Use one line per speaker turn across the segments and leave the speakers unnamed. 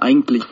Eigentlich.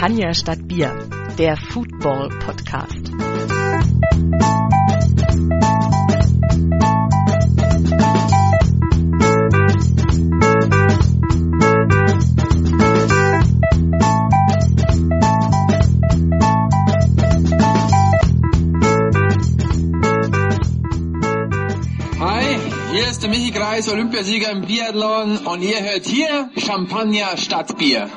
Champagner statt Bier, der Football Podcast.
Ist der Michi Kreis, Olympiasieger im Biathlon und ihr hört hier Champagner statt Bier.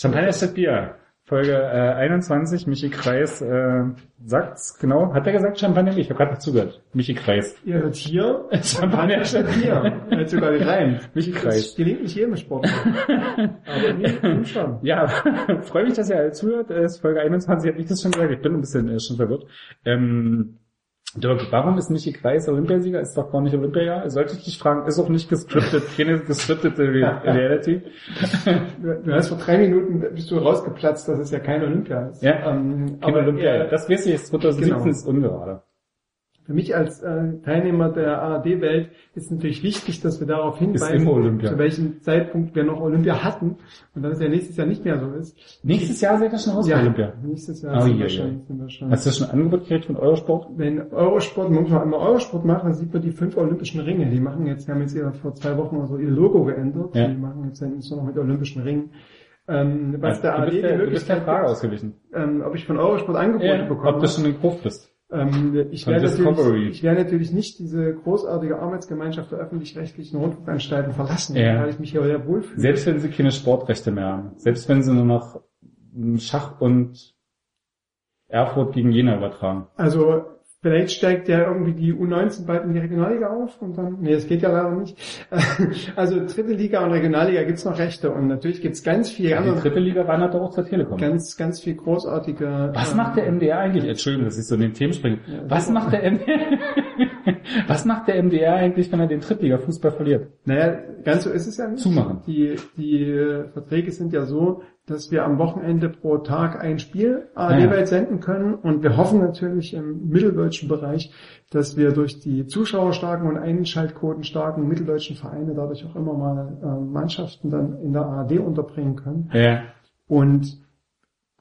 Champagner statt Bier. Folge äh, 21, Michi Kreis äh, sagt's, genau. Hat er gesagt Champagner? Ich habe gerade nicht zugehört. Michi Kreis.
Ihr hört hier Champagner statt Bier. Er hat sogar gereimt.
Michi
Das
Kreis.
gelingt nicht jedem Sport. Aber mir schon.
Ja, freue mich, dass ihr alle zuhört. Es ist Folge 21, habe ich das schon gesagt. Ich bin ein bisschen äh, schon verwirrt. Ähm, Dirk, warum ist Michi Kreis Olympiasieger? Ist doch gar nicht Olympiajahr. Sollte ich dich fragen, ist auch nicht gescriptet, keine gescriptete Re- Reality.
Du, hast vor drei Minuten bist du rausgeplatzt, dass es ja kein Olympia ist.
Ja,
ähm,
Kein
aber
Olympiajahr.
er,
Das weiß ich, 2017
Genau.
ist ungerade.
Für mich als äh, Teilnehmer der ARD-Welt ist natürlich wichtig, dass wir darauf hinweisen, zu welchem Zeitpunkt wir noch Olympia hatten und dass es ja nächstes Jahr nicht mehr so ist.
Nächstes Jahr seid ihr schon raus bei Olympia.
nächstes Jahr
Oh,
sind,
je,
wir schon, sind wir schon.
Hast du schon ein Angebot gekriegt von Eurosport?
wenn Eurosport, man muss man einmal Eurosport machen, dann sieht man die fünf olympischen Ringe. Die machen jetzt, die haben jetzt vor zwei Wochen oder so ihr Logo geändert.
Ja.
Die machen jetzt dann so noch mit olympischen Ringen. Ähm, was der
du
ARD die
der, du bist der
Möglichkeit
Frage
gibt,
ausgewichen.
ähm, ob ich von Eurosport Angebote
Ja,
bekomme.
ob du schon in Gruft bist.
Ähm, ich werde natürlich, ich werde natürlich nicht diese großartige Arbeitsgemeinschaft der öffentlich-rechtlichen Rundfunkanstalten verlassen,
Ja.
weil ich mich hier sehr wohlfühle.
Selbst wenn sie keine Sportrechte mehr haben. Selbst wenn sie nur noch Schach und Erfurt gegen Jena übertragen.
Also vielleicht steigt ja irgendwie die U19 bald in die Regionalliga auf und dann, nee, das geht ja leider nicht. Also dritte Liga und Regionalliga gibt's noch Rechte und natürlich gibt's ganz viele
Die
andere,
dritte Liga wandert doch auch zur Telekom.
ganz, ganz viel großartige.
Was
ähm,
macht der MDR eigentlich? Entschuldigung, dass ich so in den Themen springe. Was macht der MDR? Was macht der MDR eigentlich, wenn er den Drittliga-Fußball verliert?
Naja, ganz so ist es ja nicht.
Zumachen.
Die, die äh, Verträge sind ja so, dass wir am Wochenende pro Tag ein Spiel
Ah, ja.
ARD-weit senden können und wir hoffen natürlich im mitteldeutschen Bereich, dass wir durch die zuschauerstarken und einschaltquotenstarken mitteldeutschen Vereine dadurch auch immer mal äh, Mannschaften dann in der ARD unterbringen können.
Ja.
Und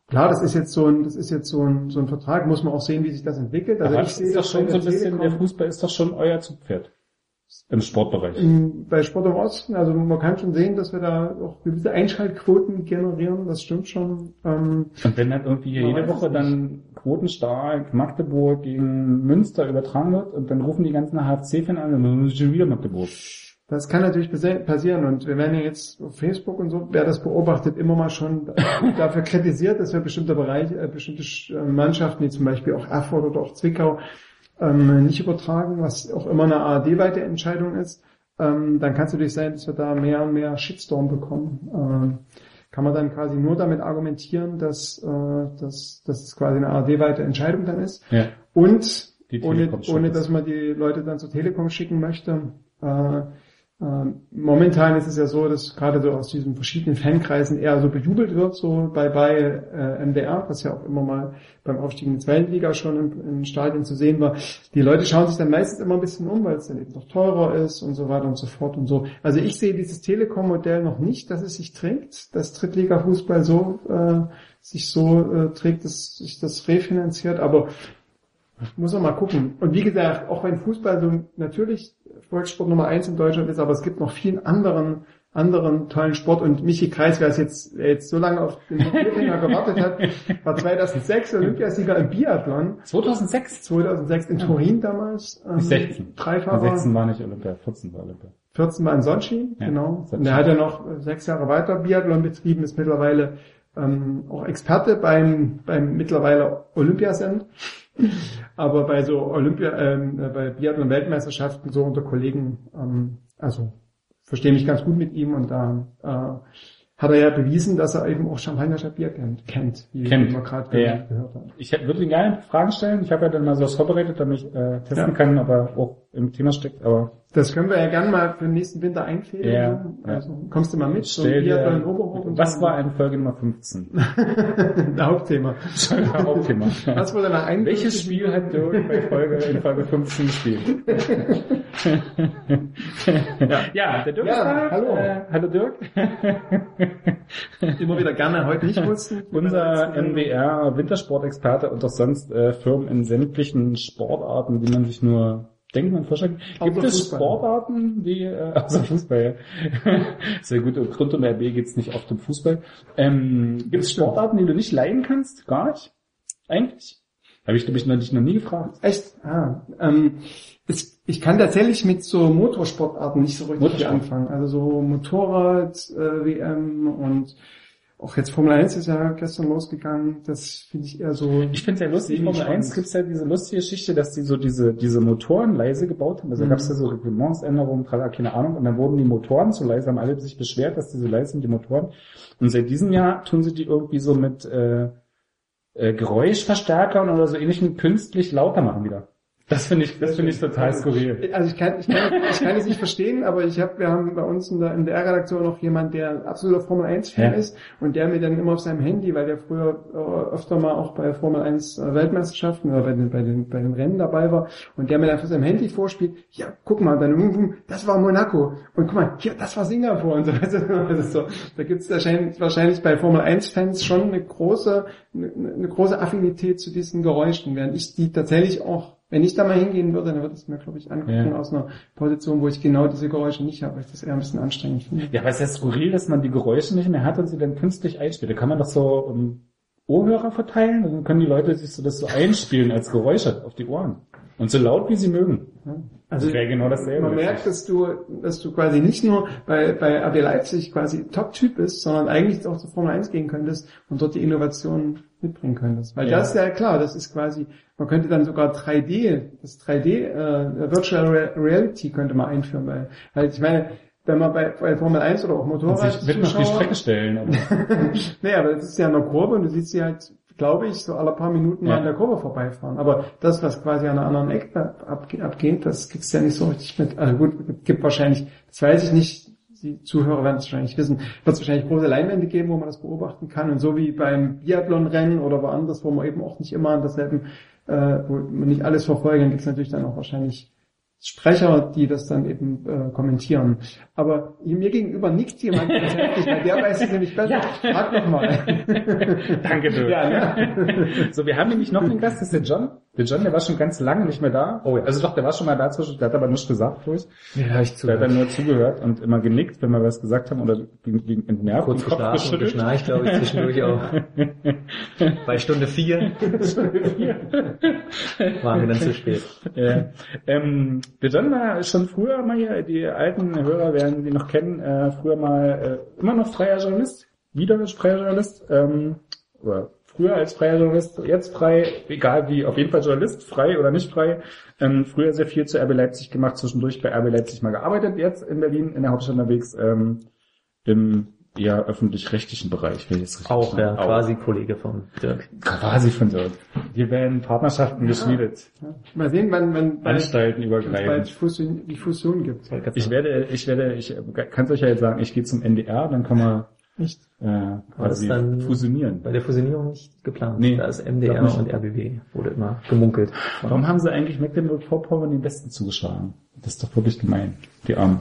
klar, das ist jetzt so ein, das ist jetzt so ein, so ein Vertrag, muss man auch sehen, wie sich das entwickelt. Also
Aber
ich sehe das
schon so ein bisschen, der Fußball ist doch schon euer Zugpferd. Im Sportbereich.
bei Sport im Osten, also man kann schon sehen, dass wir da auch gewisse Einschaltquoten generieren, das stimmt schon. Ähm,
Und wenn dann irgendwie jede Woche dann quotenstark Magdeburg gegen Münster übertragen wird und dann rufen die ganzen HFC-Fans an und dann ist schon wieder Magdeburg.
das kann natürlich passieren und wir werden ja jetzt auf Facebook und so, wer das beobachtet, immer mal schon dafür kritisiert, dass wir bestimmte Bereiche, äh, bestimmte äh, Mannschaften, wie zum Beispiel auch Erfurt oder auch Zwickau, ähm, nicht übertragen, was auch immer eine ARD-weite Entscheidung ist. Ähm, dann kann es natürlich sein, dass wir da mehr und mehr Shitstorm bekommen. Ähm, kann man dann quasi nur damit argumentieren, dass, äh, dass, dass es quasi eine ARD-weite Entscheidung dann ist.
Ja.
Und ohne, ohne dass man die Leute dann zur Telekom schicken möchte. Äh, momentan ist es ja so, dass gerade so aus diesen verschiedenen Fankreisen eher so bejubelt wird, so bei, bei äh, MDR, was ja auch immer mal beim Aufstieg in die zweite Liga schon im, im Stadion zu sehen war. Die Leute schauen sich dann meistens immer ein bisschen um, weil es dann eben doch teurer ist und so weiter und so fort und so. Also ich sehe dieses Telekom-Modell noch nicht, dass es sich trägt, dass Drittliga-Fußball so äh, sich so äh, trägt, dass sich das refinanziert, aber muss man mal gucken. Und wie gesagt, auch wenn Fußball so natürlich Volkssport Nummer eins in Deutschland ist, aber es gibt noch vielen anderen anderen tollen Sport. Und Michi Kreis, wer es jetzt, wer jetzt so lange auf den Cliffhanger gewartet hat, war 2006 Olympiasieger im Biathlon.
2006?
2006 in Turin damals. Ähm,
16.
Dreifahrer.
16 war nicht Olympia, 14 war Olympia.
14 war in Sochi,
Ja,
genau.
Sochi.
Und er hat ja noch äh, sechs Jahre weiter Biathlon betrieben, ist mittlerweile ähm, auch Experte beim, beim mittlerweile Olympiasend. Aber bei so Olympia, ähm, äh, bei Biathlon-Weltmeisterschaften so unter Kollegen, ähm, also verstehe mich ganz gut mit ihm und da äh, hat er ja bewiesen, dass er eben auch champagnerischer Bier kennt, kennt wie
Kennt.
wir gerade
Ja.
gehört haben.
Ich würde ihn gerne Fragen stellen. Ich habe ja dann mal so was vorbereitet, damit ich äh, testen
Ja.
kann, ob er auch im Thema steckt. Aber
Das können wir ja gerne mal für den nächsten Winter einfädeln.
Ja,
so. Also kommst du mal mit, so
stell dir, was war eine Folge Nummer 15?
ein Hauptthema.
Hauptthema.
Was wurde nach einem
Welches Spiel hat Dirk bei Folge, in Folge 15 gespielt? ja. der Dirk
Ja,
ist da.
hallo.
Äh, hallo Dirk.
immer wieder gerne heute nicht wussten.
Unser NWR Wintersportexperte und auch sonst äh, Firmen in sämtlichen Sportarten, die man sich nur denkt man vorstellen. Gibt
Außer
es
Fußball.
Sportarten, die äh, außer Fußball, ja. Sehr gut, und rund um RB geht's nicht oft um Fußball. Ähm, gibt es. Sportarten, die du nicht leiden kannst? Gar nicht? Eigentlich? Habe ich mich noch, dich noch nie gefragt.
Echt? Ah, ähm, es, ich kann tatsächlich mit so Motorsportarten nicht so richtig anfangen. Also so Motorrad, äh, WM und auch jetzt Formel 1 ist ja gestern losgegangen. Das finde ich eher so.
Ich finde es ja lustig, Formel 1 gibt's ja diese lustige Geschichte, dass die so diese, diese Motoren leise gebaut haben. Also
Mhm.
gab's ja so Reglementsänderungen, tralala, keine Ahnung, und dann wurden die Motoren zu leise, haben alle sich beschwert, dass die so leise sind, die Motoren. Und seit diesem Jahr tun sie die irgendwie so mit äh, äh, Geräuschverstärkern oder so ähnlichen künstlich lauter machen wieder. Das finde ich, das finde ich total skurril.
Also ich kann, ich kann, ich kann es nicht verstehen, aber ich habe, wir haben bei uns in der, in der R-Redaktion noch jemand, der ein absoluter Formel 1 Fan
Ja.
ist und der mir dann immer auf seinem Handy, weil der früher äh, öfter mal auch bei Formel 1 äh, Weltmeisterschaften oder bei den, bei den, bei den Rennen dabei war und der mir dann auf seinem Handy vorspielt, ja, guck mal, dann, wum, wum, das war Monaco und guck mal, hier, das war Singapur und so. Also so da gibt es wahrscheinlich, wahrscheinlich bei Formel 1 Fans schon eine große, eine, eine große Affinität zu diesen Geräuschen, während ich die tatsächlich auch wenn ich da mal hingehen würde, dann würde ich es mir, glaube ich, angucken
Ja.
aus einer Position, wo ich genau diese Geräusche nicht habe, weil ich das eher ein bisschen anstrengend finde.
Ja, aber es ist ja skurril, dass man die Geräusche nicht mehr hat und sie dann künstlich einspielt. Da kann man doch so um, Ohrhörer verteilen und dann können die Leute sich so das so einspielen als Geräusche auf die Ohren. Und so laut wie sie mögen.
Also
Das wäre genau dasselbe.
man merkt, dass du, dass du quasi nicht nur bei, bei AB Leipzig quasi Top-Typ bist, sondern eigentlich auch zur Formel 1 gehen könntest und dort die Innovation mitbringen könntest. Weil
Ja.
das ist ja klar, das ist quasi, man könnte dann sogar 3D, das 3D, äh, Virtual Re- Reality könnte man einführen, weil, weil ich meine, wenn man bei, bei Formel 1 oder auch Motorrad
sich mitten auf die Strecke stellen. Aber
nee, aber das ist ja eine Kurve und du siehst sie halt, glaube ich, so alle paar Minuten mal
Ja.
an der Kurve vorbeifahren. Aber das, was quasi an einer anderen Ecke abge abgeht, das kriegst du ja nicht so richtig mit. Also gut, gibt wahrscheinlich, das weiß ich nicht, die Zuhörer werden es wahrscheinlich wissen, wird es wahrscheinlich große Leinwände geben, wo man das beobachten kann. Und so wie beim Biathlon-Rennen oder woanders, wo man eben auch nicht immer an derselben, äh, wo man nicht alles verfolgen, gibt es natürlich dann auch wahrscheinlich Sprecher, die das dann eben äh, kommentieren. Aber mir gegenüber nickt jemand tatsächlich, weil der weiß es nämlich besser. Frag doch mal.
Danke, du.
Ja, ne?
So, wir haben nämlich noch einen Gast, das ist der John. Der John, der war schon ganz lange nicht mehr da.
Oh ja.
Also doch, der war schon mal da zwischen, der hat aber nichts gesagt, ich.
Ja, ich zu.
Der hat dann nur zugehört und immer genickt, wenn wir was gesagt haben oder gegen, gegen entnervt,
Kurz
den Kopf
geschlafen und geschnarcht, glaube ich, zwischendurch auch. Bei Stunde vier waren wir dann zu spät.
Ja. Ähm, der John war schon früher mal hier, die alten Hörer werden die noch kennen, äh, früher mal äh, immer noch freier Journalist, wieder freier Journalist, ähm, oder früher als freier Journalist, jetzt frei, egal wie, auf jeden Fall Journalist, frei oder nicht frei. Ähm, früher sehr viel zu RB Leipzig gemacht, zwischendurch bei RB Leipzig mal gearbeitet, jetzt in Berlin in der Hauptstadt unterwegs, ähm, im eher öffentlich-rechtlichen Bereich, wenn ich jetzt richtig
Auch, ja,
Auch.
quasi Kollege von Dirk.
Quasi von dort. Hier werden Partnerschaften geschmiedet,
Mal sehen, wann, wann,
Anstalten übergreifend.
bald Fusion, die Fusion gibt.
Ich werde, ich werde, ich kann es euch ja jetzt sagen, ich gehe zum NDR, dann kann man
Nicht?
äh, quasi
ist dann-
fusionieren.
Bei der Fusionierung nicht geplant.
Nee,
da ist MDR und RBB, wurde immer gemunkelt.
Warum haben sie eigentlich Mecklenburg-Vorpommern den Besten zugeschlagen? Das ist doch wirklich gemein. Die Armen.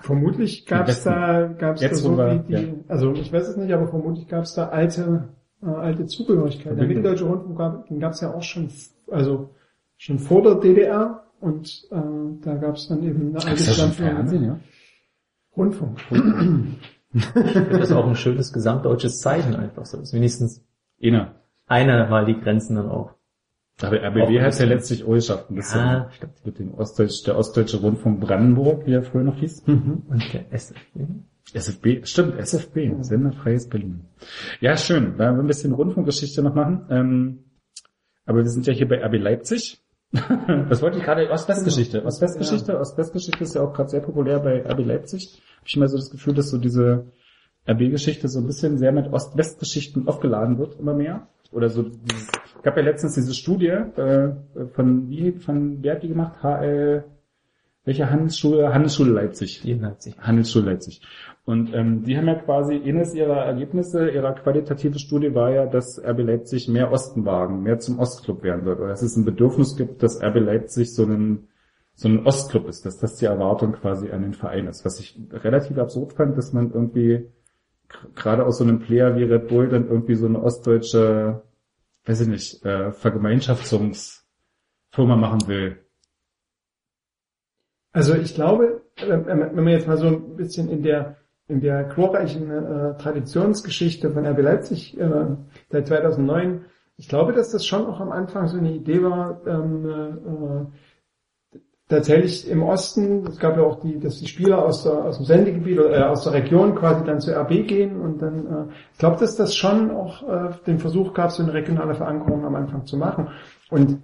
Vermutlich gab es da, gab es da
Jetzt,
so
wir-
wie die,
ja.
also ich weiß es nicht, aber vermutlich gab es da alte, äh, alte Zugehörigkeit. Der. Mitteldeutsche Rundfunk gab, den gab es ja auch schon, also schon vor der DDR und äh, da gab es dann eben eine alte
Ist. Fernsehen, ja?
Rundfunk.
Finde das auch ein schönes gesamtdeutsches Zeichen einfach so. Dass wenigstens
Ina.
einer mal die Grenzen dann auch.
Aber RBB es ja letztlich ein bisschen.
Ja, stimmt.
Mit dem Ostdeutsch, der Ostdeutsche Rundfunk Brandenburg, wie er früher noch hieß.
Und der SFB.
SFB, stimmt, SFB, Senderfreies Berlin. Ja, schön. Wollen wir ein bisschen Rundfunkgeschichte noch machen. Ähm, aber wir sind ja hier bei RB Leipzig. Was wollte ich gerade? Ost-West-Geschichte. Ost-West-Geschichte. Ost-West-Geschichte ist ja auch gerade sehr populär bei RB Leipzig. Habe ich immer so das Gefühl, dass so diese RB-Geschichte so ein bisschen sehr mit Ost-West-Geschichten aufgeladen wird, immer mehr. Oder so dieses, gab ja letztens diese Studie äh, von, wie, von, wer hat die gemacht? HL, welche Handelsschule? Handelsschule Leipzig.
In Leipzig.
Handelsschule Leipzig. Und ähm, die haben ja quasi, eines ihrer Ergebnisse, ihrer qualitativen Studie war ja, dass RB Leipzig mehr Ostenwagen, mehr zum Ostclub werden wird. Oder dass es ein Bedürfnis gibt, dass RB Leipzig so einen so ein Ostclub ist, dass das die Erwartung quasi an den Verein ist. Was ich relativ absurd fand, dass man irgendwie gerade aus so einem Player wie Red Bull dann irgendwie so eine ostdeutsche, weiß ich nicht, äh, Vergemeinschaftungsfirma machen will.
Also ich glaube, wenn wenn man jetzt mal so ein bisschen in der in der glorreichen äh, Traditionsgeschichte von RB Leipzig äh, seit 2009, ich glaube, dass das schon auch am Anfang so eine Idee war, ähm, äh, tatsächlich im Osten, es gab ja auch die, dass die Spieler aus, der, aus dem Sendegebiet oder äh, aus der Region quasi dann zur RB gehen und dann, äh, ich glaube, dass das schon auch äh, den Versuch gab, so eine regionale Verankerung am Anfang zu machen. Und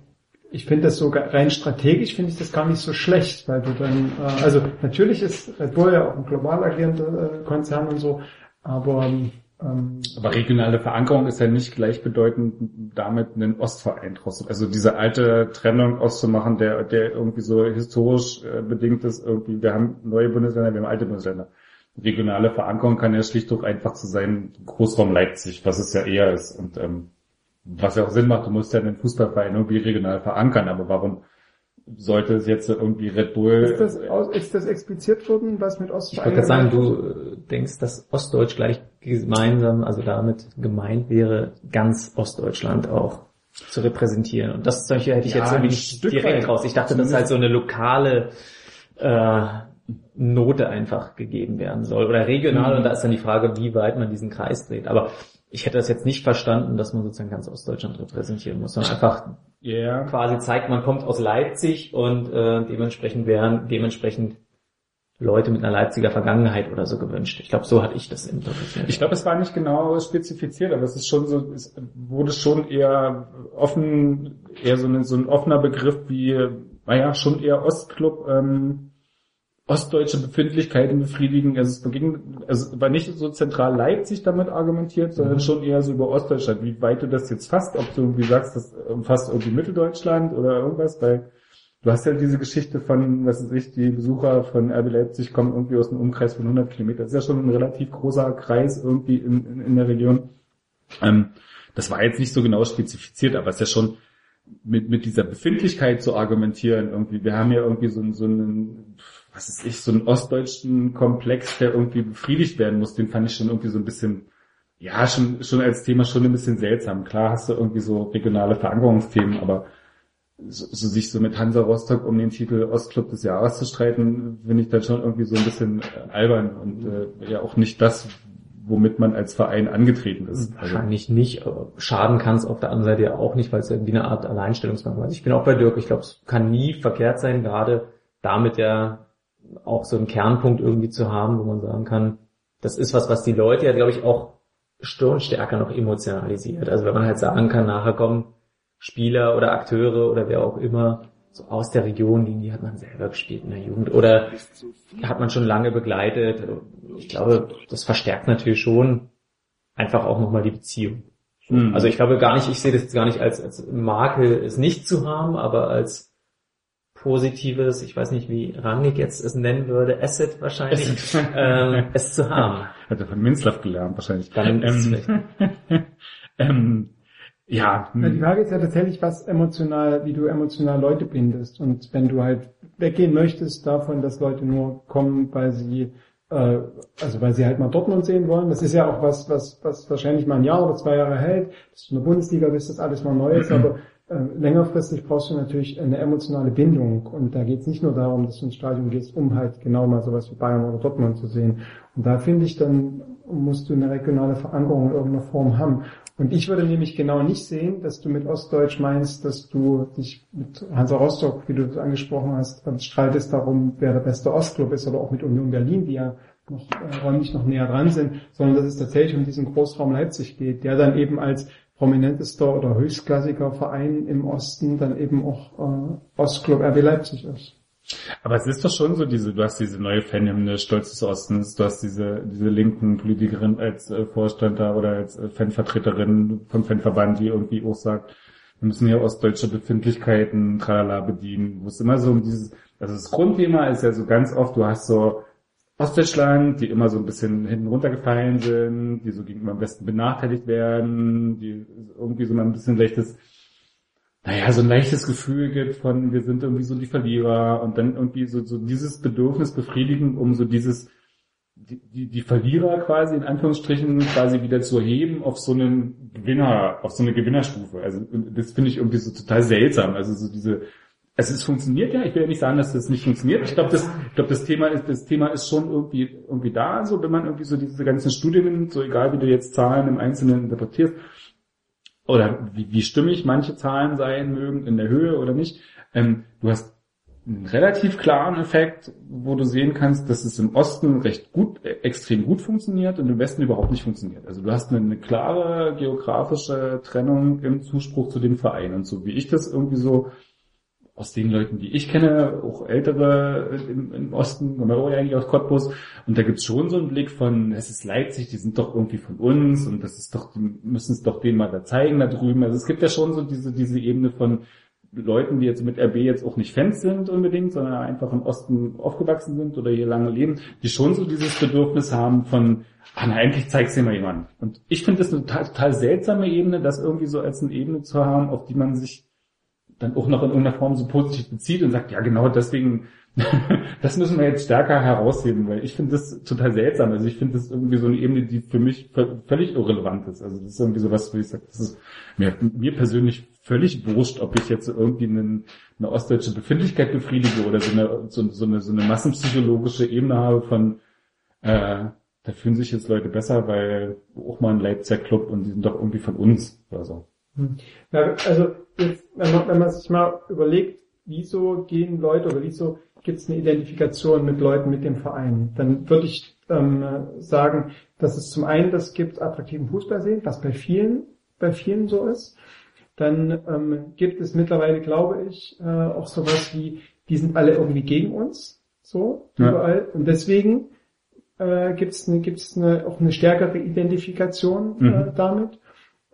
ich finde das sogar rein strategisch finde ich das gar nicht so schlecht, weil du dann, äh, also natürlich ist Red Bull ja auch ein global agierender äh, Konzern und so, aber ähm,
Aber regionale Verankerung ist ja nicht gleichbedeutend damit einen Ostverein draus. Also diese alte Trennung auszumachen, der, der irgendwie so historisch äh, bedingt ist, irgendwie, wir haben neue Bundesländer, wir haben alte Bundesländer. Regionale Verankerung kann ja schlicht und einfach zu sein, Großraum Leipzig, was es ja eher ist. Und ähm, was ja auch Sinn macht, du musst ja einen Fußballverein irgendwie regional verankern, aber warum sollte es jetzt irgendwie Red Bull
ist, das, aus- ist das expliziert worden, was mit
Ich
Ostvereinen
wollte gerade sagen, du äh, denkst, dass Ostdeutsch gleich gemeinsam, also damit gemeint wäre, ganz Ostdeutschland auch zu repräsentieren. Und das solche hätte ich
Ja,
jetzt irgendwie
ein
nicht
Stück
direkt
weit.
raus. Ich dachte, dass halt so eine lokale äh, Note einfach gegeben werden soll. Oder regional,
Mhm.
und da ist dann die Frage, wie weit man diesen Kreis dreht. Aber ich hätte das jetzt nicht verstanden, dass man sozusagen ganz Ostdeutschland repräsentieren muss, sondern einfach
Ja.
quasi zeigt, man kommt aus Leipzig und äh, dementsprechend wären dementsprechend Leute mit einer Leipziger Vergangenheit oder so gewünscht. Ich glaube, so hatte ich das interpretiert.
Ich glaube, es war nicht genau spezifiziert, aber es ist schon so, es wurde schon eher offen, eher so, ein so ein offener Begriff wie, naja, schon eher Ostclub, ähm, ostdeutsche Befindlichkeiten befriedigen. Also es beging, also es war nicht so zentral Leipzig damit argumentiert, sondern schon eher so über Ostdeutschland. Wie weit du das jetzt fasst, ob du irgendwie sagst, das umfasst irgendwie Mitteldeutschland oder irgendwas, weil du hast ja diese Geschichte von, was weiß ich, die Besucher von RB Leipzig kommen irgendwie aus einem Umkreis von 100 Kilometern. Das ist ja schon ein relativ großer Kreis irgendwie in, in, in der Region. Ähm, das war jetzt nicht so genau spezifiziert, aber es ist ja schon mit, mit dieser Befindlichkeit zu argumentieren irgendwie. Wir haben ja irgendwie so, so einen, was ist ich, so einen ostdeutschen Komplex, der irgendwie befriedigt werden muss. Den fand ich schon irgendwie so ein bisschen, ja, schon, schon als Thema schon ein bisschen seltsam. Klar hast du irgendwie so regionale Verankerungsthemen, aber so, so sich so mit Hansa Rostock um den Titel Ostclub des Jahres zu streiten, finde ich dann schon irgendwie so ein bisschen äh, albern und äh, ja auch nicht das, womit man als Verein angetreten ist. Also,
Wahrscheinlich nicht. aber Schaden kann es auf der anderen Seite ja auch nicht, weil es irgendwie eine Art Alleinstellungsmerkmal ist. Ich bin auch bei Dirk. Ich glaube, es kann nie verkehrt sein, gerade damit ja auch so einen Kernpunkt irgendwie zu haben, wo man sagen kann, das ist was, was die Leute ja, glaube ich, auch schon stärker noch emotionalisiert. Also wenn man halt sagen kann, nachher kommen Spieler oder Akteure oder wer auch immer so aus der Region, gegen die hat man selber gespielt in der Jugend oder hat man schon lange begleitet. Ich glaube, das verstärkt natürlich schon einfach auch nochmal die Beziehung.
Mhm.
Also ich glaube gar nicht, ich sehe das jetzt gar nicht als, als Makel, es nicht zu haben, aber als positives, ich weiß nicht, wie Rangnick jetzt es nennen würde, Asset wahrscheinlich, ähm, es zu haben.
Hat er von Minzlaff gelernt wahrscheinlich.
Dann ist
ähm, ähm, ja,
Na, die
hm,
Frage ist ja tatsächlich, was emotional, wie du emotional Leute bindest. Und wenn du halt weggehen möchtest davon, dass Leute nur kommen, weil sie, äh, also weil sie halt mal Dortmund sehen wollen, das ist ja auch was, was, was wahrscheinlich mal ein Jahr oder zwei Jahre hält, dass du in der Bundesliga bist, das alles mal neu ist, aber längerfristig brauchst du natürlich eine emotionale Bindung und da geht es nicht nur darum, dass du ins Stadion gehst, um halt genau mal sowas wie Bayern oder Dortmund zu sehen. Und da finde ich, dann musst du eine regionale Verankerung in irgendeiner Form haben. Und ich würde nämlich genau nicht sehen, dass du mit Ostdeutsch meinst, dass du dich mit Hansa Rostock, wie du das angesprochen hast, streitest darum, wer der beste Ostclub ist oder auch mit Union Berlin, die ja noch äh, räumlich noch näher dran sind, sondern dass es tatsächlich um diesen Großraum Leipzig geht, der dann eben als prominentester oder höchstklassiger Verein im Osten dann eben auch äh, Ostclub RB Leipzig ist.
Aber es ist doch schon so, diese, du hast diese neue Fanhymne Stolz des Ostens, du hast diese, diese linken Politikerin als äh, Vorstand da oder als äh, Fanvertreterin vom Fanverband, die irgendwie auch sagt, wir müssen hier ostdeutsche Befindlichkeiten, tralala bedienen, wo es immer so um dieses, also das Grundthema ist ja so ganz oft, du hast so Ostdeutschland, die immer so ein bisschen hinten runtergefallen sind, die so gegenüber am besten benachteiligt werden, die irgendwie so mal ein bisschen schlechtes naja, so ein leichtes Gefühl gibt von, wir sind irgendwie so die Verlierer und dann irgendwie so, so dieses Bedürfnis befriedigen, um so dieses, die, die, die Verlierer quasi in Anführungsstrichen quasi wieder zu heben auf so einen Gewinner, auf so eine Gewinnerstufe. Also das finde ich irgendwie so total seltsam. Also so diese, es ist funktioniert ja, ich will ja nicht sagen, dass das nicht funktioniert. Ich glaube, das, ich glaube, das Thema ist, das Thema ist schon irgendwie, irgendwie da, so wenn man irgendwie so diese ganzen Studien nimmt, so egal wie du jetzt Zahlen im Einzelnen interpretierst, oder wie, wie stimmig manche Zahlen sein mögen, in der Höhe oder nicht. Ähm, du hast einen relativ klaren Effekt, wo du sehen kannst, dass es im Osten recht gut, äh, extrem gut funktioniert und im Westen überhaupt nicht funktioniert. Also du hast eine, eine klare geografische Trennung im Zuspruch zu den Vereinen. So wie ich das irgendwie so aus den Leuten, die ich kenne, auch ältere im, im Osten, kommen ja eigentlich aus Cottbus, und da gibt's schon so einen Blick von, es ist Leipzig, die sind doch irgendwie von uns und das ist doch, die müssen es doch denen mal da zeigen da drüben. Also es gibt ja schon so diese, diese Ebene von Leuten, die jetzt mit RB jetzt auch nicht Fans sind unbedingt, sondern einfach im Osten aufgewachsen sind oder hier lange leben, die schon so dieses Bedürfnis haben von, ah, na, endlich zeig's dir mal jemand. Und ich finde das eine total, total seltsame Ebene, das irgendwie so als eine Ebene zu haben, auf die man sich dann auch noch in irgendeiner Form so positiv bezieht und sagt, ja genau deswegen, das müssen wir jetzt stärker herausheben, weil ich finde das total seltsam. Also ich finde das irgendwie so eine Ebene, die für mich völlig irrelevant ist. Also das ist irgendwie sowas, wo ich sage, das ist mir, mir persönlich völlig wurscht, ob ich jetzt irgendwie einen, eine ostdeutsche Befindlichkeit befriedige oder so eine, so, so, eine, so eine massenpsychologische Ebene habe von, äh, da fühlen sich jetzt Leute besser, weil auch mal ein Leipziger Club und die sind doch irgendwie von uns oder so.
Hm. Ja, also jetzt, wenn man, wenn man sich mal überlegt, wieso gehen Leute oder wieso gibt es eine Identifikation mit Leuten mit dem Verein, dann würde ich ähm, sagen, dass es zum einen das gibt, attraktiven Fußball sehen, was bei vielen, bei vielen so ist. Dann ähm, gibt es mittlerweile, glaube ich, äh, auch sowas wie, die sind alle irgendwie gegen uns, so ja. überall. Und deswegen äh, gibt es eine, gibt's eine, auch eine stärkere Identifikation äh, mhm. damit.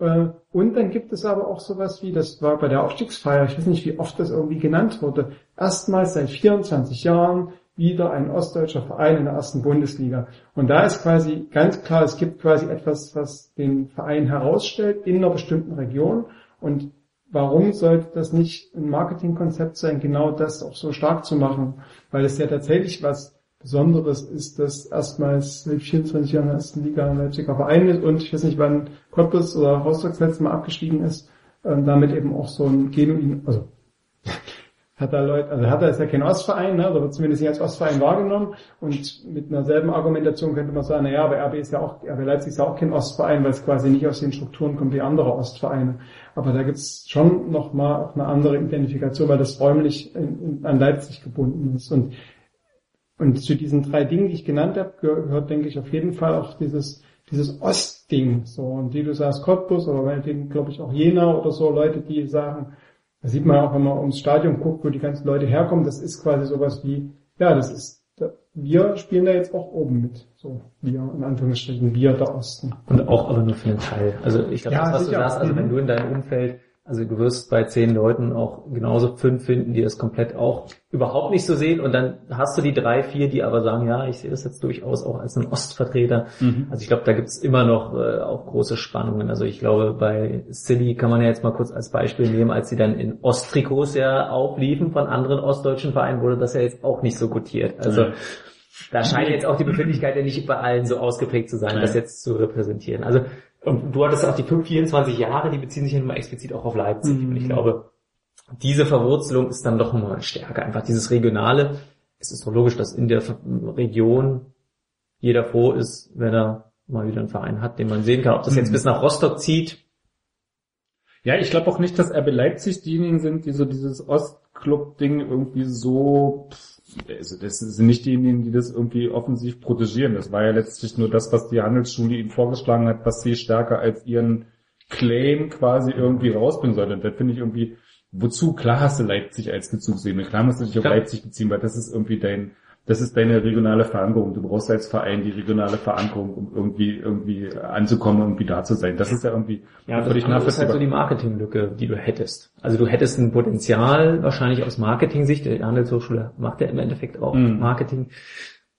Äh, und dann gibt es aber auch sowas wie, das war bei der Aufstiegsfeier, ich weiß nicht, wie oft das irgendwie genannt wurde, erstmals seit 24 Jahren wieder ein ostdeutscher Verein in der ersten Bundesliga. Und da ist quasi ganz klar, es gibt quasi etwas, was den Verein herausstellt in einer bestimmten Region. Und warum sollte das nicht ein Marketingkonzept sein, genau das auch so stark zu machen? Weil es ja tatsächlich was Besonderes ist, dass erstmals seit 24 Jahren in der ersten Liga ein Leipziger Verein ist und ich weiß nicht, wann Cottbus oder Rostock das letzte Mal abgestiegen ist, ähm, damit eben auch so ein genuin, also hat da Leute, also hat er ist ja kein Ostverein, ne, oder wird zumindest nicht als Ostverein wahrgenommen und mit einer selben Argumentation könnte man sagen, naja, aber RB ist ja auch, RB Leipzig ist ja auch kein Ostverein, weil es quasi nicht aus den Strukturen kommt wie andere Ostvereine. Aber da gibt's schon nochmal auch eine andere Identifikation, weil das räumlich in, in, an Leipzig gebunden ist und und zu diesen drei Dingen, die ich genannt habe, gehört, denke ich, auf jeden Fall auch dieses, dieses Ostding. So, und die du sagst, Cottbus oder meinetwegen, glaube ich, auch Jena oder so, Leute, die sagen, da sieht man auch, wenn man ums Stadion guckt, wo die ganzen Leute herkommen, das ist quasi sowas wie, ja, das ist, wir spielen da jetzt auch oben mit. So, wir, in Anführungsstrichen, wir der Osten.
Und auch aber nur für einen Teil. Also ich glaube, ja, das, was du sagst, also wenn mhm. du in deinem Umfeld also du wirst bei zehn Leuten auch genauso fünf finden, die das komplett auch überhaupt nicht so sehen. Und dann hast du die drei, vier, die aber sagen, ja, ich sehe das jetzt durchaus auch als ein Ostvertreter. Mhm. Also ich glaube, da gibt es immer noch äh, auch große Spannungen. Also ich glaube, bei Silly kann man ja jetzt mal kurz als Beispiel nehmen, als sie dann in Osttrikots ja aufliefen von anderen ostdeutschen Vereinen, wurde das ja jetzt auch nicht so gutiert. Also mhm da scheint jetzt auch die Befindlichkeit ja nicht bei allen so ausgeprägt zu sein,
Nein.
das jetzt zu repräsentieren. Also, und du hattest auch die 5, 24 Jahre, die beziehen sich ja nun mal explizit auch auf Leipzig. Und ich glaube, diese Verwurzelung ist dann doch mal stärker. Einfach dieses Regionale. Es ist doch logisch, dass in der Region jeder froh ist, wenn er mal wieder einen Verein hat, den man sehen kann. Ob das jetzt
Mhm.
bis nach Rostock zieht,
Ja, ich glaube auch nicht, dass RB Leipzig diejenigen sind, die so dieses Ostclub-Ding irgendwie so, pff, also das sind nicht diejenigen, die das irgendwie offensiv protegieren. Das war ja letztlich nur das, was die Handelsschule ihnen vorgeschlagen hat, was sie stärker als ihren Claim quasi irgendwie rausbringen sollte. Und das finde ich irgendwie, wozu? Klar hast du Leipzig als Bezugsebene, klar musst du dich auf. Leipzig beziehen, weil das ist irgendwie dein, das ist deine regionale Verankerung. Du brauchst als Verein die regionale Verankerung, um irgendwie, irgendwie anzukommen, irgendwie da zu sein. Das ist ja irgendwie
Ja, das andere ist halt so die Marketinglücke, die du hättest. Also du hättest ein Potenzial wahrscheinlich aus Marketing-Sicht. Die Handelshochschule macht ja im Endeffekt auch
Mhm.
Marketing.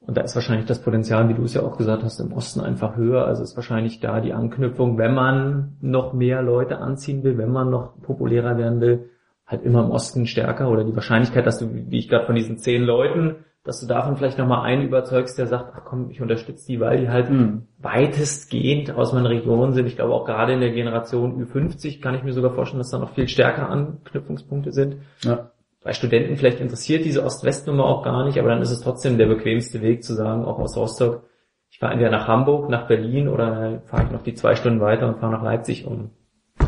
Und da ist wahrscheinlich das Potenzial, wie du es ja auch gesagt hast, im Osten einfach höher. Also ist wahrscheinlich da die Anknüpfung, wenn man noch mehr Leute anziehen will, wenn man noch populärer werden will, halt immer im Osten stärker. Oder die Wahrscheinlichkeit, dass du, wie ich gerade von diesen zehn Leuten, dass du davon vielleicht nochmal einen überzeugst, der sagt, ach komm, ich unterstütze die, weil die halt
Mhm.
weitestgehend aus meiner Region sind. Ich glaube auch gerade in der Generation Ü50 kann ich mir sogar vorstellen, dass da noch viel stärker Anknüpfungspunkte sind.
Ja.
Bei Studenten vielleicht interessiert diese Ost-West-Nummer auch gar nicht, aber dann ist es trotzdem der bequemste Weg zu sagen, auch aus Rostock, ich fahre entweder nach Hamburg, nach Berlin oder fahre ich noch die zwei Stunden weiter und fahre nach Leipzig, um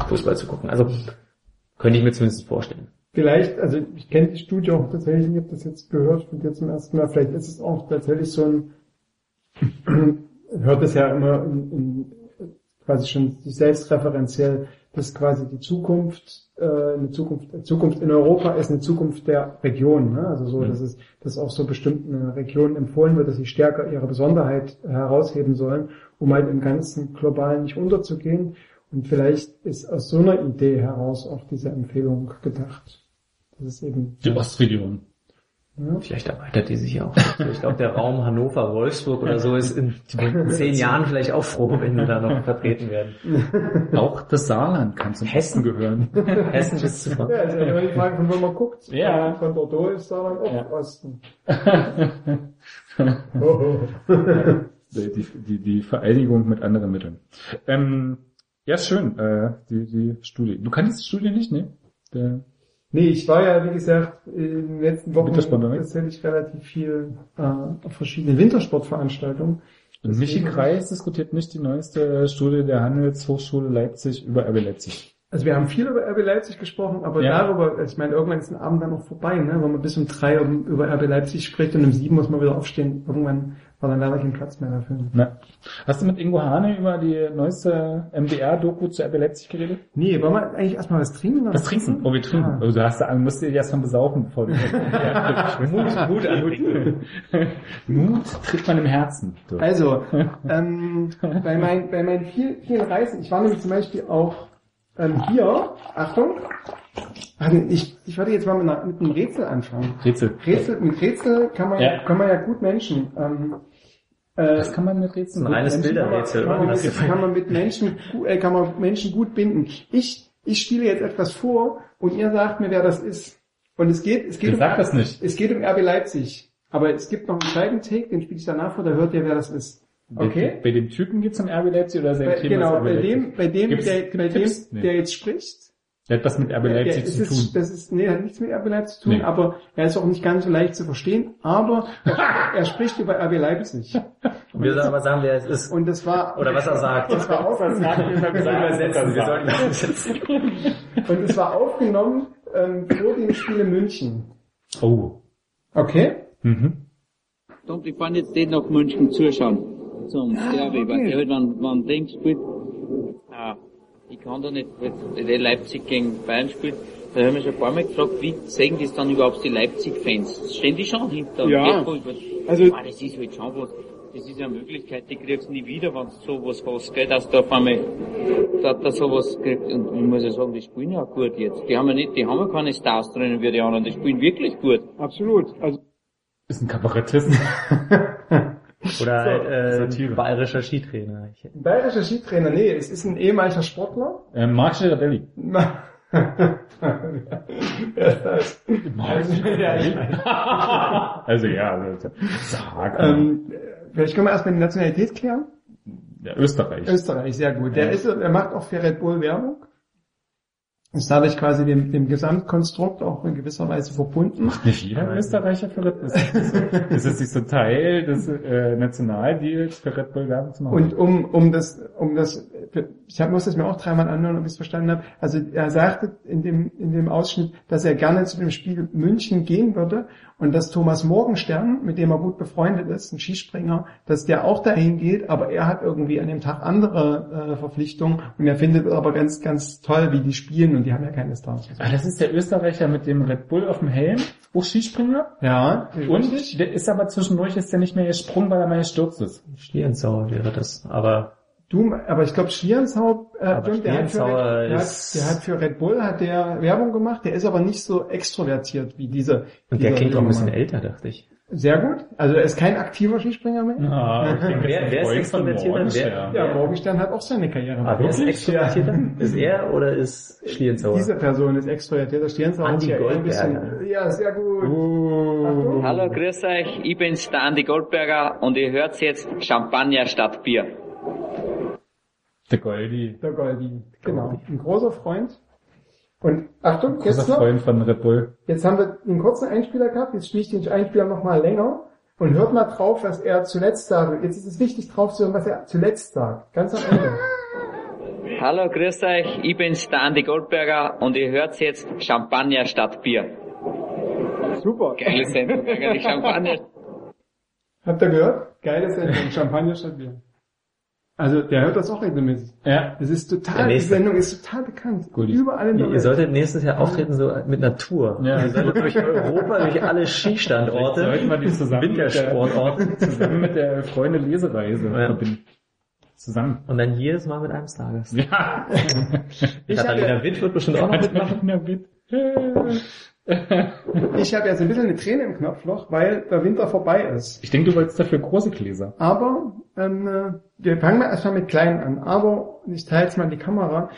Fußball zu gucken. Also könnte ich mir zumindest vorstellen.
Vielleicht, also ich kenne die Studie auch tatsächlich, ich habe das jetzt gehört von dir zum ersten Mal, vielleicht ist es auch tatsächlich so ein, hört es ja immer in, in, quasi schon selbstreferenziell, dass quasi die Zukunft, äh, eine Zukunft, eine Zukunft in Europa ist eine Zukunft der Region, ne? also so, dass es, dass auch so bestimmten Regionen empfohlen wird, dass sie stärker ihre Besonderheit herausheben sollen, um halt im ganzen Globalen nicht unterzugehen. Und vielleicht ist aus so einer Idee heraus auch diese Empfehlung gedacht. Das ist eben,
Die Ostregion.
ja,
Vielleicht erweitert die sich auch. Ich glaube, der Raum Hannover, Wolfsburg oder so ist in zehn Jahren vielleicht auch froh, wenn wir da noch vertreten werden.
Auch das Saarland kann zum Hessen gehören.
Hessen ist super.
ja, ist ja immer die Frage, von wo man guckt.
Ja.
Von Bordeaux ist dann auch
Ja.
Osten. Oh, oh.
die, die, die, Vereinigung mit anderen Mitteln. Ähm, ja, schön, äh, die, die Studie. Du kanntest die Studie nicht, ne? Der,
Nee, ich war ja, wie gesagt, in den letzten Wochen tatsächlich relativ viel äh, auf verschiedenen Wintersportveranstaltungen.
und Michi Kreis diskutiert nicht die neueste Studie der Handelshochschule Leipzig über RB Leipzig.
Also wir haben viel über RB Leipzig gesprochen, aber
Ja.
darüber, also ich meine, irgendwann ist ein Abend dann noch vorbei, ne? wenn man bis um drei über RB Leipzig spricht und um sieben muss man wieder aufstehen. Irgendwann war dann leider kein Platz mehr dafür.
Na. Hast du mit Ingo Hane über die neueste MDR-Doku zu RB Leipzig geredet?
Nee, wollen wir eigentlich erstmal was trinken?
Was trinken? Oh, wir trinken.
Ah.
Also du hast da, musst dir erst mal besaufen, bevor du Mut, Mut an Mut tritt man im Herzen. So.
Also, ähm, bei, mein, bei meinen vielen, vielen Reisen, ich war nämlich zum Beispiel auch ähm, hier, Achtung, Ach, ich, ich werde jetzt mal mit, einer, mit einem Rätsel anfangen.
Rätsel.
Rätsel, mit Rätsel kann man,
Ja.
kann man ja gut Menschen. Ähm, äh,
Was kann man mit Rätseln?
Ein reines Bilderrätsel.
kann, man
oder?
mit, kann man mit Menschen, äh, kann man Menschen gut binden. Ich, ich spiele jetzt etwas vor und ihr sagt mir, wer das ist. Und es geht, es geht,
Dann sag das nicht.
es geht um RB Leipzig. Aber es gibt noch einen zweiten Take, den spiele ich danach vor, da hört ihr, wer das ist. Okay?
Bei, bei dem Typen geht's um RB Leipzig oder sein Thema
genau, bei dem, bei dem,
Gibt's-
der, bei dem,
Tipps?
Der jetzt spricht,
Der hat was mit RB Leipzig
es
zu
ist,
tun.
das ist, nee, hat nichts mit RB Leipzig zu tun,
Nee.
aber er ist auch nicht ganz so leicht zu verstehen, aber er, er spricht über RB Leipzig.
Und wir sollen aber sagen, wer es ist.
Und das war,
Oder was er sagt.
das war aufgenommen,
Wir sollen übersetzen. Wir sollen übersetzen.
und es war aufgenommen, ähm, vor dem Spiel in München.
Oh.
Okay?
Mhm.
Und ich fand jetzt den nach München zuschauen. Zum Derby, weil der halt, wenn, wenn den spielt, ah, ich kann da nicht, wenn der Leipzig gegen Bayern spielt, da haben wir schon ein paar Mal gefragt, wie sehen das dann überhaupt die Leipzig-Fans? Stehen die schon hinter?
Ja. Also-
also, ah, das ist halt schon was, das ist ja eine Möglichkeit, die kriegst du nie wieder, wenn du sowas hast, gell, dass du auf einmal, da, da sowas kriegst. Und ich muss ja sagen, die spielen ja auch gut jetzt. Die haben ja nicht, die haben ja keine Stars drinnen wie die anderen, die spielen wirklich gut.
Absolut. Also,
Ist ein Kabarettist.
Oder halt, äh, bayerischer Skitrainer.
Bayerischer Skitrainer, nee, es ist ein ehemaliger Sportler.
äh, Mark Girardelli.
Wer ist das? ja.
Also ja, also, sag.
ähm, vielleicht können wir erstmal die Nationalität klären.
ja, Österreich.
Österreich, sehr gut. Der ist, er macht auch für Red Bull Werbung. Ist dadurch quasi dem, dem Gesamtkonstrukt auch in gewisser Weise verbunden.
Nicht jeder Österreicher für Red Bull. Ist das, ist nicht so Teil des äh, Nationaldeals für Red Bull Werbung zu machen?
Und um, um das, um das, ich hab, muss das mir auch dreimal anhören, ob ich es verstanden habe. Also er sagte in dem, in dem Ausschnitt, dass er gerne zu dem Spiel München gehen würde und dass Thomas Morgenstern, mit dem er gut befreundet ist, ein Skispringer, dass der auch dahin geht, aber er hat irgendwie an dem Tag andere äh, Verpflichtungen und er findet es aber ganz, ganz toll, wie die spielen und die haben ja keine Stars.
ah, das ist der Österreicher mit dem Red Bull auf dem Helm, auch Skispringer.
Ja,
Und der ist aber zwischendurch ist der nicht mehr gesprungen, weil er mal gestürzt ist.
Schlierenzauer wäre das. Aber
Du, aber ich glaube Schlierenzau, äh, stimmt, der, hat für
Schlierenzauer
Red, der, hat,
ist-
der hat für Red Bull hat der Werbung gemacht, der ist aber nicht so extrovertiert wie diese.
und der klingt auch ein bisschen älter, dachte ich.
Sehr gut. Also er ist kein aktiver Skispringer mehr.
Ah.
Wer- wer ist extrovertierter?
Morgenstern.
Ja, Morgenstern hat auch seine Karriere.
Aber wer ist
Wirklich?
extrovertierter? Ist er oder ist Schlierenzauer?
Diese Person ist extrovertierter. Stierenzauer
Andi
ist ja ein bisschen. Ja, sehr gut.
Uh.
Hallo, grüß euch, ich bin's, der Andi Goldberger und ihr hört jetzt Champagner statt Bier.
Der Goldi.
Der Goldi. Genau. Ein großer Freund. Und Achtung,
Großer
jetzt noch.
Freund von Red Bull.
Jetzt haben wir einen kurzen Einspieler gehabt, jetzt spiele ich den Einspieler nochmal länger und hört mal drauf, was er zuletzt sagt. Jetzt ist es wichtig drauf zu hören, was er zuletzt sagt. Ganz am Ende.
Hallo, grüß euch, ich bin's, der Andi Goldberger und ihr hört jetzt Champagner statt Bier.
Super.
Geile Sendung, eigentlich Champagner.
Habt ihr gehört? Geile Sendung, Champagner statt Bier. Also, der hört das auch regelmäßig.
Ja.
Das ist total, die. Sendung ist total bekannt.
Gut.
Überall in der
Ihr
Welt.
solltet nächstes Jahr auftreten so mit Natur.
Ja.
Ihr solltet durch Europa, durch alle Skistandorte,
Sollten wir die zusammen mit der,
Wintersportorte
zusammen mit der Freunde Lesereise
Ja.
verbinden. Zusammen.
und dann jedes Mal mit einem Stargast.
Ja.
Katharina Witt wird bestimmt auch noch mitmachen.
Na, bitte.
Ich hab jetzt ein bisschen eine Träne im Knopfloch, weil der Winter vorbei ist.
Ich denke, du wolltest dafür große Gläser.
Aber ähm, äh, wir fangen mal erstmal mit kleinen an. Aber ich teile jetzt mal die Kamera.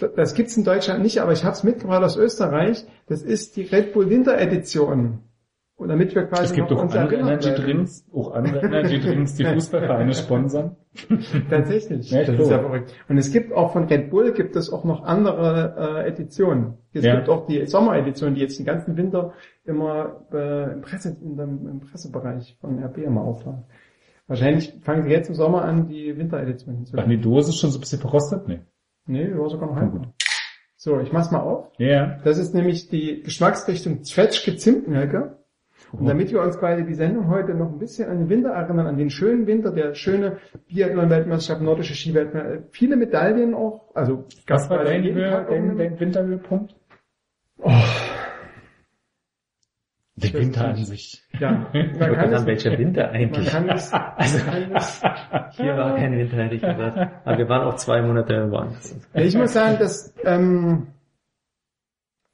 Das- Das gibt's in Deutschland nicht, aber ich habe es mitgebracht aus Österreich. Das ist die Red Bull Winter Edition. Und damit wir quasi
Es gibt auch andere Energy. Drinks, auch andere Energy Drinks, die Fußballvereine sponsern.
Tatsächlich.
Ja,
das ist ja verrückt. Und es gibt auch von Red Bull gibt es auch noch andere äh, Editionen. Es
Ja.
gibt auch die Sommeredition, die jetzt den ganzen Winter immer äh, im, Presse, in dem, im Pressebereich von RB immer aufladen. Wahrscheinlich fangen sie jetzt im Sommer an, die Winteredition
Ach,
hinzulegen.
die Dose ist schon so ein bisschen verrostet? Nee.
Nee, die war sogar noch halb. So, ich mach's mal auf.
Ja.
Das ist nämlich die Geschmacksrichtung Zwetschge Zimtnelke. Und damit wir uns quasi die Sendung heute noch ein bisschen an den Winter erinnern, an den schönen Winter, der schöne Biathlon-Weltmeisterschaft, nordische Skiweltmeisterschaft, viele Medaillen auch, also
Was war dein, dein, dein Winterhöhepunkt? Der
Das
Winter an sich.
Ja, man
Ich
kann es,
sagen, welcher Winter
man
eigentlich?
kann es,
Also,
man kann es,
hier war kein Winter, hätte ich gesagt. Aber wir waren auch zwei Monate woanders.
Ja, ich muss sagen, dass, ähm,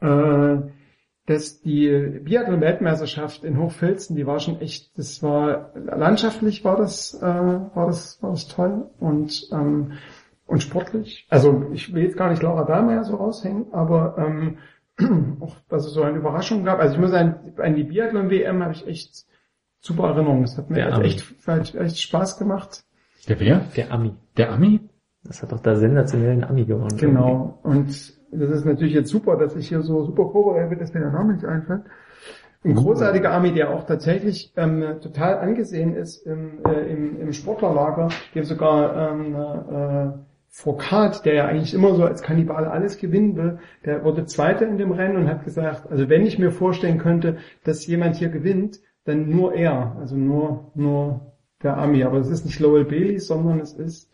äh, dass die Biathlon-Weltmeisterschaft in Hochfilzen, die war schon echt, das war landschaftlich war das, äh, war das, war das toll und ähm, und sportlich. Also ich will jetzt gar nicht Laura Dahlmeier so raushängen, aber ähm, auch, dass es so eine Überraschung gab. Also ich muss sagen, an die Biathlon-WM habe ich echt super Erinnerungen. Es hat mir
Der
echt,
Ami.
echt, Spaß gemacht.
Der wer?
Der Ami.
Der Ami?
Das hat doch der sensationellen Ami gewonnen.
Genau. Und das ist natürlich jetzt super, dass ich hier so super vorbereitet bin, dass mir der Name nicht einfällt. Ein großartiger Army, der auch tatsächlich ähm, total angesehen ist im, äh, im, im Sportlerlager, der sogar ähm, äh, Foucault, der ja eigentlich immer so als Kannibal alles gewinnen will, der wurde Zweiter in dem Rennen und hat gesagt, also wenn ich mir vorstellen könnte, dass jemand hier gewinnt, dann nur er, also nur nur der Army. Aber es ist nicht Lowell Bailey, sondern es ist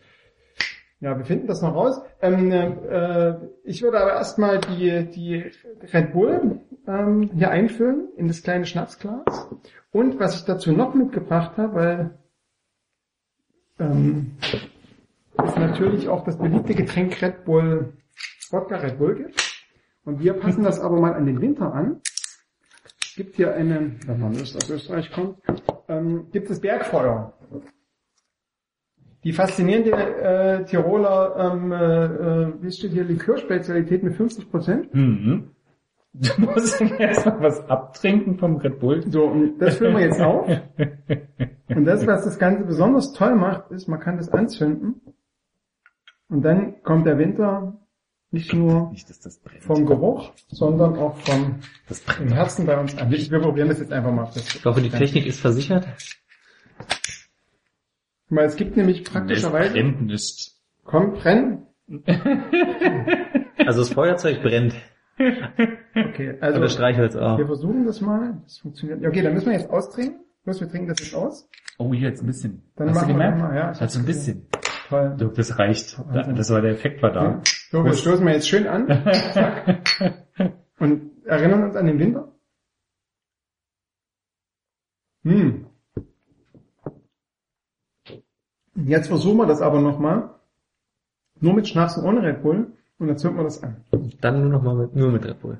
ja, wir finden das noch raus. Ähm, äh, ich würde aber erstmal die, die Red Bull ähm, hier einfüllen in das kleine Schnapsglas. Und was ich dazu noch mitgebracht habe, weil ähm, es natürlich auch das beliebte Getränk Red Bull, Wodka Red Bull gibt. Und wir passen das aber mal an den Winter an. Es gibt hier eine, wenn man aus Österreich kommt, ähm, gibt es Bergfeuer. Die faszinierende äh, Tiroler, ähm, äh, äh, wie steht hier, Likörspezialität mit 50 Prozent.
Mhm. Du musst erstmal was abtrinken vom Red Bull.
So, und das füllen wir jetzt auf. Und das, was das Ganze besonders toll macht, ist, man kann das anzünden. Und dann kommt der Winter nicht nur
Nicht, dass das
vom Geruch, sondern auch vom. Herzen bei uns an. Wir probieren das jetzt einfach mal.
Ich hoffe, die Technik ist versichert.
Mal, es gibt nämlich praktischerweise,
brennt nicht.
komm, brennen.
Also das Feuerzeug brennt.
Okay, also
Streichholz auch.
wir versuchen das mal. Das funktioniert. Ja, Okay, dann müssen wir jetzt austrinken. Los, wir trinken das jetzt aus.
Oh, hier jetzt ein bisschen.
Dann
Hast du
machen wir mal, ja,
Also ein bisschen.
Toll.
Du, das reicht. Da, das war der Effekt war da.
So, wir stoßen wir jetzt schön an. Zack. Und erinnern uns an den Winter. Hm. Jetzt versuchen wir das aber nochmal. Nur mit Schnaps und ohne Red Bull. Und dann zünden wir das an.
Dann nur noch mal mit, nur mit Red Bull.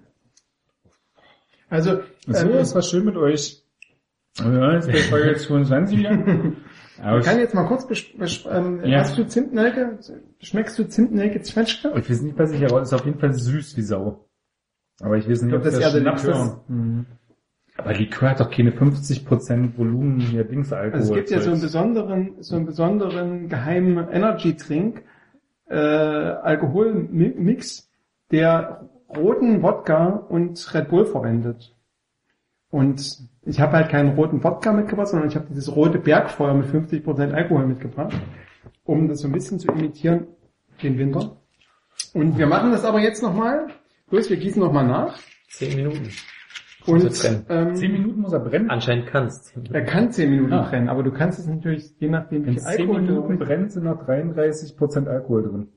Also,
So,
ähm,
es war schön mit euch. Ja, jetzt bei Folge 22 wieder.
Ich kann
ich,
jetzt mal kurz, ähm,
Ja.
hast du Zimtnelke? Schmeckst du Zimtnelke Zwetschge?
ich weiß nicht, was ich aber ist auf jeden Fall süß wie Sau. Aber ich weiß
Ich
nicht,
glaube,
ob
das der
Schnaps
Likör.
ist. Mhm. Aber Likör hat doch keine 50% Volumen hier Dingsalkohol.
Also es gibt ja so einen besonderen, so einen besonderen geheimen Energy Drink, äh, Alkoholmix, der roten Wodka und Red Bull verwendet. Und ich habe halt keinen roten Wodka mitgebracht, sondern ich habe dieses rote Bergfeuer mit 50% Alkohol mitgebracht, um das so ein bisschen zu imitieren, den Winter. Und wir machen das aber jetzt nochmal. Los, wir gießen nochmal nach.
Zehn Minuten.
Und
Muss er brennen.
Zehn
ähm,
Minuten muss er brennen.
Anscheinend kannst.
er kann 10 Minuten
Ah.
brennen, aber du kannst es natürlich, je nachdem, wie viel
10
Alkohol du
Minuten brennt, sind noch 33% Alkohol drin.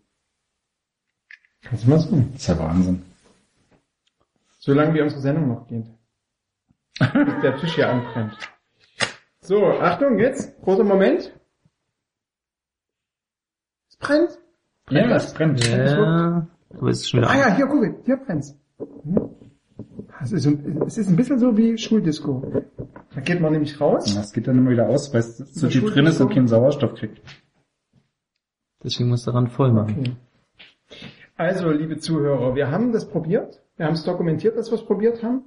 Kannst du mal.
Das ist ja Wahnsinn.
Solange wie unsere Sendung noch geht. Bis der Tisch hier anbrennt. So, Achtung, jetzt. Großer Moment. Es brennt.
Ja,
das?
das brennt.
Ja, aber es ist schon wieder
Ah ja, hier, guck, hier brennt's. Hm. Es ist, ein- es ist ein bisschen so wie Schuldisco. Da geht man nämlich raus.
Das geht dann immer wieder aus, weil es zu
der
tief drin ist und
so?
keinen Sauerstoff kriegt.
Deswegen musst du daran voll machen.
Okay. Also, liebe Zuhörer, wir haben das probiert. Wir haben es dokumentiert, dass wir es probiert haben.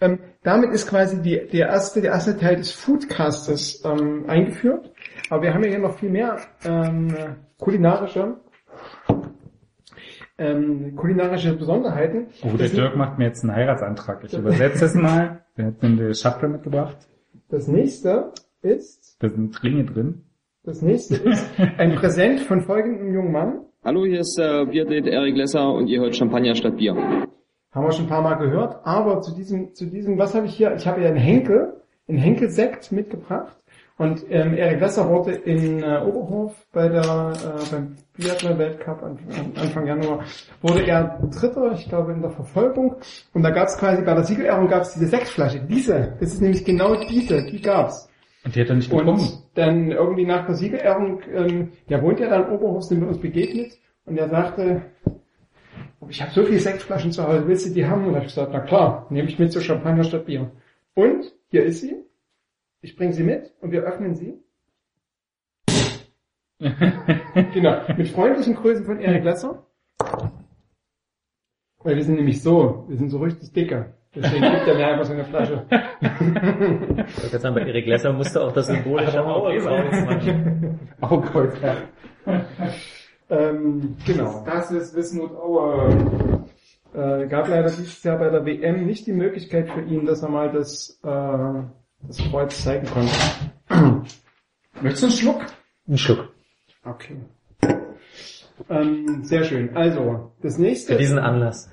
Ähm, damit ist quasi die, der, erste, der erste Teil des Foodcastes ähm, eingeführt. Aber wir haben ja hier noch viel mehr ähm, kulinarische, ähm, kulinarische Besonderheiten.
Oh, der
das,
Dirk macht mir jetzt einen Heiratsantrag. Ich übersetze es mal. Der hat mir eine Schachtel mitgebracht.
das nächste ist,
Da sind Ringe drin.
das nächste ist ein Präsent von folgendem jungen Mann.
Hallo, hier ist äh, Bierdate Erik Lesser und ihr hört Champagner statt Bier.
Haben wir schon ein paar Mal gehört. Aber zu diesem, zu diesem, was habe ich hier? Ich habe hier einen Henkel, einen Henkelsekt mitgebracht. Und ähm, Erik wurde in äh, Oberhof bei der äh, beim Biathlon-Weltcup an, an, Anfang Januar wurde er Dritter, ich glaube in der Verfolgung. Und da gab es quasi bei der Siegerehrung gab es diese Sektflasche. Diese, das ist nämlich genau diese, die gab's.
Und die hat er nicht getrunken.
Und dann irgendwie nach der Siegerehrung, ähm, der wohnt ja dann in Oberhof, sind wir uns begegnet und er sagte, "Oh, ich habe so viele Sektflaschen zu Hause, willst du die haben? Und da habe ich gesagt, na klar, nehme ich mit zu Champagner statt Bier. Und hier ist sie. Ich bringe sie mit und wir öffnen sie. genau, mit freundlichen Grüßen von Erik Lesser. Weil wir sind nämlich so, wir sind so richtig dicke. Deswegen gibt er mir einfach so eine Flasche.
Ich wollte sagen, bei Erik Lesser musste auch das symbolische Auge machen.
Augkreuz, ja. ähm, genau. Das ist Wismut Auer. Äh, gab leider dieses Jahr bei der WM nicht die Möglichkeit für ihn, dass er mal das, äh, das Kreuz zeigen konnte. Möchtest du einen Schluck?
Ein Schluck.
Okay. Ähm, sehr schön. Also, das nächste.
Für diesen Anlass.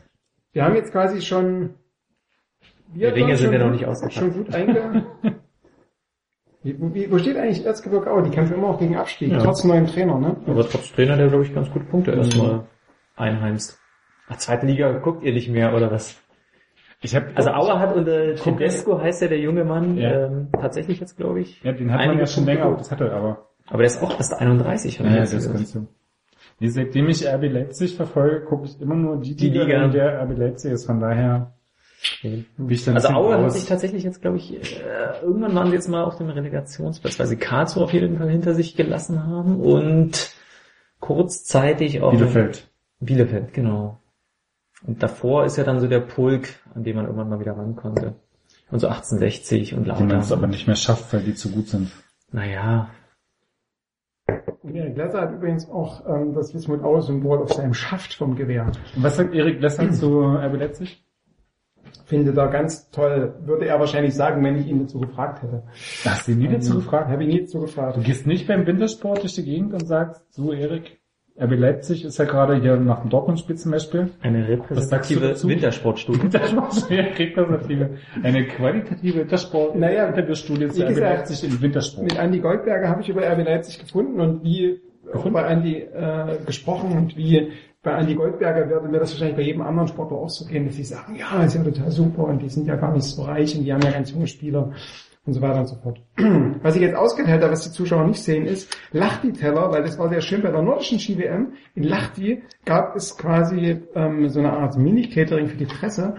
Wir haben jetzt quasi schon.
Die Ringe sind ja noch
gut-
nicht ausgepackt.
Schon gut einge. Wie, wie, wo steht eigentlich Erzgebirge Aue? Die kämpfen immer auch gegen Abstieg,
Ja.
trotz neuem Trainer, ne?
Aber trotz Trainer, der glaube ich ganz gute Punkte erstmal einheimst. Ach, zweite Liga guckt ihr nicht mehr, oder was?
Ich hab,
Also Auer hat unter Tedesco heißt ja der junge Mann,
Ja.
ähm, tatsächlich jetzt glaube ich.
Ja, den hat man ja schon länger das Zettel, aber.
Aber der ist auch erst 31. hab ich
Ja,
jetzt
das kannst du. Nee, seitdem ich RB Leipzig verfolge, gucke ich immer nur die,
Die
Liga,
Liga.
in der RB Leipzig ist. Von daher, Wie ich dann
Also
bisschen
Aue hat sich tatsächlich jetzt, glaube ich, äh, irgendwann waren sie jetzt mal auf dem Relegationsplatz, weil sie Karlsruhe auf jeden Fall hinter sich gelassen haben und kurzzeitig auch
Bielefeld.
Bielefeld, genau. Und davor ist ja dann so der Pulk, an dem man irgendwann mal wieder ran konnte. Und so 1860 und
Die man es
Lauter.
aber nicht mehr schafft, weil die zu gut sind.
Naja,
Erik Lesser hat übrigens auch ähm, das Wismut Aue-Symbol auf seinem Schaft vom Gewehr.
Und was sagt Erik Lesser zu RB Leipzig?
Finde da ganz toll. Würde er wahrscheinlich sagen, wenn ich ihn dazu gefragt hätte.
Hast du ihn nie dazu gefragt?
Habe ich nie dazu gefragt.
Du gehst nicht beim Wintersport durch die Gegend und sagst, so Erik, RB Leipzig ist ja gerade hier nach dem Dortmund-Spiel zum Beispiel.
eine repräsentative? Wintersportstudie.
Wintersport, ja, repräsentative, eine qualitative Wintersport,
Naja,
Interviewstudie zu
wie
RB
gesagt,
Leipzig im Wintersport.
Mit Andy Goldberger habe ich über RB Leipzig gefunden und wie auch bei Andy äh, gesprochen und wie bei Andy Goldberger würde mir das wahrscheinlich bei jedem anderen Sportler auch so gehen, dass sie sagen, ja, ist ja total super und die sind ja gar nicht so reich und die haben ja ganz junge Spieler und so weiter und so fort. Was ich jetzt ausgeteilt habe, was die Zuschauer nicht sehen, ist Lachti-Teller, weil das war sehr schön bei der nordischen Ski-WM. In Lachti gab es quasi ähm, so eine Art Mini-Catering für die Presse.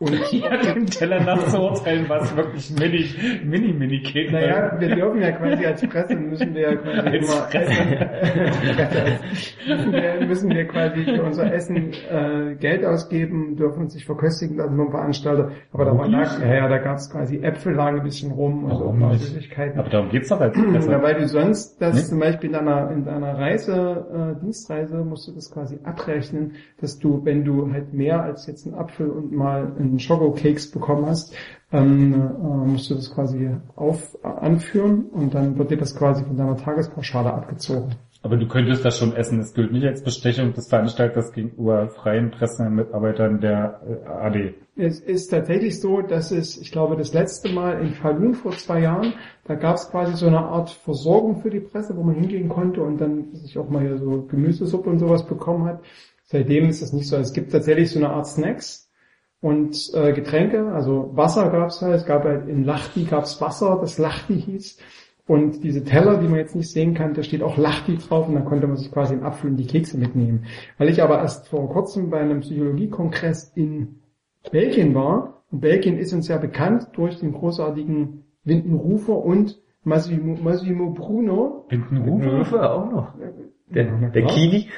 Und
Ja, den Teller nachzuurteilen, war es wirklich mini, mini, mini Cake.
Naja, wir dürfen ja quasi als Presse müssen wir ja quasi
Als
immer wir, müssen wir quasi für unser Essen äh, Geld ausgeben, dürfen uns nicht verköstigen lassen vom Veranstalter. Aber da war
Wirklich?
ja, ja, da gab es quasi Äpfel lagen ein bisschen rum und so
Warum nicht?
Süßigkeiten.
Aber darum geht's doch als
Ja,
Presse.
weil du sonst das
Nee?
zum Beispiel in deiner, in deiner Reise, äh, Dienstreise, musst du das quasi abrechnen, dass du, wenn du halt mehr als jetzt einen Apfel und mal einen Schokokeks bekommen hast, ähm, äh, musst du das quasi auf, anführen und dann wird dir das quasi von deiner Tagespauschale abgezogen.
Aber du könntest das schon essen. Es gilt nicht als Bestechung des Veranstalters gegenüber freien Pressemitarbeitern der äh, AD.
Es ist tatsächlich so, dass es, ich glaube, das letzte Mal in Falun vor zwei Jahren, da gab es quasi so eine Art Versorgung für die Presse, wo man hingehen konnte und dann sich auch mal hier so Gemüsesuppe und sowas bekommen hat. Seitdem ist das nicht so. Es gibt tatsächlich so eine Art Snacks und äh, Getränke, also Wasser gab es halt, es gab halt in Lachti gab es Wasser, das Lachti hieß. Und diese Teller, die man jetzt nicht sehen kann, da steht auch Lachti drauf und dann konnte man sich quasi einen Apfel und die Kekse mitnehmen. Weil ich aber erst vor kurzem bei einem Psychologiekongress in Belgien war. Und Belgien ist uns ja bekannt durch den großartigen Windenrufer und Massimo, Massimo Bruno.
Hintenrufe?
Rufe auch noch. Der, der. Kiwi.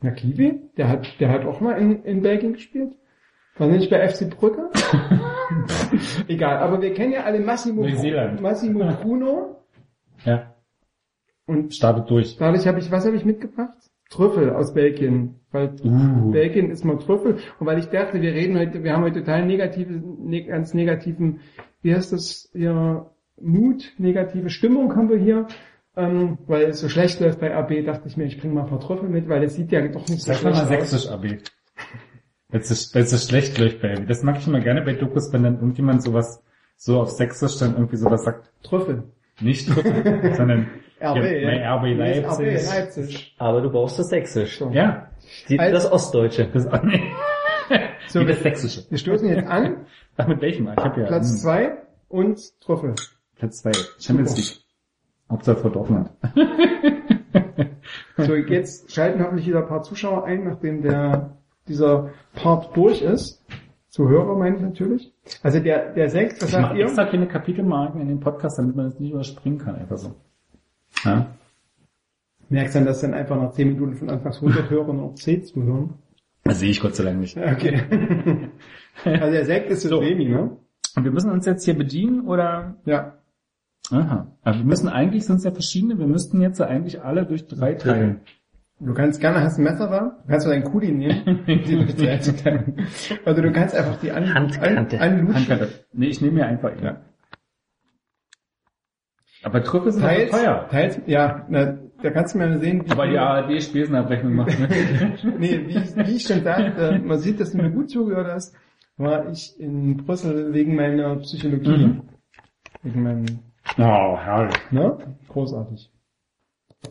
Na, Kiwi, der hat, der hat auch mal in, in Belgien gespielt. War nicht bei FC Brügge? Egal, aber wir kennen ja alle Massimo,
Neuseeland.
Massimo Bruno.
Ja,
Und
startet durch.
dadurch habe ich, was habe ich mitgebracht? Trüffel aus Belgien. Weil
Uh.
Belgien ist mal Trüffel. Und weil ich dachte, wir reden heute, wir haben heute total negative, ne, ganz negativen, wie heißt das hier, Mut, negative Stimmung haben wir hier. Ähm, weil es so schlecht läuft bei AB, dachte ich mir, ich bringe mal ein paar Trüffel mit, weil es sieht ja doch nicht so
Sag mal
schlecht aus.
sächsisch, AB. Wenn es wenn es schlecht läuft bei RB. Das mag ich immer gerne bei Dokus, wenn dann irgendjemand sowas so auf sächsisch dann irgendwie sowas sagt.
Trüffel.
Nicht Trüffel, sondern
RB,
ja, mein RB Leipzig.
RB Leipzig.
Aber du brauchst das Sächsisch.
So.
Ja,
Die,
Also-
das Ostdeutsche.
das, nee.
So,
Wie das sächsische.
wir stoßen jetzt an,
Ach, mit welchem? Ich habe ja
Platz
hm,
zwei und Trüffel.
Platz zwei. Champions League. Hauptsache vor Dortmund.
So, jetzt schalten hoffentlich wieder ein paar Zuschauer ein, nachdem der, dieser Part durch ist. Zuhörer meine ich natürlich. Also der, der Sekt, was
Ich
sagt
mache
ihr?
extra keine Kapitelmarken in den Podcast, damit man das nicht überspringen kann, einfach so. Ja?
Merkst dann, dass dann einfach nach 10 Minuten von Anfangs 100 Hörer noch 10 zuhören?
Das sehe ich Gott sei Dank nicht.
Okay. also der Sekt ist so Semi, ne?
Und wir müssen uns jetzt hier bedienen oder?
Ja.
Aha. Aber wir müssen eigentlich, sind es ja verschiedene, wir müssten jetzt ja eigentlich alle durch drei teilen.
Du kannst gerne, hast ein Messer da? Du kannst du deinen Kuli nehmen, die. Also du kannst einfach die an,
Handkante.
An, anlutschen.
Handkante. Nee, ich nehme mir einfach ja. Aber Trüffel sind
Teils,
teuer.
teils, ja, na, da kannst du mal sehen, wie
Aber die ARD Spesenabrechnung macht. Ne?
Nee, wie, ich- wie ich schon sagte, man sieht, dass du mir gut zugehört hast, war ich in Brüssel wegen meiner Psychologie.
Mhm.
Wegen meinem,
oh, herrlich.
ne? Großartig.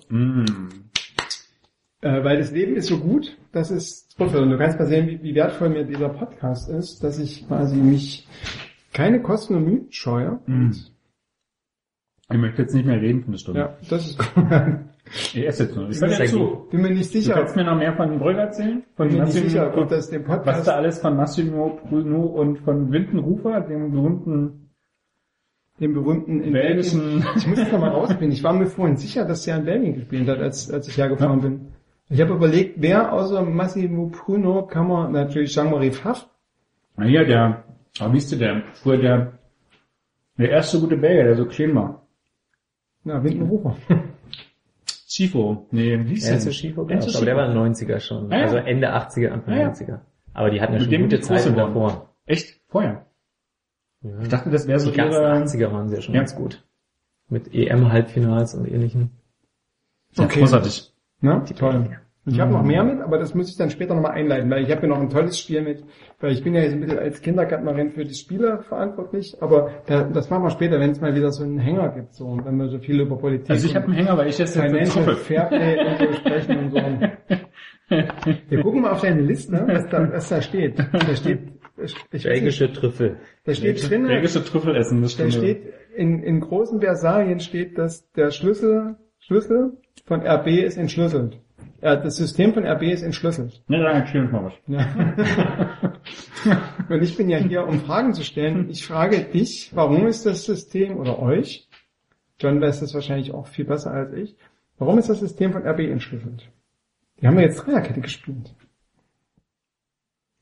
Mm.
Äh, weil das Leben ist so gut, das ist Trüffel. Und du kannst mal sehen, wie, wie wertvoll mir dieser Podcast ist, dass ich quasi mich keine Kosten und Mühen scheue.
Mm. Ich möchte jetzt nicht mehr reden für eine Stunde.
Ja, das ist gut.
Ich esse jetzt nur. Ich
Das ja
zu.
Bin mir nicht
Du
sicher,
kannst mir noch mehr von dem Brügger erzählen? Von
bin mir nicht
Massimo-
sicher, ob das dem
was
Podcast
da alles von Massimo Bruno und von Windenrufer, dem berühmten
den berühmten in
belgischen...
Belgien. Ich muss jetzt noch mal rausfinden. Ich war mir vorhin sicher, dass er in Belgien gespielt hat, als, als ich hergefahren bin. Ich habe überlegt, wer außer Massimo Bruno kann man, natürlich Jean-Marie Pfaff.
Na hier, der, aber wie ist der, der, früher der, der erste gute Belgier, der so klein war.
Na, Windenrufer.
Chifo. Nee, wie hieß
Enzo
der?
Schifo,
Enzo
aber der
Schifo.
war in den 90er schon.
Ah, ja.
Also Ende 80er, Anfang
Ah, ja.
90er. Aber die hatten ja schon gute Zeiten davor.
Echt? Vorher?
Ja.
Ich dachte, das wäre so
die ganzen
ihre...
80er waren sie ja schon
Ja.
ganz gut. Mit EM-Halbfinals und ähnlichem.
Ja,
Okay.
Großartig.
Ne? Toll. Ich habe noch mehr mit, aber das muss ich dann später nochmal einleiten, weil ich habe ja noch ein tolles Spiel mit, weil ich bin ja jetzt ein bisschen als Kindergärtnerin für die Spiele verantwortlich, aber da, das machen wir später, wenn es mal wieder so einen Hänger gibt, so, und wenn wir so viel über Politik
Also ich habe einen Hänger, weil ich jetzt
Financial. Fairplay und so sprechen und so. Wir gucken mal auf deine Liste, was da, was da steht. Da steht, ich weiß nicht,
Belgische Trüffel.
da steht drin,
Belgische Trüffel essen, das
da
stimmt.
steht, in, in großen Versalien steht, dass der Schlüssel, Schlüssel von RB ist entschlüsselt. Ja, das System von RB ist entschlüsselt.
Ne, dann erzähl uns mal was.
Ja. Und ich bin ja hier, um Fragen zu stellen. Ich frage dich, warum ist das System, oder euch, John weiß das wahrscheinlich auch viel besser als ich, warum ist das System von RB entschlüsselt? Die haben ja jetzt Dreierkette gespielt.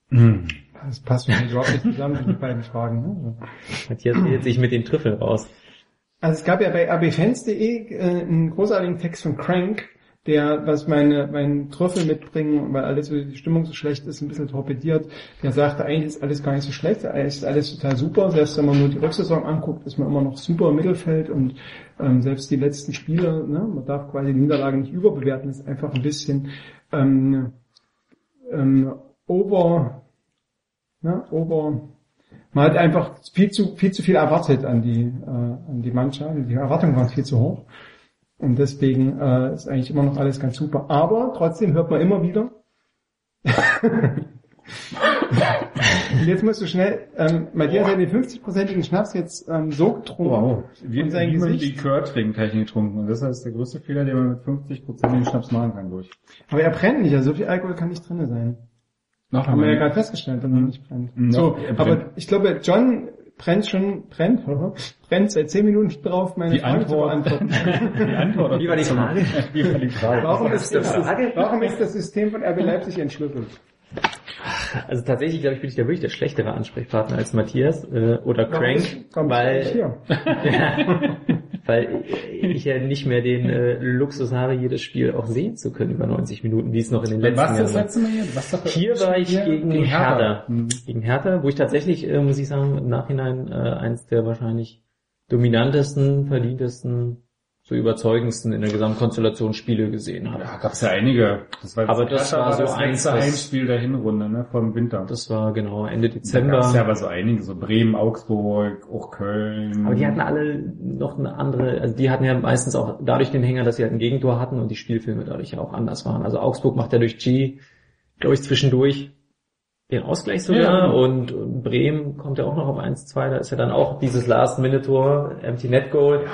Hm.
Das passt für mich überhaupt nicht zusammen, die beiden Fragen. Ne?
Matthias redet sich mit den Trüffeln raus.
Also es gab ja bei abfans.de äh, einen großartigen Text von Crank, der, was meine, meinen Trüffel mitbringen, weil alles, die Stimmung so schlecht ist, ein bisschen torpediert. Der sagte, eigentlich ist alles gar nicht so schlecht, eigentlich ist alles total super. Selbst wenn man nur die Rücksaison anguckt, ist man immer noch super im Mittelfeld und ähm, selbst die letzten Spiele, ne, man darf quasi die Niederlage nicht überbewerten, ist einfach ein bisschen ähm, ähm, over, ne, over, man hat einfach viel zu viel zu viel erwartet an die äh, an die Mannschaft. Die Erwartungen waren viel zu hoch und deswegen äh, ist eigentlich immer noch alles ganz super. Aber trotzdem hört man immer wieder. jetzt musst du schnell, ähm, Matthias hat den 50-prozentigen Schnaps jetzt ähm, so getrunken.
Wow. Wie,
Und sein
wie
Gesicht.
Likör trinkt, habe ich ihn getrunken. Und das ist der größte Fehler, den man mit 50% den Schnaps machen kann, durch.
Aber er brennt nicht, also so viel Alkohol kann nicht drinne sein.
Noch
Haben wir ja gerade festgestellt, dass er nicht brennt.
Mhm.
So,
Ja, er brennt.
aber ich glaube, John brennt schon, brennt, brennt seit zehn Minuten drauf, meine
Die
Frage zu
Antwort.
beantworten.
Die Antwort.
Wie war die Frage?
Wie war die Frage?
Warum ist, das,
Frage?
warum ist das System von RB Leipzig entschlüsselt?
Also tatsächlich, glaube ich, bin ich da wirklich der schlechtere Ansprechpartner als Matthias äh, oder Crank, weil? weil ich ja nicht mehr den äh, Luxus habe, jedes Spiel auch sehen zu können über 90 Minuten, wie es noch in den letzten
Was
Jahren war.
letzte? Was
Hier war ich gegen,
gegen
Hertha.
Hertha. Mhm.
Gegen Hertha, wo ich tatsächlich, äh, muss ich sagen, im Nachhinein äh, eins der wahrscheinlich dominantesten, verdientesten, so überzeugendsten in der Gesamtkonstellation Spiele gesehen habe.
Ja, gab's ja einige. Das war
Aber das war so
das
eins,
Heimspiel der Hinrunde, ne, vom Winter.
Das war genau Ende
da
Dezember.
gab's ja aber so einige, so Bremen, Augsburg, auch Köln.
Aber die hatten alle noch eine andere, also die hatten ja meistens auch dadurch den Hänger, dass sie halt ein Gegentor hatten und die Spielfilme dadurch ja auch anders waren. Also Augsburg macht ja durch G, glaube ich, zwischendurch den Ausgleich sogar
Ja,
und, und Bremen kommt ja auch noch auf 1-2, da ist ja dann auch dieses Last-Minute-Tor, Empty Net Goal.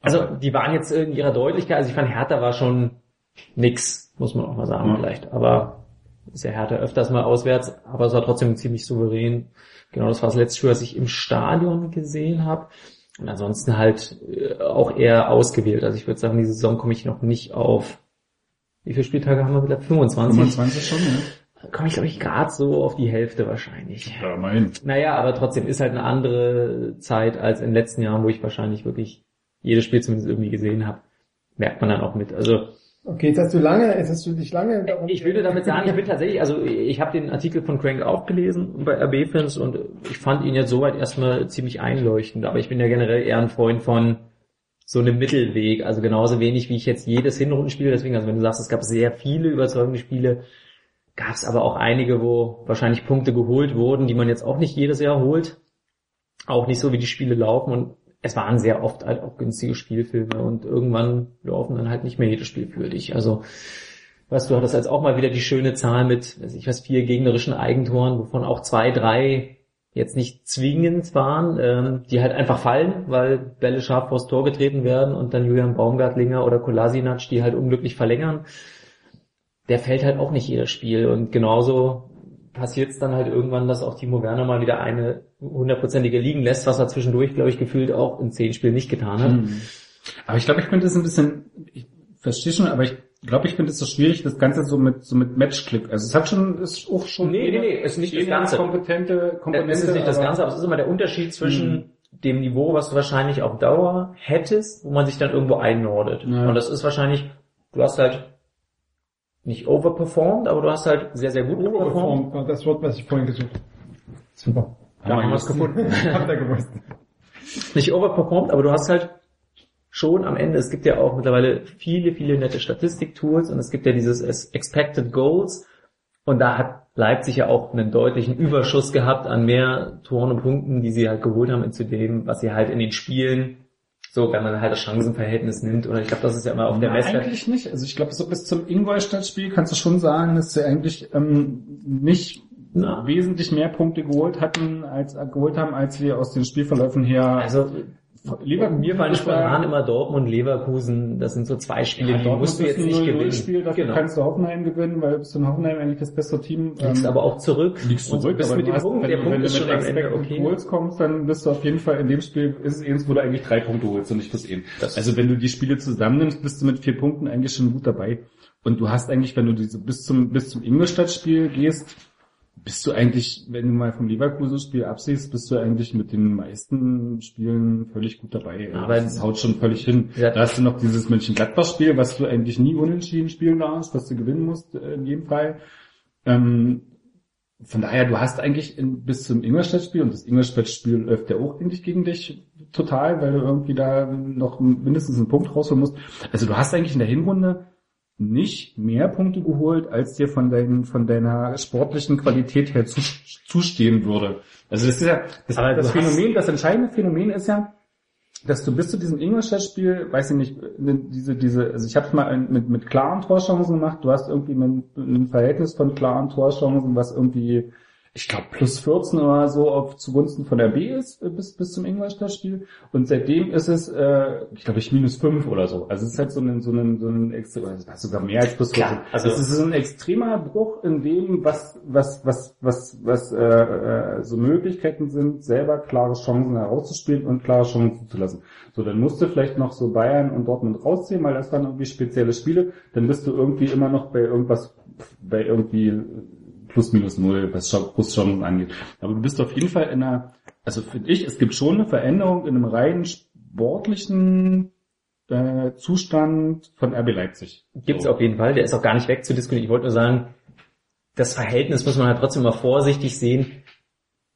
Also die waren jetzt in ihrer Deutlichkeit, also ich fand Hertha war schon nix, muss man auch mal sagen
Ja.
vielleicht, aber ist ja Hertha öfters mal auswärts, aber es war trotzdem ziemlich souverän. Genau, das war das letzte Spiel, was ich im Stadion gesehen habe. Und ansonsten halt äh, auch eher ausgewählt. Also ich würde sagen, diese Saison komme ich noch nicht auf. Wie viele Spieltage haben wir wieder? 25.
25 schon, ne?
Komme ich, glaube ich, gerade so auf die Hälfte wahrscheinlich.
Ja, immerhin.
Naja, aber trotzdem ist halt eine andere Zeit als in den letzten Jahren, wo ich wahrscheinlich wirklich jedes Spiel zumindest irgendwie gesehen habe. Merkt man dann auch mit. Also
Okay, jetzt hast du lange, jetzt hast du dich lange darum...
ich würde damit sagen, ich bin tatsächlich, also ich habe den Artikel von Crank auch gelesen bei RB-Fans und ich fand ihn jetzt soweit erstmal ziemlich einleuchtend, aber ich bin ja generell eher ein Freund von so einem Mittelweg, also genauso wenig wie ich jetzt jedes Hinrundenspiel, deswegen, also wenn du sagst, es gab sehr viele überzeugende Spiele, gab es aber auch einige, wo wahrscheinlich Punkte geholt wurden, die man jetzt auch nicht jedes Jahr holt, auch nicht so wie die Spiele laufen und es waren sehr oft halt auch günstige Spielfilme und irgendwann laufen dann halt nicht mehr jedes Spiel für dich. Also, weißt du, hattest jetzt auch mal wieder die schöne Zahl mit, weiß ich was, vier gegnerischen Eigentoren, wovon auch zwei, drei jetzt nicht zwingend waren, ähm, die halt einfach fallen, weil Bälle scharf vors Tor getreten werden und dann Julian Baumgartlinger oder Kolasinac, die halt unglücklich verlängern. Der fällt halt auch nicht jedes Spiel und genauso passiert es dann halt irgendwann, dass auch Timo Werner mal wieder eine hundertprozentige liegen lässt, was er zwischendurch, glaube ich, gefühlt auch in zehn Spielen nicht getan hat.
Mhm. Aber ich glaube, ich finde es ein bisschen, ich verstehe schon, aber ich glaube, ich finde es so schwierig, das Ganze so mit so mit Matchclick. Also es hat schon, ist auch schon
Nee, nee, nee, ist nicht das Ganze.
kompetente Komponente.
Das ist nicht das Ganze, aber es ist immer der Unterschied zwischen
Mhm.
dem Niveau, was du wahrscheinlich auf Dauer hättest, wo man sich dann irgendwo einnordet.
Ja.
Und das ist wahrscheinlich, du hast halt nicht overperformed, aber du hast halt sehr, sehr gut performt.
Overperformed war das Wort, was ich vorhin gesucht habe. Super.
Da haben wir es gefunden.
Habt ihr gewusst.
nicht overperformed, aber du hast halt schon am Ende, es gibt ja auch mittlerweile viele, viele nette Statistik-Tools und es gibt ja dieses Es- Expected Goals und da hat Leipzig ja auch einen deutlichen Überschuss gehabt an mehr Toren und Punkten, die sie halt geholt haben zu dem, was sie halt in den Spielen, so wenn man halt das Chancenverhältnis nimmt, oder ich glaube, das ist ja immer auf der
Ja,
Messwert.
eigentlich nicht. Also ich glaube, so bis zum Ingolstadt-Spiel kannst du schon sagen, dass sie eigentlich ähm, nicht
Na.
wesentlich mehr Punkte geholt hatten, als geholt haben, als wir aus den Spielverläufen her.
Also
Leverkusen
mir fallen spontan immer Dortmund, Leverkusen, das sind so zwei Spiele,
Ja,
die
Dortmund
musst du
ist
jetzt
ein
nicht
0-0
gewinnen.
Spiel, dafür
genau.
kannst du Hoffenheim gewinnen, weil du bist in Hoffenheim eigentlich das beste Team.
Liegst
Ähm,
aber auch zurück.
liegst
und
zurück,
bist
aber
mit
du
dem
hast,
Punkt,
wenn,
der
du-
Punkt
wenn du
ist
mit
schon am Ende
Expected
okay.
Goals kommst, dann bist du auf jeden Fall in dem Spiel, ist es eins, wo du eigentlich drei Punkte holst und nicht plus eben.
Das-
Also wenn du die Spiele zusammennimmst, bist du mit vier Punkten eigentlich schon gut dabei. Und du hast eigentlich, wenn du diese bis zum bis zum Ingolstadt-Spiel gehst, bist du eigentlich, wenn du mal vom Leverkusen-Spiel absiehst, bist du eigentlich mit den meisten Spielen völlig gut dabei.
Aber-
das haut schon völlig hin.
Ja.
Da hast du noch dieses Mönchengladbach-Spiel, was du eigentlich nie unentschieden spielen darfst, was du gewinnen musst äh, in jedem Fall. Ähm, von daher, du hast eigentlich in, bis zum Ingolstadt-Spiel, und das Ingolstadt-Spiel läuft ja auch eigentlich gegen dich total, weil du irgendwie da noch mindestens einen Punkt rausholen musst. Also du hast eigentlich in der Hinrunde nicht mehr Punkte geholt, als dir von, dein, von deiner sportlichen Qualität her zu, zustehen würde. Also das ist ja das, das Phänomen, das entscheidende Phänomen ist ja, dass du bis zu diesem Ingolstadt-Spiel, weiß ich nicht, ne, diese, diese, also ich habe mal ein- mit, mit klaren Torchancen gemacht, du hast irgendwie ein, ein Verhältnis von klaren Torchancen, was irgendwie, ich glaube, plus 14 oder so auf zugunsten von der B ist, äh, bis, bis zum Ingolstadt-Spiel. Und seitdem ist es, äh, ich glaube, ich minus 5 oder so. Also es ist halt so ein, so ein, so ein war sogar mehr als plus 14.
Klar, also-
es ist so ein extremer Bruch in dem, was, was, was, was, was äh, äh, so Möglichkeiten sind, selber klare Chancen herauszuspielen und klare Chancen zuzulassen. So, dann musst du vielleicht noch so Bayern und Dortmund rausziehen, weil das waren irgendwie spezielle Spiele. Dann bist du irgendwie immer noch bei irgendwas, bei irgendwie plus minus null, was Sch- Brustchancen angeht. Aber du bist auf jeden Fall in einer, also finde ich, es gibt schon eine Veränderung in einem rein sportlichen äh, Zustand von RB Leipzig.
Gibt's
So.
auf jeden Fall, der ist auch gar nicht wegzudiskutieren. Ich wollte nur sagen, das Verhältnis muss man halt trotzdem mal vorsichtig sehen.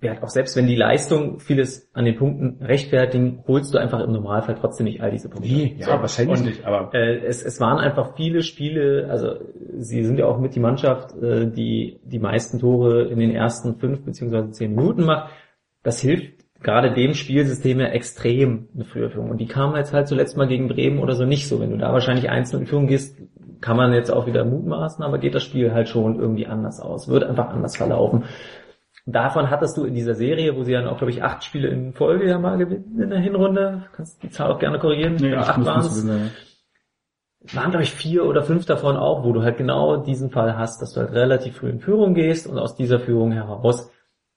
Ja, auch selbst wenn die Leistung vieles an den Punkten rechtfertigen, holst du einfach im Normalfall trotzdem nicht all diese Punkte.
Nee, ja,
So.
wahrscheinlich nicht, aber
Äh, es, es waren einfach viele Spiele, also sie sind ja auch mit die Mannschaft, äh, die die meisten Tore in den ersten fünf beziehungsweise zehn Minuten macht. Das hilft gerade dem Spielsystem ja extrem eine frühe Führung. Und die kamen jetzt halt zuletzt mal gegen Bremen oder so nicht so. Wenn du da wahrscheinlich einzeln in Führung gehst, kann man jetzt auch wieder mutmaßen, aber geht das Spiel halt schon irgendwie anders aus. Wird einfach anders verlaufen. Davon hattest du in dieser Serie, wo sie dann auch, glaube ich, acht Spiele in Folge ja mal gewinnen in der Hinrunde. Kannst die Zahl auch gerne korrigieren.
nee,
Ja, acht waren
sagen.
waren, glaube ich, vier oder fünf davon auch, wo du halt genau diesen Fall hast, dass du halt relativ früh in Führung gehst und aus dieser Führung heraus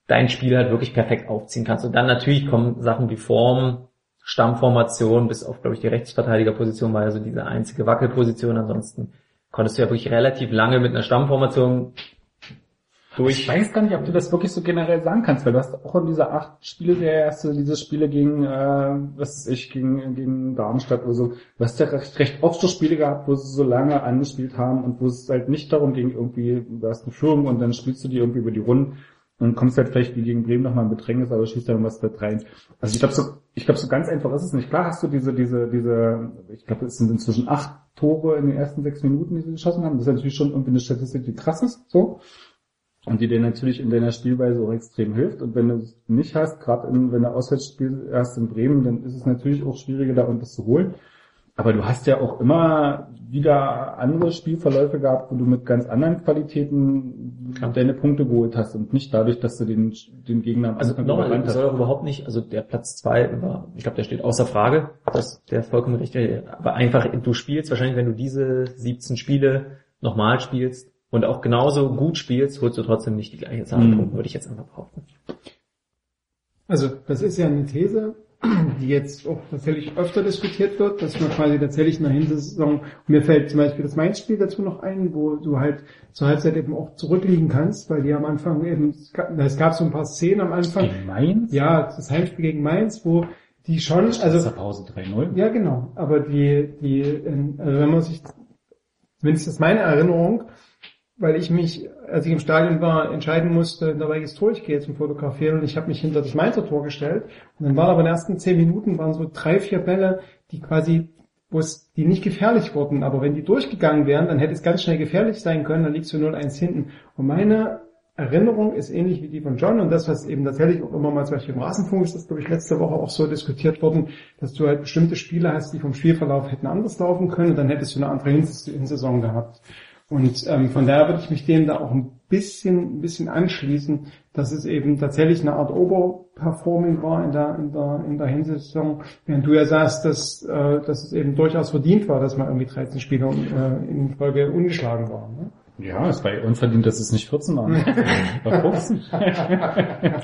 dein Spiel halt wirklich perfekt aufziehen kannst. Und dann natürlich kommen Sachen wie Form, Stammformation, bis auf, glaube ich, die Rechtsverteidigerposition war ja so diese einzige Wackelposition. Ansonsten konntest du ja wirklich relativ lange mit einer Stammformation
Ich
durch.
weiß gar nicht, ob du das wirklich so generell sagen kannst, weil du hast auch in dieser acht Spiele der erste, diese Spiele gegen, äh, was weiß ich, gegen, gegen Darmstadt oder so, du hast ja recht, recht oft so Spiele gehabt, wo sie so lange angespielt haben und wo es halt nicht darum ging, irgendwie, du hast eine Führung und dann spielst du die irgendwie über die Runden und kommst halt vielleicht wie gegen Bremen nochmal in Bedrängnis, aber schießt dann was da rein. Also ich glaube so, ich glaube so ganz einfach ist es nicht. Klar hast du diese, diese, diese, ich glaube es sind inzwischen acht Tore in den ersten sechs Minuten, die sie geschossen haben. Das ist natürlich schon irgendwie eine Statistik, die krass ist, so. Und die dir natürlich in deiner Spielweise auch extrem hilft. Und wenn du es nicht hast, gerade wenn du Auswärtsspiel hast in Bremen, dann ist es natürlich auch schwieriger, da irgendwas zu holen. Aber du hast ja auch immer wieder andere Spielverläufe gehabt, wo du mit ganz anderen Qualitäten
Klar.
deine Punkte geholt hast und nicht dadurch, dass du den, den Gegner am
Also
Anfang
nochmal, das
hast.
soll auch überhaupt nicht, also der Platz zwei war, ich glaube, der steht außer Frage, dass der vollkommen richtig, aber einfach, du spielst wahrscheinlich, wenn du diese 17 Spiele nochmal spielst und auch genauso gut spielst, holst du trotzdem nicht die gleiche Zahl
Mhm.
Würde ich jetzt einfach behaupten.
Also das ist ja eine These, die jetzt auch tatsächlich öfter diskutiert wird, dass man quasi tatsächlich in der Hinsaison, mir fällt zum Beispiel das Mainz-Spiel dazu noch ein, wo du halt zur Halbzeit eben auch zurückliegen kannst, weil die am Anfang eben, es gab, so ein paar Szenen am Anfang,
Gegen Mainz?
ja, das Heimspiel gegen Mainz, wo die schon,
Also
also
Pause 3-0.
ja, genau. Aber die, die, ähm, also wenn man sich, zumindest ist meine Erinnerung, weil ich mich, als ich im Stadion war, entscheiden musste, in welches Tor ich gehe zum Fotografieren und ich habe mich hinter das Mainzer Tor gestellt. Und dann waren aber in den ersten zehn Minuten waren so drei, vier Bälle, die quasi, wo es, die nicht gefährlich wurden. Aber wenn die durchgegangen wären, dann hätte es ganz schnell gefährlich sein können, dann liegst du 0-1 hinten. Und meine Erinnerung ist ähnlich wie die von John und das, was eben tatsächlich auch immer mal zum Beispiel im Rasenfunk ist, das glaube ich letzte Woche auch so diskutiert worden, dass du halt bestimmte Spiele hast, die vom Spielverlauf hätten anders laufen können und dann hättest du eine andere Hins- Hinsaison gehabt. Und ähm, von daher würde ich mich dem da auch ein bisschen, ein bisschen anschließen, dass es eben tatsächlich eine Art Oberperforming war in der, in der, in der Hinsaison, während du ja sagst, dass, äh, dass es eben durchaus verdient war, dass man irgendwie 13 Spiele äh, in Folge ungeschlagen war. Ne?
Ja, es war ja unverdient, dass es nicht 14 waren. War 15.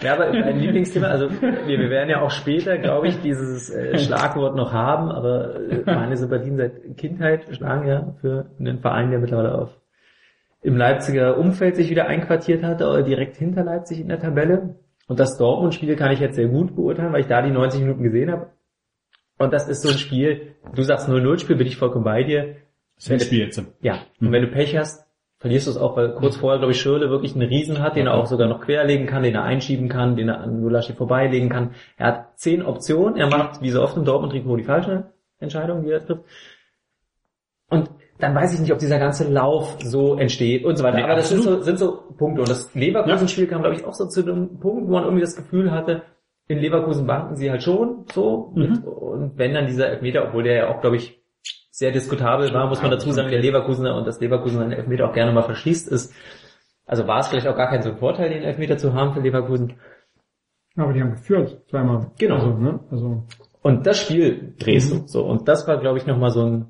Ja, aber mein Lieblingsthema, also wir, wir werden ja auch später, glaube ich, dieses äh, Schlagwort noch haben, aber äh, meine Sympathien seit Kindheit schlagen ja für einen Verein, der mittlerweile auf im Leipziger Umfeld sich wieder einquartiert hat, äh, direkt hinter Leipzig in der Tabelle. Und das Dortmund-Spiel kann ich jetzt sehr gut beurteilen, weil ich da die 90 Minuten gesehen habe. Und das ist so ein Spiel, du sagst 0-0-Spiel, bin ich vollkommen bei dir.
Das ist ein Spiel jetzt.
Ja, und wenn du Pech hast, verlierst du es auch, weil kurz vorher, glaube ich, Schirle wirklich einen Riesen hat, den er auch sogar noch querlegen kann, den er einschieben kann, den er an Nulaschi vorbeilegen kann. Er hat zehn Optionen, er macht, wie so oft im Dortmund-Trikot, die falsche Entscheidung, die er trifft. Und dann weiß ich nicht, ob dieser ganze Lauf so entsteht und so weiter.
Nee,
Aber das sind so, sind so Punkte. Und das Leverkusen-Spiel kam, glaube ich, auch so zu einem Punkt, wo man irgendwie das Gefühl hatte, in Leverkusen banken sie halt schon so.
Mhm.
Mit, und wenn dann dieser Elfmeter, obwohl der ja auch, glaube ich, sehr diskutabel war, muss man dazu sagen, der Leverkusener und das Leverkusener den Elfmeter auch gerne mal verschießt ist. Also war es vielleicht auch gar kein so ein Vorteil, den Elfmeter zu haben für Leverkusen.
Aber die haben geführt, zweimal.
Genau.
Also, ne? also
Und das Spiel drehst
Mhm.
du. So. Und das war, glaube ich, nochmal so ein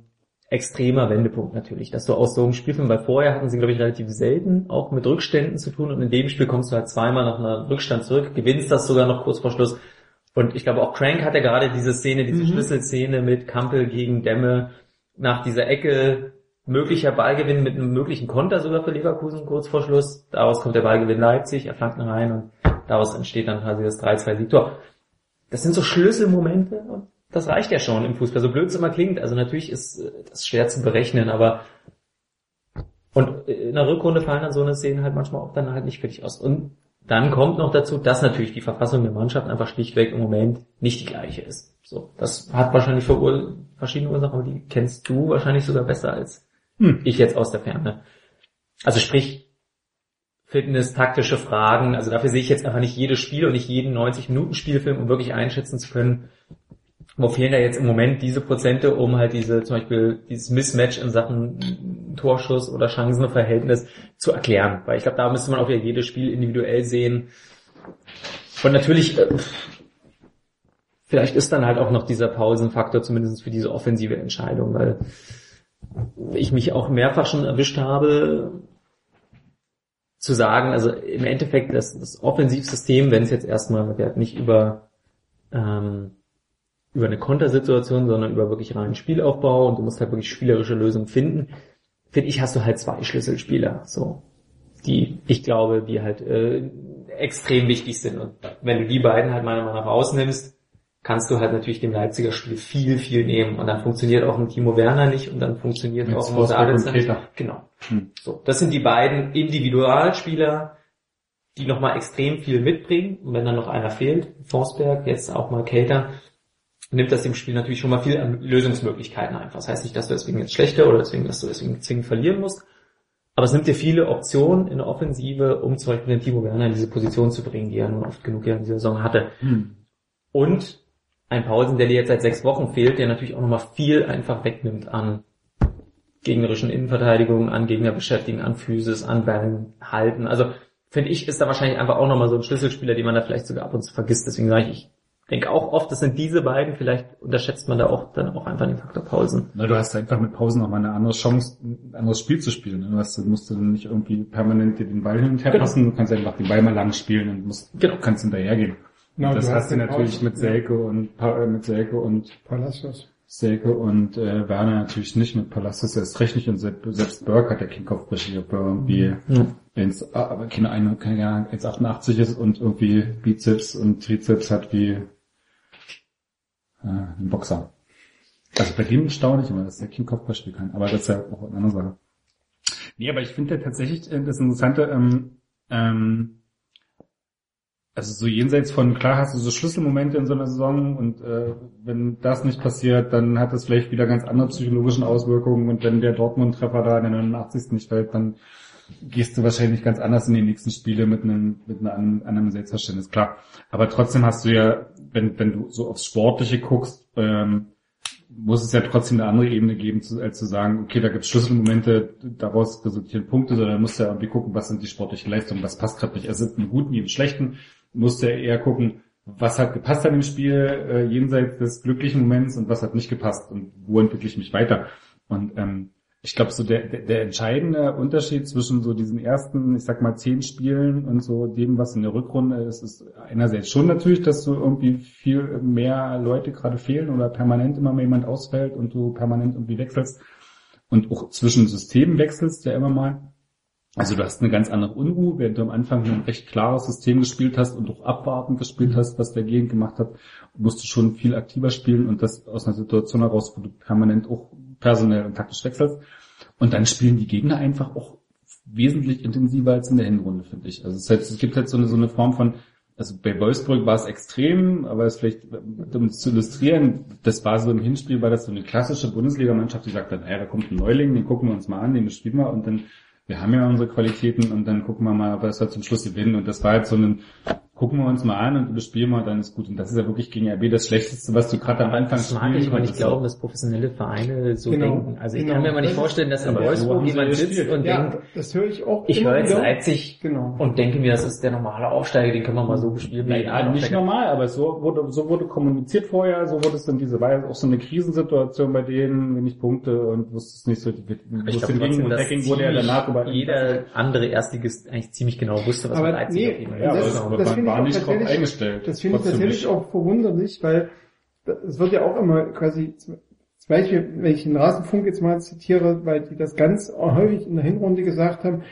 extremer Wendepunkt natürlich, dass du aus so einem Spielfilm, weil vorher hatten sie, glaube ich, relativ selten auch mit Rückständen zu tun und in dem Spiel kommst du halt zweimal nach einer Rückstand zurück, gewinnst das sogar noch kurz vor Schluss. Und ich glaube auch Crank hat ja gerade diese Szene, diese
Mhm.
Schlüsselszene mit Kampel gegen Demme nach dieser Ecke, möglicher Ballgewinn mit einem möglichen Konter sogar für Leverkusen kurz vor Schluss. Daraus kommt der Ballgewinn Leipzig, er flankt rein und daraus entsteht dann quasi das 3-2-Siegtor. Das sind so Schlüsselmomente und das reicht ja schon im Fußball. So blöd es immer klingt, also natürlich ist äh, das schwer zu berechnen, aber und in der Rückrunde fallen dann so eine Szene halt manchmal auch dann halt nicht fertig aus. Und dann kommt noch dazu, dass natürlich die Verfassung der Mannschaft einfach schlichtweg im Moment nicht die gleiche ist. So, das hat wahrscheinlich verschiedene Ursachen, aber die kennst du wahrscheinlich sogar besser als
Hm.
ich jetzt aus der Ferne. Also sprich, Fitness, taktische Fragen, also dafür sehe ich jetzt einfach nicht jedes Spiel und nicht jeden 90-Minuten-Spielfilm, um wirklich einschätzen zu können, wo fehlen da jetzt im Moment diese Prozente, um halt diese, zum Beispiel dieses Mismatch in Sachen Torschuss oder Chancenverhältnis zu erklären. Weil ich glaube, da müsste man auch wieder jedes Spiel individuell sehen. Und natürlich, äh, vielleicht ist dann halt auch noch dieser Pausenfaktor, zumindest für diese offensive Entscheidung, weil ich mich auch mehrfach schon erwischt habe, zu sagen, also im Endeffekt das, das Offensivsystem, wenn es jetzt erstmal, wir nicht über ähm, über eine Kontersituation, sondern über wirklich reinen Spielaufbau und du musst halt wirklich spielerische Lösungen finden, finde ich, hast du halt zwei Schlüsselspieler, so, die, ich glaube, die halt äh, extrem wichtig sind. Und wenn du die beiden halt meiner Meinung nach rausnimmst, kannst du halt natürlich dem Leipziger Spiel viel, viel nehmen. Und dann funktioniert auch ein Timo Werner nicht und dann funktioniert
Mit
auch ein
und
nicht. Genau.
Hm.
So, das sind die beiden Individualspieler, die nochmal extrem viel mitbringen. Und wenn dann noch einer fehlt, Forsberg, jetzt auch mal Cater, nimmt das dem Spiel natürlich schon mal viel an Lösungsmöglichkeiten einfach. Das heißt nicht, dass du deswegen jetzt schlechter oder deswegen, dass du deswegen zwingend verlieren musst. Aber es nimmt dir viele Optionen in der Offensive, um zum Beispiel den Timo Werner in diese Position zu bringen, die er nun oft genug ja in dieser Saison hatte.
Hm.
Und ein Pausen, der dir jetzt seit sechs Wochen fehlt, der natürlich auch nochmal viel einfach wegnimmt an gegnerischen Innenverteidigung, an Gegnerbeschäftigen, an Physis, an Bällen halten. Also finde ich, ist da wahrscheinlich einfach auch nochmal so ein Schlüsselspieler, den man da vielleicht sogar ab und zu vergisst. Deswegen sage ich, ich denke auch oft, das sind diese beiden, vielleicht unterschätzt man da auch dann auch einfach den Faktor Pausen.
Na, du hast einfach mit Pausen nochmal eine andere Chance, ein anderes Spiel zu spielen. ne? Du hast, du musst dann nicht irgendwie permanent dir den Ball hin und her
Genau.
passen, du kannst einfach den Ball mal lang spielen und musst,
Genau.
kannst hinterhergehen.
Genau,
das
du
hast du natürlich
Pausen,
mit
ja.
Selke und äh, mit Selke und
Palacios.
Selke und äh, Werner natürlich nicht mit Palacios erst recht nicht und selbst, selbst Burke hat der Kickoff-Brüche, ob er irgendwie
Ja.
wenn's, ah, aber keine Ahnung, keine Ahnung, 1,88 ist und irgendwie Bizeps und Trizeps hat wie äh, ein Boxer. Also bei dem staune ich immer, dass der Kickoff spielen kann, aber das ist ja auch eine andere Sache. Nee, aber ich finde tatsächlich äh, das Interessante, ähm, ähm, also so jenseits von, klar hast du so Schlüsselmomente in so einer Saison und äh, wenn das nicht passiert, dann hat das vielleicht wieder ganz andere psychologischen Auswirkungen und wenn der Dortmund-Treffer da in der 89. nicht fällt, dann gehst du wahrscheinlich ganz anders in die nächsten Spiele mit einem, mit einem anderen Selbstverständnis, klar. Aber trotzdem hast du ja, wenn, wenn du so aufs Sportliche guckst, ähm, muss es ja trotzdem eine andere Ebene geben, zu, als zu sagen, okay, da gibt es Schlüsselmomente, daraus resultieren Punkte, sondern musst ja irgendwie gucken, was sind die sportlichen Leistungen, was passt gerade nicht. Also im Guten wie im Schlechten musst du ja eher gucken, was hat gepasst an dem Spiel, äh, jenseits des glücklichen Moments und was hat nicht gepasst und wo entwickle ich mich weiter. Und ähm, ich glaube, so der, der, der entscheidende Unterschied zwischen so diesen ersten, ich sag mal, zehn Spielen und so dem, was in der Rückrunde ist, ist einerseits schon natürlich, dass so irgendwie viel mehr Leute gerade fehlen oder permanent immer mehr jemand ausfällt und du permanent irgendwie wechselst und auch zwischen Systemen wechselst ja immer mal. Also du hast eine ganz andere Unruhe, während du am Anfang ein recht klares System gespielt hast und auch abwartend gespielt hast, was der Gegend gemacht hat, musst du schon viel aktiver spielen und das aus einer Situation heraus, wo du permanent auch personell und taktisch wechselst. Und dann spielen die Gegner einfach auch wesentlich intensiver als in der Hinrunde, finde ich. Also es, halt, es gibt halt so eine, so eine Form von, also bei Wolfsburg war es extrem, aber es vielleicht, um es zu illustrieren, das war so im Hinspiel, war das so eine klassische Bundesligamannschaft, die sagt dann, naja, da kommt ein Neuling, den gucken wir uns mal an, den spielen wir und dann, wir haben ja unsere Qualitäten und dann gucken wir mal, ob wir es halt zum Schluss gewinnen. Und das war halt so ein, gucken wir uns mal an und bespielen mal, dann ist gut. Und das ist ja wirklich gegen RB das Schlechteste, was du gerade am Anfang
Das mag ich aber nicht glauben, dass professionelle Vereine so
Genau.
denken. Also ich
Genau.
kann mir mal nicht
Das
vorstellen, dass in Wolfsburg jemand sitzt und
Ja,
denkt,
das höre ich auch
ich höre jetzt
wieder.
Leipzig
Genau.
und denke mir, das ist der normale Aufsteiger, den können wir mal so gespielt
Nee, ja, nicht normal, aber so wurde, so wurde kommuniziert vorher, so wurde es dann diese, war ja auch so eine Krisensituation bei denen, wenig Punkte und wusstest nicht so, die,
Ich
wusste
glaube
gegen
trotzdem,
und
dass
Hacking wurde ja danach über
jeder andere Erstligist eigentlich ziemlich genau wusste, was
Aber
mit Leipzig
nee,
auf ihn
ja,
das- das ich
war nicht drauf eingestellt.
Das finde ich tatsächlich auch verwunderlich, weil es wird ja auch immer quasi, zum Beispiel, wenn ich den Rasenfunk jetzt mal zitiere, weil die das ganz häufig in der Hinrunde gesagt haben,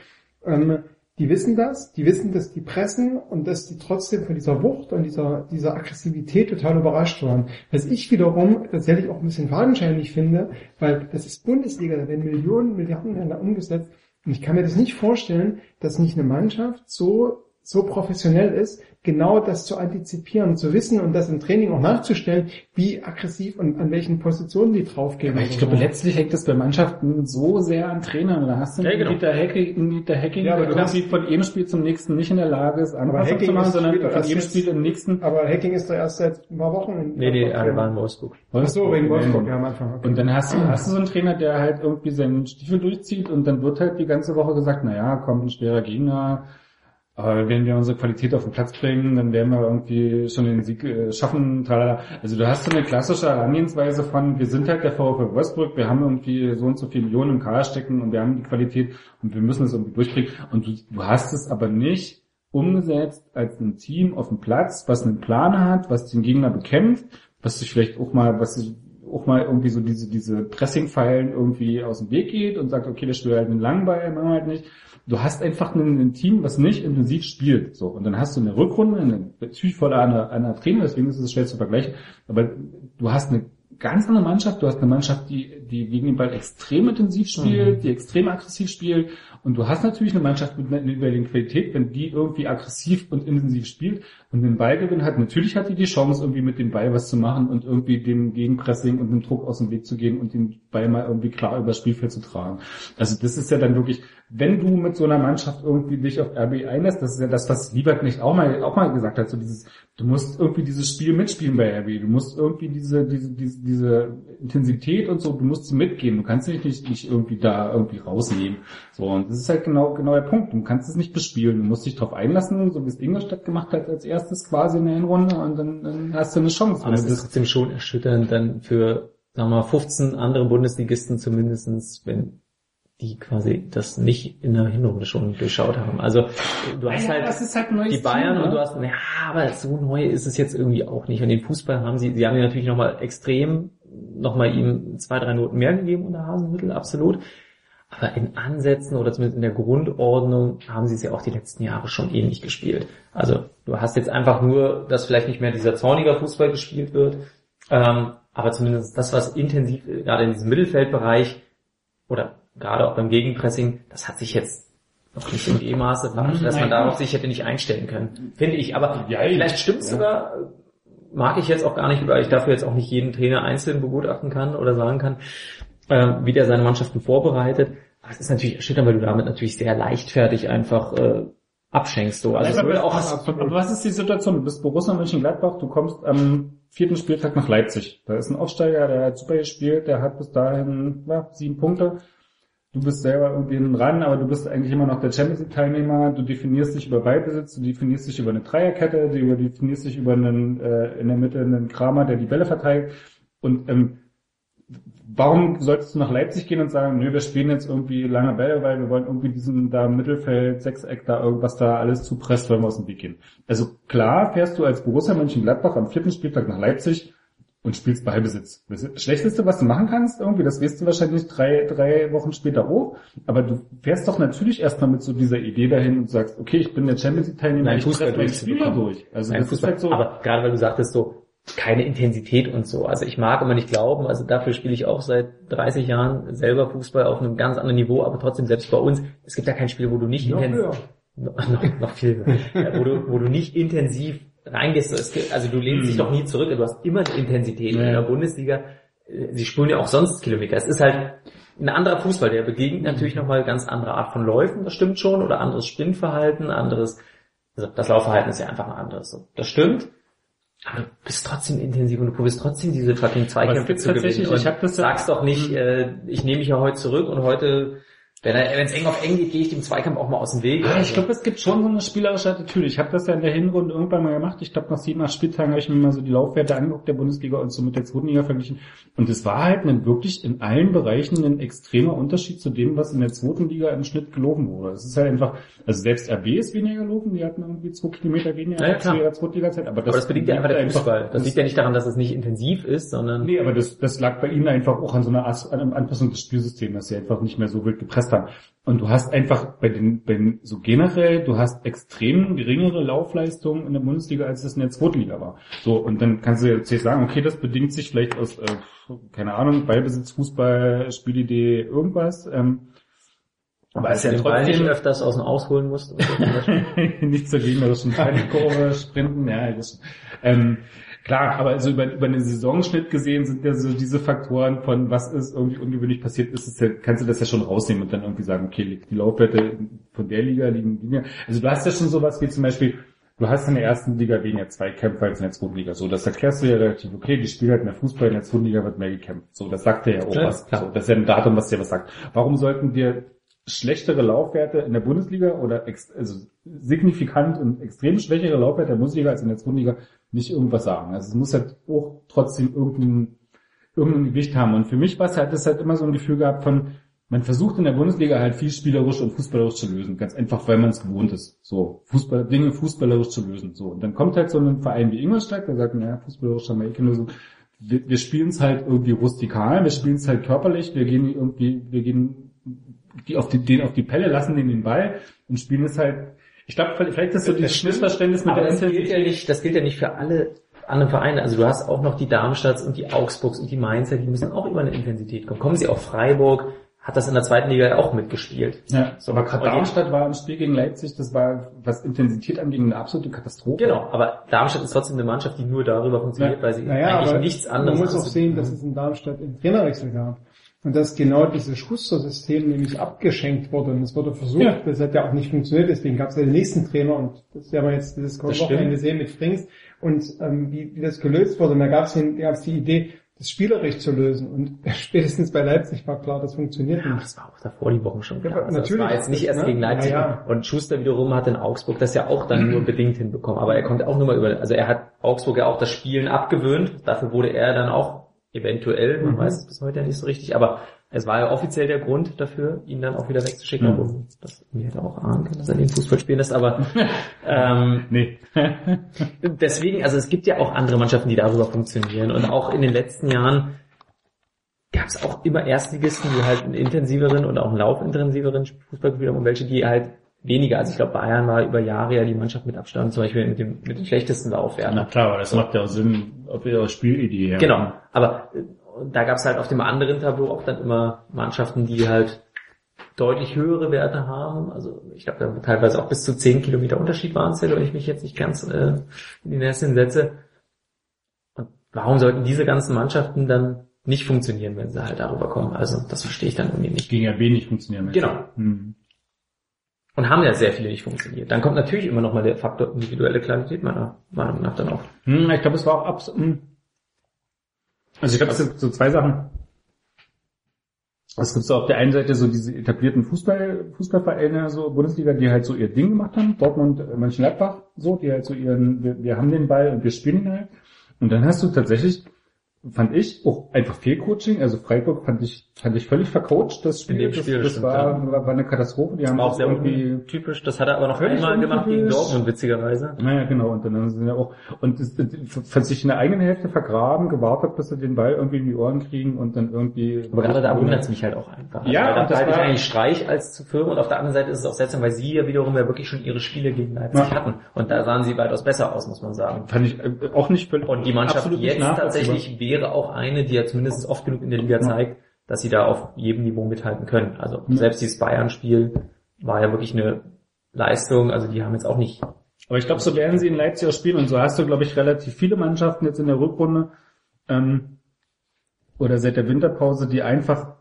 ähm, die wissen das, die wissen, dass die pressen und dass die trotzdem von dieser Wucht und dieser, dieser Aggressivität total überrascht waren. Was ich wiederum tatsächlich auch ein bisschen fadenscheinig finde, weil das ist Bundesliga, da werden Millionen, Milliarden werden da umgesetzt und ich kann mir das nicht vorstellen, dass nicht eine Mannschaft so so professionell ist, genau das zu antizipieren, zu wissen und das im Training auch nachzustellen, wie aggressiv und an welchen Positionen die draufgehen.
Aber ich glaube,
so.
letztlich hängt das bei Mannschaften so sehr an Trainern. Da hast du
Ja,
einen
genau.
Dieter Hacking, Dieter Hacking
Ja, aber
der
du hast-
irgendwie von einem Spiel zum nächsten nicht in der Lage ist, Anpassung
Hacking
zu machen, sondern von jedem
jetzt-
Spiel im nächsten.
Aber Hacking ist da erst seit ein paar Wochen. in-
Nee, nee, ja, der war in Wolfsburg.
Ach so, wegen Wolfsburg,
Ja.
ja, am Anfang. Okay.
Und dann hast du, hast du so einen Trainer, der halt irgendwie seinen Stiefel durchzieht und dann wird halt die ganze Woche gesagt, na ja, kommt ein schwerer Gegner, aber wenn wir unsere Qualität auf den Platz bringen, dann werden wir irgendwie schon den Sieg äh, schaffen. Also du hast so eine klassische Herangehensweise von, wir sind halt der VfL Wolfsburg, wir haben irgendwie so und so viele Millionen im Kader stecken und wir haben die Qualität und wir müssen es irgendwie durchbringen. Und du, du hast es aber nicht umgesetzt als ein Team auf dem Platz, was einen Plan hat, was den Gegner bekämpft, was sich vielleicht auch mal, was sich auch mal irgendwie so diese, diese Pressing-Pfeilen irgendwie aus dem Weg geht und sagt, okay, der spielt halt einen langen Ball, machen wir halt nicht. Du hast einfach ein, ein Team, was nicht intensiv spielt. So. Und dann hast du eine Rückrunde, eine, natürlich voller einer, einer Trainer, deswegen ist es schwer zu vergleichen, aber du hast eine ganz andere Mannschaft, du hast eine Mannschaft, die, die gegen den Ball extrem intensiv spielt, die extrem aggressiv spielt. Und du hast natürlich eine Mannschaft mit einer überlegenen Qualität, wenn die irgendwie aggressiv und intensiv spielt und den Ballgewinn hat. Natürlich hat die die Chance, irgendwie mit dem Ball was zu machen und irgendwie dem Gegenpressing und dem Druck aus dem Weg zu gehen und den Ball mal irgendwie klar übers Spielfeld zu tragen. Also das ist ja dann wirklich, wenn du mit so einer Mannschaft irgendwie dich auf RB einlässt, das ist ja das, was Liebert nicht auch mal, auch mal gesagt hat, so dieses, du musst irgendwie dieses Spiel mitspielen bei RB, du musst irgendwie diese, diese, diese, diese Intensität und so, du musst sie mitgehen, du kannst dich nicht, nicht irgendwie da irgendwie rausnehmen. So, und das ist halt genau, genau der Punkt, du kannst es nicht bespielen, du musst dich drauf einlassen, so wie es Ingolstadt gemacht hat als erstes quasi in der Hinrunde und dann, dann hast du eine Chance.
Aber es ist trotzdem schon erschütternd dann für, sagen wir mal, 15 andere Bundesligisten zumindestens, wenn die quasi das nicht in der Hinrunde schon durchschaut haben. Also du hast
Ja,
halt,
halt
die Bayern
Team,
und
ne?
du hast, ja, aber so neu ist es jetzt irgendwie auch nicht. Und den Fußball haben sie, sie haben ja natürlich nochmal extrem, nochmal ihm zwei, drei Noten mehr gegeben unter Hasenmittel, absolut. Aber in Ansätzen oder zumindest in der Grundordnung haben sie es ja auch die letzten Jahre schon ähnlich gespielt. Also du hast jetzt einfach nur, dass vielleicht nicht mehr dieser zorniger Fußball gespielt wird, ähm, aber zumindest das, was intensiv äh, gerade in diesem Mittelfeldbereich oder gerade auch beim Gegenpressing, das hat sich jetzt noch nicht im E-Maße verarscht, dass man darauf sich hätte nicht einstellen können. Finde ich. Aber
Ja,
vielleicht stimmt's
ja.
sogar, mag ich jetzt auch gar nicht, weil ich dafür jetzt auch nicht jeden Trainer einzeln begutachten kann oder sagen kann, äh, wie der seine Mannschaften vorbereitet. Aber es ist natürlich erschütternd, weil du damit natürlich sehr leichtfertig einfach äh, abschenkst. So. Also
aber,
auch
aber was ist die Situation? Du bist Borussia Mönchengladbach, du kommst am vierten Spieltag nach Leipzig. Da ist ein Aufsteiger, der hat super gespielt, der hat bis dahin ja, sieben Punkte. Du bist selber irgendwie hinten ran, aber du bist eigentlich immer noch der Champions League Teilnehmer. Du definierst dich über Ballbesitz, du definierst dich über eine Dreierkette, du definierst dich über einen äh, in der Mitte einen Kramer, der die Bälle verteilt. Und ähm, warum solltest du nach Leipzig gehen und sagen, nö, wir spielen jetzt irgendwie lange Bälle, weil wir wollen irgendwie diesen da im Mittelfeld, Sechseck, da irgendwas da alles zupresst, wollen wir aus dem Weg gehen. Also klar fährst du als Borussia Mönchengladbach am vierten Spieltag nach Leipzig und spielst Ballbesitz. Das Schlechteste, was du machen kannst, irgendwie, das wirst du wahrscheinlich drei, drei Wochen später hoch, aber du fährst doch natürlich erstmal mit so dieser Idee dahin und sagst, okay, ich bin der Champions League Teilnehmer,
Nein,
ich
Fußball
treffe mein Spiel da
durchzubekommen.
durch. Also
Nein,
das
Fußball,
ist halt so,
aber gerade weil du sagtest so, keine Intensität und so. Also ich mag immer nicht glauben, also dafür spiele ich auch seit 30 Jahren selber Fußball auf einem ganz anderen Niveau, aber trotzdem selbst bei uns, es gibt ja kein Spiel, wo du nicht
Noch
intensiv,
höher.
noch, noch, viel Ja, wo, du, wo du nicht intensiv reingehst. Gibt, also du lehnst dich doch nie zurück, du hast immer die Intensität in der Bundesliga. Äh, Sie spulen ja auch sonst Kilometer. Es ist halt ein anderer Fußball, der begegnet natürlich nochmal ganz andere Art von Läufen, das stimmt schon, oder anderes Sprintverhalten, anderes, also das Laufverhalten ist ja einfach ein anderes. Das stimmt. Aber du bist trotzdem intensiv und du probierst trotzdem diese fucking Zweikämpfe zu gewinnen.
ich hab das ja-
sagst doch nicht, äh, ich nehme mich ja heute zurück und heute, wenn es eng auf eng geht, gehe ich dem Zweikampf auch mal aus dem Weg.
Ja, ich
Also-
glaube, es gibt schon so eine spielerische Attitüde. Ich habe das ja in der Hinrunde irgendwann mal gemacht. Ich glaube, nach sieben, acht Spieltagen habe ich mir mal so die Laufwerte angeguckt der Bundesliga und so mit der zweiten Liga verglichen. Und es war halt ein wirklich in allen Bereichen ein extremer Unterschied zu dem, was in der zweiten Liga im Schnitt gelaufen wurde. Es ist halt einfach, also selbst RB ist weniger gelaufen, die hatten irgendwie zwei Kilometer weniger
Ja, ja,
als
klar.
zu ihrer Zweitliga-Zeit. Aber das,
aber das bedingt ja einfach der Fußball. Das liegt ja nicht daran, dass es nicht intensiv ist, sondern
Nee, aber das, das lag bei ihnen einfach auch an so einer As an einer Anpassung des Spielsystems, dass sie einfach nicht mehr so wild gepresst haben. Und du hast einfach bei den, bei den so generell, du hast extrem geringere Laufleistungen in der Bundesliga, als das in der zweiten Liga war. So, und dann kannst du jetzt sagen, okay, das bedingt sich vielleicht aus, äh, keine Ahnung, Ballbesitz, Fußball, Spielidee, irgendwas. Ähm, aber es ist ja
den Ball nicht
trotzdem
öfters aus dem Ausholen musst.
nicht zur gegnerischen Kurve sprinten, ja, das, ähm, klar, aber also über, über den Saisonschnitt gesehen sind ja so diese Faktoren von was ist irgendwie ungewöhnlich passiert ist, ist ja, kannst du das ja schon rausnehmen und dann irgendwie sagen, okay, die Laufwerte von der Liga liegen, ja, also du hast ja schon sowas wie zum Beispiel, du hast in der ersten Liga weniger Zweikämpfe als in der zweiten Liga, so, das erklärst du ja relativ okay, die spielen halt mehr Fußball, in der zweiten Liga wird mehr gekämpft, so, das sagt dir ja auch
Ja,
was,
klar.
so, das ist ja ein Datum, was dir was sagt. Warum sollten dir schlechtere Laufwerte in der Bundesliga oder ex also signifikant und extrem schwächere Laufwerte der Bundesliga als in der zweiten Liga nicht irgendwas sagen. Also es muss halt auch trotzdem irgendein, irgendein Gewicht haben. Und für mich war es halt, das halt immer so ein Gefühl gehabt von, man versucht in der Bundesliga halt viel spielerisch und fußballerisch zu lösen. Ganz einfach, weil man es gewohnt ist. So, Fußball, Dinge fußballerisch zu lösen. So. Und dann kommt halt so ein Verein wie Ingolstadt, der sagt, naja, fußballerisch haben wir eh keine Lösung. Wir, wir spielen es halt irgendwie rustikal, wir spielen es halt körperlich, wir gehen irgendwie, wir gehen die auf die, den auf die Pelle, lassen den den Ball und spielen es halt. Ich glaube, vielleicht ist so dieses Missverständnis mit
Aber
der
das gilt ja
Intensität.
nicht, das gilt ja nicht für alle anderen Vereine, also du hast auch noch die Darmstadts und die Augsburgs und die Mainzer, die müssen auch über eine Intensität kommen. Kommen sie auf Freiburg, hat das in der zweiten Liga ja auch mitgespielt.
Ja, so, aber gerade Darmstadt war im Spiel gegen Leipzig, das war, was Intensität angeht, eine absolute Katastrophe.
Genau, aber Darmstadt ist trotzdem eine Mannschaft, die nur darüber funktioniert,
Ja.
weil sie
Naja,
eigentlich nichts
man
anderes
muss auch sehen, dass es in Darmstadt einen Trainerwechsel gab. Und dass genau dieses Schuster-System nämlich abgeschenkt wurde. Und es wurde versucht,
Ja.
das hat ja auch nicht funktioniert, deswegen gab es ja den nächsten Trainer und das werden wir jetzt dieses Wochenende sehen mit Frings. Und ähm, wie, wie das gelöst wurde, und da gab es die Idee, das spielerisch zu lösen. Und spätestens bei Leipzig war klar, das funktioniert
Ja,
nicht.
das war auch davor die Wochen schon
Ja,
klar. Also
natürlich.
Das war jetzt nicht erst
Ne?
gegen Leipzig.
Ja, ja.
Und Schuster wiederum hat in Augsburg das ja auch dann nur bedingt hinbekommen. Aber er konnte auch nur mal über, also er hat Augsburg ja auch das Spielen abgewöhnt. Dafür wurde er dann auch eventuell, man
Mhm.
weiß es bis heute ja nicht so richtig, aber es war ja offiziell der Grund dafür, ihn dann auch wieder wegzuschicken,
Mhm.
obwohl das mir hätte auch ahnen können, dass er den Fußball spielen lässt, aber ähm,
Nee.
deswegen, also es gibt ja auch andere Mannschaften, die darüber funktionieren. Und auch in den letzten Jahren gab es auch immer Erstligisten, die halt einen intensiveren und auch einen laufintensiveren Fußball gespielt haben und welche, die halt weniger. Also ich glaube, Bayern war über Jahre ja die Mannschaft mit Abstand, zum Beispiel mit dem, mit den schlechtesten Laufwerten.
Na klar, aber das macht ja auch Sinn, auf ihre Spielidee. Ja.
Genau, aber äh, da gab es halt auf dem anderen Tableau auch dann immer Mannschaften, die halt deutlich höhere Werte haben. Also ich glaube, da teilweise auch bis zu 10 Kilometer Unterschied waren es ja, wenn ich mich jetzt nicht ganz äh, in die Nässe setze. Und warum sollten diese ganzen Mannschaften dann nicht funktionieren, wenn sie halt darüber kommen? Also das verstehe ich dann irgendwie nicht.
Ging ja wenig funktionieren.
Genau.
Hm.
Und haben ja sehr viele nicht funktioniert. Dann kommt natürlich immer noch mal der Faktor individuelle Qualität meiner Meinung nach dann auch.
Hm, ich glaube, es war auch abs hm. Also ich glaube, es gibt so zwei Sachen. Es gibt so auf der einen Seite so diese etablierten Fußball, Fußballvereine, so Bundesliga, die halt so ihr Ding gemacht haben. Dortmund, äh, Mönchengladbach, so, die halt so ihren, wir, wir haben den Ball und wir spielen ihn halt. Und dann hast du tatsächlich, fand ich, auch einfach Fehlcoaching. Also Freiburg fand ich, fand ich völlig vercoacht, das Spiel.
In dem
das,
Spiel,
das
stimmt,
war, war, war eine Katastrophe. Die haben
War auch
das
sehr
irgendwie,
typisch. Das hat er aber noch einmal gemacht gegen. Dortmund, witzigerweise.
Naja, genau, und dann sind ja auch, und das, das, sich in der eigenen Hälfte vergraben, gewartet, bis sie den Ball irgendwie in die Ohren kriegen und dann irgendwie.
Aber gerade da wundert es mich halt auch einfach. Also,
Ja,
da
und das
halte ich
war-
eigentlich Streich als zu Firmen und auf der anderen Seite ist es auch seltsam, weil sie ja wiederum ja wirklich schon ihre Spiele gegen Leipzig
Ja.
hatten. Und da sahen sie weitaus besser aus, muss man sagen.
Fand ich äh, auch nicht völlig.
Und die Mannschaft jetzt tatsächlich wäre auch eine, die ja zumindest oft genug in der Liga zeigt, dass sie da auf jedem Niveau mithalten können. Also
Ja.
selbst dieses Bayern-Spiel war ja wirklich eine Leistung. Also die haben jetzt auch nicht
Aber ich glaube, so werden sie in Leipzig auch spielen und so hast du, glaube ich, relativ viele Mannschaften jetzt in der Rückrunde ähm, oder seit der Winterpause, die einfach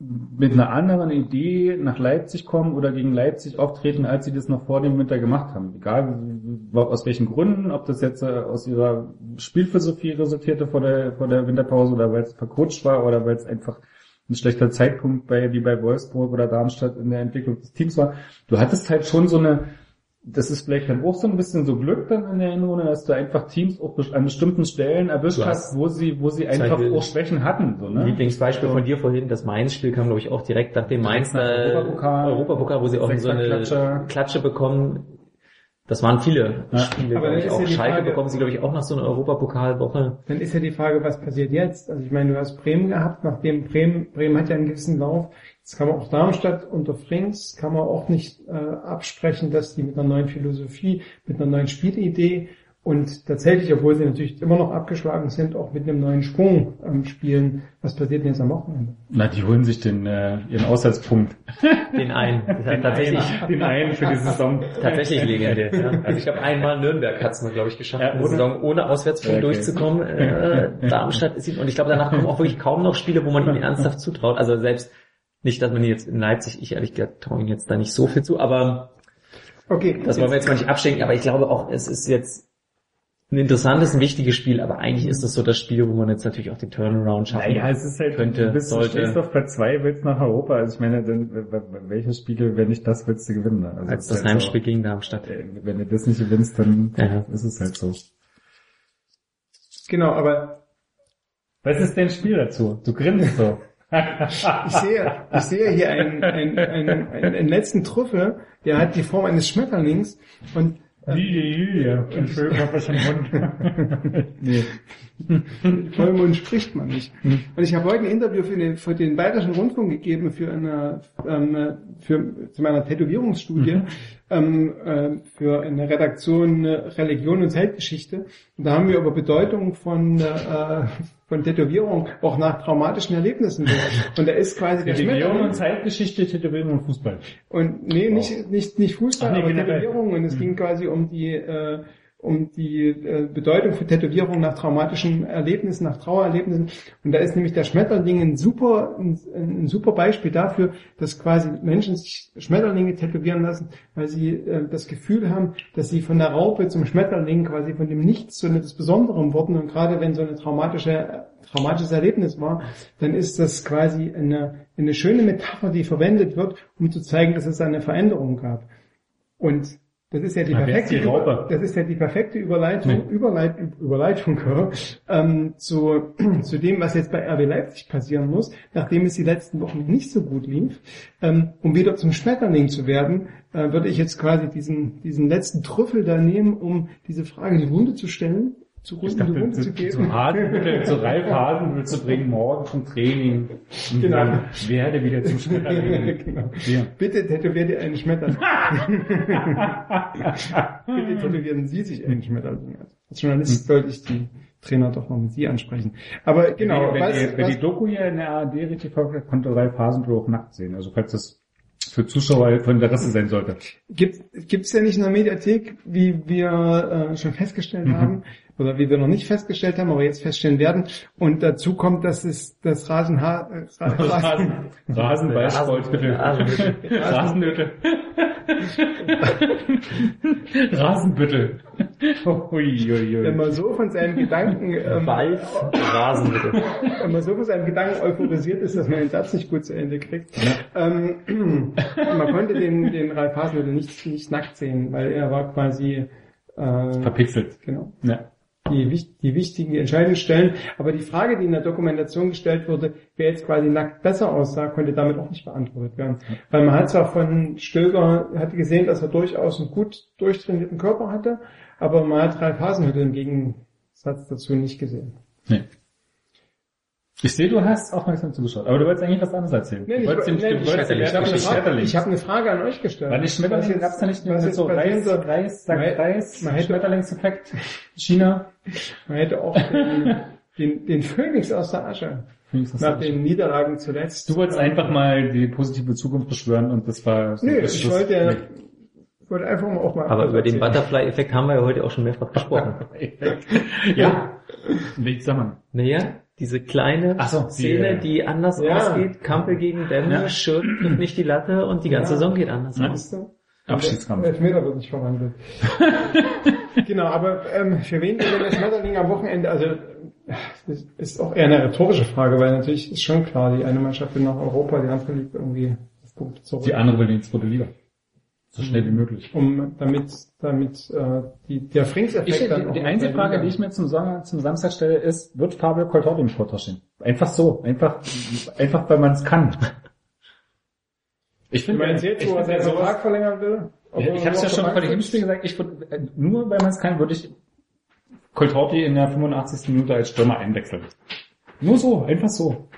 mit einer anderen Idee nach Leipzig kommen oder gegen Leipzig auftreten, als sie das noch vor dem Winter gemacht haben. Egal aus welchen Gründen, ob das jetzt äh, aus ihrer Spielphilosophie resultierte vor der, vor der Winterpause oder weil es vercoacht war oder weil es einfach ein schlechter Zeitpunkt bei, wie bei Wolfsburg oder Darmstadt in der Entwicklung des Teams war. Du hattest halt schon so eine, das ist vielleicht dann auch so ein bisschen so Glück dann in der Hinrunde, dass du einfach Teams auch an bestimmten Stellen erwischt hast, wo sie, wo sie einfach auch Schwächen hatten, so, ne?
Lieblingsbeispiel von dir vorhin, das Mainz-Spiel kam, glaube ich, auch direkt nach dem Mainz
Nach
äh,
Europapokal.
Europapokal, wo sie auch so eine
Sechser-Klatsche.
Klatsche. bekommen. Das waren viele
Ja.
Spiele,
Aber
glaube ich auch.
ja
Schalke
Frage-
bekommen sie, glaube ich, auch nach so einer Europapokalwoche.
Dann ist ja die Frage, was passiert jetzt? Also ich meine, du hast Bremen gehabt, nachdem Bremen, Bremen hat ja einen gewissen Lauf. Jetzt kann man auch Darmstadt unter Frings, kann man auch nicht äh, absprechen, dass die mit einer neuen Philosophie, mit einer neuen Spielidee und tatsächlich, obwohl sie natürlich immer noch abgeschlagen sind, auch mit einem neuen Schwung ähm, spielen. Was passiert denn jetzt am Wochenende?
Na, die holen sich den, äh, ihren Aussatzpunkt.
Den einen. Das hat tatsächlich,
Den einen für die Saison.
tatsächlich legendär. Ja. Also ich glaube, einmal Nürnberg hat es mal, glaube ich, geschafft,
Ja,
eine
ohne-
Saison ohne Auswärtspunkt
Okay.
durchzukommen. Äh, Darmstadt ist ihm, und ich glaube, danach kommen auch wirklich kaum noch Spiele, wo man ihnen ernsthaft zutraut. Also selbst nicht, dass man jetzt in Leipzig, ich ehrlich gesagt traue jetzt da nicht so viel zu, aber
Okay,
Das wollen wir jetzt mal nicht abschenken, aber ich glaube auch, es ist jetzt ein interessantes, ein wichtiges Spiel, aber eigentlich ist das so das Spiel, wo man jetzt natürlich auch den Turnaround schaffen
Naja, es ist halt,
könnte,
du bist, du
sollte.
stehst auf Platz zwei, willst nach Europa. Also ich meine, dann, w- w- welche Spiele, wenn nicht das, willst du gewinnen? Also
als das
halt
Heimspiel gegen Darmstadt.
So, äh, wenn du das nicht gewinnst, dann
Ja.
ist es halt so.
genau, aber
Was ist dein Spiel dazu? Du grinst so.
Ich sehe, ich sehe hier einen, einen, einen, einen, letzten Trüffel, der hat die Form eines Schmetterlings und
Hund. nee.
Vollmond spricht man nicht. Und ich habe heute ein Interview für den, für den Bayerischen Rundfunk gegeben für eine, ähm, für, zu meiner Tätowierungsstudie, ähm, äh, für eine Redaktion äh, Religion und Zeitgeschichte. Und da haben wir über Bedeutung von, äh, von Tätowierung auch nach traumatischen Erlebnissen gehört. Und da ist quasi der
Religion und Zeitgeschichte, Tätowierung und Fußball.
Und nee, nicht, nicht, nicht Fußball,
Ach nee,
aber. Tätowierung. Und es ging quasi um die, äh, um die äh, Bedeutung für Tätowierung nach traumatischen Erlebnissen, nach Trauererlebnissen. Und da ist nämlich der Schmetterling ein super, ein, ein super Beispiel dafür, dass quasi Menschen sich Schmetterlinge tätowieren lassen, weil sie äh, das Gefühl haben, dass sie von der Raupe zum Schmetterling quasi von dem Nichts zu etwas Besonderem wurden. Und gerade wenn so eine traumatische traumatisches Erlebnis war, dann ist das quasi eine, eine schöne Metapher, die verwendet wird, um zu zeigen, dass es eine Veränderung gab. Und das ist ja die perfekte,
Raupe?
das ist ja die perfekte Überleitung,
Nee.
Überleit, Überleitung ähm, zu, zu dem, was jetzt bei RB Leipzig passieren muss, nachdem es die letzten Wochen nicht so gut lief. Ähm, um wieder zum Schmetterling zu werden, äh, würde ich jetzt quasi diesen, diesen letzten Trüffel da nehmen, um diese Frage in die Runde zu stellen, zu
Ich
Runde,
dachte,
in die Runde
zu,
zu geben.
zu Hasenbüttel, zu Ralf Hasenbüttel zu bringen, morgen zum Training. Und
Genau.
dann werde wieder zum Schmetterling.
genau.
Ja.
Bitte tätowiert ihr einen Schmetterling. Bitte tätowieren Sie sich einen Schmetterling. Als Journalist sollte ich die Trainer doch mal mit Sie ansprechen. Aber genau,
wenn,
was,
die, wenn
was,
die Doku hier in der ARD richtig verfolgt hat, konnte Ralf Hasenbüttel auch nackt sehen. Also falls das für Zuschauer von Interesse sein sollte.
gibt es ja nicht in der Mediathek, wie wir äh, schon festgestellt
Mhm.
haben, oder wie wir noch nicht festgestellt haben, aber jetzt feststellen werden. Und dazu kommt, dass es das Rasenha äh, Ra- Rasen,
Rasenballsportmittel.
Rasenbüttel.
Rasenbüttel. Rasenbüttel.
Wenn man so von seinen Gedanken ähm,
Walf, Rasenmittel.
wenn man so von seinem Gedanken euphorisiert ist, dass man den Satz nicht gut zu Ende kriegt. Ähm, man konnte den, den Ralf Hasenhüttl nicht, nicht nackt sehen, weil er war quasi äh,
Verpixelt.
genau,
Ja.
Die, die wichtigen, die entscheidenden Stellen. Aber die Frage, die in der Dokumentation gestellt wurde, wer jetzt quasi nackt besser aussah, konnte damit auch nicht beantwortet werden. Weil man hat zwar von Stöger, hatte gesehen, dass er durchaus einen gut durchtrainierten Körper hatte, aber man hat Ralf Hasenhüttl im Gegensatz dazu nicht gesehen.
Nee. Ich sehe, du hast aufmerksam zugeschaut, aber du wolltest eigentlich was anderes erzählen.
Nee,
du
ich,
wolltest
nee, ich,
wolltest
ich,
den
habe eine,
Schmetterling.
Frage- ich habe eine Frage an euch gestellt.
War nicht
Was
Schmetterling,
jetzt-
gab's da nicht mit so Reis,
soll?
Reis, sagt
Man-
Reis,
man hätte-
Schmetterlingseffekt, China.
Man hätte auch den, den, den Phönix aus der Asche nach den Niederlagen zuletzt.
Du wolltest einfach mal die positive Zukunft beschwören und das war so
Nö,
das
ich wollte, wollte einfach mal auch mal.
Aber über den. Butterfly-Effekt haben wir ja heute auch schon mehrfach gesprochen.
ja. In welchem Zusammenhang?
Naja, diese kleine
so, die,
Szene,
äh,
die anders
Ja.
ausgeht, Kampel gegen Bämme,
Ja.
Schirk trifft nicht die Latte und die ganze
Ja.
Saison geht anders
Ja.
aus.
Abschiedskampf.
Elfmeter wird nicht verwandelt. genau, aber ähm, für wen denn der Schmetterling am Wochenende, also das ist auch eher eine rhetorische Frage, weil natürlich ist schon klar, die eine Mannschaft will nach Europa, die andere liegt irgendwie auf Punkte zurück.
Die andere will in die zweite Liga. So schnell wie möglich.
um damit damit äh, die, der Frings-Effekt
Ich,
dann auch
die, einzige Frage, die ich mir zum, Son- zum Samstag stelle, ist, wird Fabio Coltorti im Tortor stehen? Einfach so. Einfach, einfach weil man es kann. Ich
Du meinst jetzt, wo er seinen Vertrag verlängern will?
Ja, ich habe es ja schon vor dem? Hinspiel gesagt, ich würd, äh, nur weil man es kann, würde ich Coltorti in der 85. Minute als Stürmer einwechseln. Nur so, einfach so.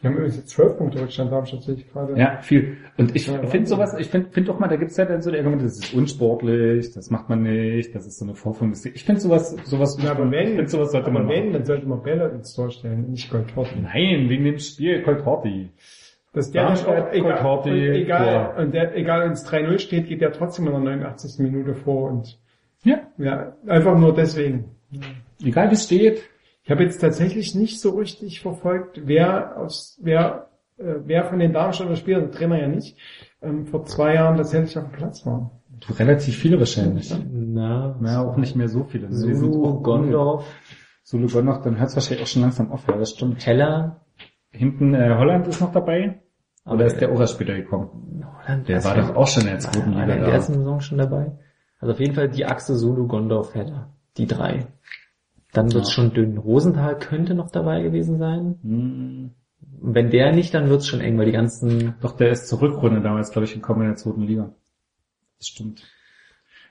Wir haben übrigens jetzt 12 Punkte Rückstand, Darmstadt sehe ich gerade.
Ja, viel. Und ich
Ja,
finde sowas, ich finde find auch mal, da gibt's ja dann so die Argumente, das ist unsportlich, das macht man nicht, das ist so eine Vorführung. Ich finde sowas, sowas,
Ja, aber wenn,
ich find sowas sollte man
wenn,
machen.
dann sollte man Bälle ins Tor stellen, nicht Goldtorten.
Nein, wegen dem Spiel Coltorti.
Dass der dann
Darmstadt,
auch, egal,
Coltorti,
und egal,
Tor.
und der, egal wenn es 3-0 steht, geht der trotzdem in der 89. Minute vor und,
Ja.
ja, einfach nur deswegen.
Egal wie es steht.
Ich habe jetzt tatsächlich nicht so richtig verfolgt, wer aus, wer, äh, wer von den Darmstädter Spielern, der Trainer ja nicht, ähm, vor zwei Jahren tatsächlich auf dem Platz war.
Relativ viele wahrscheinlich.
Na,
Ja, auch nicht mehr so viele. Auch-
Gondorf,
Zulu Gondorf, dann hört es wahrscheinlich auch schon langsam auf, ja, das stimmt.
Heller.
Hinten äh, Holland ist noch dabei.
Aber
Oder ist der auch erst später gekommen?
Holland,
Der war doch auch schon in der zweiten Liga
der in der ersten Saison schon dabei. Also auf jeden Fall die Achse Sulu, Gondorf, Heller. Die drei. Dann wird's schon dünn. Rosenthal könnte noch dabei gewesen sein.
Hm.
Und wenn der nicht, dann wird's schon eng, weil die ganzen
Doch, der ist zur Rückrunde damals, glaube ich, gekommen in der zweiten Liga. Das stimmt.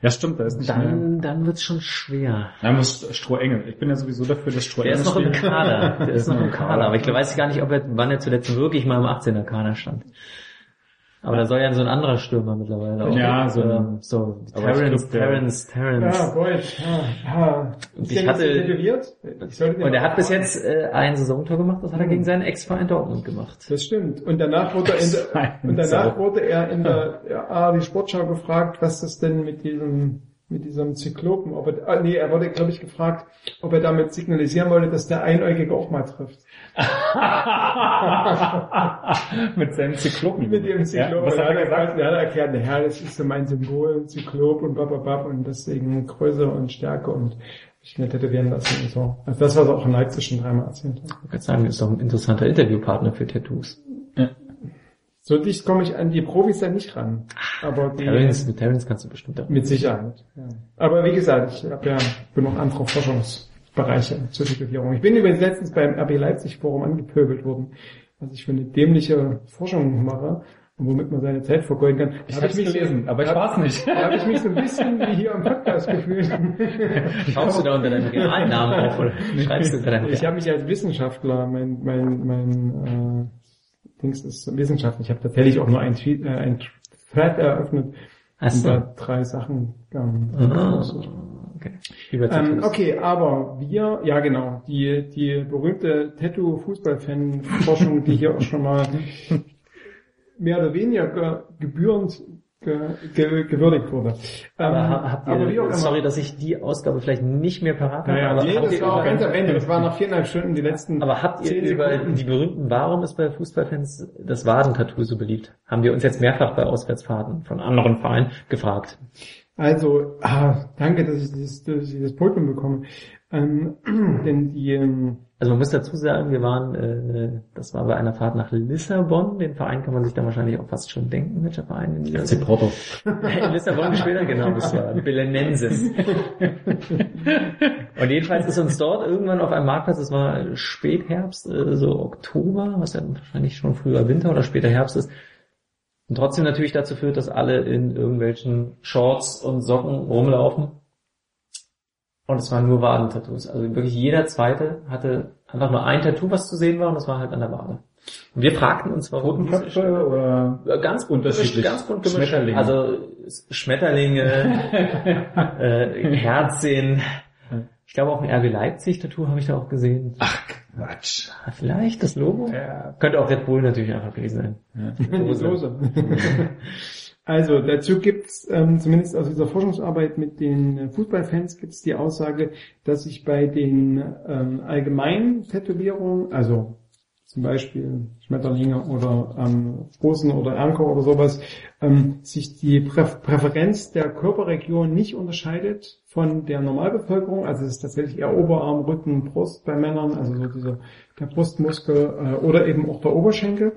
Ja, stimmt, da ist nicht mehr.
dann, dann wird's schon schwer.
Da muss Strohengel. Ich bin ja sowieso dafür, dass
Der
Strohengel
ist noch im. Kader. Der ist noch im Kader. Aber ich weiß gar nicht, ob er, wann er zuletzt wirklich mal im 18er Kader stand. Aber da soll ja so ein anderer Stürmer mittlerweile auch.
Ja, so
ähm, so
der-
Terrence, Terrence.
Ja, Boyd. Ja, ja.
Und ich hatte-?
Ich
Und er hat bis jetzt äh, ein Saisontor gemacht, das hat er gegen seinen Ex-Verein Dortmund gemacht.
Das stimmt. Und danach wurde er in der, und danach wurde er in der ja, ah, die Sportschau gefragt, was das denn mit diesem mit diesem Zyklopen, ob er, ah, nee, er wurde, glaube ich, gefragt, ob er damit signalisieren wollte, dass der Einäugige auch mal trifft.
Mit seinem Zyklopen.
Mit dem Zyklop.
Ja, was hat er gesagt?
Ja, er erklärt, naja, das ist so mein Symbol, Zyklop und bababab und deswegen Größe und Stärke und ich mir tätowieren lassen und so. Also das, was er auch in Leipzig schon dreimal erzählt hat.
Ich kann sagen, ist doch ein interessanter Interviewpartner für Tattoos.
So dicht komme ich an die Profis dann nicht ran. Aber die,
Terrence, mit Terrence kannst du bestimmt auch.
Mit Sicherheit. Ja. Aber wie gesagt, ich habe ja bin noch andere Forschungsbereiche zur Tätowierung. Ich bin übrigens letztens beim RB Leipzig Forum angepöbelt worden, was ich für eine dämliche Forschung mache und womit man seine Zeit vergeuden kann.
Ich
Hab
hab's gelesen, aber ich
hab-
war's nicht.
Da habe ich mich so ein bisschen wie hier im Podcast gefühlt.
Schaust du da unter deinem realen Namen auf oder schreibst du unter deinem
Ich habe mich als Wissenschaftler, mein, mein, mein äh, Dings ist Wissenschaft. Ich habe tatsächlich auch nur ein, Tweet, äh, ein Thread eröffnet
Ach
und da drei Sachen ähm,
Ah, okay.
Ähm, okay, aber wir, ja genau, die, die berühmte Tattoo-Fußball-Fan-Forschung, die hier auch schon mal mehr oder weniger ge gebührend ge ge gewürdigt wurde. Ähm,
habt ihr,
aber wie auch immer.
sorry, dass ich die Ausgabe vielleicht nicht mehr parat habe,
Naja,
aber,
nee,
habt
das
ihr
war auch ganz am Ende, das waren nach viereinhalb Stunden die letzten
aber habt ihr über die berühmten, warum ist bei Fußballfans das Wadentattoo so beliebt? Haben wir uns jetzt mehrfach bei Auswärtsfahrten von anderen Vereinen gefragt.
Also, ah, danke, dass ich, dieses, dass ich das Podium bekomme. Ähm, denn die, ähm,
Also man muss dazu sagen, wir waren, äh, das war bei einer Fahrt nach Lissabon. Den Verein kann man sich da wahrscheinlich auch fast schon denken, welcher Verein in
FC Porto.
in Lissabon hat, genau, das war Belenenses. Und jedenfalls ist uns dort irgendwann auf einem Marktplatz, es war Spätherbst, äh, so Oktober, was ja wahrscheinlich schon früher Winter oder später Herbst ist, und trotzdem natürlich dazu führt, dass alle in irgendwelchen Shorts und Socken rumlaufen. Und es waren nur Wadentattoos. Also wirklich jeder zweite hatte einfach nur ein Tattoo, was zu sehen war, und das war halt an der Wade. Und wir fragten uns, warum
Totenköpfe oder
Ganz bunt
Unterschiedlich.
ganz bunt gemischt.
Schmetterlinge.
Also Schmetterlinge, äh, Herzchen. Ich glaube auch ein RB Leipzig Tattoo habe ich da auch gesehen.
Ach Quatsch.
Ah, Vielleicht das Logo?
Ja.
Könnte auch Red Bull natürlich einfach gewesen sein.
die Soße. Also dazu gibt's ähm, zumindest aus dieser Forschungsarbeit mit den Fußballfans gibt's die Aussage, dass sich bei den ähm, allgemeinen Tätowierungen, also zum Beispiel Schmetterlinge oder ähm, Rosen oder Ernker oder sowas, ähm, sich die Prä Präferenz der Körperregion nicht unterscheidet von der Normalbevölkerung. Also es ist tatsächlich eher Oberarm, Rücken, Brust bei Männern, also so dieser der Brustmuskel äh, oder eben auch der Oberschenkel.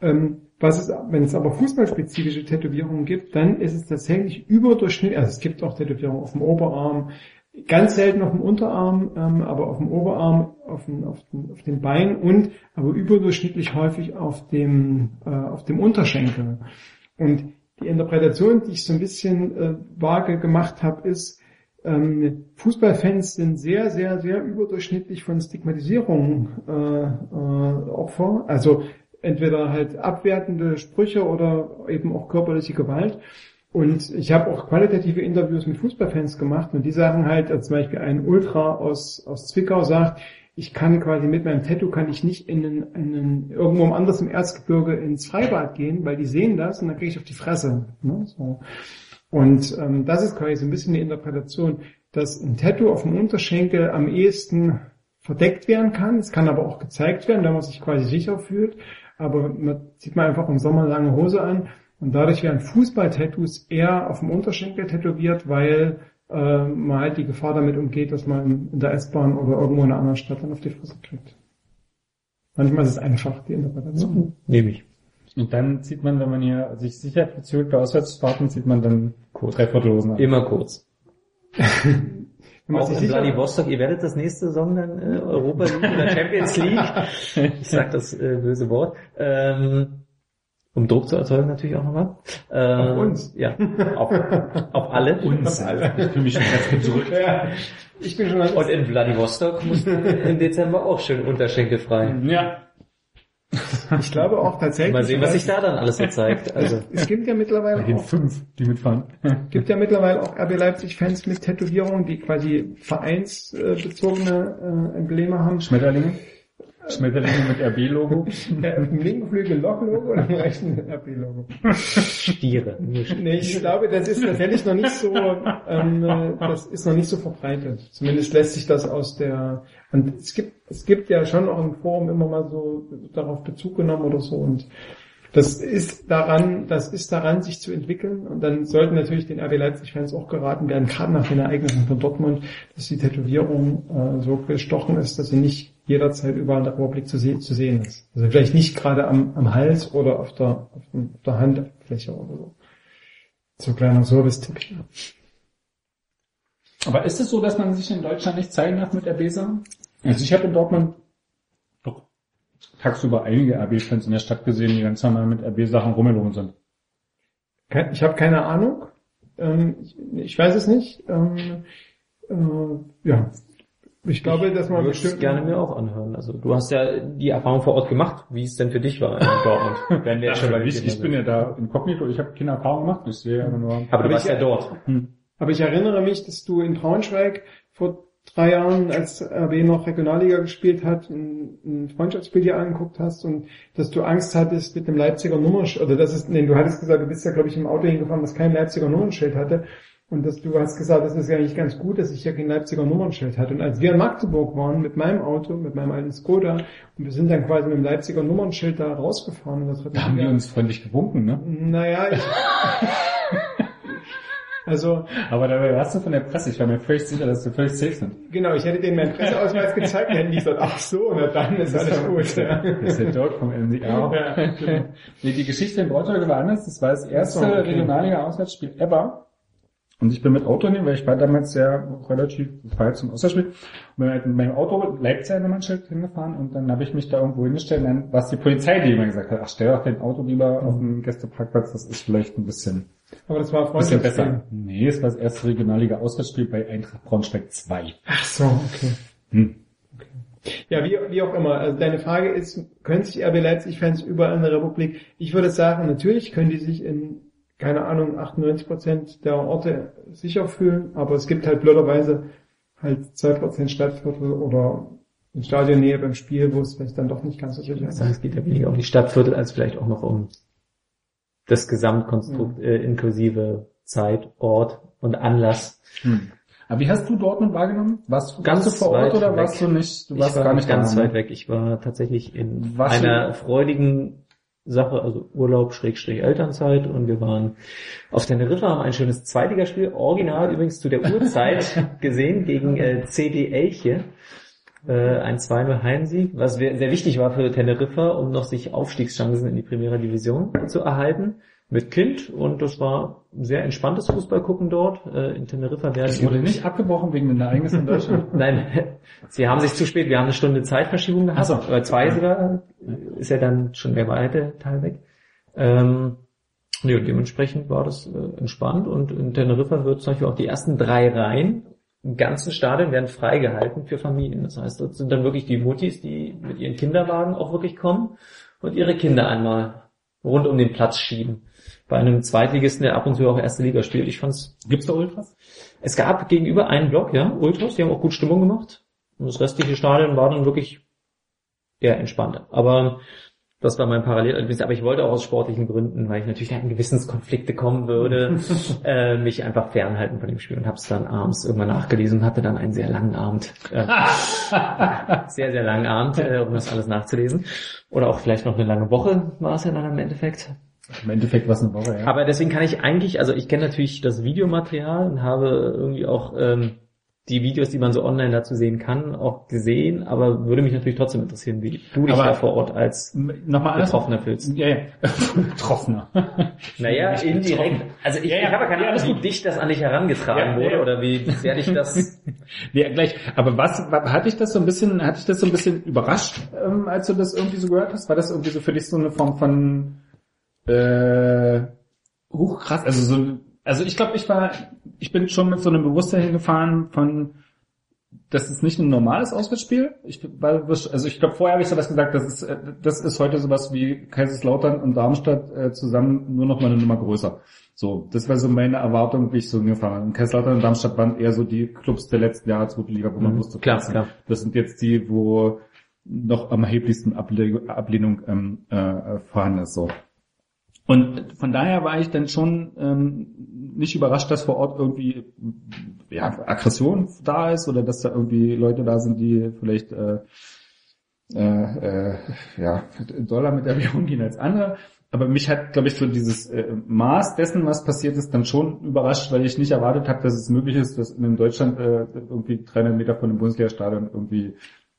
Ähm, was es, wenn es aber fußballspezifische Tätowierungen gibt, dann ist es tatsächlich überdurchschnittlich, also es gibt auch Tätowierungen auf dem Oberarm, ganz selten auf dem Unterarm, ähm, aber auf dem Oberarm, auf dem, auf dem, auf dem Bein und aber überdurchschnittlich häufig auf dem, äh, auf dem Unterschenkel. Und die Interpretation, die ich so ein bisschen äh, vage gemacht habe, ist, ähm, Fußballfans sind sehr, sehr, sehr überdurchschnittlich von Stigmatisierung äh, äh, Opfer. Also entweder halt abwertende Sprüche oder eben auch körperliche Gewalt. Und ich habe auch qualitative Interviews mit Fußballfans gemacht und die sagen halt, als zum Beispiel ein Ultra aus, aus Zwickau sagt, ich kann quasi mit meinem Tattoo kann ich nicht in einen, in einen, irgendwo anders im Erzgebirge ins Freibad gehen, weil die sehen das und dann kriege ich auf die Fresse. Ne? So. Und ähm, das ist quasi so ein bisschen die Interpretation, dass ein Tattoo auf dem Unterschenkel am ehesten verdeckt werden kann. Es kann aber auch gezeigt werden, wenn man sich quasi sicher fühlt. Aber man zieht man einfach im Sommer lange Hose an und dadurch werden Fußball-Tattoos eher auf dem Unterschenkel tätowiert, weil äh, man halt die Gefahr damit umgeht, dass man in der S-Bahn oder irgendwo in einer anderen Stadt dann auf die Fresse kriegt. Manchmal ist es einfach, die Interpretation.
Nehme ich.
Und dann zieht man, wenn man hier sich sicher fühlt bei Auswärtsfahrten, zieht man dann drei Viertelhosen an.
Immer kurz.
Man
Auch in
sicher,
Vladivostok, ihr werdet das nächste Saison dann äh, Europa League oder Champions League. Ich sag das äh, böse Wort. Ähm, Um Druck zu erzeugen natürlich auch nochmal. Äh,
Auf uns?
Ja, auf, auf alle.
Uns. Ich fühle mich schon ganz gedrückt.
Ja, ich bin schon
Und in Vladivostok mussten im Dezember auch schön unterschenkelfrei.
Ja.
Ich glaube auch tatsächlich.
Mal sehen, was sich da dann alles so zeigt. Also
Es gibt ja mittlerweile auch,
fünf, die mitfahren.
gibt ja mittlerweile auch RB Leipzig-Fans mit Tätowierungen, die quasi vereinsbezogene äh, Embleme haben.
Schmetterlinge. Schmetterlinge mit RB-Logo.
Ja, Im linken Flügel Loch-Logo oder im rechten RB-Logo?
Stiere.
Nee, ich glaube, das ist tatsächlich noch nicht so, ähm, äh, das ist noch nicht so verbreitet. Zumindest lässt sich das aus der, und es gibt, es gibt ja schon auch im Forum immer mal so darauf Bezug genommen oder so und das ist daran, das ist daran, sich zu entwickeln und dann sollten natürlich den RB Leipzig-Fans auch geraten werden, gerade nach den Ereignissen von Dortmund, dass die Tätowierung äh, so gestochen ist, dass sie nicht jederzeit überall in der Republik zu, se zu sehen ist. Also vielleicht nicht gerade am, am Hals oder auf der, auf dem- auf der Handfläche oder so. So kleiner Service-Tipp.
Aber ist es so, dass man sich in Deutschland nicht zeigen darf mit RB-Sachen? Also ich habe in Dortmund doch tagsüber einige RB-Fans in der Stadt gesehen, die ganz normal mit RB-Sachen rumgelaufen sind.
Ich habe keine Ahnung. Ähm, ich, weiß es nicht. Ähm, äh, ja. Ich glaube, dass man
Ich würde es
bestimmt
gerne mir auch anhören. Also du hast ja die Erfahrung vor Ort gemacht, wie es denn für dich war in Dortmund. Wenn wir jetzt schon bei
ich, ich bin ja da inkognito, ich habe keine Erfahrung gemacht, ich sehe aber nur...
Aber du
Aber
warst
ich-
ja dort.
Aber ich erinnere mich, dass du in Braunschweig vor drei Jahren, als RB noch Regionalliga gespielt hat, ein, ein Freundschaftsspiel dir angeguckt hast und dass du Angst hattest mit dem Leipziger Nummernschild, oder das ist, nee, du hattest gesagt, du bist ja, glaube ich, im Auto hingefahren, das kein Leipziger Nummernschild hatte. Und dass du hast gesagt, das ist ja eigentlich ganz gut, dass ich hier kein Leipziger Nummernschild hatte. Und als wir in Magdeburg waren mit meinem Auto, mit meinem alten Skoda, und wir sind dann quasi mit dem Leipziger Nummernschild da rausgefahren. Und das hat
Da haben die uns freundlich gewunken, ne?
Naja, ich, also
Aber da warst du von der Presse, ich war mir völlig sicher, dass wir völlig safe sind.
Genau, ich hätte denen meinen Presseausweis gezeigt, dann hätten die gesagt, ach so, na dann ist alles gut. Ja.
Das ist der Dog vom NDR.
Ja, genau.
Nee, die Geschichte in Braunschweig war anders. Das war das erste
so, okay.
Regionalliga-Auswärtsspiel ever. Und ich bin mit Auto hin, weil ich war damals sehr relativ frei zum Auswärtsspiel. Und bin halt mit meinem Auto Leipziger Nummernschild hingefahren und dann habe ich mich da irgendwo hingestellt, und dann, was die Polizei die immer gesagt hat, ach stell doch dein Auto lieber auf den Gästeparkplatz, das ist vielleicht ein bisschen,
Aber das war
bisschen
Freundschaftsspiel.
besser. Nee, es war das erste Regionalliga-Auswärtsspiel bei Eintracht Braunschweig 2.
Ach so, okay.
Hm.
Ja, wie, wie auch immer. Also deine Frage ist, können sich RB Leipzig-Fans überall in der Republik? Ich würde sagen, natürlich können die sich in, keine Ahnung, 98 Prozent der Orte sicher fühlen, aber es gibt halt blöderweise halt 2 Prozent Stadtviertel oder in Stadionnähe beim Spiel, wo es vielleicht dann doch nicht ganz so sicher
Ich
ist.
es geht ja weniger um die Stadtviertel als vielleicht auch noch um das Gesamtkonstrukt äh, inklusive Zeit, Ort und Anlass.
Hm. Aber wie hast du Dortmund wahrgenommen? Warst du
Ganz
vor Ort oder
weg.
warst du nicht, du
Ich
warst
war
gar nicht
ganz weit weg. Ich war tatsächlich in
du-
einer freudigen Sache, also Urlaub, Schrägstrich Elternzeit und wir waren auf Teneriffa, haben ein schönes Zweitligaspiel, original übrigens zu der Uhrzeit gesehen gegen äh, CD Elche. Äh, ein 2-0 Heimsieg, was sehr, wichtig war für Teneriffa, um noch sich Aufstiegschancen in die Primera Division zu erhalten mit Kind und das war ein sehr entspanntes Fußballgucken dort. Äh, in Teneriffa werden
Es wurde nicht abgebrochen wegen den Ereignissen in Deutschland.
Nein, sie haben sich zu spät, wir haben eine Stunde Zeitverschiebung gehabt,
so.
oder zwei sogar, ist ja dann schon der weite Teil weg. Ähm, und dementsprechend war das äh, entspannt und in Teneriffa wird zum Beispiel auch die ersten drei Reihen im ganzen Stadion werden freigehalten für Familien. Das heißt, dort sind dann wirklich die Muttis, die mit ihren Kinderwagen auch wirklich kommen und ihre Kinder einmal rund um den Platz schieben. Bei einem Zweitligisten, der ab und zu auch erste Liga spielt. Ich fand's
Gibt's da Ultras?
es gab gegenüber einen Block, ja, Ultras, die haben auch gut Stimmung gemacht. Und das restliche Stadion war dann wirklich eher entspannter. Aber das war mein Parallel, aber ich wollte auch aus sportlichen Gründen, weil ich natürlich da in Gewissenskonflikte kommen würde, äh, mich einfach fernhalten von dem Spiel und habe es dann abends irgendwann nachgelesen und hatte dann einen sehr langen Abend. Äh, sehr, sehr langen Abend, äh, um das alles nachzulesen. Oder auch vielleicht noch eine lange Woche war es ja dann im Endeffekt.
Im Endeffekt war es eine Woche, ja.
Aber deswegen kann ich eigentlich, also ich kenne natürlich das Videomaterial und habe irgendwie auch ähm, die Videos, die man so online dazu sehen kann, auch gesehen, aber würde mich natürlich trotzdem interessieren, wie du dich
Aber-
da vor Ort als
Nochmal.
Betroffener fühlst.
Ja, ja. Betroffener.
Naja, indirekt. Also ich,
Ja, ja.
ich habe ja keine
Ja,
Ahnung, wie dich das an dich herangetragen
Ja,
wurde
ja.
oder wie sehr dich das...
Ja, gleich. Aber was, wa- hatte ich das so ein bisschen, hatte ich das so ein bisschen überrascht, ähm, als du das irgendwie so gehört hast? War das irgendwie so für dich so eine Form von Äh, hoch krass, also so, also ich glaube, ich war, ich bin schon mit so einem Bewusstsein hingefahren von, das ist nicht ein normales Auswärtsspiel. Ich war, also ich glaube, vorher habe ich sowas gesagt, das ist, äh, das ist heute sowas wie Kaiserslautern und Darmstadt äh, zusammen nur noch mal eine Nummer größer. So, das war so meine Erwartung, wie ich so hingefahren bin. Kaiserslautern und Darmstadt waren eher so die Clubs der letzten Jahre zweite Liga, wo man
Mhm,
wusste,
klar,
das sind-
klar.
Das sind jetzt die, wo noch am erheblichsten Able Ablehnung ähm, äh, vorhanden ist. So. Und von daher war ich dann schon ähm, nicht überrascht, dass vor Ort irgendwie ja, Aggression da ist oder dass da irgendwie Leute da sind, die vielleicht äh, äh, äh, ja, Dollar mit der Währung gehen als andere. Aber mich hat, glaube ich, so dieses äh, Maß dessen, was passiert ist, dann schon überrascht, weil ich nicht erwartet habe, dass es möglich ist, dass in Deutschland äh, irgendwie 300 Meter von dem Bundesliga-Stadion irgendwie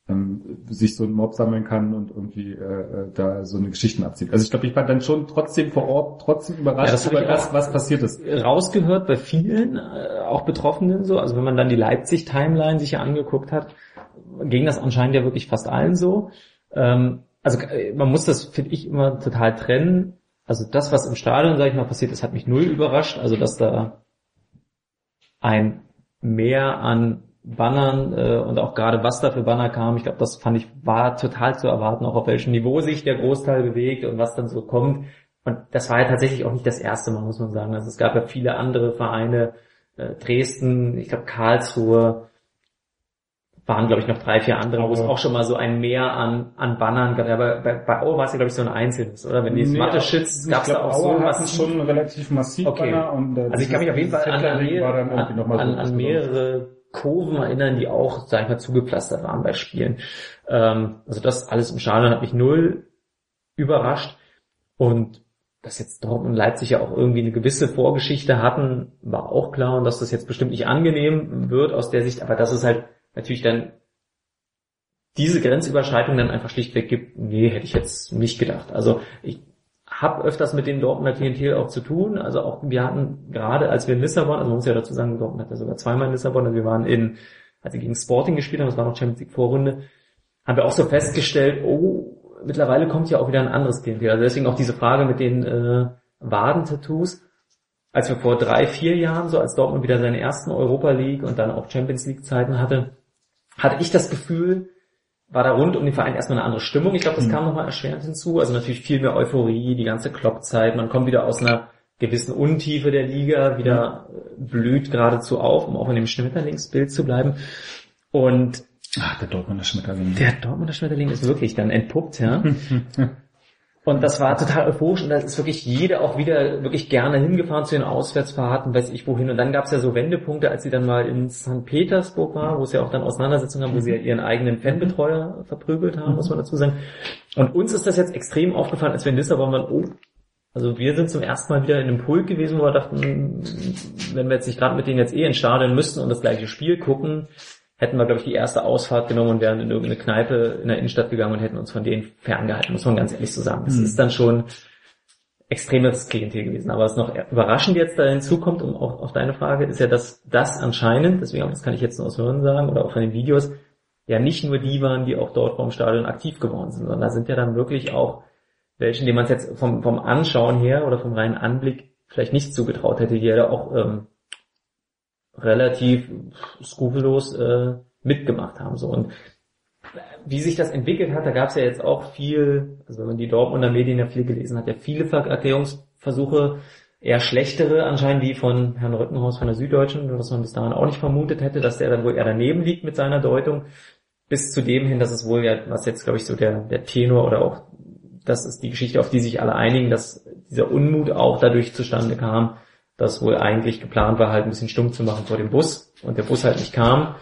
ähm, sich so ein Mob sammeln kann und irgendwie äh, äh, da so eine Geschichten abzieht. Also ich glaube, ich war dann schon trotzdem vor Ort trotzdem
Ja,
überrascht
hab
über das, was passiert ist.
rausgehört bei vielen, äh, auch Betroffenen so. Also wenn man dann die Leipzig-Timeline sich ja angeguckt hat, ging das anscheinend ja wirklich fast allen so. Ähm, also äh, man muss das, finde ich, immer total trennen. Also das, was im Stadion, sage ich mal, passiert ist, hat mich null überrascht. Also dass da ein Mehr an Bannern äh, und auch gerade was da für Banner kam, ich glaube, das fand ich, war total zu erwarten, auch auf welchem Niveau sich der Großteil bewegt und was dann so kommt. Und das war ja tatsächlich auch nicht das erste Mal, muss man sagen. Also es gab ja viele andere Vereine, äh, Dresden, ich glaube Karlsruhe, waren glaube ich noch drei, vier andere, wo es auch schon mal so ein Mehr an, an Bannern gab. Ja, bei, bei, bei Aue war es ja glaube ich so ein einzelnes, oder? Wenn die
Nee,
Mathe
aber
schützt,
ich
gab es da auch so
Auer
was.
hatten schon relativ massiv
Okay.
Banner und äh,
Also ich kann mich auf jeden Fall an, an, an,
so
an mehrere Kurven erinnern, die auch, sag ich mal, zugepflastert waren bei Spielen. Ähm, also das alles im Stadion hat mich null überrascht. Und dass jetzt Dortmund und Leipzig ja auch irgendwie eine gewisse Vorgeschichte hatten, war auch klar. Und dass das jetzt bestimmt nicht angenehm wird aus der Sicht, aber dass es halt natürlich dann diese Grenzüberschreitung dann einfach schlichtweg gibt, nee, hätte ich jetzt nicht gedacht. Also ich habe öfters mit dem Dortmunder Klientel auch zu tun. Also auch wir hatten gerade, als wir in Lissabon, also man muss ja dazu sagen, Dortmund hat ja sogar zweimal in Lissabon, also wir waren in, als wir gegen Sporting gespielt haben, das war noch Champions League Vorrunde, haben wir auch so festgestellt, oh, mittlerweile kommt ja auch wieder ein anderes Klientel. Also deswegen auch diese Frage mit den äh, Wadentattoos. Als wir vor drei, vier Jahren, so als Dortmund wieder seine ersten Europa League und dann auch Champions League Zeiten hatte, hatte ich das Gefühl, war da rund um den Verein erstmal eine andere Stimmung. Ich glaube, das kam nochmal erschwerend hinzu. Also natürlich viel mehr Euphorie, die ganze Kloppzeit. Man kommt wieder aus einer gewissen Untiefe der Liga, wieder äh, blüht geradezu auf, um auch in dem Schmetterlingsbild zu bleiben. Und
Ach, der Dortmunder Schmetterling.
der Dortmunder Schmetterling ist wirklich dann entpuppt, ja. Und das war total euphorisch und da ist wirklich jeder auch wieder wirklich gerne hingefahren zu den Auswärtsfahrten, weiß ich wohin. Und dann gab es ja so Wendepunkte, als sie dann mal in St. Petersburg war, wo es ja auch dann Auseinandersetzungen haben, wo sie ja ihren eigenen Fanbetreuer verprügelt haben, muss man dazu sagen. Und uns ist das jetzt extrem aufgefallen, als wir in Lissabon waren, oh, also wir sind zum ersten Mal wieder in einem Pult gewesen, wo wir dachten, wenn wir jetzt nicht gerade mit denen jetzt eh ins Stadion müssten und das gleiche Spiel gucken, hätten wir, glaube ich, die erste Ausfahrt genommen und wären in irgendeine Kneipe in der Innenstadt gegangen und hätten uns von denen ferngehalten, muss man ganz ehrlich so sagen. Das
Mhm.
ist dann schon extremes Klientel gewesen. Aber was noch überraschend jetzt da hinzukommt, um auf, auf deine Frage, ist ja, dass das anscheinend, deswegen, das kann ich jetzt nur aus Hören sagen oder auch von den Videos, ja nicht nur die waren, die auch dort vom Stadion aktiv geworden sind, sondern da sind ja dann wirklich auch welchen, denen man es jetzt vom, vom Anschauen her oder vom reinen Anblick vielleicht nicht zugetraut hätte, die ja da auch ähm, relativ skrupellos äh, mitgemacht haben. So und wie sich das entwickelt hat, da gab es ja jetzt auch viel, also wenn man die Dortmunder Medien ja viel gelesen hat, ja viele Ver Erklärungsversuche, eher schlechtere anscheinend wie von Herrn Rückenhaus von der Süddeutschen, was man bis dahin auch nicht vermutet hätte, dass der dann wohl eher daneben liegt mit seiner Deutung, bis zu dem hin, dass es wohl ja, was jetzt glaube ich so der, der Tenor oder auch das ist die Geschichte, auf die sich alle einigen, dass dieser Unmut auch dadurch zustande kam, dass wohl eigentlich geplant war, halt ein bisschen stumm zu machen vor dem Bus und der Bus halt nicht kam.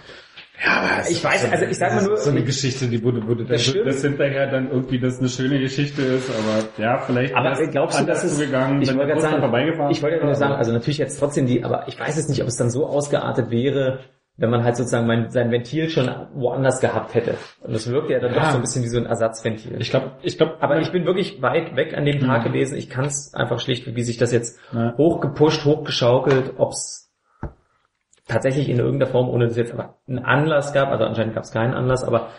Ja,
Ich weiß, also ich sag mal nur,
so eine Geschichte, die wurde, wurde
Das
das, das hinterher dann irgendwie, dass eine schöne Geschichte ist, aber ja, vielleicht
Aber glaubst du,
anders
dass es,
zugegangen,
ich wollte gerade sagen,
vorbeigefahren
ich wollte ja nur sagen,
aber-
also natürlich jetzt trotzdem die, aber ich weiß jetzt nicht, ob es dann so ausgeartet wäre, wenn man halt sozusagen mein, sein Ventil schon woanders gehabt hätte. Und das wirkt ja dann doch
Ja.
so ein bisschen wie so ein Ersatzventil.
ich glaube, ich glaube,
aber ich bin wirklich weit weg an dem Tag
Mhm.
gewesen. Ich kann es einfach schlicht, wie sich das jetzt
Ja.
hochgepusht, hochgeschaukelt, ob es tatsächlich in irgendeiner Form, ohne dass es jetzt aber einen Anlass gab, also anscheinend gab es keinen Anlass, aber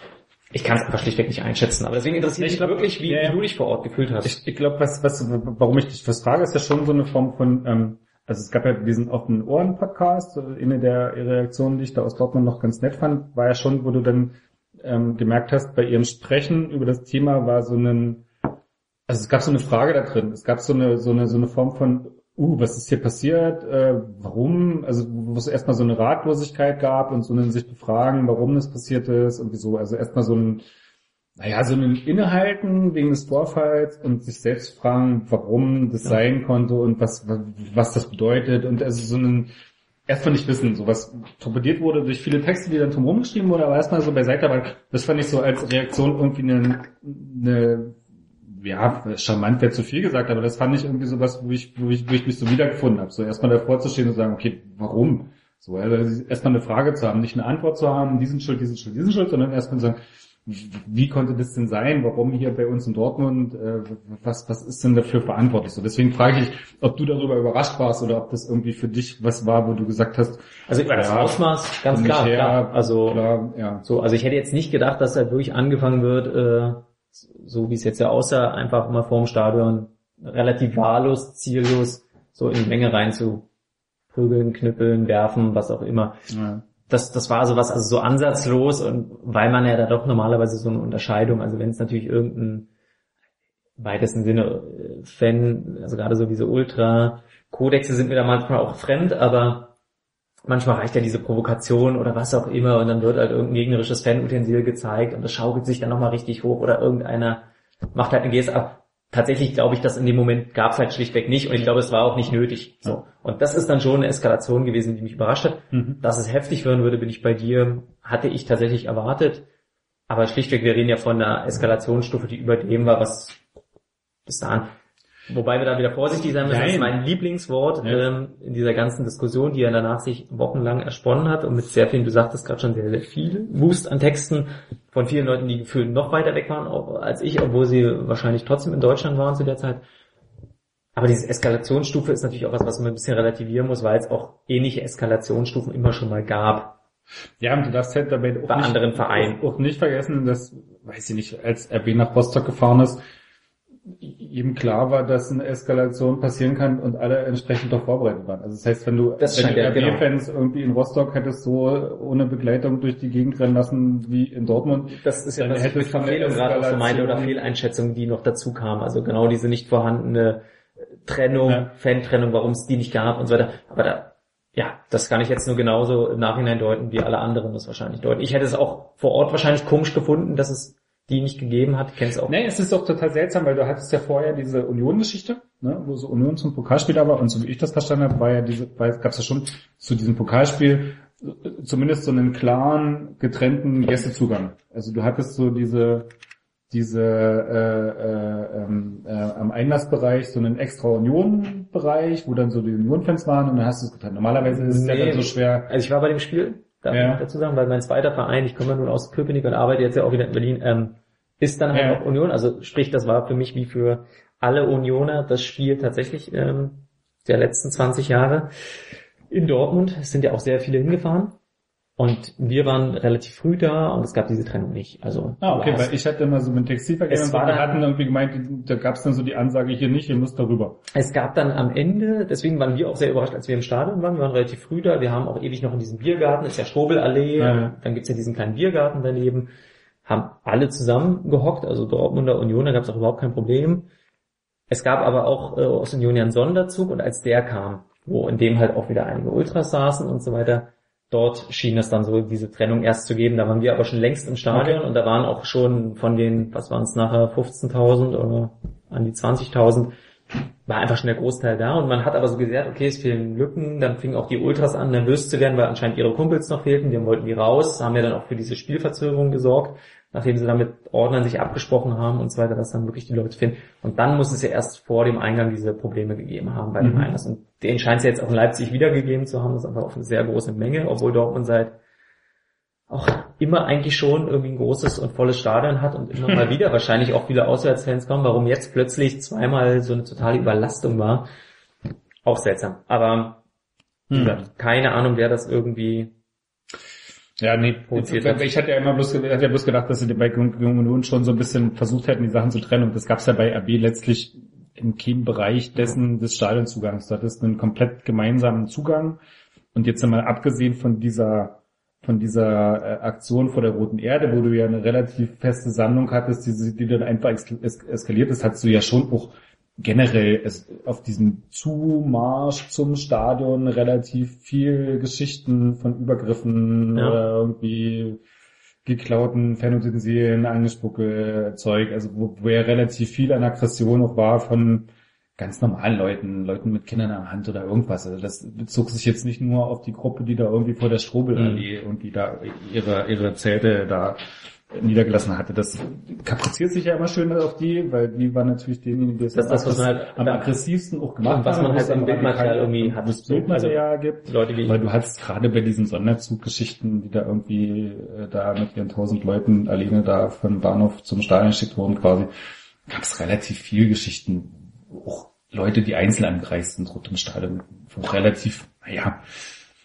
Ich kann es einfach schlichtweg nicht einschätzen. Aber deswegen interessiert
Ich
mich wirklich, wie,
ja, ja.
wie du dich vor Ort gefühlt hast.
Ich, ich glaube, was, was, warum ich dich was frage, ist ja schon so eine Form von, ähm, also es gab ja diesen offenen Ohren-Podcast, äh, eine der Reaktionen, die ich da aus Dortmund noch ganz nett fand, war ja schon, wo du dann ähm, gemerkt hast, bei ihrem Sprechen über das Thema war so ein, also es gab so eine Frage da drin, es gab so eine, so eine, so eine Form von, uh, was ist hier passiert, äh, warum, also wo es erstmal so eine Ratlosigkeit gab und so ein sich befragen, warum das passiert ist und wieso, also erstmal so ein, naja, so ein Innehalten wegen des Vorfalls und sich selbst fragen, warum das sein konnte und was, was das bedeutet und also so ein, erstmal nicht wissen, so was torpediert wurde durch viele Texte, die dann drumherum geschrieben wurden, aber erstmal so beiseite, aber das fand ich so als Reaktion irgendwie eine, eine ja, charmant wäre zu viel gesagt, aber das fand ich irgendwie so was, wo ich, wo ich, wo ich mich so wiedergefunden habe. So erstmal davor zu stehen und sagen, okay, warum? So, also erstmal eine Frage zu haben, nicht eine Antwort zu haben, diesen Schuld, diesen Schuld, diesen Schuld, sondern erstmal zu sagen, wie konnte das denn sein? Warum hier bei uns in Dortmund? Äh, was, was ist denn dafür verantwortlich? So, deswegen frage ich, ob du darüber überrascht warst oder ob das irgendwie für dich was war, wo du gesagt hast,
Also über das
Ja,
Ausmaß, ganz klar,
her,
klar. Also
klar, ja.
so, also ich hätte jetzt nicht gedacht, dass halt wirklich angefangen wird, äh, so wie es jetzt ja aussah, einfach mal vorm Stadion relativ wahllos, ziellos so in die Menge rein zu prügeln, knüppeln, werfen, was auch immer.
ja.
Das, das war sowas, also so ansatzlos und weil man ja da doch normalerweise so eine Unterscheidung, also wenn es natürlich irgendein weitesten Sinne äh, Fan, also gerade so diese Ultra-Kodexe sind mir da manchmal auch fremd, aber manchmal reicht ja diese Provokation oder was auch immer und dann wird halt irgendein gegnerisches Fanutensil gezeigt und das schaukelt sich dann nochmal richtig hoch oder irgendeiner macht halt eine ab. Tatsächlich glaube ich, dass in dem Moment gab es halt schlichtweg nicht und ich glaube, es war auch nicht nötig. So. Und das ist dann schon eine Eskalation gewesen, die mich überrascht hat.
Mhm.
Dass es heftig werden würde, bin ich bei dir, hatte ich tatsächlich erwartet. Aber schlichtweg, wir reden ja von einer Eskalationsstufe, die über dem war, was bis dahin. Wobei wir da wieder vorsichtig sein müssen. Das ist mein Lieblingswort
Ja.
ähm, in dieser ganzen Diskussion, die ja danach sich wochenlang ersponnen hat und mit sehr vielen, du sagtest gerade schon sehr, sehr viel Wust an Texten von vielen Leuten, die gefühlt noch weiter weg waren als ich, obwohl sie wahrscheinlich trotzdem in Deutschland waren zu der Zeit. Aber diese Eskalationsstufe ist natürlich auch was, was man ein bisschen relativieren muss, weil es auch ähnliche Eskalationsstufen immer schon mal gab.
Ja, und du darfst halt dabei auch
Bei
nicht,
anderen Vereinen.
Auch, auch nicht vergessen, dass, weiß ich nicht, als RB nach Rostock gefahren ist, ihm klar war, dass eine Eskalation passieren kann und alle entsprechend darauf vorbereitet waren. Also das heißt, wenn du,
Das
wenn du
ja, genau.
Irgendwie in Rostock hättest so ohne Begleitung durch die Gegend rennen lassen wie in Dortmund,
Das ist ja das
hätte
Verfehlung gerade auch so meinte oder Fehleinschätzung, die noch dazu kam. Also genau diese nicht vorhandene Trennung,
Ja.
Fan-Trennung, warum es die nicht gab und so weiter. Aber da, ja, das kann ich jetzt nur genauso im Nachhinein deuten, wie alle anderen das wahrscheinlich deuten. Ich hätte es auch vor Ort wahrscheinlich komisch gefunden, dass es die nicht gegeben hat. Kennst auch.
Nee, es ist doch total seltsam, weil du hattest ja vorher diese Union-Geschichte, ne, wo so Union zum Pokalspieler war und so wie ich das verstanden habe, war ja diese, gab es ja schon zu diesem Pokalspiel äh, zumindest so einen klaren, getrennten Gästezugang. Also du hattest so diese diese äh, äh, ähm, äh, am Einlassbereich so einen extra Union-Bereich, wo dann so die Union-Fans waren und dann hast du es getrennt. Normalerweise ist es ja
Nee.
dann so schwer.
Also ich war bei dem Spiel, darf
Ja.
ich noch dazu sagen, weil mein zweiter Verein, ich komme ja nun aus Köpenick und arbeite jetzt ja auch wieder in Berlin, ähm, ist dann halt
Ja.
auch Union. Also sprich, das war für mich wie für alle Unioner das Spiel tatsächlich ähm, der letzten 20 Jahre in Dortmund. Es sind ja auch sehr viele hingefahren. Und wir waren relativ früh da und es gab diese Trennung nicht. Also
Ah, okay, weil ich hatte immer so mit Textilverkehr
Es
und so,
dann-
hatten irgendwie gemeint, da gab es dann so die Ansage hier nicht, ihr müsst darüber.
Es gab dann am Ende, deswegen waren wir auch sehr überrascht, als wir im Stadion waren. Wir waren relativ früh da. Wir haben auch ewig noch in diesem Biergarten, ist ja Stobelallee.
Ja, ja.
Dann gibt's ja diesen kleinen Biergarten daneben. Haben alle zusammen gehockt, also Dortmunder Union, da gab's auch überhaupt kein Problem. Es gab aber auch äh, aus Union ja einen Sonderzug und als der kam, wo in dem halt auch wieder einige Ultras saßen und so weiter, dort schien es dann so diese Trennung erst zu geben. Da waren wir aber schon längst im Stadion und da waren auch schon von den, was waren es nachher, 15.000 oder an die 20.000, war einfach schon der Großteil da. Und man hat aber so gesagt, okay, es fehlen Lücken, dann fingen auch die Ultras an, nervös zu werden, weil anscheinend ihre Kumpels noch fehlten, die wollten die raus, haben ja dann auch für diese Spielverzögerung gesorgt, nachdem sie dann mit Ordnern sich abgesprochen haben und so weiter, dass dann wirklich die Leute finden. Und dann muss es ja erst vor dem Eingang diese Probleme gegeben haben bei dem
Mhm.
Einlass. Und den scheint es jetzt auch in Leipzig wiedergegeben zu haben, das ist einfach auch eine sehr große Menge, obwohl Dortmund seit auch immer eigentlich schon irgendwie ein großes und volles Stadion hat und immer mal wieder wahrscheinlich auch viele Auswärtsfans kommen, warum jetzt plötzlich zweimal so eine totale Überlastung war. Auch seltsam. Aber
Hm.
keine Ahnung, wer das irgendwie
Ja, nee,
provoziert
ich,
hat.
ich hatte ja immer bloß, hatte ja bloß gedacht, dass sie bei Union schon so ein bisschen versucht hätten, die Sachen zu trennen. Und das gab's ja bei RB letztlich in keinem Bereich dessen des Stadionzugangs. Du hattest einen komplett gemeinsamen Zugang. Und jetzt einmal abgesehen von dieser von dieser äh, Aktion vor der Roten Erde, wo du ja eine relativ feste Sammlung hattest, die, die dann einfach es, es, eskaliert ist, hattest du ja schon auch generell es, auf diesem Zumarsch zum Stadion relativ viel Geschichten von Übergriffen
Ja.
oder irgendwie geklauten Fernutensilien, angespucke Zeug, also wo, wo ja relativ viel an Aggression auch war von ganz normalen Leuten, Leuten mit Kindern an der Hand oder irgendwas. Also das bezog sich jetzt nicht nur auf die Gruppe, die da irgendwie vor der Strobel-Allee irgendwie da ihre, ihre Zelte da niedergelassen hatte. Das kapriziert sich ja immer schön auf die, weil die waren natürlich diejenigen, die es
Das das, was man halt-
am aggressivsten auch gemacht
was man halt im Bildmaterial irgendwie hat.
wo es Bildmaterial gibt.
Leute
Weil du hattest gerade bei diesen Sonderzuggeschichten, die da irgendwie äh, da mit ihren tausend Leuten alleine da vom Bahnhof zum Stadion geschickt wurden quasi, gab es relativ viel Geschichten, auch Leute, die einzeln angereist sind rund im Stadion, wo relativ, naja,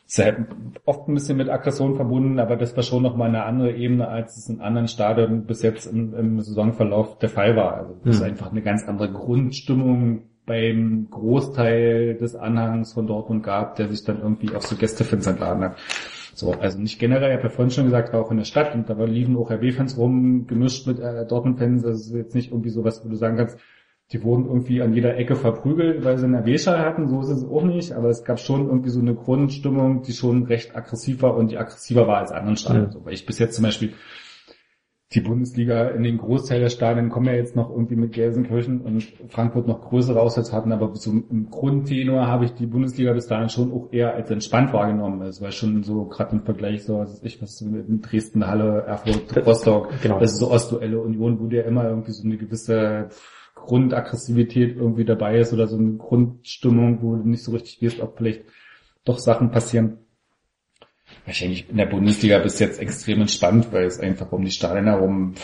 sehr oft ein bisschen mit Aggression verbunden, aber das war schon nochmal eine andere Ebene, als es in anderen Stadien bis jetzt im, im Saisonverlauf der Fall war. Also das ist
Hm.
einfach eine ganz andere Grundstimmung beim Großteil des Anhangs von Dortmund gab, der sich dann irgendwie auf so Gästefans entladen hat. So, also nicht generell, ich habe ja vorhin schon gesagt, war auch in der Stadt und da liefen auch RB-Fans rum, gemischt mit äh, Dortmund-Fans, das ist jetzt nicht irgendwie sowas, wo du sagen kannst, die wurden irgendwie an jeder Ecke verprügelt, weil sie einen RB-Schal hatten, so ist es auch nicht, aber es gab schon irgendwie so eine Grundstimmung, die schon recht aggressiv war und die aggressiver war als anderen Stadien.
Mhm.
So, weil ich bis jetzt zum Beispiel die Bundesliga in den Großteil der Stadien kommen ja jetzt noch irgendwie mit Gelsenkirchen und Frankfurt noch größere Auswärts hatten, aber so im Grundtenor habe ich die Bundesliga bis dahin schon auch eher als entspannt wahrgenommen. Es war schon so gerade im Vergleich so, was ich was mit Dresden, Halle, Erfurt, Rostock,
Genau.
das ist so Ostduelle Union, wo dir immer irgendwie so eine gewisse Grundaggressivität irgendwie dabei ist oder so eine Grundstimmung, wo du nicht so richtig weißt, ob vielleicht doch Sachen passieren. Wahrscheinlich in der Bundesliga bis jetzt extrem entspannt, weil es einfach um die Stadien herum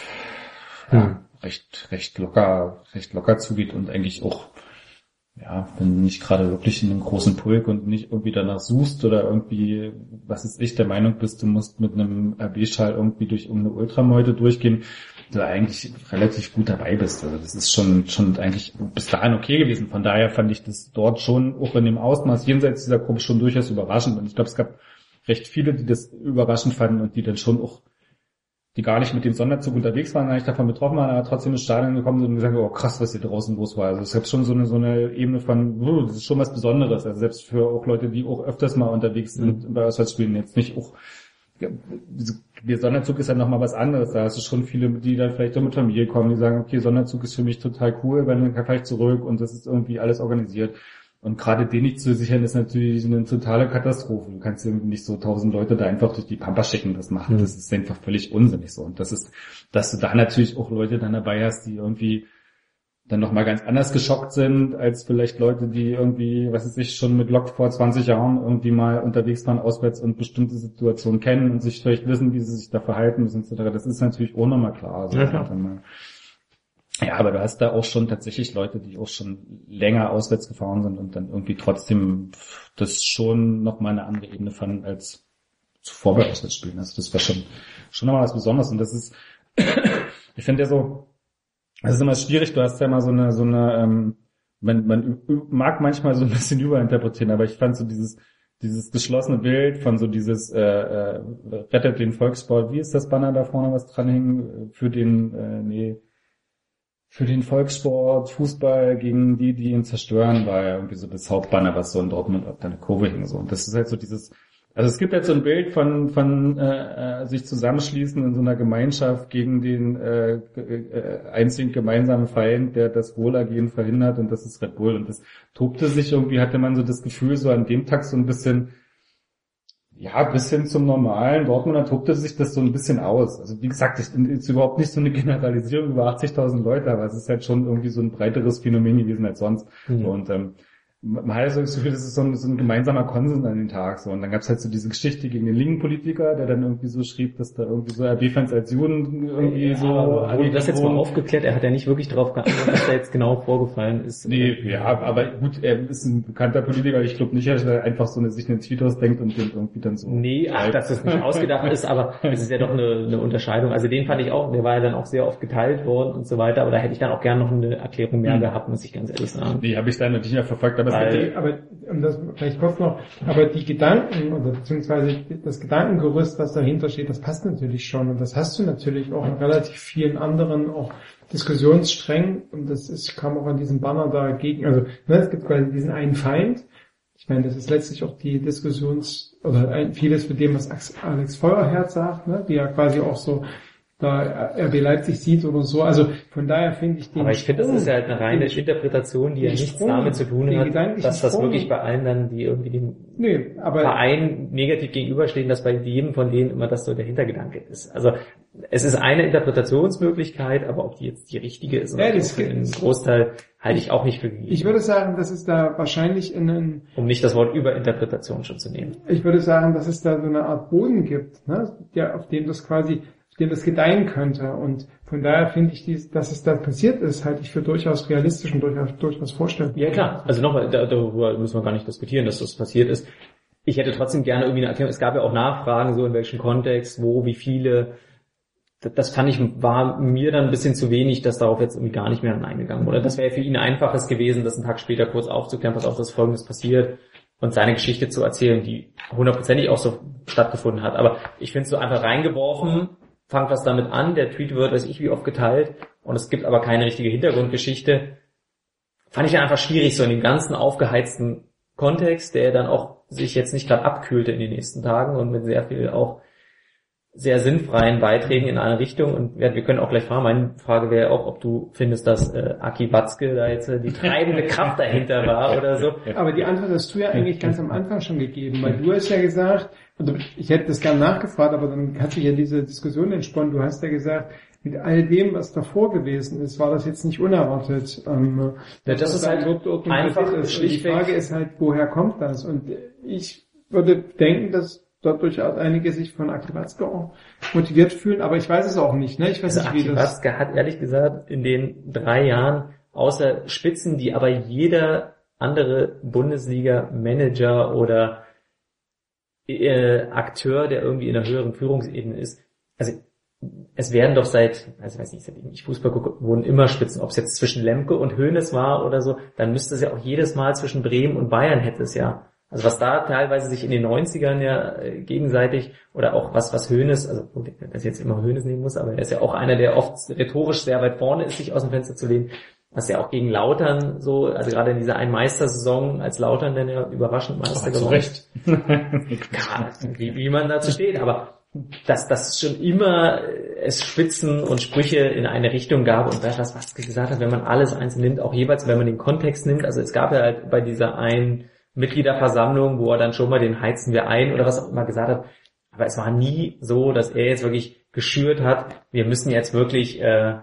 ja,
Hm.
recht, recht locker, recht locker zugeht und eigentlich auch, ja, wenn du nicht gerade wirklich in einem großen Pulk und nicht irgendwie danach suchst oder irgendwie, was ist ich, der Meinung bist, du musst mit einem RB-Schal irgendwie durch um eine Ultrameute durchgehen, du eigentlich relativ gut dabei bist. Also das ist schon, schon eigentlich bis dahin okay gewesen. Von daher fand ich das dort schon auch in dem Ausmaß jenseits dieser Gruppe schon durchaus überraschend. Und ich glaube, es gab recht viele, die das überraschend fanden und die dann schon auch, die gar nicht mit dem Sonderzug unterwegs waren, gar nicht davon betroffen waren, aber trotzdem ins Stadion gekommen sind und gesagt, oh krass, was hier draußen los war. Also es gab schon so eine, so eine Ebene von, uh, das ist schon was Besonderes. Also selbst für auch Leute, die auch öfters mal unterwegs sind bei Auswärtsspielen, jetzt nicht auch ja, der Sonderzug ist ja nochmal was anderes. Da hast du schon viele, die dann vielleicht auch mit Familie kommen, die sagen, okay, Sonderzug ist für mich total cool, weil dann kann ich zurück und das ist irgendwie alles organisiert. Und gerade den nicht zu sichern, ist natürlich eine totale Katastrophe. Du kannst irgendwie nicht so tausend Leute da einfach durch die Pampa schicken, das machen.
Mhm.
Das ist einfach völlig unsinnig so. Und das ist, dass du da natürlich auch Leute dann dabei hast, die irgendwie dann nochmal ganz anders geschockt sind, als vielleicht Leute, die irgendwie, was weiß ich, schon mit Lok vor 20 Jahren irgendwie mal unterwegs waren, auswärts und bestimmte Situationen kennen und sich vielleicht wissen, wie sie sich da verhalten müssen, etc. Das ist natürlich auch nochmal klar. Also,
Ja, klar.
ja, aber du hast da auch schon tatsächlich Leute, die auch schon länger auswärts gefahren sind und dann irgendwie trotzdem das schon nochmal eine andere Ebene fanden als zuvor bei Auswärtsspielen. Also das war schon, schon nochmal was Besonderes und das ist, ich finde ja so, es ist immer schwierig, du hast ja immer so eine, so eine, ähm, man, man mag manchmal so ein bisschen überinterpretieren, aber ich fand so dieses, dieses geschlossene Bild von so dieses äh, äh, rettet den Volkssport, wie ist das Banner da vorne, was dran hing, für den, äh, nee, für den Volkssport, Fußball gegen die, die ihn zerstören, war ja irgendwie so das Hauptbanner, was so in Dortmund auf deine Kurve hing. So. Und das ist halt so dieses, also es gibt halt so ein Bild von, von äh, äh, sich zusammenschließen in so einer Gemeinschaft gegen den äh, äh, einzigen gemeinsamen Feind, der das Wohlergehen verhindert und das ist Red Bull. Und das tobte sich irgendwie, hatte man so das Gefühl, so an dem Tag so ein bisschen, ja, bis hin zum normalen Dortmunder tobte sich das so ein bisschen aus. Also wie gesagt, es ist überhaupt nicht so eine Generalisierung über 80.000 Leute, aber es ist halt schon irgendwie so ein breiteres Phänomen gewesen als sonst.
Mhm.
Und ähm, man hat so das Gefühl, das ist so ein, so ein gemeinsamer Konsens an den Tag. So. Und dann gab's halt so diese Geschichte gegen den linken Politiker, der dann irgendwie so schrieb, dass da irgendwie so RB-Fans als Juden irgendwie
Ja,
so...
wurde das jetzt mal aufgeklärt? Er hat ja nicht wirklich darauf geantwortet, was da jetzt genau vorgefallen ist.
Nee, ja, aber gut, er ist ein bekannter Politiker, ich glaube nicht, dass er einfach so eine, sich einen Tweet ausdenkt und den irgendwie dann so...
Nee, ach, dass das nicht ausgedacht ist, aber es ist ja doch eine, eine Unterscheidung. Also den fand ich auch, der war ja dann auch sehr oft geteilt worden und so weiter, aber da hätte ich dann auch gerne noch eine Erklärung mehr
Hm.
gehabt, muss ich ganz ehrlich sagen.
Nee, habe ich da natürlich nicht verfolgt, aber es
Weil-
Die, aber um das vielleicht kurz noch, aber die Gedanken oder beziehungsweise das Gedankengerüst, was dahinter steht, das passt natürlich schon und das hast du natürlich auch in relativ vielen anderen auch Diskussionssträngen und das ist kam auch an diesem Banner dagegen. Also ne, es gibt quasi diesen einen Feind. Ich meine, das ist letztlich auch die Diskussions oder vieles für dem, was Alex Feuerherz sagt, ne, die ja quasi auch so da RB Leipzig sieht oder so. Also von daher finde ich den
Aber ich finde, das ist ja halt eine reine Interpretation, die ja nichts
Sprung,
damit zu tun hat, dass das
Sprung-
wirklich bei allen dann, die irgendwie dem
Nee,
Verein negativ gegenüberstehen, dass bei jedem von denen immer das so der Hintergedanke ist. Also es ist eine Interpretationsmöglichkeit, aber ob die jetzt die richtige ist oder
Ja, das
für den Großteil halte ich auch nicht für gegeben.
Ich würde sagen, dass es da wahrscheinlich in einen,
um nicht das Wort Überinterpretation schon zu nehmen.
ich würde sagen, dass es da so eine Art Boden gibt, ne, der, auf dem das quasi, dem das gedeihen könnte. Und von daher finde ich, dies, dass es da passiert ist, halte ich für durchaus realistisch und durchaus, durchaus vorstellbar.
Ja klar, also nochmal, da- darüber müssen wir gar nicht diskutieren, dass das passiert ist. Ich hätte trotzdem gerne irgendwie eine Erklärung. Es gab ja auch Nachfragen, so in welchem Kontext, wo, wie viele. Das- fand ich, war mir dann ein bisschen zu wenig, dass darauf jetzt irgendwie gar nicht mehr eingegangen wurde. Das wäre für ihn einfaches gewesen, das einen Tag später kurz aufzuklären, was auch das Folgendes passiert und seine Geschichte zu erzählen, die hundertprozentig auch so stattgefunden hat. Aber ich finde es so einfach reingeworfen, fangt was damit an, der Tweet wird, weiß ich wie oft geteilt und es gibt aber keine richtige Hintergrundgeschichte. Fand ich einfach schwierig, so in dem ganzen aufgeheizten Kontext, der dann auch sich jetzt nicht gerade abkühlte in den nächsten Tagen und mit sehr viel auch sehr sinnfreien Beiträgen in eine Richtung. Und wir wir können auch gleich fragen, meine Frage wäre auch, ob du findest, dass äh, Aki Watzke da jetzt äh, die treibende Kraft dahinter war oder so.
Aber die Antwort hast du ja eigentlich ganz am Anfang schon gegeben, weil du hast ja gesagt, und ich hätte das gern nachgefragt, aber dann hat sich ja diese Diskussion entsponnen. Du hast ja gesagt, mit all dem, was davor gewesen ist, war das jetzt nicht unerwartet. Ähm,
Ja, das ist halt einfach
ist. Und die Frage ist halt, woher kommt das? Und ich würde denken, dass dort durchaus einige sich von Aki Watzke auch motiviert fühlen, aber ich weiß es auch nicht. Ne? Ich weiß
Also
nicht, wie
Aki
das...
Hat ehrlich gesagt in den drei Jahren außer Spitzen, die aber jeder andere Bundesliga-Manager oder äh, Akteur, der irgendwie in einer höheren Führungsebene ist, also es werden doch seit, also weiß nicht, seitdem ich Fußball gucke, wurden immer Spitzen, ob es jetzt zwischen Lemke und Hoeneß war oder so, dann müsste es ja auch jedes Mal zwischen Bremen und Bayern hätte es ja. Also was da teilweise sich in den 90ern ja äh, gegenseitig oder auch was, was Hoeneß, also dass ich jetzt immer Hoeneß nehmen muss, aber er ist ja auch einer, der oft rhetorisch sehr weit vorne ist, sich aus dem Fenster zu lehnen, was ja auch gegen Lautern so, also gerade in dieser einen Meistersaison, als Lautern dann ja überraschend Meister
zu
geworden
Recht.
ja, wie, wie man dazu steht, aber dass das schon immer äh, es Spitzen und Sprüche in eine Richtung gab und das, was Watzke gesagt hat, wenn man alles einzeln nimmt, auch jeweils, wenn man den Kontext nimmt, also es gab ja halt bei dieser einen Mitgliederversammlung, wo er dann schon mal den heizen wir ein oder was auch immer gesagt hat, aber es war nie so, dass er jetzt wirklich geschürt hat, wir müssen jetzt wirklich äh,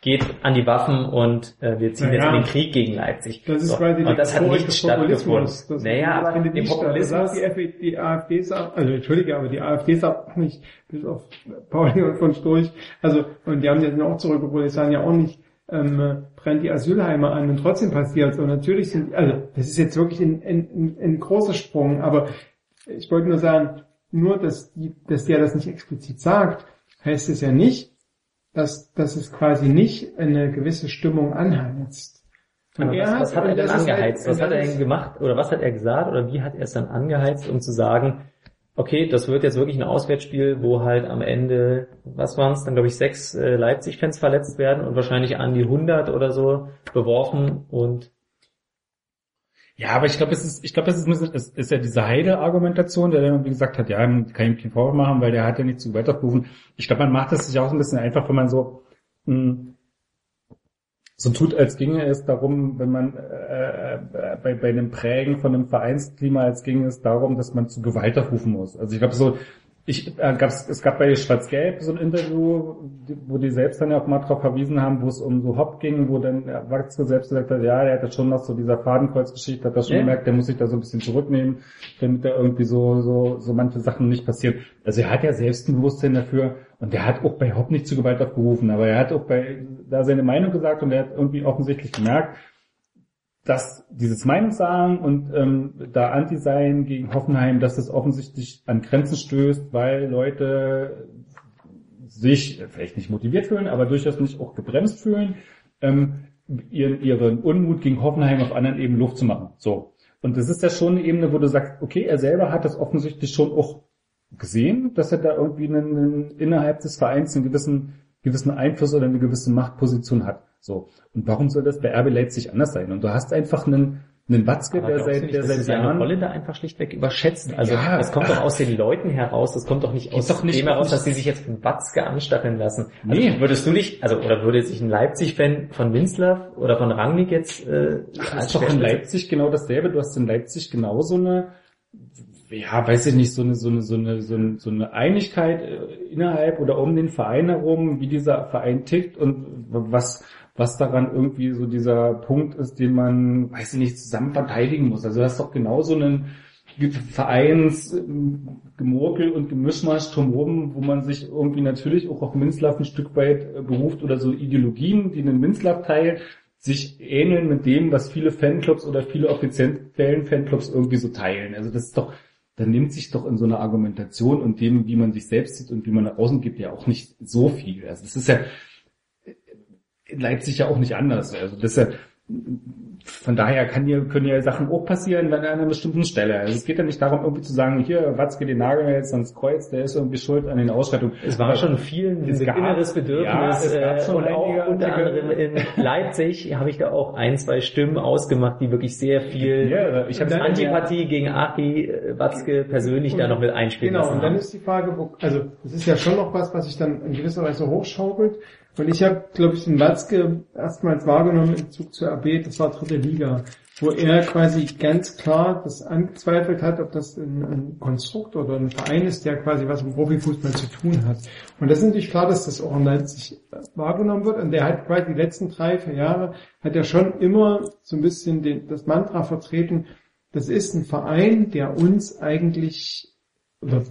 geht an die Waffen und äh, wir ziehen
Naja.
jetzt in den Krieg gegen Leipzig.
Das ist
So.
quasi
und das hat nicht stattgefunden.
Das,
naja,
das
aber
findet
den
nicht statt.
Populismus,
sagt die, FD, die AfD sagt, also entschuldige, aber die AfD sagt auch nicht, bis auf Pauli und von Storch, also, und die haben jetzt auch zurückgeholt, die sagen ja auch nicht, ähm, brennt die Asylheime an und trotzdem passiert Und natürlich sind, also, das ist jetzt wirklich ein, ein, ein, großer Sprung, aber ich wollte nur sagen, nur, dass, die, dass der das nicht explizit sagt, heißt es ja nicht, dass, dass es quasi nicht eine gewisse Stimmung anheizt. Und
was, was hat er denn
halt-
angeheizt? was hat er denn gemacht oder was hat er gesagt oder wie hat er es dann angeheizt, um zu sagen, okay, das wird jetzt wirklich ein Auswärtsspiel, wo halt am Ende, was waren es, dann glaube ich sechs äh, Leipzig-Fans verletzt werden und wahrscheinlich an die 100 oder so beworfen und
Ja, aber ich glaube, es ist, ich glaube, es ist, es ist ja diese Heide-Argumentation, der dann gesagt hat, ja, kann ihm keinen Vorwurf machen, weil der hat ja nicht zu weiterberufen. Ich glaube, man macht es sich auch so ein bisschen einfach, wenn man so, mh, so tut, als ginge es darum, wenn man äh, äh, bei, bei einem Prägen von einem Vereinsklima, als ginge es darum, dass man zu Gewalt aufrufen muss. Also ich glaube so, Ich, äh, gab's, es gab bei Schwarz-Gelb so ein Interview, wo die selbst dann ja auch mal drauf verwiesen haben, wo es um so Hop ging, wo dann äh, Watzke selbst gesagt hat, ja, der hat das schon nach so dieser Fadenkreuzgeschichte, hat das schon
Ja.
gemerkt, der muss sich da so ein bisschen zurücknehmen, damit da irgendwie so, so, so manche Sachen nicht passieren. Also er hat ja selbst ein Bewusstsein dafür und der hat auch bei Hop nicht zu Gewalt aufgerufen, aber er hat auch bei, da seine Meinung gesagt und er hat irgendwie offensichtlich gemerkt, dass dieses Meinungssagen und ähm, da Anti sein gegen Hoffenheim, dass das offensichtlich an Grenzen stößt, weil Leute sich vielleicht nicht motiviert fühlen, aber durchaus nicht auch gebremst fühlen, ähm, ihren, ihren Unmut gegen Hoffenheim auf anderen Ebenen Luft zu machen. So. Und das ist ja schon eine Ebene, wo du sagst, okay, er selber hat das offensichtlich schon auch gesehen, dass er da irgendwie einen, einen, innerhalb des Vereins einen gewissen, gewissen Einfluss oder eine gewisse Machtposition hat. So. Und warum soll das bei RB Leipzig anders sein? Und du hast einfach einen, einen Watzke, der seit,
nicht,
der seit
seine
Jahren
Rolle da einfach schlichtweg überschätzt. Also
Ja.
das kommt doch aus den Leuten heraus, das kommt doch nicht aus
doch nicht-
dem heraus, dass sie sich jetzt von Watzke anstacheln lassen. Also
Nee.
würdest du nicht, also oder würde sich ein Leipzig-Fan von Winslav oder von Rangnick jetzt äh,
Das ist doch in Leipzig genau dasselbe. Du hast in Leipzig genau so eine, ja, weiß ich nicht, so eine, so eine, so eine, so eine, so eine Einigkeit äh, innerhalb oder um den Verein herum, wie dieser Verein tickt und was, was daran irgendwie so dieser Punkt ist, den man, weiß ich nicht, zusammen verteidigen muss. Also das ist doch genau so ein Vereins ähm, Gemurkel und Gemischmasch drumherum, wo man sich irgendwie natürlich auch auf Minzlaff ein Stück weit äh, beruft oder so Ideologien, die einen Minzlaff teilt, sich ähneln mit dem, was viele Fanclubs oder viele offiziellen Fanclubs irgendwie so teilen. Also das ist doch, da nimmt sich doch in so einer Argumentation und dem, wie man sich selbst sieht und wie man nach außen gibt, ja auch nicht so viel. Also das ist ja in Leipzig ja auch nicht anders. Also das ja, von daher kann hier, können ja Sachen auch passieren, an einer bestimmten Stelle. Also es geht ja nicht darum, irgendwie zu sagen, hier, Watzke den Nagel jetzt ans Kreuz, der ist irgendwie schuld an den Ausschreitungen.
Es war schon vielen
Es
ein
gab-
inneres
ja,
Bedürfnis
es gab
äh,
schon
und auch unter anderem in Leipzig habe ich da auch ein, zwei Stimmen ausgemacht, die wirklich sehr viel
Ja, ich
Antipathie gegen Aki äh, Watzke persönlich da noch mit einspielen
Genau, und dann
haben.
ist die Frage, wo, also das ist ja schon noch was, was sich dann in gewisser Weise hochschaukelt. Und ich habe, glaube ich, den Watzke erstmals wahrgenommen im Zug zur AB, das war dritte Liga, wo er quasi ganz klar das angezweifelt hat, ob das ein, ein Konstrukt oder ein Verein ist, der quasi was im Profifußball zu tun hat. Und das ist natürlich klar, dass das auch in Leipzig wahrgenommen wird. Und der hat quasi die letzten drei, vier Jahre, hat er schon immer so ein bisschen den, das Mantra vertreten, das ist ein Verein, der uns eigentlich oder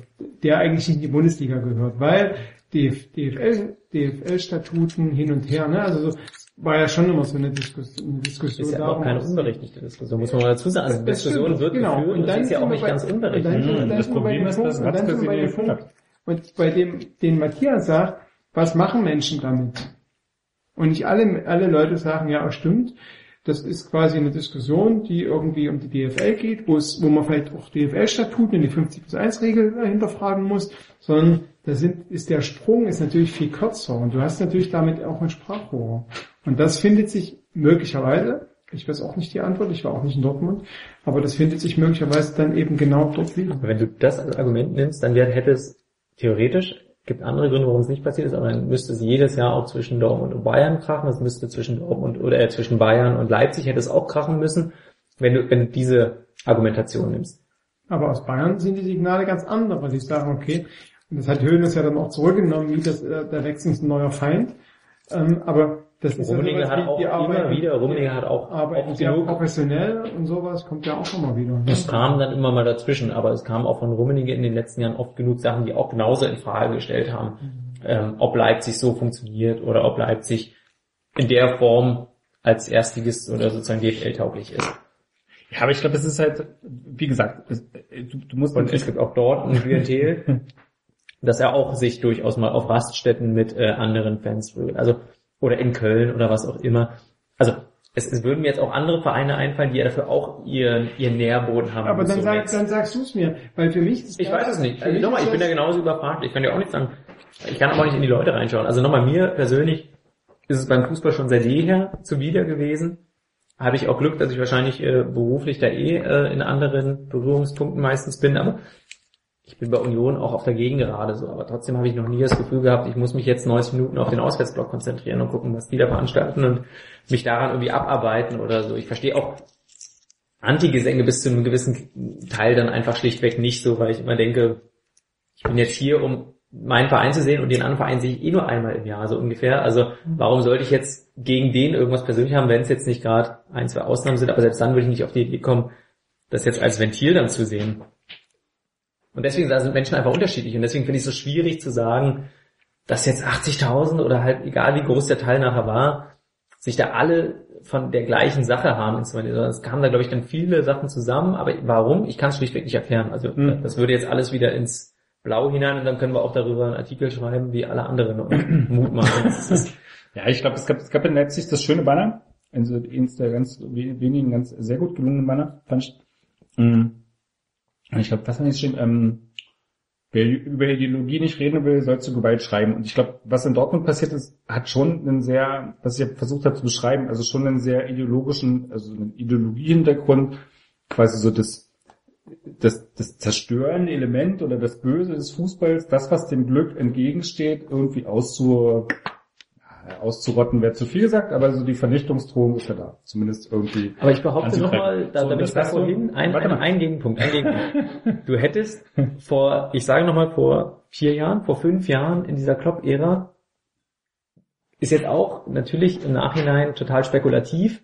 der eigentlich in die Bundesliga gehört, weil DFL, DFL-Statuten hin und her, ne? Also so, war ja schon immer so eine Diskussion, eine Diskussion
ist ja aber auch keine unberechtigte Diskussion, muss man mal dazu sagen. Also die
Das
Diskussion
stimmt,
wird
genau.
geführt und,
Und
das
dann
ist ja auch nicht
bei-
ganz
und dann
unberechtigt.
sind wir- dann
Das
bei
Problem
dem
ist, dass
und dann bei dem Punkt. Und bei dem, den Matthias sagt, was machen Menschen damit? Und nicht alle, alle Leute sagen, ja, stimmt. Das ist quasi eine Diskussion, die irgendwie um die DFL geht, wo es, wo man vielleicht auch DFL-Statuten und die 50 plus 1 Regel hinterfragen muss, sondern da sind, ist der Sprung ist natürlich viel kürzer und du hast natürlich damit auch ein Sprachrohr. Und das findet sich möglicherweise, ich weiß auch nicht die Antwort, ich war auch nicht in Dortmund, aber das findet sich möglicherweise dann eben genau dort wieder.
Wenn du das als Argument nimmst, dann wäre, hätte es theoretisch, gibt andere Gründe, warum es nicht passiert ist, aber dann müsste es jedes Jahr auch zwischen Dortmund und Bayern krachen, es müsste zwischen Dortmund oder äh, zwischen Bayern und Leipzig hätte es auch krachen müssen, wenn du, wenn du diese Argumentation nimmst.
Aber aus Bayern sind die Signale ganz andere, weil die sagen, okay, und das hat Höhnes ja dann auch zurückgenommen, wie das, äh, der Wechsel ist ein neuer Feind. Ähm, aber das ist
Rummenigge
ja sowas
hat auch
die
immer
arbeiten,
wieder, Rummenigge hat auch oft
sehr
genug
professionell und sowas kommt ja auch immer wieder. Ne?
Es kam dann immer mal dazwischen, aber es kam auch von Rummenigge in den letzten Jahren oft genug Sachen, die auch genauso in Frage gestellt haben, ähm, ob Leipzig so funktioniert oder ob Leipzig in der Form als Erstligist oder sozusagen DFL-tauglich ist.
Ja, aber ich glaube, es ist halt, wie gesagt, es, äh, du, du musst
Und es gibt auch dort ein Klientel, dass er auch sich durchaus mal auf Raststätten mit äh, anderen Fans berührt. Also, oder in Köln oder was auch immer. Also, es, es würden mir jetzt auch andere Vereine einfallen, die ja dafür auch ihren, ihren Nährboden haben.
Aber dann,
So
sag, dann sagst du es mir, weil für mich ist
Ich weiß es nicht. Also nochmal, ich bin da
das-
genauso überfragt. Ich kann dir auch nicht sagen, ich kann aber auch nicht in die Leute reinschauen. Also nochmal, mir persönlich ist es beim Fußball schon seit jeher zuwider gewesen. Habe ich auch Glück, dass ich wahrscheinlich äh, beruflich da eh äh, in anderen Berührungspunkten meistens bin, aber ich bin bei Union auch auf der Gegengerade so, aber trotzdem habe ich noch nie das Gefühl gehabt, ich muss mich jetzt 90 Minuten auf den Auswärtsblock konzentrieren und gucken, was die da veranstalten und mich daran irgendwie abarbeiten oder so. Ich verstehe auch Anti-Gesänge bis zu einem gewissen Teil dann einfach schlichtweg nicht so, weil ich immer denke, ich bin jetzt hier, um meinen Verein zu sehen und den anderen Verein sehe ich eh nur einmal im Jahr, so ungefähr. Also warum sollte ich jetzt gegen den irgendwas persönlich haben, wenn es jetzt nicht gerade ein, zwei Ausnahmen sind, aber selbst dann würde ich nicht auf die Idee kommen, das jetzt als Ventil dann zu sehen. Und deswegen sind Menschen einfach unterschiedlich und deswegen finde ich es so schwierig zu sagen, dass jetzt 80.000 oder halt egal wie groß der Teil nachher war, sich da alle von der gleichen Sache haben. Es kamen da glaube ich dann viele Sachen zusammen, aber warum? Ich kann es schlichtweg nicht erklären. Also
Hm.
das würde jetzt alles wieder ins Blau hinein und dann können wir auch darüber einen Artikel schreiben, wie alle anderen und Mut machen.
Ja, ich glaube, es gab, es gab in Leipzig das schöne Banner. Also eines der ganz we- wenigen ganz sehr gut gelungenen Banner, fand ich. Mm. Ich glaube, was hat geschrieben? Ähm, wer über Ideologie nicht reden will, soll zu Gewalt schreiben. Und ich glaube, was in Dortmund passiert ist, hat schon einen sehr, was ich versucht habe zu beschreiben, also schon einen sehr ideologischen, also einen Ideologiehintergrund, quasi so das, das, das zerstörende Element oder das Böse des Fußballs, das, was dem Glück entgegensteht, irgendwie auszu, auszurotten wäre zu viel gesagt, aber so die Vernichtungsdrohung ist ja da. Zumindest irgendwie.
Aber ich behaupte nochmal, da,
So,
da bin
das
ich
so-
vorhin, ein, ein, ein Gegenpunkt, ein Gegenpunkt. Du hättest vor, ich sage nochmal, vor vier Jahren, vor fünf Jahren in dieser Klopp-Ära, ist jetzt auch natürlich im Nachhinein total spekulativ,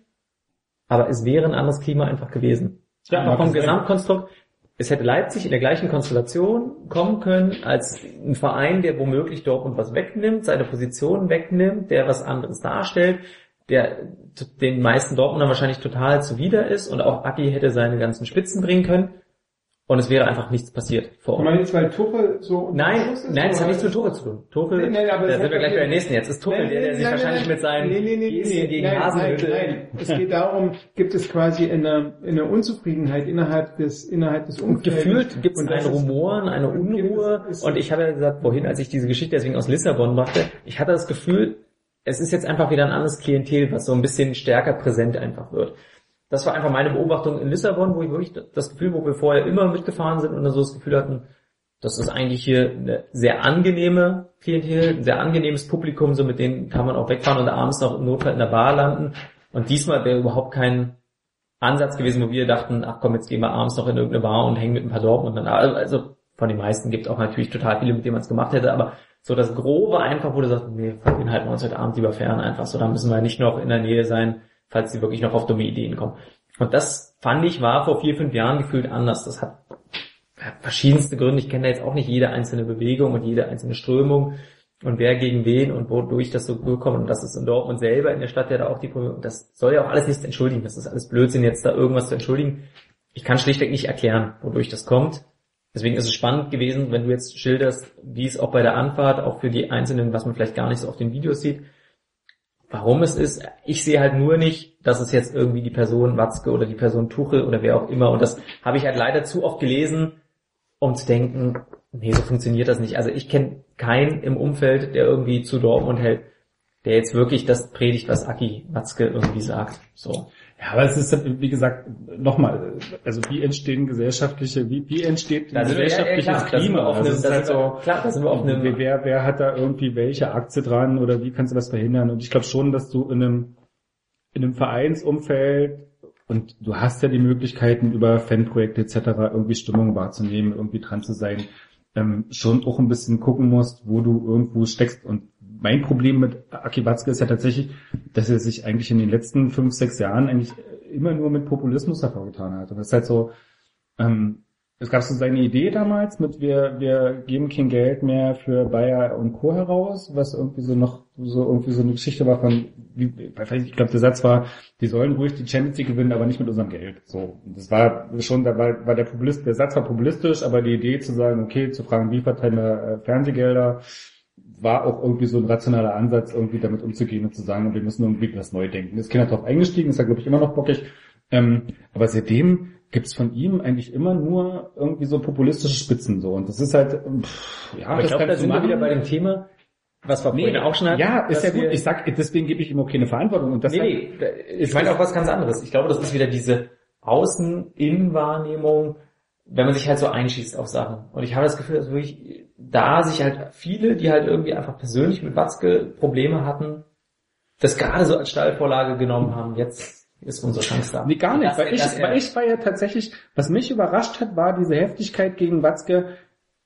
aber es wäre ein anderes Klima einfach gewesen.
Ja, mag
vom. Gesamtkonstrukt. Es hätte Leipzig in der gleichen Konstellation kommen können als ein Verein, der womöglich Dortmund was wegnimmt, seine Position wegnimmt, der was anderes darstellt, der den meisten Dortmundern wahrscheinlich total zuwider ist und auch Aki hätte seine ganzen Spitzen bringen können und es wäre einfach nichts passiert vor Ort.
meine jetzt, weil Tuchel so...
Nein,
ist,
nein, das hat nichts mit Tuchel zu tun. Tuchel,
Nee, nee, aber
da sind wir gleich bei der nächsten. Jetzt ist Tuchel
Nein,
der, der
nein,
sich
nein,
wahrscheinlich mit seinen
nee, nee, nee, nee,
gegen
nein,
Hasenhüttl...
Nein, nein. Es geht darum, gibt es quasi eine, eine Unzufriedenheit innerhalb des, innerhalb des
Und
Umfeldes.
gefühlt gibt es
Und
ein
das ist-
Rumoren, eine Unruhe.
ist-
Und ich habe ja gesagt vorhin, als ich diese Geschichte deswegen aus Lissabon machte, ich hatte das Gefühl, es ist jetzt einfach wieder ein anderes Klientel, was so ein bisschen stärker präsent einfach wird. Das war einfach meine Beobachtung in Lissabon, wo ich wirklich das Gefühl, wo wir vorher immer mitgefahren sind und dann so das Gefühl hatten, das ist eigentlich hier eine sehr angenehme Klientel, ein sehr angenehmes Publikum, so mit denen kann man auch wegfahren und abends noch im Notfall in der Bar landen. Und diesmal wäre überhaupt kein Ansatz gewesen, wo wir dachten, ach komm, jetzt gehen wir abends noch in irgendeine Bar und hängen mit ein paar Dortmund. Also von den meisten gibt es auch natürlich total viele, mit denen man es gemacht hätte, aber so das Grobe einfach, wo du sagst, nee, von denen halten wir uns heute Abend lieber fern einfach so, da müssen wir nicht noch in der Nähe sein, falls sie wirklich noch auf dumme Ideen kommen. Und das fand ich war vor vier, fünf Jahren gefühlt anders. Das hat verschiedenste Gründe. Ich kenne da jetzt auch nicht jede einzelne Bewegung und jede einzelne Strömung und wer gegen wen und wodurch das so gekommen und das ist in Dortmund selber in der Stadt ja da auch die Probleme. Das soll ja auch alles nichts entschuldigen. Das ist alles Blödsinn, jetzt da irgendwas zu entschuldigen. Ich kann schlichtweg nicht erklären, wodurch das kommt. Deswegen ist es spannend gewesen, wenn du jetzt schilderst, wie es auch bei der Anfahrt, auch für die Einzelnen, was man vielleicht gar nicht so auf den Videos sieht, warum es ist. Ich sehe halt nur nicht, dass es jetzt irgendwie die Person Watzke oder die Person Tuchel oder wer auch immer, und das habe ich halt leider zu oft gelesen, um zu denken, nee, so funktioniert das nicht. Also ich kenne keinen im Umfeld, der irgendwie zu Dortmund hält, der jetzt wirklich das predigt, was Aki Watzke irgendwie sagt. So.
Ja, aber es ist, wie gesagt, nochmal, also wie entstehen gesellschaftliche, wie, wie entsteht ein
wir- ja, ja,
gesellschaftliches
klar,
Klima?
auf
Also
einem-
es
da
ist halt so,
klar, da sind wir auf einem-
wer, wer, wer hat da irgendwie welche Aktie dran oder wie kannst du das verhindern? Und ich glaube schon, dass du in einem, in einem Vereinsumfeld und du hast ja die Möglichkeiten über Fanprojekte etc. irgendwie Stimmung wahrzunehmen, irgendwie dran zu sein, ähm, schon auch ein bisschen gucken musst, wo du irgendwo steckst. Und mein Problem mit Aki Watzke ist ja tatsächlich, dass er sich eigentlich in den letzten fünf, sechs Jahren eigentlich immer nur mit Populismus hervorgetan hat. Und das ist halt so, ähm, es gab so seine Idee damals mit wir, wir geben kein Geld mehr für Bayer und Co. heraus, was irgendwie so noch so irgendwie so eine Geschichte war von, wie, ich glaube der Satz war, die sollen ruhig die Champions League gewinnen, aber nicht mit unserem Geld. So, das war schon, da war, war der Populist, der Satz war populistisch, aber die Idee zu sagen, okay, zu fragen, wie verteilen wir äh, Fernsehgelder, war auch irgendwie so ein rationaler Ansatz, irgendwie damit umzugehen und zu sagen, wir müssen irgendwie was neu denken. Das Kind hat darauf eingestiegen, ist ja glaube ich immer noch bockig. Ähm, aber seitdem gibt's von ihm eigentlich immer nur irgendwie so populistische Spitzen so. Und das ist halt, pff, ja,
Aber ich
das
glaube, da sind wir wieder bei dem Thema, was wir
Nee,
vorhin auch schon hatten.
ja, ist ja gut. Ich sag, deswegen gebe ich ihm auch keine Verantwortung. Und das
Nee, nee, da- ich meine auch was ganz anderes. Ich glaube, das ist wieder diese Außen-Innen-Wahrnehmung, wenn man sich halt so einschießt auf Sachen. Und ich habe das Gefühl, dass wirklich da sich halt viele, die halt irgendwie einfach persönlich mit Watzke Probleme hatten, das gerade so als Stallvorlage genommen haben. Jetzt ist unsere Chance da.
Nee, gar nicht,
Das-
weil ich,
das-
weil ich war ja tatsächlich, was mich überrascht hat, war diese Heftigkeit gegen Watzke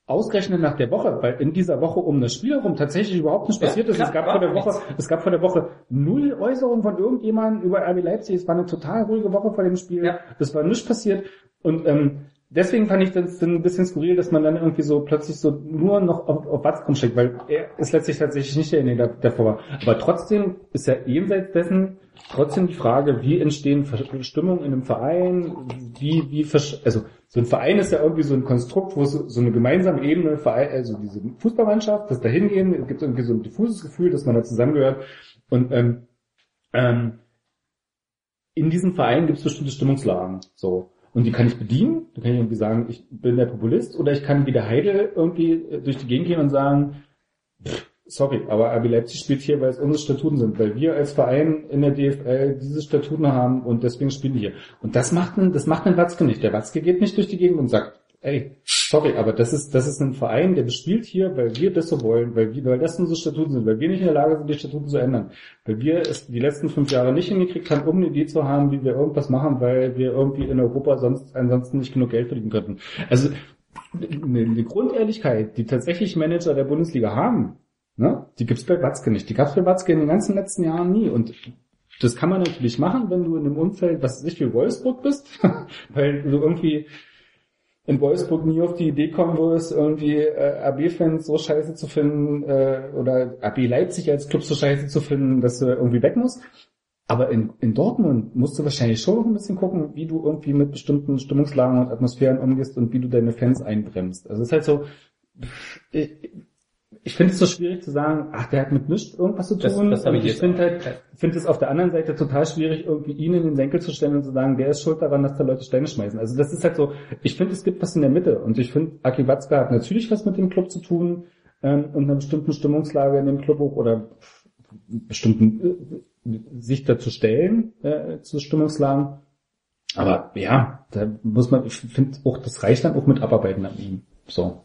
ausgerechnet nach der Woche, weil in dieser Woche um das Spiel herum tatsächlich überhaupt nichts
Ja,
passiert ist.
klar,
es gab vor der Woche,
nichts.
es gab vor der Woche null Äußerungen von irgendjemandem über RB Leipzig. Es war eine total ruhige Woche vor dem Spiel.
Ja.
Es war nichts passiert und ähm, deswegen fand ich das ein bisschen skurril, dass man dann irgendwie so plötzlich so nur noch auf, auf Watzkom schickt, weil er ist letztlich tatsächlich nicht derjenige, der davor war. Aber trotzdem ist ja jenseits dessen trotzdem die Frage, wie entstehen Stimmungen in einem Verein, wie, wie, also so ein Verein ist ja irgendwie so ein Konstrukt, wo es so eine gemeinsame Ebene, also diese Fußballmannschaft, das Dahingehen, es gibt irgendwie so ein diffuses Gefühl, dass man da zusammengehört und ähm, ähm, in diesem Verein gibt es bestimmte Stimmungslagen, so. Und die kann ich bedienen, da kann ich irgendwie sagen, ich bin der Populist, oder ich kann wie der Heide irgendwie äh, durch die Gegend gehen und sagen, pff, sorry, aber RB Leipzig spielt hier, weil es unsere Statuten sind, weil wir als Verein in der DFL diese Statuten haben und deswegen spielen wir hier. Und das macht ein, das macht ein Watzke nicht. Der Watzke geht nicht durch die Gegend und sagt, ey, sorry, aber das ist, das ist ein Verein, der bespielt hier, weil wir das so wollen, weil wir, weil das unsere Statuten sind, weil wir nicht in der Lage sind, die Statuten zu ändern. Weil wir es die letzten fünf Jahre nicht hingekriegt haben, um eine Idee zu haben, wie wir irgendwas machen, weil wir irgendwie in Europa sonst ansonsten nicht genug Geld verdienen könnten. Also eine, Grundehrlichkeit, die tatsächlich Manager der Bundesliga haben, ne, die gibt's bei Watzke nicht. Die gab's bei Watzke in den ganzen letzten Jahren nie. Und das kann man natürlich machen, wenn du in einem Umfeld, was nicht wie Wolfsburg bist, weil du irgendwie in Wolfsburg nie auf die Idee kommen würdest, irgendwie äh, AB-Fans so scheiße zu finden äh, oder AB Leipzig als Club so scheiße zu finden, dass du irgendwie weg musst. Aber in, in Dortmund musst du wahrscheinlich schon noch ein bisschen gucken, wie du irgendwie mit bestimmten Stimmungslagen und Atmosphären umgehst und wie du deine Fans einbremst. Also es ist halt so, ich, ich finde es so schwierig zu sagen, ach, der hat mit nichts irgendwas zu
Das-
tun.
das
Und
ich
ich finde halt, finde es auf der anderen Seite total schwierig, irgendwie ihn in den Senkel zu stellen und zu sagen, der ist schuld daran, dass da Leute Steine schmeißen. Also das ist halt so, ich finde, es gibt was in der Mitte. Und ich finde, Aki Watzke hat natürlich was mit dem Club zu tun ähm, und einer bestimmten Stimmungslage in dem Club auch oder bestimmten äh, sich dazu stellen äh, zu Stimmungslagen. Aber ja, da muss man, ich finde auch, das reicht dann auch mit Abarbeiten an ihm. So.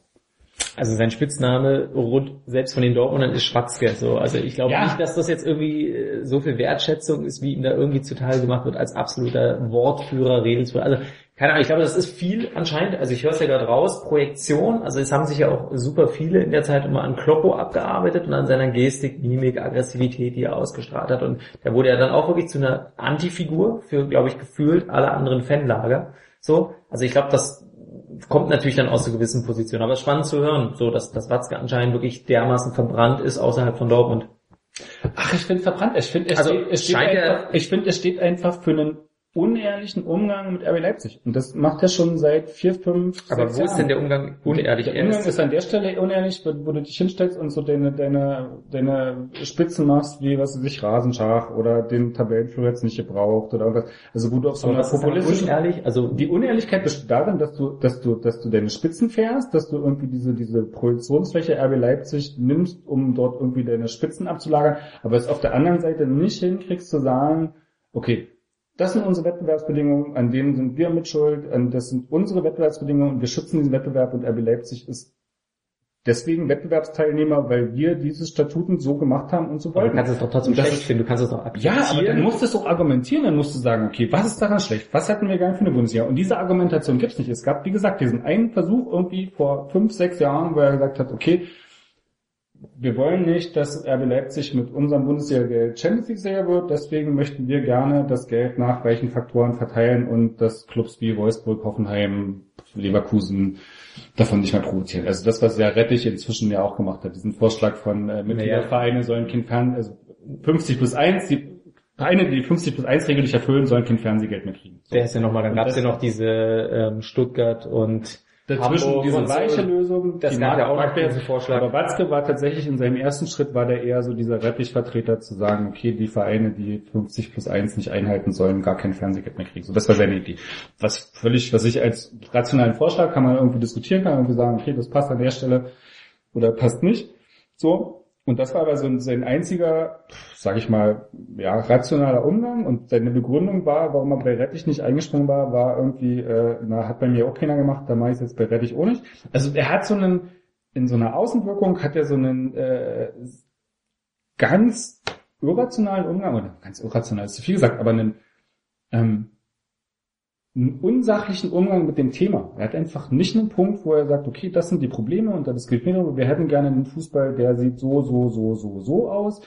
Also sein Spitzname rund selbst von den Dortmundern ist Schwatzke. So, also ich glaube
Ja.
nicht, dass das jetzt irgendwie äh, so viel Wertschätzung ist, wie ihm da irgendwie zuteil gemacht wird als absoluter Wortführer, Redelsführer. Also keine Ahnung, ich glaube, das ist viel anscheinend. Also ich höre es ja gerade raus, Projektion. Also es haben sich ja auch super viele in der Zeit immer an Kloppo abgearbeitet und an seiner Gestik, Mimik, Aggressivität, die er ausgestrahlt hat. Und da wurde er dann auch wirklich zu einer Antifigur für, glaube ich, gefühlt alle anderen Fanlager. So, also ich glaube, das kommt natürlich dann aus einer gewissen Position. Aber es ist spannend zu hören, so dass, dass Watzke anscheinend wirklich dermaßen verbrannt ist außerhalb von Dortmund.
Ach, ich finde verbrannt. Ich finde, er,
Also,
steht, er, steht einfach, ich finde, er steht einfach für einen unehrlichen Umgang mit RB Leipzig. Und das macht er schon seit vier, fünf,
Aber
sechs
wo ist denn der Umgang unehrlich?
Der
Er
Umgang
ist-
an der Stelle unehrlich, wo, wo du dich hinstellst und so deine, deine, deine Spitzen machst, wie was weiß ich, Rasenschach oder den Tabellenführer jetzt nicht gebraucht oder irgendwas. Also wo du auf so einer populistischen
unehrlich? Also
die Unehrlichkeit besteht darin, dass du, dass du, dass du deine Spitzen fährst, dass du irgendwie diese, diese Projektionsfläche RB Leipzig nimmst, um dort irgendwie deine Spitzen abzulagern, aber es auf der anderen Seite nicht hinkriegst zu sagen, okay, das sind unsere Wettbewerbsbedingungen, an denen sind wir mit schuld, das sind unsere Wettbewerbsbedingungen und wir schützen diesen Wettbewerb und RB Leipzig ist deswegen Wettbewerbsteilnehmer, weil wir diese Statuten so gemacht haben und so
aber du kannst es doch trotzdem schlecht
ist-
finden, du kannst es doch
Ja, aber
akzeptieren.
dann musst du es auch argumentieren, dann musst du sagen, okay, was ist daran schlecht? Was hatten wir gar für eine Bundesliga? Und diese Argumentation gibt's nicht. Es gab, wie gesagt, diesen einen Versuch irgendwie vor fünf, sechs Jahren, wo er gesagt hat, okay, wir wollen nicht, dass RB Leipzig mit unserem Bundesliga-Geld Champions League-Sieger wird, deswegen möchten wir gerne das Geld nach welchen Faktoren verteilen und dass Clubs wie Wolfsburg, Hoffenheim, Leverkusen davon nicht mehr profitieren. Also das, was ja Rettich inzwischen ja auch gemacht hat, diesen Vorschlag von äh, Mitgliedervereine sollen kein Fern, also 50 plus 1, die Vereine, die 50 plus 1 Regel nicht erfüllen, sollen kein Fernsehgeld mehr kriegen.
Der ist ja nochmal, dann gab es ja noch diese ähm, Stuttgart und
Dazwischen
Hamburg
diese weiche Lösung,
Das
die
gab ja auch noch
der-
diesen Vorschlag.
Aber Watzke war tatsächlich in seinem ersten Schritt, war der eher so dieser Rettich-Vertreter zu sagen, okay, die Vereine, die 50 plus 1 nicht einhalten sollen, gar kein Fernsehgeld mehr kriegen. So, das war seine Idee. Was völlig, was ich als rationalen Vorschlag kann man irgendwie diskutieren, kann man irgendwie sagen, okay, das passt an der Stelle oder passt nicht. So. Und das war aber so ein- sein einziger, sage ich mal, ja, rationaler Umgang und seine Begründung war, warum er bei Rettich nicht eingesprungen war, war irgendwie, äh, na, hat bei mir auch keiner gemacht, da mache ich es jetzt bei Rettich auch nicht. Also er hat so einen, in so einer Außenwirkung hat er so einen äh, ganz irrationalen Umgang, oder ganz irrational ist zu viel gesagt, aber einen ähm, einen unsachlichen Umgang mit dem Thema. Er hat einfach nicht einen Punkt, wo er sagt, okay, das sind die Probleme und da diskutieren wir, aber wir hätten gerne einen Fußball, der sieht so, so, so, so, so aus.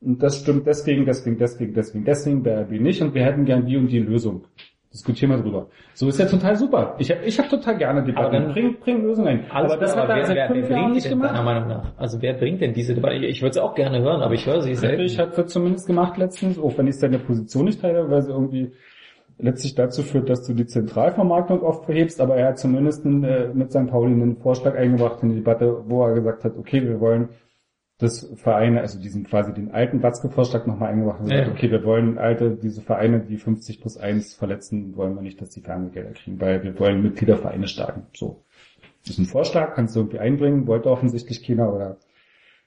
Und das stimmt deswegen, deswegen, deswegen, deswegen, deswegen, bei RB nicht und wir hätten gern die und die Lösung. Diskutieren wir drüber. So ist ja total super. Ich habe ich hab total gerne Debatten. Bring, bring Lösungen ein. Aber das hat er seit fünf Jahren nicht gemacht.
Meinung nach? Also wer bringt denn diese Debatte? Ich würde sie auch gerne hören, aber ich höre sie selten.
Ich hat es zumindest gemacht letztens, auch wenn ich seine Position nicht teile, weil sie irgendwie letztlich dazu führt, dass du die Zentralvermarktung oft verhebst, aber er hat zumindest äh, mit St. Pauli einen Vorschlag eingebracht in die Debatte, wo er gesagt hat, okay, wir wollen das Vereine, also diesen quasi den alten Watzke-Vorschlag nochmal eingebracht und gesagt,
Ja.
okay, wir wollen alte, diese Vereine, die 50 plus 1 verletzen, wollen wir nicht, dass die Fernsehgelder kriegen, weil wir wollen Mitgliedervereine stärken. So. Das ist ein Vorschlag, kannst du irgendwie einbringen, wollte offensichtlich keiner, oder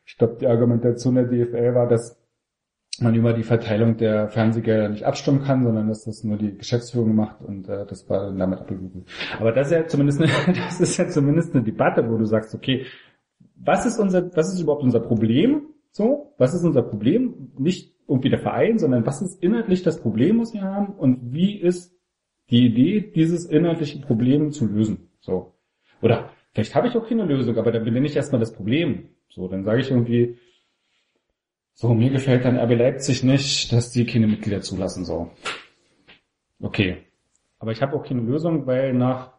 ich glaube, die Argumentation der DFL war, dass man über die Verteilung der Fernsehgelder nicht abstimmen kann, sondern dass das nur die Geschäftsführung macht und äh, das war dann damit abgewiesen. Aber das ist ja zumindest eine, das ist ja zumindest eine Debatte, wo du sagst, okay, was ist unser, was ist überhaupt unser Problem? So, was ist unser Problem? Nicht irgendwie der Verein, sondern was ist inhaltlich das Problem, was wir haben und wie ist die Idee, dieses inhaltliche Problem zu lösen? So. Oder vielleicht habe ich auch keine Lösung, aber dann benenne ich erstmal das Problem. So, dann sage ich irgendwie, so, mir gefällt dann RB Leipzig nicht, dass die keine Mitglieder zulassen, so. Okay. Aber ich habe auch keine Lösung, weil nach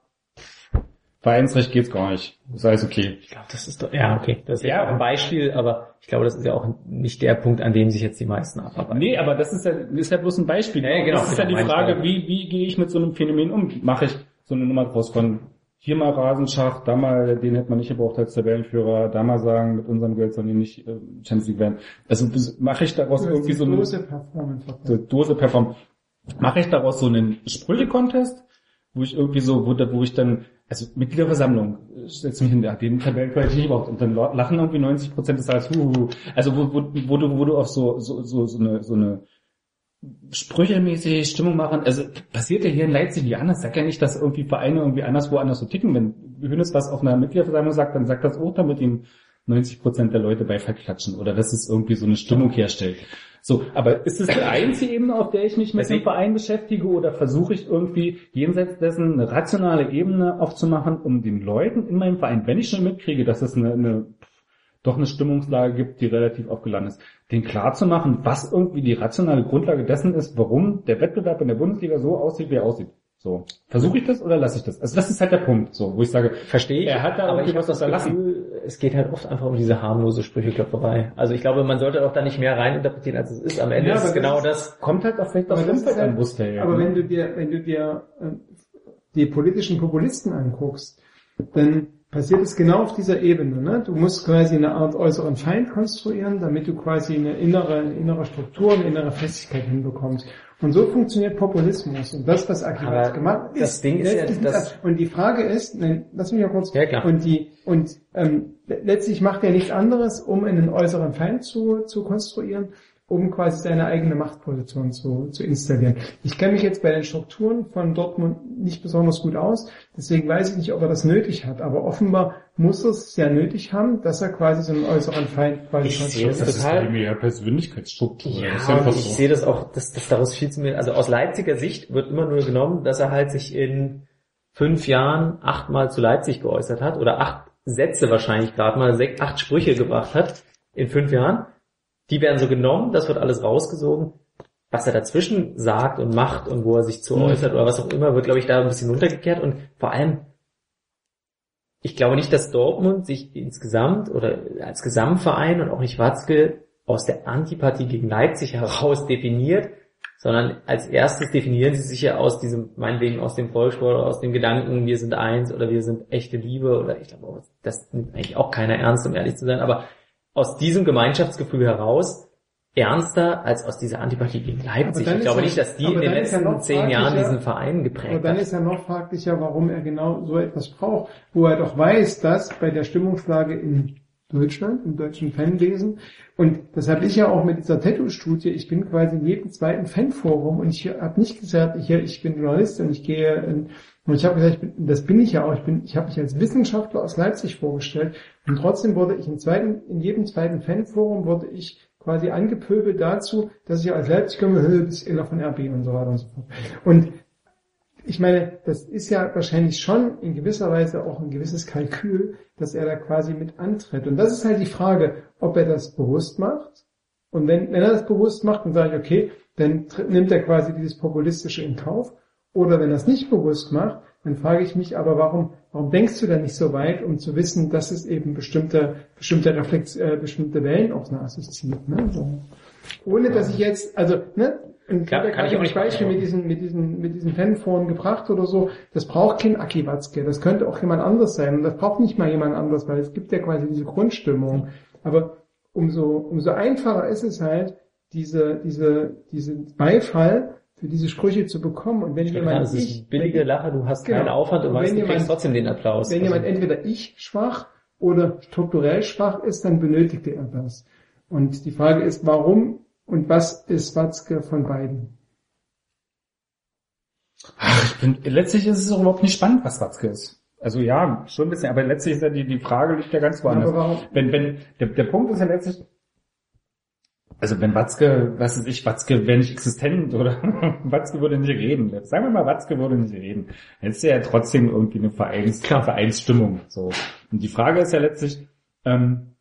Vereinsrecht geht's gar nicht. Das heißt, okay.
Ich glaube, das ist doch, ja, okay. Das ist
Ja.
auch ein Beispiel, aber ich glaube, das ist ja auch nicht der Punkt, an dem sich jetzt die meisten abarbeiten.
Nee, aber das ist ja, ist ja bloß ein Beispiel.
Ja, genau,
das ist ja die Frage, wie, wie gehe ich mit so einem Phänomen um? Mache ich so eine Nummer draus von hier mal Rasenschacht, da mal, den hätte man nicht gebraucht als Tabellenführer, da mal sagen, mit unserem Geld sollen die nicht äh, Champions League werden. Also mache ich daraus irgendwie so eine
Dose Performance.
so Dose performen. Mache ich daraus so einen Sprüche-Contest, wo ich irgendwie so, wo, wo ich dann, also Mitgliederversammlung, setze mich in der, den Tabellenqualität nicht überhaupt und dann lachen irgendwie 90 Prozent des Saals, huhuhu. Also wo, wo, wo du, wo du auf so, so, so, so eine, so eine sprüchemäßige Stimmung machen, also passiert ja hier in Leipzig nicht anders. Sag ja nicht, dass irgendwie Vereine irgendwie anderswo anders so ticken. Wenn Hönes was auf einer Mitgliederversammlung sagt, dann sagt das auch, damit ihm 90 Prozent der Leute Beifall klatschen oder dass es irgendwie so eine Stimmung herstellt. So, aber ist es die einzige Ebene, auf der ich mich mit dem
Deswegen-
Verein beschäftige oder versuche ich irgendwie jenseits dessen eine rationale Ebene aufzumachen, um den Leuten in meinem Verein, wenn ich schon mitkriege, dass es eine, eine doch eine Stimmungslage gibt, die relativ aufgeladen ist, den klar zu machen, was irgendwie die rationale Grundlage dessen ist, warum der Wettbewerb in der Bundesliga so aussieht, wie er aussieht. So. Versuche ich das oder lasse ich das? Also das ist halt der Punkt, so, wo ich sage,
Verstehe ich,
Er hat da
aber ich
was
das. Gefühl, es geht halt oft einfach um diese harmlose Sprücheklopferei. Also ich glaube, man sollte auch da nicht mehr reininterpretieren, als es ist. Am Ende
Ja,
ist es genau
das
kommt halt auch vielleicht Umfeld
ist halt-
an, es fällt,
Aber
ne?
wenn du dir, wenn du dir äh, die politischen Populisten anguckst, dann passiert es genau auf dieser Ebene. Ne? Du musst quasi eine Art äußeren Feind konstruieren, damit du quasi eine innere, eine innere Struktur, eine innere Festigkeit hinbekommst. Und so funktioniert Populismus. Und das, was Aki
Aber
Watzke gemacht
das Ding ist ja,
letztlich-
dass-
und die Frage ist, nein, lass mich mal kurz,
Ja, klar.
und die, und ähm, letztlich macht er nichts anderes, um einen äußeren Feind zu, zu konstruieren, um quasi seine eigene Machtposition zu, zu installieren. Ich kenne mich jetzt bei den Strukturen von Dortmund nicht besonders gut aus, deswegen weiß ich nicht, ob er das nötig hat, aber offenbar muss er es ja nötig haben, dass er quasi so einen äußeren Feind quasi
Ich sehe es
Das ist
total-
irgendwie ja Persönlichkeitsstruktur.
Ja,
das ist einfach
und ich
so.
sehe das auch, dass, dass daraus viel zu mir, also aus Leipziger Sicht wird immer nur genommen, dass er halt sich in fünf Jahren achtmal zu Leipzig geäußert hat oder acht Sätze wahrscheinlich gerade mal, acht Sprüche gebracht hat in fünf Jahren. Die werden so genommen, das wird alles rausgesogen. Was er dazwischen sagt und macht und wo er sich zu
Mhm.
äußert oder was auch immer, wird, glaube ich, da ein bisschen runtergekehrt und vor allem ich glaube nicht, dass Dortmund sich insgesamt oder als Gesamtverein und auch nicht Watzke aus der Antipathie gegen Leipzig heraus definiert, sondern als erstes definieren sie sich ja aus diesem, meinetwegen aus dem Volkssport oder aus dem Gedanken, wir sind eins oder wir sind echte Liebe oder ich glaube, das nimmt eigentlich auch keiner ernst, um ehrlich zu sein, aber aus diesem Gemeinschaftsgefühl heraus ernster als aus dieser Antipathie gegen Leipzig. Ich glaube
ja-
nicht, dass die
aber
in den
ja
letzten
noch
zehn Jahren diesen Verein
Aber
geprägt
dann
hat.
ist ja noch fraglicher, warum er genau so etwas braucht, wo er doch weiß, dass bei der Stimmungslage in Deutschland, im deutschen Fanwesen, und das habe ich ja auch mit dieser Tattoo-Studie, ich bin quasi in jedem zweiten Fanforum und ich habe nicht gesagt, ich, ich bin Journalist und ich gehe in, und ich habe gesagt, ich bin, das bin ich ja auch, ich bin, ich habe mich als Wissenschaftler aus Leipzig vorgestellt und trotzdem wurde ich im zweiten, in jedem zweiten Fanforum wurde ich quasi angepöbelt dazu, dass ich als Leipziger, bist Ella von RB und so weiter und so fort. Und ich meine, das ist ja wahrscheinlich schon in gewisser Weise auch ein gewisses Kalkül, dass er da quasi mit antritt. Und das ist halt die Frage, ob er das bewusst macht. Und wenn, wenn er das bewusst macht, dann sage ich, okay, dann nimmt er quasi dieses Populistische in Kauf. Oder wenn er es nicht bewusst macht, dann frage ich mich aber, warum, warum denkst du da nicht so weit, um zu wissen, dass es eben bestimmte, bestimmte Reflex, äh, bestimmte Wellen auch nach sich zieht, ne? so. Ohne dass ich jetzt, also, ne,
Klar,
ich
kann ich auch nicht
Beispiel mit diesen, mit diesen, mit diesen Fanforen gebracht oder so, das braucht kein Aki Watzke, das könnte auch jemand anderes sein und das braucht nicht mal jemand anderes, weil es gibt ja quasi diese Grundstimmung. Aber umso, umso einfacher ist es halt, diese, diese, diesen Beifall für diese Sprüche zu bekommen und wenn
Ja,
jemand
das ist
ich,
billige
wenn,
Lache, du hast
Genau.
keinen Aufwand und
Und
weißt,
wenn
du kriegst
jemand-
trotzdem den Applaus.
wenn jemand
Also,
entweder ich schwach oder strukturell schwach ist, dann benötigte er das. Und die Frage ist, warum und was ist Watzke von beiden?
Ach, ich bin, letztlich ist es auch überhaupt nicht spannend, was Watzke ist. Also ja, schon ein bisschen, aber letztlich ist ja die, die Frage liegt ja ganz woanders. Wenn, wenn, der, der Punkt ist ja letztlich, also wenn Watzke, was weiß ich, Watzke wäre nicht existent oder Watzke würde nicht reden. Sagen wir mal, Watzke würde nicht reden. Dann ist ja trotzdem irgendwie eine Vereins, Vereinsstimmung. So. Und die Frage ist ja letztlich, ähm,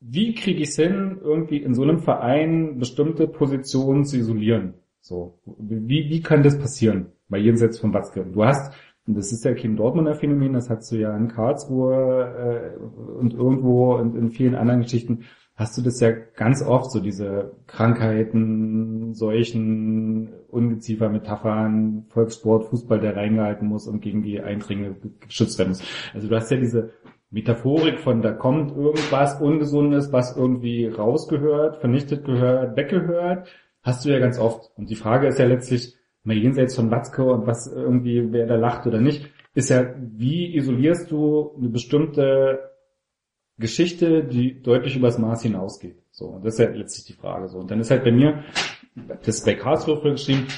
wie kriege ich es hin, irgendwie in so einem Verein bestimmte Positionen zu isolieren? So, wie, wie kann das passieren? Bei jenseits von Watzke. Du hast, und das ist ja kein Dortmunder Phänomen, das hast du ja in Karlsruhe äh, und irgendwo und in vielen anderen Geschichten, hast du das ja ganz oft, so diese Krankheiten, Seuchen, Ungeziefer, Metaphern, Volkssport, Fußball, der reingehalten muss und gegen die Eindringlinge geschützt werden muss. Also du hast ja diese Metaphorik von da kommt irgendwas Ungesundes, was irgendwie rausgehört, vernichtet gehört, weggehört, hast du ja ganz oft. Und die Frage ist ja letztlich, mal jenseits von Watzke und was irgendwie, wer da lacht oder nicht, ist ja, wie isolierst du eine bestimmte Geschichte, die deutlich übers Maß hinausgeht. So, und das ist ja letztlich die Frage. So, und dann ist halt bei mir, das ist bei Karlsruhe geschrieben,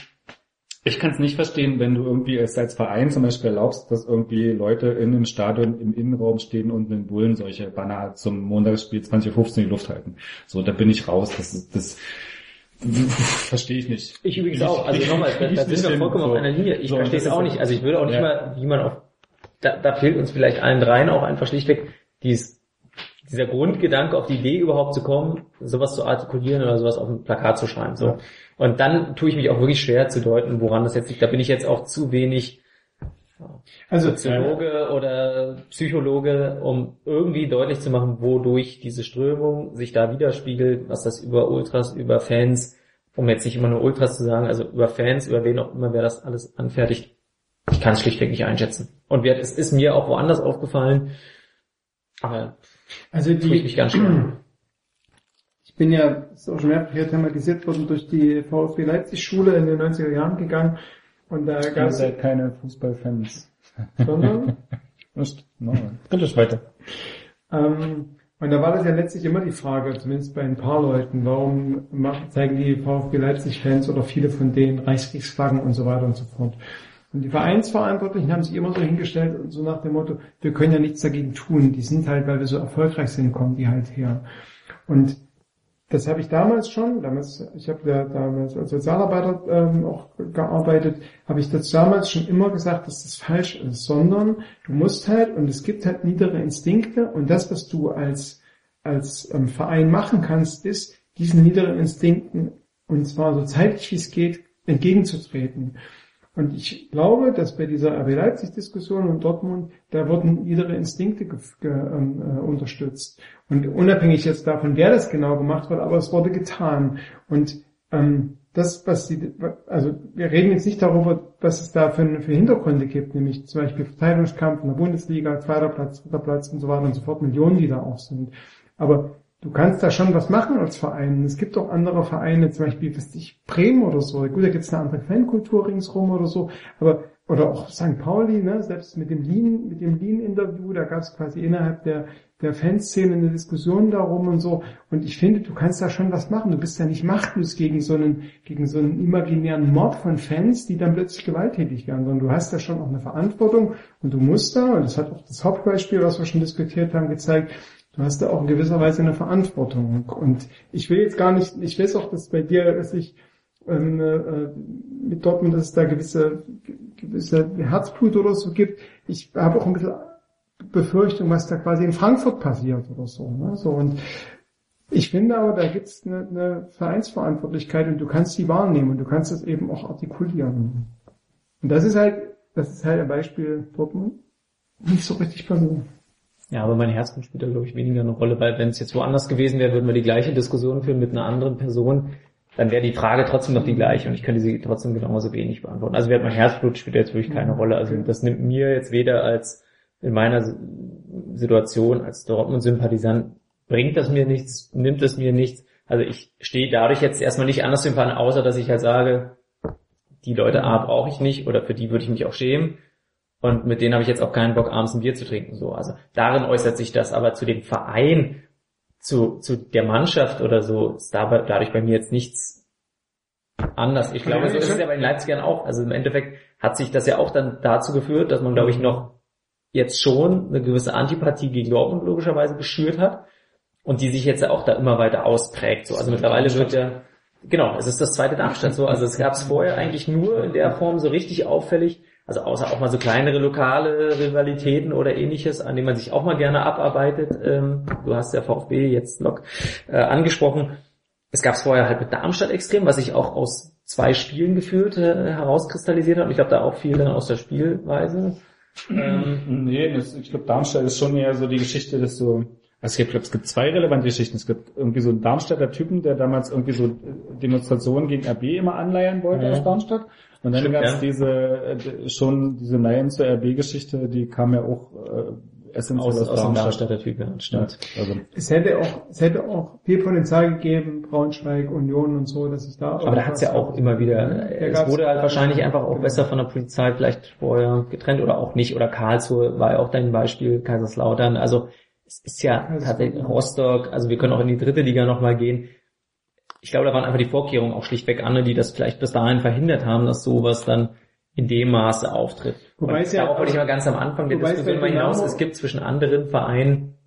ich kann es nicht verstehen, wenn du irgendwie es als Verein zum Beispiel erlaubst, dass irgendwie Leute in einem Stadion im Innenraum stehen und mit Bullen solche Banner zum Montagsspiel 2015 in die Luft halten. So, da bin ich raus. Das ist, das verstehe ich nicht.
Ich übrigens auch. Also nochmal, da,
ich
da sind wir vollkommen
So.
auf einer Linie. Ich
So,
verstehe es auch nicht. Also ich würde auch nicht
Ja.
mal, wie man auf, da, da fehlt uns vielleicht allen dreien auch einfach schlichtweg dies, dieser Grundgedanke, auf die Idee überhaupt zu kommen, sowas zu artikulieren oder sowas auf ein Plakat zu schreiben. So. Und dann tue ich mich auch wirklich schwer zu deuten, woran das jetzt liegt. Da bin ich jetzt auch zu wenig
Also,
Soziologe oder Psychologe, um irgendwie deutlich zu machen, wodurch diese Strömung sich da widerspiegelt, was das über Ultras, über Fans, um jetzt nicht immer nur Ultras zu sagen, also über Fans, über wen auch immer, wer das alles anfertigt, ich kann es schlichtweg nicht einschätzen. Und es ist mir auch woanders aufgefallen, aber
also
tue ich mich ganz schwer.
Ich bin ja, ist auch schon mehrfach hier thematisiert worden, durch die VfB Leipzig Schule in den 90er Jahren gegangen. Und da gab es,
seid keine Fußballfans.
sondern,
Nicht? No. Geht weiter.
ähm, und da war das ja letztlich immer die Frage, zumindest bei ein paar Leuten, warum machen, zeigen die VfB Leipzig-Fans oder viele von denen Reichskriegsflaggen und so weiter und so fort. Und die Vereinsverantwortlichen haben sich immer so hingestellt, und so nach dem Motto, wir können ja nichts dagegen tun. Die sind halt, weil wir so erfolgreich sind, kommen die halt her. Und das habe ich damals schon, damals, ich habe ja damals als Sozialarbeiter ähm, auch gearbeitet, habe ich das damals schon immer gesagt, dass das falsch ist, sondern du musst halt, und es gibt halt niedere Instinkte, und das, was du als, als ähm, Verein machen kannst, ist, diesen niederen Instinkten, und zwar so zeitig wie es geht, entgegenzutreten. Und ich glaube, dass bei dieser RB Leipzig-Diskussion in Dortmund, da wurden niedere Instinkte ähm, äh, unterstützt. Und unabhängig jetzt davon, wer das genau gemacht wird, aber es wurde getan. Und ähm, das, was die, also wir reden jetzt nicht darüber, was es da für, für Hintergründe gibt, nämlich zum Beispiel Verteidigungskampf in der Bundesliga, zweiter Platz, dritter Platz und so weiter und so fort, Millionen, die da auch sind. Aber du kannst da schon was machen als Verein. Es gibt auch andere Vereine, zum Beispiel, was ich, Bremen oder so. Gut, da gibt es eine andere Fankultur ringsrum oder so. Aber, oder auch St. Pauli, ne, selbst mit dem Lean, mit dem Lean-Interview, da gab es quasi innerhalb der, der Fanszene eine Diskussion darum und so. Und ich finde, du kannst da schon was machen. Du bist ja nicht machtlos gegen so einen, gegen so einen imaginären Mord von Fans, die dann plötzlich gewalttätig werden, sondern du hast da schon auch eine Verantwortung und du musst da, und das hat auch das Hauptbeispiel, was wir schon diskutiert haben, gezeigt, du hast da auch in gewisser Weise eine Verantwortung. Und ich will jetzt gar nicht, ich weiß auch, dass bei dir, dass ich ähm, äh, mit Dortmund, dass es da gewisse, gewisse Herzblut oder so gibt. Ich habe auch ein bisschen Befürchtung, was da quasi in Frankfurt passiert oder so. Ne? so und ich finde aber, da gibt es eine, eine Vereinsverantwortlichkeit und du kannst die wahrnehmen und du kannst das eben auch artikulieren. Und das ist halt, das ist halt ein Beispiel Dortmund. Nicht so richtig passiert.
Ja, aber mein Herzblut spielt da, glaube ich, weniger eine Rolle, weil wenn es jetzt woanders gewesen wäre, würden wir die gleiche Diskussion führen mit einer anderen Person, dann wäre die Frage trotzdem noch die gleiche und ich könnte sie trotzdem genauso wenig beantworten. Also mein Herzblut spielt jetzt wirklich keine Rolle. Also das nimmt mir jetzt weder als in meiner Situation als Dortmund-Sympathisant bringt das mir nichts, nimmt es mir nichts. Also ich stehe dadurch jetzt erstmal nicht anders im Fall, außer dass ich halt sage, die Leute A brauche ich nicht oder für die würde ich mich auch schämen. Und mit denen habe ich jetzt auch keinen Bock, abends ein Bier zu trinken. So, also darin äußert sich das, aber zu dem Verein, zu, zu der Mannschaft oder so, ist dabei, dadurch bei mir jetzt nichts anders. Ich glaube, so ist es ja bei den Leipzigern auch. Also im Endeffekt hat sich das ja auch dann dazu geführt, dass man, glaube ich, noch jetzt schon eine gewisse Antipathie gegen Dortmund logischerweise geschürt hat und die sich jetzt auch da immer weiter ausprägt. So, also mittlerweile wird ja, genau, es ist das zweite Darmstadt so. Also es gab es vorher eigentlich nur in der Form so richtig auffällig, also außer auch mal so kleinere lokale Rivalitäten oder ähnliches, an denen man sich auch mal gerne abarbeitet. Ähm, du hast ja VfB jetzt Lok äh, angesprochen. Es gab es vorher halt mit Darmstadt extrem, was sich auch aus zwei Spielen geführt äh, herauskristallisiert hat. Und ich glaube da auch viel dann aus der Spielweise.
Ähm, nee, das, ich glaube Darmstadt ist schon eher so die Geschichte, dass du also ich glaube, es gibt zwei relevante Geschichten. Es gibt irgendwie so einen Darmstädter Typen, der damals irgendwie so Demonstrationen gegen RB immer anleiern wollte
Ja.
aus Darmstadt. Und dann gab es
ja.
diese äh, schon diese Nein zur RB-Geschichte, die kam ja auch äh, essentiell
Aus,
aus,
aus dem. Darmstädter Typ, ja, stimmt.
Ja, also,
Es hätte auch, es hätte auch viel Potenzial gegeben, Braunschweig, Union und so, dass ich da.
Aber da hat's ja auch immer wieder,
Da
es wurde halt wahrscheinlich einfach auch besser von der Polizei vielleicht vorher getrennt oder auch nicht. Oder Karlsruhe war ja auch dein Beispiel, Kaiserslautern. Also es ist ja tatsächlich Rostock, also wir können auch in die dritte Liga nochmal gehen. Ich glaube, da waren einfach die Vorkehrungen auch schlichtweg andere, die das vielleicht bis dahin verhindert haben, dass sowas dann in dem Maße auftritt.
Wobei
Und
es ja-
darauf wollte ich mal ganz am Anfang der Diskussion mal hinaus, es gibt zwischen anderen Vereinen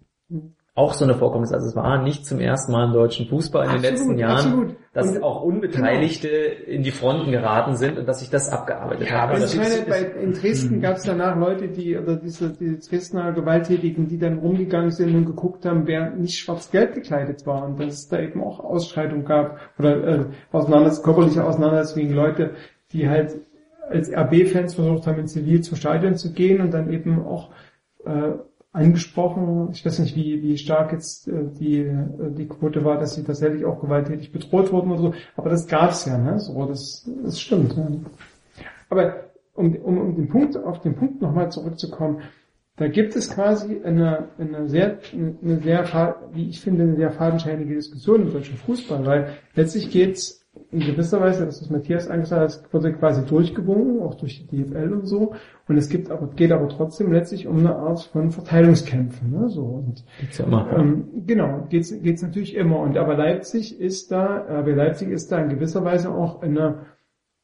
auch so eine Vorkommnis. Also es war nicht zum ersten Mal im deutschen Fußball in den
Absolut,
letzten Jahren,
absolut.
dass
Und- genau.
auch Unbeteiligte in die Fronten geraten sind und dass sich das abgearbeitet hat.
Also
Das
ich
ist-
meine, bei, in Dresden gab es danach Leute, die, oder diese, diese Dresdner Gewalttätigen, die dann rumgegangen sind und geguckt haben, wer nicht schwarz-gelb gekleidet war und dass es da eben auch Ausschreitung gab oder äh, Auseinanders körperliche Auseinandersetzungen gegen Leute, die halt als RB-Fans versucht haben, in Zivil zum Stadion zu gehen und dann eben auch äh, angesprochen, ich weiß nicht, wie, wie stark jetzt äh, die, äh, die Quote war, dass sie tatsächlich auch gewalttätig bedroht wurden oder so, aber das gab's ja, ne? So, das, das stimmt. Ja. Aber um, um, um den Punkt, auf den Punkt nochmal zurückzukommen, da gibt es quasi eine, eine sehr, eine sehr, wie ich finde, eine sehr fadenscheinige Diskussion im deutschen Fußball, weil letztlich geht's in gewisser Weise, das ist Matthias angesagt, hat, wurde quasi durchgewungen, auch durch die DFL und so, und es gibt aber, geht aber trotzdem letztlich um eine Art von Verteilungskämpfen, ne, so, und
ja immer.
ähm, genau, geht's geht's natürlich immer. Und aber Leipzig ist da, aber Leipzig ist da in gewisser Weise auch eine,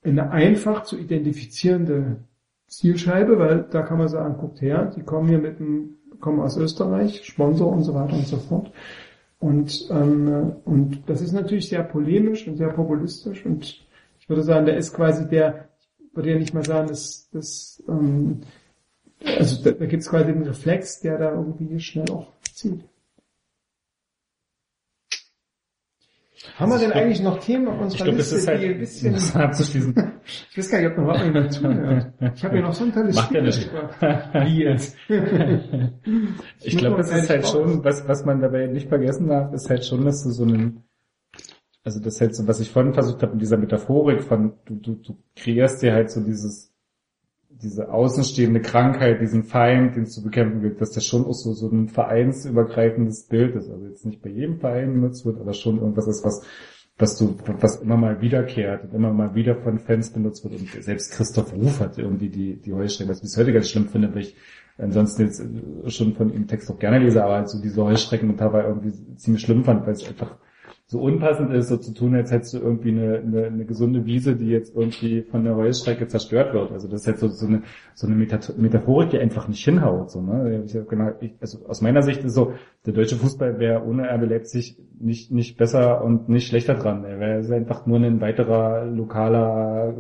eine einfach zu identifizierende Zielscheibe, weil da kann man sagen, guckt her, die kommen hier mit dem, kommen aus Österreich, Sponsor und so weiter und so fort. Und, ähm, und das ist natürlich sehr polemisch und sehr populistisch und ich würde sagen, der ist quasi der, ich würde ja nicht mal sagen, dass, dass ähm, also da, da gibt es quasi den Reflex, der da irgendwie schnell auch zieht. Haben wir denn eigentlich noch Themen auf
ich
unserer
glaube, das
Liste,
ist halt,
die ein bisschen...
das abzuschließen.
Ich weiß gar nicht, ob noch mal jemand zuhört. Ich habe hier noch so ein tolles
Macht ja
Spiel
nicht.
mitgebracht. Wie jetzt?
Ich
muss
glaube, das ist halt
raus.
schon, was, was man dabei nicht vergessen darf, ist halt schon, dass du so einen, also das ist halt so, was ich vorhin versucht habe, mit dieser Metaphorik von, du, du, du kreierst dir halt so dieses, diese außenstehende Krankheit, diesen Feind, den es zu bekämpfen gilt, dass das schon auch so, so ein vereinsübergreifendes Bild ist. Also jetzt nicht bei jedem Verein benutzt wird, aber schon irgendwas ist, was, was du, was immer mal wiederkehrt und immer mal wieder von Fans benutzt wird. Und selbst Christoph Ruf hat irgendwie die, die Heuschrecken, was ich bis heute ganz schlimm finde, weil ich ansonsten jetzt schon von ihm Text auch gerne lese, aber halt so diese Heuschrecken und dabei irgendwie ziemlich schlimm fand, weil es einfach so unpassend ist, so zu tun, als hättest du irgendwie eine, eine, eine gesunde Wiese, die jetzt irgendwie von der Heuschrecke zerstört wird. Also das ist jetzt so, so eine, so eine Meta- Metaphorik, die einfach nicht hinhaut. So, ne? Ich genau, ich, also aus meiner Sicht ist so, der deutsche Fußball wäre ohne RB Leipzig nicht, nicht besser und nicht schlechter dran. Er wäre einfach nur ein weiterer lokaler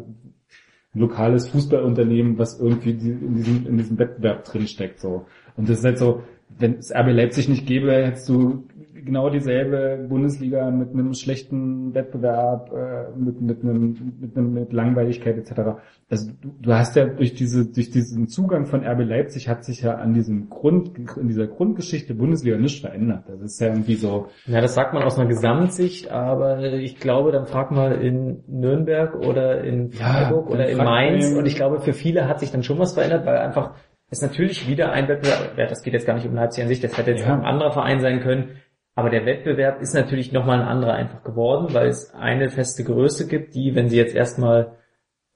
lokales Fußballunternehmen, was irgendwie in diesem, in diesem Wettbewerb drinsteckt, so. Und das ist halt so, wenn es RB Leipzig nicht gäbe, hättest du genau dieselbe Bundesliga mit einem schlechten Wettbewerb, äh, mit, mit einem, mit einem, mit Langweiligkeit etc. Also du, du hast ja durch diese, durch diesen Zugang von RB Leipzig hat sich ja an diesem Grund, in dieser Grundgeschichte Bundesliga nichts verändert. Das ist ja irgendwie so,
Ja, das sagt man aus einer Gesamtsicht, aber ich glaube, dann frag mal in Nürnberg oder in Freiburg
dann
oder in Mainz und ich glaube, für viele hat sich dann schon was verändert, weil einfach es natürlich wieder ein Wettbewerb, ja, das geht jetzt gar nicht um Leipzig an sich, das hätte jetzt
Ja.
ein anderer Verein sein können, aber der Wettbewerb ist natürlich nochmal ein anderer einfach geworden, weil es eine feste Größe gibt, die, wenn sie jetzt erstmal,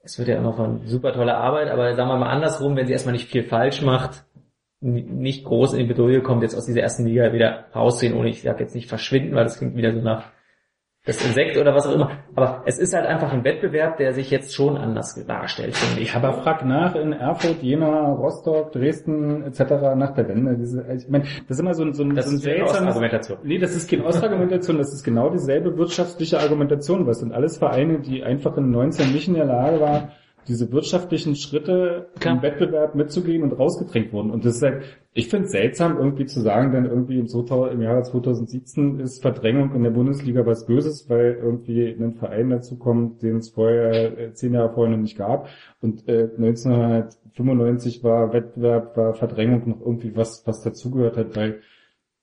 es wird ja noch eine super tolle Arbeit, aber sagen wir mal andersrum, wenn sie erstmal nicht viel falsch macht, nicht groß in die Bedrohung kommt, jetzt aus dieser ersten Liga wieder rausziehen, ohne ich sage jetzt nicht verschwinden, weil das klingt wieder so nach das Insekt oder was auch immer. Aber es ist halt einfach ein Wettbewerb, der sich jetzt schon anders darstellt, finde ich.
Aber frag nach in Erfurt, Jena, Rostock, Dresden etc. nach der Wende. Ich meine, das ist immer so ein, so ein,
Das
so ein seltsames...
Argumentation.
Nee, das ist keine Ausargumentation, das ist genau dieselbe wirtschaftliche Argumentation, es sind alles Vereine, die einfach in 19 nicht in der Lage waren, diese wirtschaftlichen Schritte
Klar.
im Wettbewerb mitzugehen und rausgedrängt wurden. Und das ist halt, ich finde es seltsam, irgendwie zu sagen, denn irgendwie im, 2000 im Jahre 2017 ist Verdrängung in der Bundesliga was Böses, weil irgendwie ein Verein dazu kommt, den es vorher, äh, zehn Jahre vorher noch nicht gab. Und äh, 1995 war Wettbewerb, war Verdrängung noch irgendwie was, was dazugehört hat, weil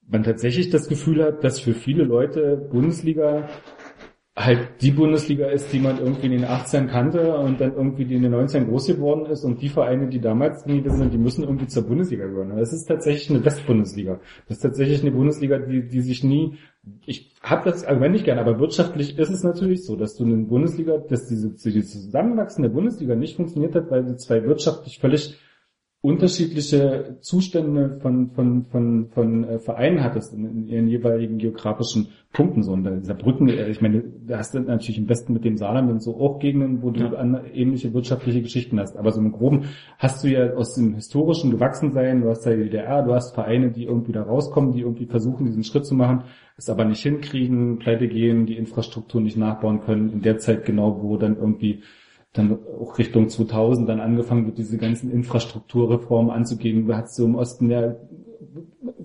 man tatsächlich das Gefühl hat, dass für viele Leute Bundesliga halt die Bundesliga ist, die man irgendwie in den 18 kannte und dann irgendwie die in den 19 groß geworden ist und die Vereine, die damals gewesen sind, die müssen irgendwie zur Bundesliga gehören. Das ist tatsächlich eine Westbundesliga. Das ist tatsächlich eine Bundesliga, die, die sich nie, ich habe das Argument nicht gern, aber wirtschaftlich ist es natürlich so, dass du eine Bundesliga, dass diese, diese Zusammenwachsen der Bundesliga nicht funktioniert hat, weil du zwei wirtschaftlich völlig unterschiedliche Zustände von, von, von, von äh, Vereinen hattest in, in ihren jeweiligen geografischen Punkten. So, und dieser Brücken, äh, ich meine, da hast du natürlich im Westen mit dem Saarland und so auch Gegenden, wo du an, ähnliche wirtschaftliche Geschichten hast. Aber so im Groben hast du ja aus dem historischen Gewachsensein, du hast ja die DDR, du hast Vereine, die irgendwie da rauskommen, die irgendwie versuchen, diesen Schritt zu machen, es aber nicht hinkriegen, pleite gehen, die Infrastruktur nicht nachbauen können, in der Zeit genau, wo dann irgendwie dann auch Richtung 2000 dann angefangen wird, diese ganzen Infrastrukturreformen anzugehen. Da hat so im Osten ja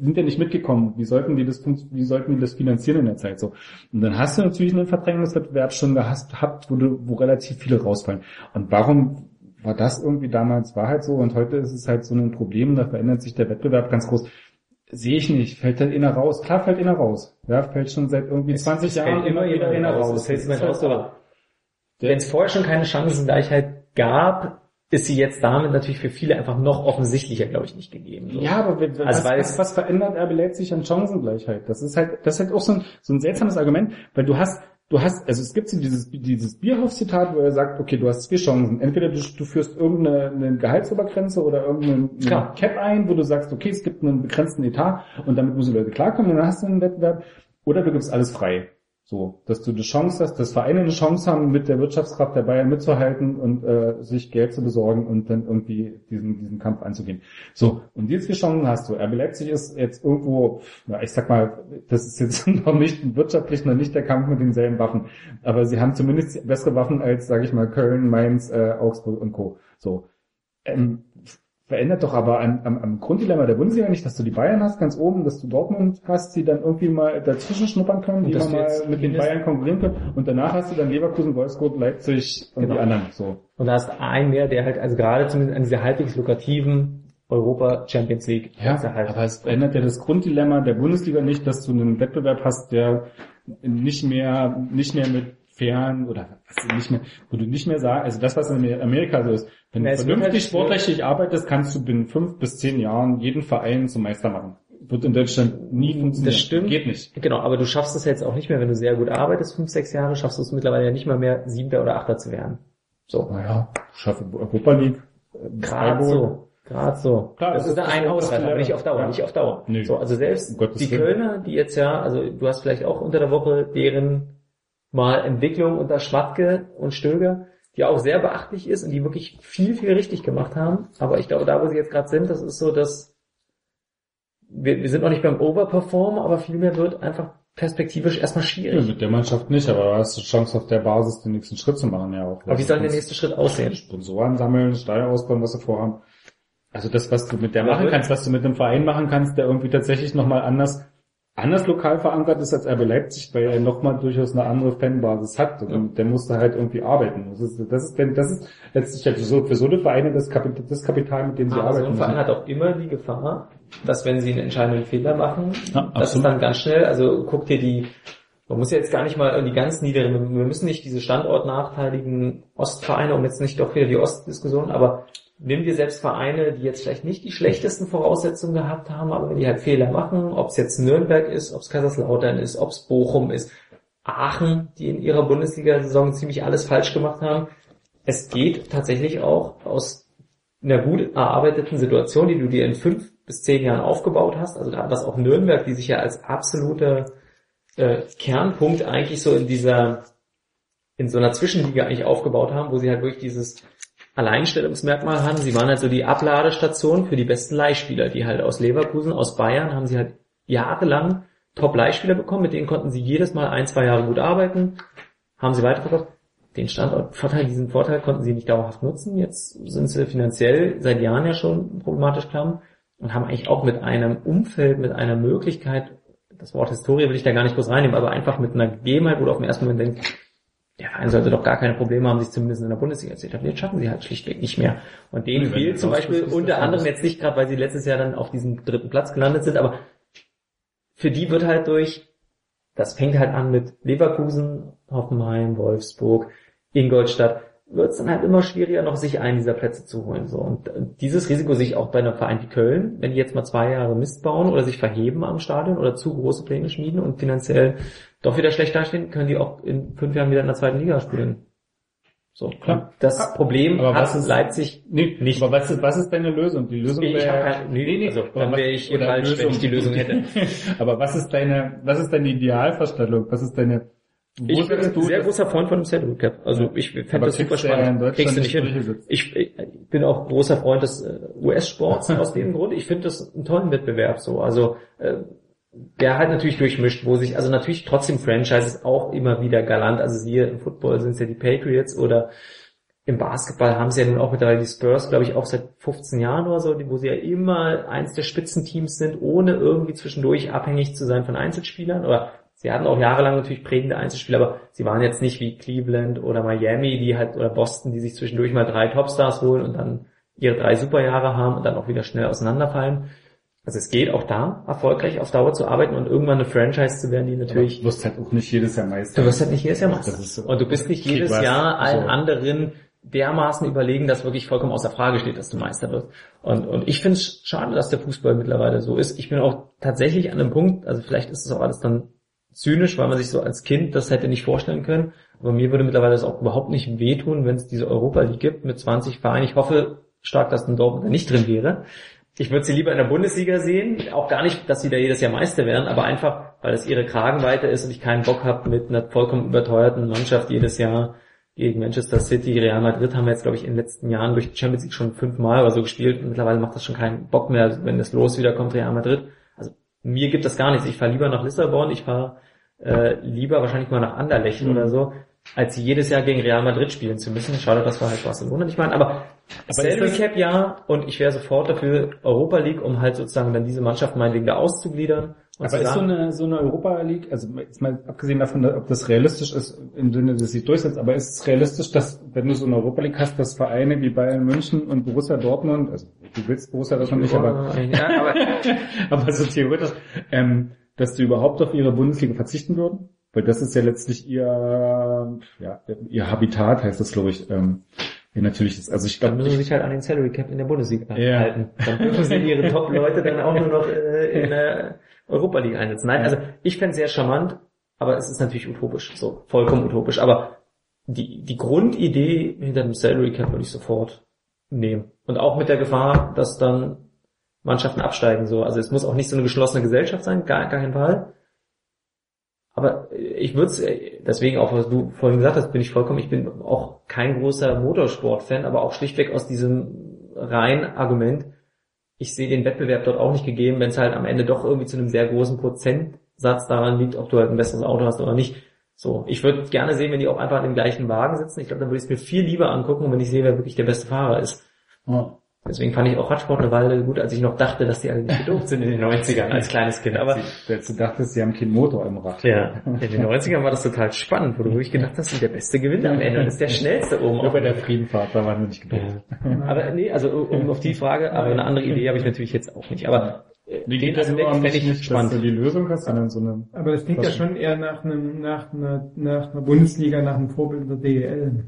sind ja nicht mitgekommen. Wie sollten die das wie sollten die das finanzieren in der Zeit so? Und dann hast du natürlich einen Verdrängungswettbewerb schon gehabt, wo du, wo relativ viele rausfallen. Und warum war das irgendwie damals war halt so und heute ist es halt so ein Problem, da verändert sich der Wettbewerb ganz groß. Sehe ich nicht. Fällt halt einer raus. Klar fällt einer raus. Ja, fällt schon seit irgendwie 20 Jahren immer wieder einer raus.
Es fällt
Das
immer raus,
so.
aber wenn es vorher schon keine Chancengleichheit gab, ist sie jetzt damit natürlich für viele einfach noch offensichtlicher, glaube ich, nicht gegeben. So.
Ja, aber wenn-
Also
was,
weil
was, was verändert RB Leipzig an Chancengleichheit? Das ist halt, das ist halt auch so ein, so ein seltsames Argument, weil du hast, du hast, also es gibt so dieses, dieses Bierhoff-Zitat, wo er sagt, okay, du hast zwei Chancen. Entweder du, du führst irgendeine eine Gehaltsobergrenze oder irgendeinen. Cap ein, wo du sagst, okay, es gibt einen begrenzten Etat und damit müssen Leute klarkommen und dann hast du einen Wettbewerb. Oder du gibst alles frei. So, dass du die Chance hast, dass Vereine eine Chance haben, mit der Wirtschaftskraft der Bayern mitzuhalten und äh, sich Geld zu besorgen und dann irgendwie diesen, diesen Kampf anzugehen. So, und die zwei Chancen hast du. RB Leipzig ist jetzt irgendwo, na, ich sag mal, das ist jetzt noch nicht wirtschaftlich noch nicht der Kampf mit denselben Waffen, aber sie haben zumindest bessere Waffen als, sage ich mal, Köln, Mainz, äh, Augsburg und Co. So. Ähm, verändert doch aber an, am, am Grunddilemma der Bundesliga nicht, dass du die Bayern hast ganz oben, dass du Dortmund hast, die dann irgendwie mal dazwischen schnuppern können, die
du
mal mit den Bayern konkurrieren können und danach hast du dann Leverkusen, Wolfsburg, Leipzig und
Genau.
die anderen so.
Und da ist ein mehr, der halt, also gerade zumindest an dieser halbwegs lukrativen Europa Champions League
Ja,
halt.
aber es verändert ja das Grunddilemma der Bundesliga nicht, dass du einen Wettbewerb hast, der nicht mehr, nicht mehr mit fairen oder was nicht mehr, wo du nicht mehr sagst, also das, was in Amerika so ist, wenn
Na,
du
wird
vernünftig
halt-
sportlich arbeitest, kannst du binnen fünf bis zehn Jahren jeden Verein zum Meister machen. Wird in Deutschland nie funktionieren.
Das stimmt.
Geht nicht.
Genau, aber du schaffst es jetzt auch nicht mehr, wenn du sehr gut arbeitest, fünf, sechs Jahre, schaffst du es mittlerweile ja nicht mal mehr, Siebter oder Achter zu werden. So.
Naja, schaffe Europa League. äh,
Gerade so. Gerade so.
Klar,
das
das
ist
ist-
ein Ausreißer, aber nicht auf Dauer,
Ja.
nicht auf Dauer.
Nee.
So, also selbst
Um
die. Kölner, die jetzt ja, also du hast vielleicht auch unter der Woche deren mal Entwicklung unter Schmatke und Stöger, die auch sehr beachtlich ist und die wirklich viel, viel richtig gemacht haben. Aber ich glaube, da, wo sie jetzt gerade sind, das ist so, dass wir, wir sind noch nicht beim Overperform, aber vielmehr wird einfach perspektivisch erstmal
Ja,
schwierig.
mit der Mannschaft nicht, aber du hast die Chance auf der Basis den nächsten Schritt zu machen, ja auch.
Aber wie soll der nächste Schritt aussehen?
Sponsoren sammeln, Steuer ausbauen, was sie vorhaben. Also das, was du mit der machen kannst, was du mit dem Verein machen kannst, der irgendwie tatsächlich nochmal anders, anders lokal verankert ist als RB Leipzig, weil er nochmal durchaus eine andere Fanbasis hat und der musste halt irgendwie arbeiten. Das ist, das ist, das ist letztlich ja so, für so eine Vereine das Kapital, das Kapital mit dem sie
Aber so
arbeiten.
ein Verein
müssen.
hat auch immer die Gefahr, dass wenn sie einen entscheidenden Fehler machen,
Ja,
das ist
absolut.
dann ganz schnell, also guck dir die, man muss jetzt gar nicht mal die ganz niederen, wir müssen nicht diese standortnachteiligen Ostvereine, um jetzt nicht doch wieder die Ostdiskussion, aber nimm dir selbst Vereine, die jetzt vielleicht nicht die schlechtesten Voraussetzungen gehabt haben, aber die halt Fehler machen, ob es jetzt Nürnberg ist, ob es Kaiserslautern ist, ob es Bochum ist, Aachen, die in ihrer Bundesliga-Saison ziemlich alles falsch gemacht haben. Es geht tatsächlich auch aus einer gut erarbeiteten Situation, die du dir in fünf bis zehn Jahren aufgebaut hast, also gerade was auch Nürnberg, die sich ja als absoluter äh, Kernpunkt eigentlich so in dieser, in so einer Zwischenliga eigentlich aufgebaut haben, wo sie halt wirklich dieses Alleinstellungsmerkmal haben. Sie waren halt so die Abladestation für die besten Leihspieler, die halt aus Leverkusen, aus Bayern haben sie halt jahrelang Top-Leihspieler bekommen, mit denen konnten sie jedes Mal ein, zwei Jahre gut arbeiten, haben sie weiterverkauft. Den Standortvorteil, diesen Vorteil konnten sie nicht dauerhaft nutzen. Jetzt sind sie finanziell seit Jahren ja schon problematisch klamm und haben eigentlich auch mit einem Umfeld, mit einer Möglichkeit, das Wort Historie will ich da gar nicht groß reinnehmen, aber einfach mit einer Gegebenheit, wo du auf den ersten Moment denkst, der Verein sollte doch gar keine Probleme haben, sich zumindest in der Bundesliga zu etablieren. Schaffen sie halt schlichtweg nicht mehr. Und denen
Nee,
fehlt zum Beispiel unter anderem jetzt nicht gerade, weil sie letztes Jahr dann auf diesem dritten Platz gelandet sind, aber für die wird halt durch, das fängt halt an mit Leverkusen, Hoffenheim, Wolfsburg, Ingolstadt, wird es dann halt immer schwieriger, noch sich einen dieser Plätze zu holen. So. Und äh, dieses Risiko sehe ich auch bei einem Verein wie Köln, wenn die jetzt mal zwei Jahre Mist bauen oder sich verheben am Stadion oder zu große Pläne schmieden und finanziell doch wieder schlecht dastehen, können die auch in fünf Jahren wieder in der zweiten Liga spielen. So,
Klar.
Das Problem
Aber was ist-
Leipzig
Nee,
nicht.
Aber was ist, was ist deine Lösung? Die Lösung
Ich
wäre-
hab kein- nee, also, dann wäre ich falsch, wenn ich die Lösung hätte.
aber was ist deine, was ist deine Idealvorstellung? Was ist deine,
Ich bin ein sehr großer Freund von dem Salary Cap. Also ich fände das super
ja
spannend.
Deutschland
Kriegst du
nicht
hin. Ich, ich bin auch großer Freund des äh, US-Sports aus dem Grund. Ich finde das einen tollen Wettbewerb so. Also äh, der halt natürlich durchmischt, wo sich, also natürlich trotzdem Franchises auch immer wieder galant. Also siehe im Football sind es ja die Patriots oder im Basketball haben sie ja nun auch mittlerweile die Spurs, glaube ich, auch seit 15 Jahren oder so, wo sie ja immer eins der Spitzenteams sind, ohne irgendwie zwischendurch abhängig zu sein von Einzelspielern. Oder sie hatten auch jahrelang natürlich prägende Einzelspieler, aber sie waren jetzt nicht wie Cleveland oder Miami, die halt, oder Boston, die sich zwischendurch mal drei Topstars holen und dann ihre drei Superjahre haben und dann auch wieder schnell auseinanderfallen. Also es geht auch da, erfolgreich auf Dauer zu arbeiten und irgendwann eine Franchise zu werden, die natürlich
Du wirst halt auch nicht jedes Jahr Meister.
Du wirst halt nicht jedes Jahr Meister.
So.
Und du bist nicht jedes
was?
Jahr allen
So.
anderen dermaßen überlegen, dass wirklich vollkommen außer Frage steht, dass du Meister wirst. Und, und ich finde es schade, dass der Fußball mittlerweile so ist. Ich bin auch tatsächlich an einem Punkt, also vielleicht ist es auch alles dann zynisch, weil man sich so als Kind das hätte nicht vorstellen können. Aber mir würde mittlerweile das auch überhaupt nicht wehtun, wenn es diese Europa League gibt mit 20 Vereinen. Ich hoffe stark, dass ein Dortmund da nicht drin wäre. Ich würde sie lieber in der Bundesliga sehen, auch gar nicht, dass sie da jedes Jahr Meister werden, aber einfach, weil es ihre Kragenweite ist und ich keinen Bock habe, mit einer vollkommen überteuerten Mannschaft jedes Jahr gegen Manchester City, Real Madrid haben wir jetzt, glaube ich, in den letzten Jahren durch die Champions League schon fünfmal oder so gespielt mittlerweile macht das schon keinen Bock mehr, wenn das Los wieder kommt, Real Madrid. Mir gibt das gar nichts. Ich fahre lieber nach Lissabon, ich fahre äh, lieber wahrscheinlich mal nach Anderlecht
Mhm.
oder so, als jedes Jahr gegen Real Madrid spielen zu müssen. Schade, dass wir halt Barcelona nicht machen, aber Salary
ist das-
Cap ja und ich wäre sofort dafür Europa League, um halt sozusagen dann diese Mannschaft meinetwegen da auszugliedern. Und
Aber ist so eine, so eine Europa League, also jetzt mal abgesehen davon, ob das realistisch ist, im Sinne, dass sie durchsetzt, aber ist es realistisch, dass, wenn du so eine Europa League hast, dass Vereine wie Bayern München und Borussia Dortmund, also du willst Borussia Dortmund nicht, aber,
ja, aber
aber so theoretisch, ähm, dass die überhaupt auf ihre Bundesliga verzichten würden? Weil das ist ja letztlich ihr, ja, ihr Habitat, heißt das, glaube ich, ähm, ja, natürlich ist, also ich
dann
glaube,
müssen sie sich halt an den Salary Cap in der Bundesliga
Ja.
halten. Dann dürfen sie ihre Top-Leute dann auch nur noch äh, in der Europa League einsetzen. Nein, also ich fände sehr charmant, aber es ist natürlich utopisch, so vollkommen utopisch. Aber die, die Grundidee hinter dem Salary Cap würde ich sofort nehmen. Und auch mit der Gefahr, dass dann Mannschaften absteigen. So. Also es muss auch nicht so eine geschlossene Gesellschaft sein, gar, gar keinen Fall. Aber ich würde es, deswegen auch, was du vorhin gesagt hast, bin ich vollkommen, ich bin auch kein großer Motorsport-Fan, aber auch schlichtweg aus diesem reinen Argument, ich sehe den Wettbewerb dort auch nicht gegeben, wenn es halt am Ende doch irgendwie zu einem sehr großen Prozentsatz daran liegt, ob du halt ein besseres Auto hast oder nicht. So, ich würde gerne sehen, wenn die auch einfach in dem gleichen Wagen sitzen. Ich glaube, dann würde ich es mir viel lieber angucken, wenn ich sehe, wer wirklich der beste Fahrer ist.
Ja.
Deswegen fand ich auch Radsport eine Weile gut, als ich noch dachte, dass die alle nicht gedooft sind in den 90ern als kleines Kind. Aber
du dachtest, sie haben keinen Motor im Rad.
ja, in den 90ern war das total spannend, wo du wirklich gedacht hast, der Beste gewinnt am Ende und ist der schnellste oben.
Nur bei der Friedenfahrt, da waren wir nicht gedooft.
Ja. Aber nee, also um auf die Frage, aber eine andere Idee habe ich natürlich jetzt auch nicht. Aber
Wie
den
geht das nur
Aspekt fände
nicht,
ich
nicht, dass
spannend.
du die Lösung hast, sondern so eine...
Aber das klingt ja schon eher nach einem, nach einer, nach einer Bundesliga, nach einem Vorbild der DEL.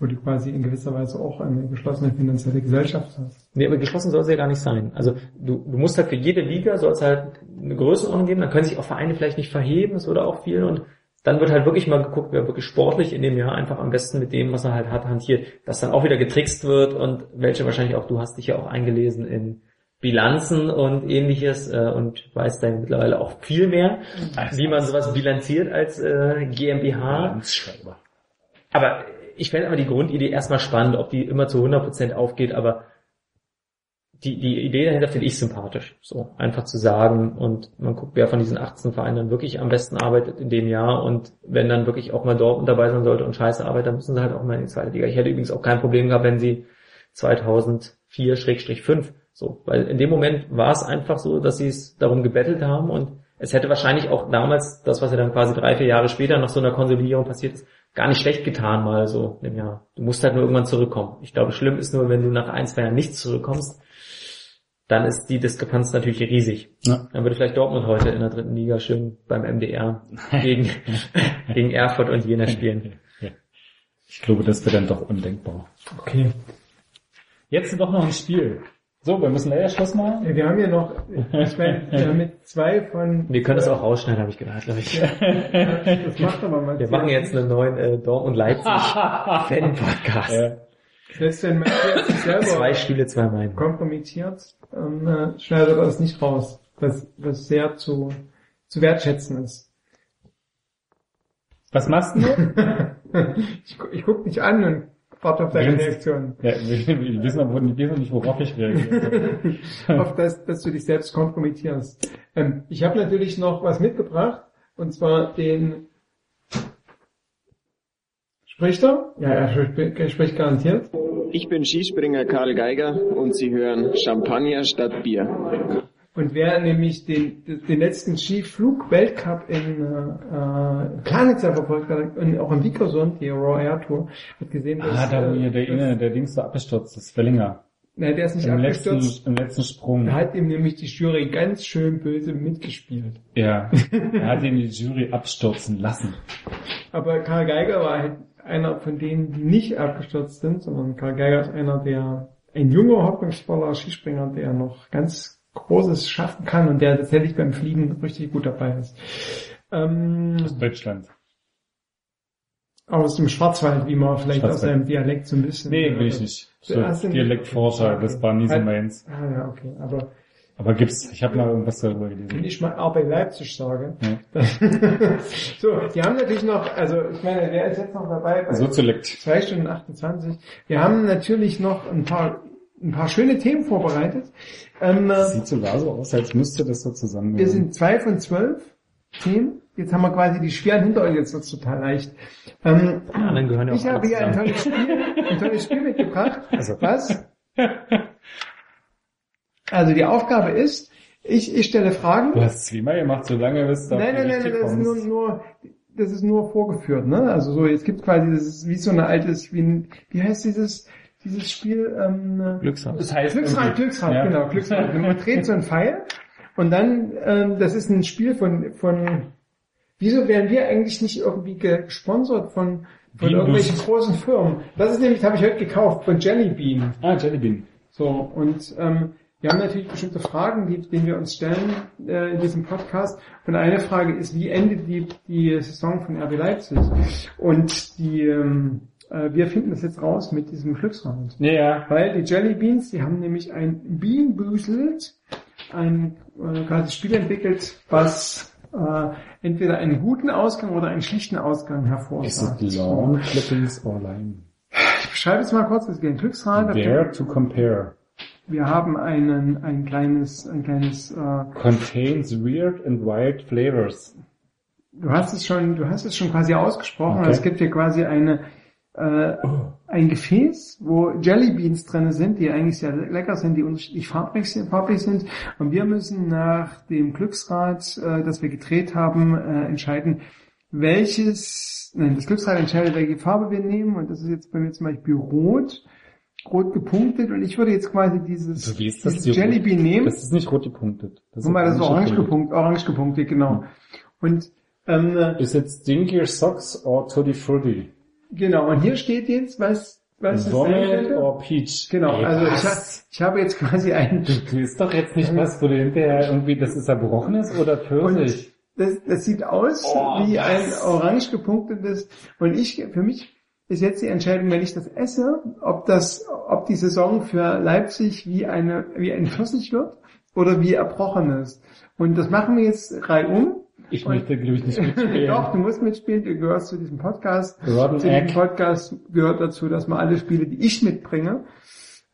Wo du quasi in gewisser Weise auch eine geschlossene finanzielle Gesellschaft hast.
Nee, aber geschlossen soll es ja gar nicht sein. Also du, du musst halt für jede Liga soll es halt eine Größenordnung geben, dann können sich auch Vereine vielleicht nicht verheben, das würde auch viel und dann wird halt wirklich mal geguckt, wer wirklich sportlich in dem Jahr einfach am besten mit dem, was er halt hat, hantiert, dass dann auch wieder getrickst wird und welche wahrscheinlich auch, du hast dich ja auch eingelesen in Bilanzen und ähnliches äh, und weißt dann mittlerweile auch viel mehr, wie man sowas bilanziert als äh, GmbH. Aber ich fände aber die Grundidee erstmal spannend, ob die immer zu 100% aufgeht, aber die, die Idee dahinter finde ich sympathisch. So, einfach zu sagen und man guckt, wer von diesen 18 Vereinen dann wirklich am besten arbeitet in dem Jahr und wenn dann wirklich auch mal Dortmund dabei sein sollte und scheiße arbeitet, dann müssen sie halt auch mal in die zweite Liga. Ich hätte übrigens auch kein Problem gehabt, wenn sie 2004-5 so, weil in dem Moment war es einfach so, dass sie es darum gebettelt haben und es hätte wahrscheinlich auch damals, das was ja dann quasi drei, vier Jahre später nach so einer Konsolidierung passiert ist, gar nicht schlecht getan mal so im Jahr. Du musst halt nur irgendwann zurückkommen. Ich glaube, schlimm ist nur, wenn du nach ein, zwei Jahren nicht zurückkommst, dann ist die Diskrepanz natürlich riesig.
Ja.
Dann würde vielleicht Dortmund heute in der dritten Liga schön beim MDR gegen, gegen Erfurt und Jena spielen.
Ich glaube, das wäre dann doch undenkbar.
Okay.
Jetzt doch noch ein Spiel. So, wir müssen leider Schluss machen.
Ja, wir haben hier noch, ich meine, wir haben mit zwei von,
Wir können das auch rausschneiden, habe ich gedacht, glaube ich.
das macht aber mal.
Wir machen jetzt einen neuen äh, Dortmund-Leipzig-Fan-Podcast.
Ja.
Selbst wenn Matthias sich
Zwei
selber
Stühle, zwei Meinungen.
kompromittiert, ähm, äh, schneidet er das nicht raus. Was, was sehr zu, zu wertschätzen ist.
Was machst du?
ich, ich guck dich an und warte auf deine
Grinst.
Reaktion.
ja, wir, wir, wissen aber nicht, worauf ich reagiere.
auf das, dass du dich selbst kompromittierst. Ähm, ich habe natürlich noch was mitgebracht, und zwar den Spricht er? Ja, er spricht, er spricht garantiert.
Ich bin Skispringer Karl Geiger und Sie hören Champagner statt Bier.
Und wer nämlich den, den letzten Skiflug-Weltcup in äh, Planitz verfolgt hat und auch in Vikersund, die Raw Air Tour, hat gesehen, dass...
ah, da wo
äh,
hier der eine, der Dings da abgestürzt ist, Wellinger.
Nein, der ist nicht
Im
abgestürzt.
letzten, im letzten Sprung.
Da hat ihm nämlich die Jury ganz schön böse mitgespielt.
Ja. Er hat ihn die Jury abstürzen lassen.
Aber Karl Geiger war halt einer von denen, die nicht abgestürzt sind, sondern Karl Geiger ist einer, der ein junger, hoffnungsvoller Skispringer, der noch ganz Großes schaffen kann und der tatsächlich beim Fliegen richtig gut dabei ist. Ähm,
Aus Deutschland.
aus dem Schwarzwald, wie man vielleicht aus seinem Dialekt so ein bisschen...
Nee,
äh,
will ich nicht. So, Dialektforscher, das war nie so meins.
Ah ja, okay. Aber
Aber gibt's, ich habe mal irgendwas darüber
wenn
gelesen.
ich mal RB Leipzig sage...
Ja.
so, die haben natürlich noch, also ich meine, wer ist jetzt noch dabei? Bei
Soziolekt.
2 Stunden 28. Wir haben natürlich noch ein paar, ein paar schöne Themen vorbereitet. Ähm, äh,
Sieht sogar so aus, als müsste das so zusammen
wir sind zwei von zwölf Themen. Jetzt haben wir quasi die schweren hinter euch, jetzt wird's total leicht. Ähm,
Die anderen gehören ja auch
ich habe hier ein tolles Spiel, ein tolles Spiel mitgebracht.
Also.
Was? Also die Aufgabe ist, ich, ich stelle Fragen.
Du hast zweimal gemacht, solange bis du auf
Nein, nein, nein, das ist nur, nur, das ist nur vorgeführt, ne? Also so, jetzt gibt quasi, das ist wie so eine altes, wie, ein, wie heißt dieses, dieses Spiel, ähm,
Glückshaus.
Das heißt
Glücksrad,
irgendwie-
Glücksrad,
Ja.
genau, Glücksrad. Man dreht so einen Pfeil und dann, ähm, das ist ein Spiel von, von, wieso werden wir eigentlich nicht irgendwie gesponsert von, von
Bean
irgendwelchen
Boost.
großen Firmen? Das ist nämlich, das habe ich heute gekauft, von Jelly Bean.
Ah, Jellybean.
So, und ähm, wir haben natürlich bestimmte Fragen, die, denen wir uns stellen äh, in diesem Podcast. Und eine Frage ist, wie endet die, die Saison von RB Leipzig? Und die, ähm, äh, wir finden das jetzt raus mit diesem Glücksrad.
Ja, ja.
Weil die Jelly Beans, die haben nämlich ein Bean Boozled, ein äh, quasi Spiel entwickelt, was äh, entweder einen guten Ausgang oder einen schlichten Ausgang
Is
hervorsagt.
it long clippings or line?
Ich beschreibe es mal kurz, es geht ein Glücksrad.
Dare to compare.
Wir haben einen, ein kleines, ein kleines, äh,
Contains weird and wild flavors.
du hast es schon, du hast es schon quasi ausgesprochen.
Okay.
Es gibt hier quasi eine, äh, ein Gefäß, wo Jellybeans drin sind, die eigentlich sehr lecker sind, die unterschiedlich farblich sind, farblich sind. Und wir müssen nach dem Glücksrad, äh, das wir gedreht haben, äh, entscheiden, welches, nein, das Glücksrad entscheidet, welche Farbe wir nehmen. Und das ist jetzt bei mir zum Beispiel rot, rot gepunktet. Und ich würde jetzt quasi dieses,
So ist
dieses
hier?
Jellybean nehmen.
Das ist nicht rot gepunktet. Das
Guck mal, das ist orange
gepunktet.
orange gepunktet, genau. Und ähm, äh,
Is it stinkier socks or tutti frutti?
Genau, und hier steht jetzt, was, was könnte.
or peach?
Genau,
Ey,
also ich, hab, ich habe jetzt quasi ein,
Du, isst doch jetzt nicht was, wo du hinterher irgendwie, das ist erbrochenes oder Pfirsich?
das, das sieht aus
Oh,
wie
was?
ein orange gepunktetes, und ich, für mich ist jetzt die Entscheidung, wenn ich das esse, ob das, ob die Saison für Leipzig wie eine, wie ein Pfirsich wird oder wie erbrochenes. Und das machen wir jetzt reihum.
Ich
Und-
möchte, glaube ich, nicht mitspielen.
Doch, du musst mitspielen, du gehörst zu diesem Podcast.
Rotten
zu diesem
Egg.
Podcast gehört dazu, dass man alle Spiele, die ich mitbringe,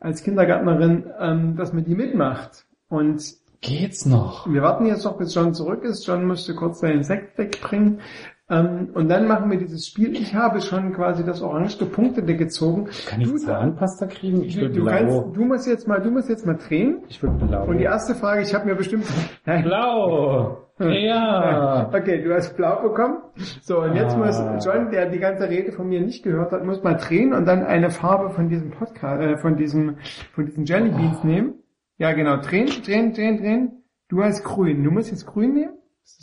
als Kindergärtnerin, ähm, dass man die mitmacht. Und
Geht's noch?
wir warten jetzt noch, bis John zurück ist. John müsste kurz seinen Sekt wegbringen. Ähm, und dann machen wir dieses Spiel. Ich habe schon quasi das orange gepunktete gezogen.
Kann ich
du,
Zahnpasta kriegen? Ich will
du,
blau.
kannst, du musst jetzt mal, du musst jetzt mal drehen.
Ich will blau.
Und die erste Frage, ich habe mir bestimmt.
Blau! Ja!
Okay, du hast blau bekommen. So, und jetzt
Ah.
muss John, der die ganze Rede von mir nicht gehört hat, muss mal drehen und dann eine Farbe von diesem Podcast, äh, von diesem, von diesen Jelly Beans
Oh.
nehmen. Ja, genau, drehen, drehen, drehen, drehen. Du hast grün. Du musst jetzt grün nehmen.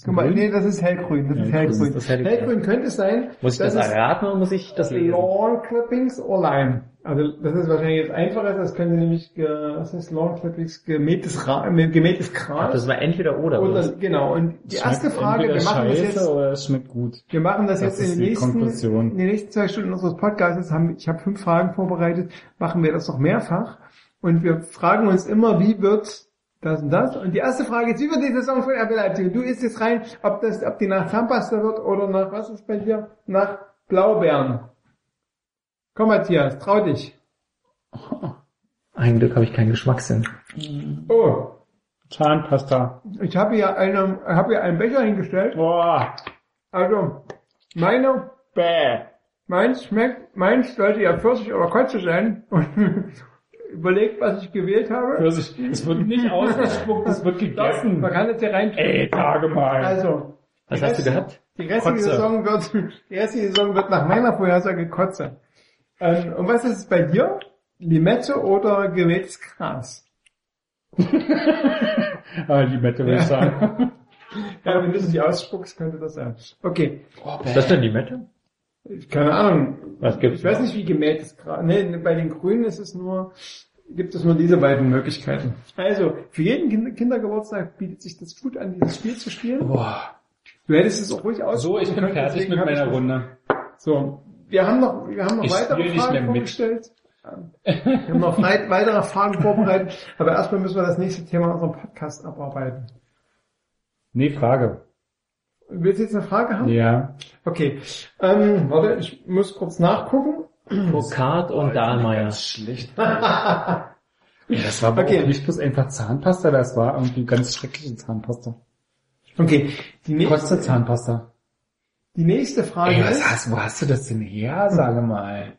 Guck mal,
grün?
nee, das ist hellgrün. Das ist
Hellgrün,
hellgrün.
das ist hellgrün.
hellgrün könnte es sein.
Muss ich das,
ist
erraten oder muss ich das lesen?
Lawn Clippings or Lime. Also das ist wahrscheinlich jetzt einfacher, das könnte nämlich, was heißt Lawn Clippings, gemähtes, Ra gemähtes Gras.
Das war entweder oder.
Oder, genau, und die erste Frage, wir machen das jetzt,
oder es schmeckt gut.
wir machen das,
Das
jetzt
ist
in den nächsten, in den nächsten zwei Stunden unseres Podcasts, haben, ich habe fünf Fragen vorbereitet, machen wir das noch mehrfach, und wir fragen uns immer, wie wird das und das, und die erste Frage ist, wie wird die Saison von RB Leipzig? Du isst jetzt rein, ob das, ob die nach Zahnpasta wird, oder nach, was ist bei dir? Nach Blaubeeren. Komm Matthias, trau dich.
Ein Glück habe ich keinen Geschmackssinn.
Oh,
Zahnpasta.
ich habe hier eine, habe hier einen Becher hingestellt,
Boah.
also, meine
Bäh.
Meins schmeckt, meins sollte ja Pfirsich oder Kotze sein. Und überlegt, was ich gewählt habe.
Es wird nicht ausgespuckt, es wird
Doch,
gegessen.
Man kann das hier rein.
Ey, Tage mal.
Also,
Was hast du gehabt?
Die restliche
Kotze.
Saison wird, die restliche Saison wird nach meiner Vorhersage Kotze. Ähm, und was ist es bei dir? Limette oder gemähtes Gras?
ah, Limette will ich sagen.
Ja, wenn du es nicht ausspuckst, könnte das sein. Okay.
Ist das denn Limette?
Keine Ahnung.
Was gibt's?
Ich weiß nicht, wie gemähtes Gras. Nee, bei den Grünen ist es nur, gibt es nur diese beiden Möglichkeiten. Also, für jeden Kinder Kindergeburtstag bietet sich das gut an, dieses Spiel zu spielen.
Boah.
Du hättest es auch ruhig aus.
So, ich bin fertig mit meiner Runde.
So, wir haben noch, wir haben noch
Ich
weitere Fragen vorgestellt. Wir haben noch weit, weitere Fragen vorbereitet, aber erstmal müssen wir das nächste Thema unserem Podcast abarbeiten.
Nee, Frage.
Willst du jetzt eine Frage haben?
Ja.
Okay. Ähm, warte, ich muss kurz nachgucken.
Burkhardt und Dahlmeier.
Schlecht. Ja, das war
Okay.
nicht bloß einfach Zahnpasta, das war irgendwie ganz schreckliche Zahnpasta.
Okay. Die, nächste,
Kotze Zahnpasta.
Die nächste Frage
Ey, was
ist,
hast, wo hast du das denn her, sage mal?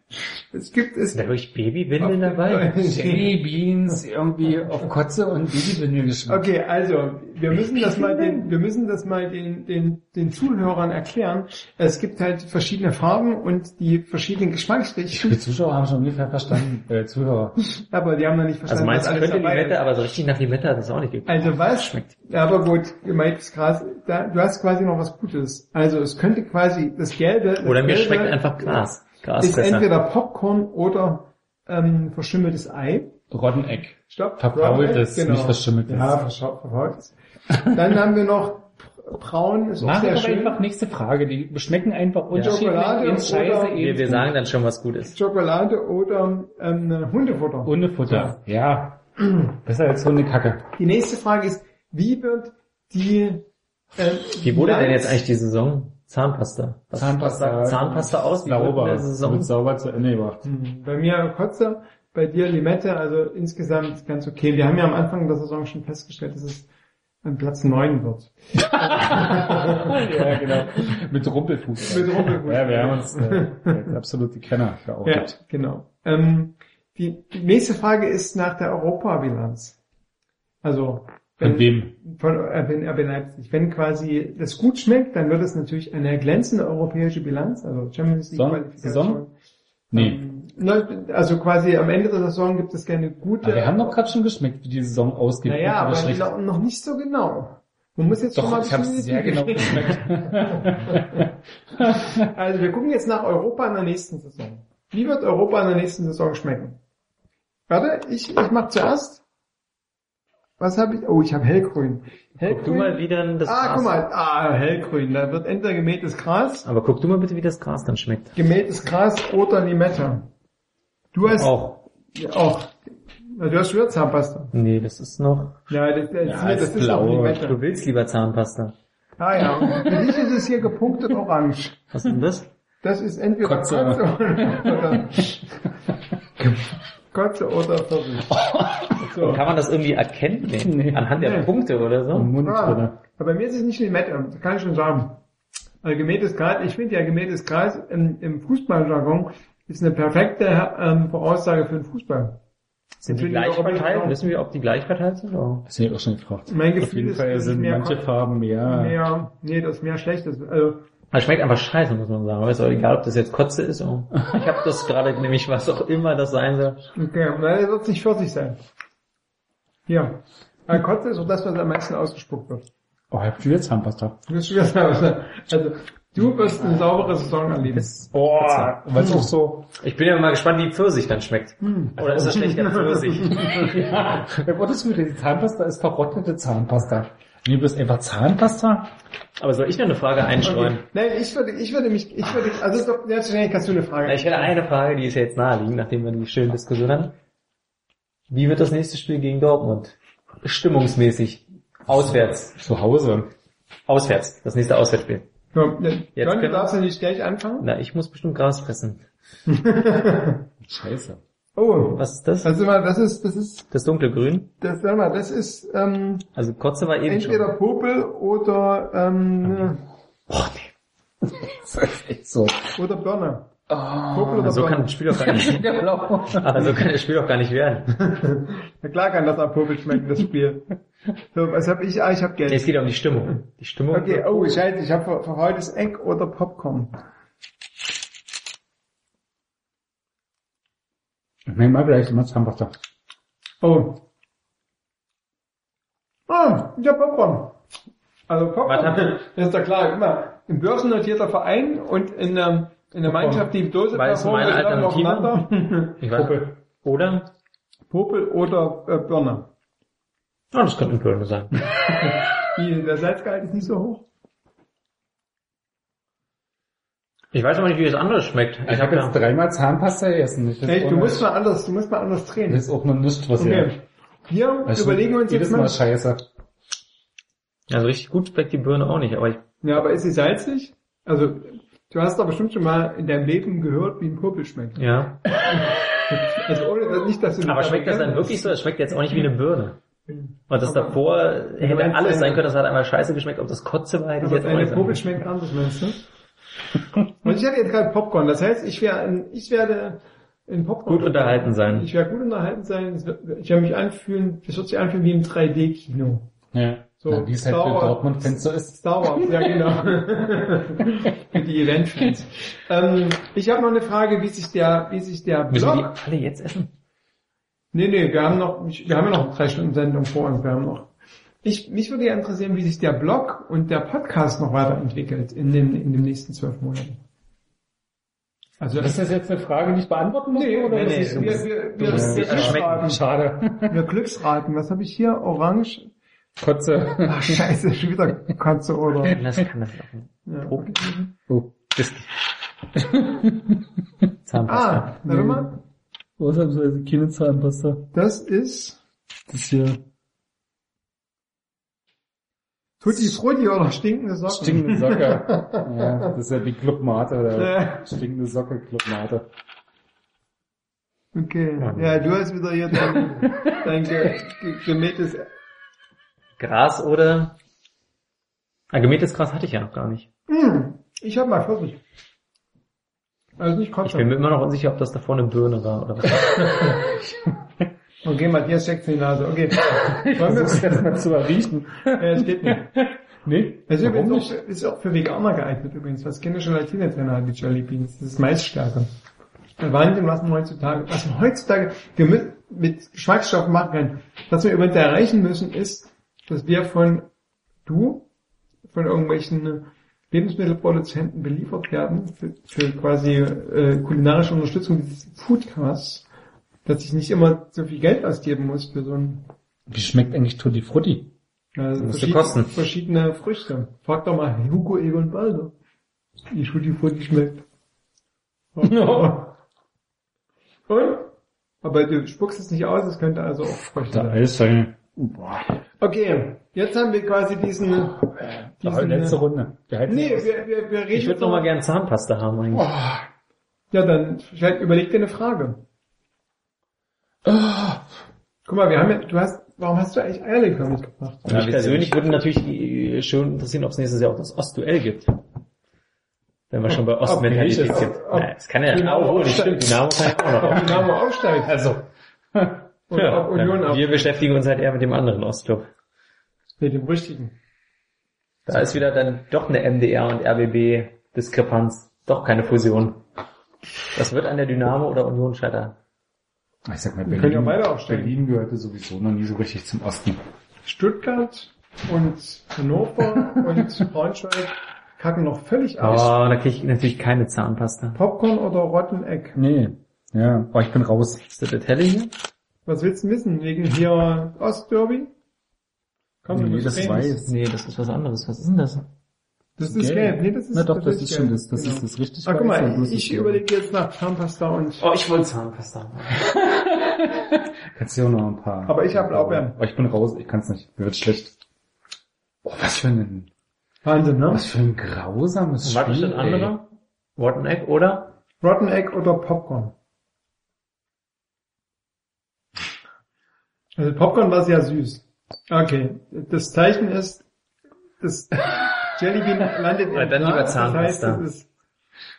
es gibt, es
da wirklich Babywindeln dabei?
Jelly Beans, irgendwie auf Kotze und Babywindel geschmeckt.
Okay, also wir müssen das mal den, wir müssen das mal den, den, den Zuhörern erklären. Es gibt halt verschiedene Farben und die verschiedenen
Die
Geschmacksrichtungen,
Zuschauer haben schon ungefähr verstanden, äh, Zuhörer.
aber die haben noch nicht
Also
verstanden,
meinst du, könnte Limette, aber so richtig nach Limette hat es auch nicht geklappt.
Also was?
Schmeckt.
Ja, aber gut, gemähtes Gras, da, du hast quasi noch was Gutes. Also es könnte quasi das Gelbe, das
Oder mir
Gelbe
schmeckt einfach Gras. Gras
ist
besser.
entweder Popcorn oder ähm, verschimmeltes Ei.
Rotteneck.
Stopp.
Verfaultes,
Genau.
nicht verschimmeltes.
Ja, verfaultes. Dann haben wir noch braun, ist auch
Mach
sehr
doch
schön.
einfach nächste Frage. Die schmecken einfach unterschiedlich.
Schokolade
Ins Scheiße,
oder-
Wir, wir sagen dann schon, was gut ist.
Schokolade oder ähm, Hundefutter.
Hundefutter. Ja. Besser als Hundekacke.
Die nächste Frage ist, wie wird die äh,
Wie wurde denn
Bilanz-
jetzt eigentlich die Saison? Zahnpasta. Was, was sagt Zahnpasta aus?
Sauber.
der Saison?
Wird sauber zu Ende gebracht.
Hm, Bei mir Kotze, bei dir Limette, also insgesamt ganz okay. Wir haben ja am Anfang der Saison schon festgestellt, dass es an Platz 9 wird.
ja, genau. Mit Rumpelfuß.
Mit Rumpelfuß.
Ja, wir haben uns äh, als absolute Kenner
Ja,
geoutet.
genau. Ähm, die, die nächste Frage ist nach der Europabilanz. Also
Von wem?
Von RB, RB Leipzig. Wenn quasi das gut schmeckt, dann wird es natürlich eine glänzende europäische Bilanz, also Champions League Qualifikation.
Nee.
Ähm, ne, also quasi am Ende der Saison gibt es keine gute.
Aber wir haben doch gerade schon geschmeckt, wie die Saison ausgeht.
naja, aber
schlecht.
noch- noch nicht so genau. Man muss jetzt schon mal
Doch, ich habe sehr genau geschmeckt.
Also wir gucken jetzt nach Europa in der nächsten Saison. Wie wird Europa in der nächsten Saison schmecken? Warte, ich, ich mach zuerst. Was habe ich? Oh, ich habe hellgrün.
Guck du mal, wie dann das
Ah,
Gras...
guck mal. Ah, hellgrün. Da wird entweder gemähtes Gras,
Aber guck du mal bitte, wie das Gras dann schmeckt.
gemähtes Gras oder Limette. Du hast
Auch.
Ja, auch. Du hast schon Zahnpasta.
Nee, das ist noch...
Ja, das, das,
Ja,
das
ist
ist
blau.
auch
Du willst lieber Zahnpasta.
Ah ja, für dich ist es hier gepunktet orange.
Was ist denn das?
Das ist entweder
Kotze.
Kotze, oder Kotze oder Viertel. So.
Kann man das irgendwie erkennen? Nee.
Nee.
Anhand der
Nee.
Punkte oder so?
Mund.
Ah, aber bei mir ist es nicht Limette, das kann ich schon sagen. Also gemähtes Gras, ich finde ja gemähtes Gras im, im Fußballjargon ist eine perfekte ähm, Voraussage für den Fußball.
Sind die gleich verteilt? Wissen wir, ob die gleich verteilt sind? Oder?
Das hätte ich auch schon gefragt.
Mein
Auf
Gefühl
jeden
ist,
Fall sind manche Farben mehr.
Mehr, nee, das ist mehr Schlechtes. Also,
Es schmeckt einfach scheiße, muss man sagen. Aber ist auch egal, ob das jetzt Kotze ist. Ich habe das gerade nämlich, was auch immer das sein soll.
okay, na, das wird nicht 40 sein. Hier. Äh, Kotze ist auch das, was am meisten ausgespuckt wird.
Oh, ich hab schon wieder Zahnpasta.
Du wirst schon wieder sagen, also, du wirst eine saubere Saison erleben.
Oh, weil es auch so.
Ich bin ja mal gespannt, wie Pfirsich dann schmeckt. Oder ist das schlechter Pfirsich?
ja, wer wolltest du wieder? Die Zahnpasta ist verrottete Zahnpasta. Du bist einfach Zahnpasta?
Aber soll ich noch eine Frage einstreuen?
Nein, ich würde, ich würde mich, ich würde, also doch, selbstverständlich kannst du eine Frage.
Na, Ich hätte eine Frage, die ist ja jetzt naheliegend, nachdem wir die schöne Diskussion hatten. Wie wird das nächste Spiel gegen Dortmund? Stimmungsmäßig. Auswärts.
Zu Hause.
Auswärts. Das nächste Auswärtsspiel.
Ne,
Jetzt
John, du
können-
darfst ja nicht gleich anfangen.
Na, ich muss bestimmt Gras fressen.
Scheiße.
Oh,
Was ist das?
also mal, das ist, das ist,
Das dunkle Grün?
das, sag mal, das ist, ähm,
Also Kotze war eben
entweder
schon.
Popel oder, ähm,
Oh, nee.
Das ist echt so.
oder Birne. Popel oder
So kann
Birne.
das Spiel doch gar nicht, also kann das Spiel doch gar nicht werden.
Na klar kann das nach Popel schmecken, das Spiel. So, was hab ich? Ah, ich hab
Nee, es
Geld.
geht um die Stimmung. Die Stimmung.
Okay, oh, scheiße, ich habe für, für heute das Egg oder Popcorn.
Ich nehme mal vielleicht immer Zahnpasta.
Oh. Ah, ich hab Popcorn. Also Popcorn, ist doch klar, immer ein börsennotierter Verein und in der, in der Mannschaft, die Dose
Weil es meine Alternative? Ich weiß.
Popel.
Oder?
Popel oder äh, Birne.
Oh, das könnte ein Birne sein.
Die, der Salzgehalt ist nicht so hoch.
Ich weiß aber nicht, wie das andere schmeckt.
Ich habe jetzt dreimal Zahnpasta gegessen. Ich
Hey, du musst mal anders, du musst mal anders drehen.
Das ist auch nur nichts, was
Okay.
Weißt du,
überlegen wir uns
jedes
jetzt mal.
Mal scheiße.
Also richtig gut schmeckt die Birne auch nicht, aber ich,
Ja, aber ist sie salzig? Also, du hast doch bestimmt schon mal in deinem Leben gehört, wie ein Popel schmeckt.
ja.
Also ohne dass nicht, dass du
Aber schmeckt das dann wirklich so? Es schmeckt jetzt auch nicht wie eine Birne. Und das davor hätte alles
eine-
sein können, das hat einmal scheiße geschmeckt. Ob das Kotze war, hätte ich
Aber
jetzt auch nicht
Popel
können.
schmeckt anders, meinst du? Und ich hatte jetzt gerade Popcorn. Das heißt, ich, wär, ich werde in Popcorn
Gut unterhalten sein.
Ich werde gut unterhalten sein. Ich werde mich anfühlen, es wird sich anfühlen wie im 3D-Kino.
Ja.
So,
Na, wie es halt für
Wars.
Dortmund-Fans so ist.
Star Wars, ja genau. Für die Eventfans. Ähm, ich habe noch eine Frage, wie sich der, wie sich der
Müssen
Blog...
die alle jetzt essen?
Nee, nee, wir haben noch, wir haben ja noch drei Stunden Sendung vor uns. Wir haben noch. Ich, mich würde ja interessieren, wie sich der Blog und der Podcast noch weiterentwickelt in den, in den nächsten zwölf Monaten. Also
Ist das jetzt eine Frage, die ich beantworten muss?
Nee,
oder
nee, nee, wir, wir,
du
wir,
musst
wir.
Schade.
wir Glücksraten. Was habe ich hier? Orange,
Kotze.
Ach, scheiße, schon wieder Kotze oder.
Das kann das auch nicht.
Ja.
Oh, das,
Zahnpasta.
Ah, warte mal.
ausnahmsweise keine Zahnpasta.
Das ist
Das hier.
Tutti Frutti oder stinkende Socken.
Stinkende Socke. ja, das ist ja die Club Mate, oder stinkende Socke Club Mate.
Okay. Ja, du hast wieder hier dein, dein ge, ge, gemähtes
Gras oder? Ah, gemähtes Gras hatte ich ja noch gar nicht.
Hm, ich hab mal Pfirsich. Also nicht
Ich
Kotze.
bin mir immer noch unsicher, ob das davor eine Birne war oder was.
Okay, Matthias checkt die Nase. Okay. Wollen wir,
jetzt mal zu erriechen.
ja, es geht nicht.
Nee?
Das ist,
Warum nicht?
auch, ist auch für Veganer geeignet übrigens, was keine Gelatine drin hat, die Jelly Beans. Das ist Maisstärke. Wahnsinn, was man heutzutage, was man heutzutage mit, mit Geschmacksstoffen machen kann. Was wir übrigens erreichen müssen, ist, dass wir von du, von irgendwelchen Lebensmittelproduzenten beliefert werden, für, für quasi äh, kulinarische Unterstützung dieses Foodcasts, dass ich nicht immer so viel Geld ausgeben muss für so ein
Wie schmeckt eigentlich Tutti Frutti?
also verschiedene,
kosten.
verschiedene Früchte. Frag doch mal Hugo Egon Balder. Wie Tutti Frutti schmeckt. Und? Aber du spuckst es nicht aus, es könnte also auch Früchte
Der
sein.
Eisschein. Boah.
Okay, jetzt haben wir quasi diesen, diesen
letzte Runde. Wir
nee,
aus.
wir, wir, wir reden
Ich würde noch mal gern Zahnpasta haben eigentlich.
Ja, dann überleg dir eine Frage. Guck mal, wir haben ja, du hast, warum hast du eigentlich Eierlikör mitgebracht?
Ja, mich persönlich würde natürlich äh, schon interessieren, ob es nächstes Jahr auch das Ostduell gibt. Wenn wir schon bei Ostmentalität
ob-
sind.
ob
Naja, es kann ja
Dynamo
auch, nicht stimmt, Dynamo kann ja auch
Ob
noch.
Dynamo aufsteigt
Also,
oder
ja,
ob Union
ja,
auf,
wir beschäftigen uns halt eher mit dem anderen Ostclub.
mit dem richtigen.
Da ist wieder dann doch eine MDR und RBB Diskrepanz. Doch keine Fusion. Das wird an der Dynamo oder Union scheitern.
Ich sag mal,
Wir können ja
Berlin,
beide aufsteigen.
Berlin gehörte sowieso noch nie so richtig zum Osten.
Stuttgart und Hannover und Braunschweig kacken noch völlig
Oh,
aus.
da kriege ich natürlich keine Zahnpasta.
Popcorn oder Rotteneck?
Nee. Ja, oh, ich bin raus.
Ist das der Teller hier?
Was willst du wissen? Wegen hier Ostderby? Komm,
Nee, das
reden.
weiß.
Nee, das ist was anderes. Was ist denn das?
Das ist gelb. Nee, das ist,
Na doch, das ist
gelb.
schon das, das
Genau.
ist das richtig
Ah, guck mal,
das ist
ich
gelb.
überlege jetzt nach Zahnpasta und...
Oh, ich wollte Zahnpasta.
Kannst du auch noch ein paar.
Aber ich hab Blaubeeren.
Oh, ich bin raus, ich kann's nicht. Mir wird schlecht. Oh, was für ein,
Wahnsinn, ne?
was für ein grausames
Was ist
Spiel.
das andere? Rotteneck oder?
Rotteneck oder Popcorn? Also Popcorn war sehr süß. Okay, das Zeichen ist, das Jellybean landet
Ja, dann lieber
Glas, das heißt,
Zahnpasta.
das ist,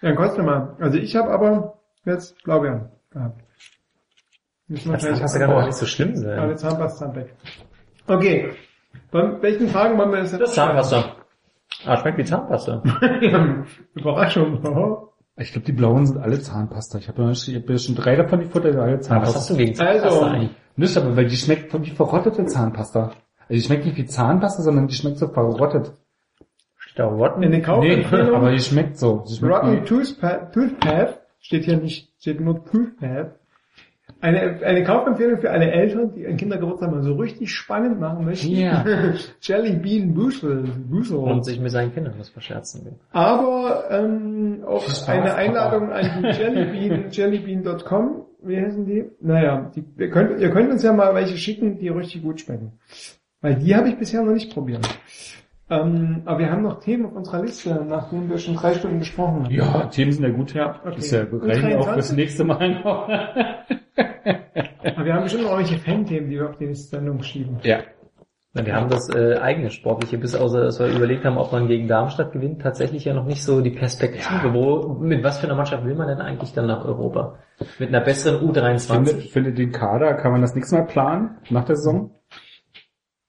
ja, kostet mal. Also ich habe aber jetzt Blaubeeren gehabt.
Das Zahnpasta kann doch nicht so schlimm sein.
Alle Zahnpasta weg. Okay. Bei welchen Fragen wollen wir das
Das ist Zahnpasta. Ah, schmeckt wie Zahnpasta.
Überraschung.
Ich glaube, die blauen sind alle Zahnpasta. Ich habe ja hab ja schon drei davon, die Futter, alle
Ah, was
Zahnpasta.
hast du gegen Zahnpasta
Also,
eigentlich?
Nicht, aber weil die schmeckt wie verrottete Zahnpasta. Also die schmeckt nicht wie Zahnpasta, sondern die schmeckt so verrottet.
Steht da Rotten?
In den
Nee,
Kaufempfehlungen
aber die schmeckt so. Die schmeckt
Rotten Toothpath, steht hier nicht, steht nur Toothpath. Eine, eine Kaufempfehlung für alle Eltern, die ihren Kindergeburtstag mal so richtig spannend machen möchten.
Ja.
Jelly Bean Boozle.
Und sich mit seinen Kindern was verscherzen will.
Aber ähm, auch eine
Papa.
Einladung an die Jellybean, jellybean.com. Wie heißen die? Naja, die, ihr, könnt, ihr könnt uns ja mal welche schicken, die richtig gut schmecken. Weil die habe ich bisher noch nicht probiert. Ähm, aber wir haben noch Themen auf unserer Liste, nachdem wir schon drei Stunden gesprochen haben.
ja, Themen sind ja gut.
Ja, okay.
Das ist ja reichen auch
23?
fürs nächste Mal noch.
Aber wir haben bestimmt noch welche Fan-Themen, die wir auf die nächste Sendung schieben.
ja.
Na, wir haben das äh, eigene Sportliche, bis außer dass wir überlegt haben, ob man gegen Darmstadt gewinnt, tatsächlich ja noch nicht so die Perspektive. Wo, mit was für einer Mannschaft will man denn eigentlich dann nach Europa? Mit einer besseren
Finde,
U23?
finde den Kader, kann man das nächste Mal planen nach der Saison?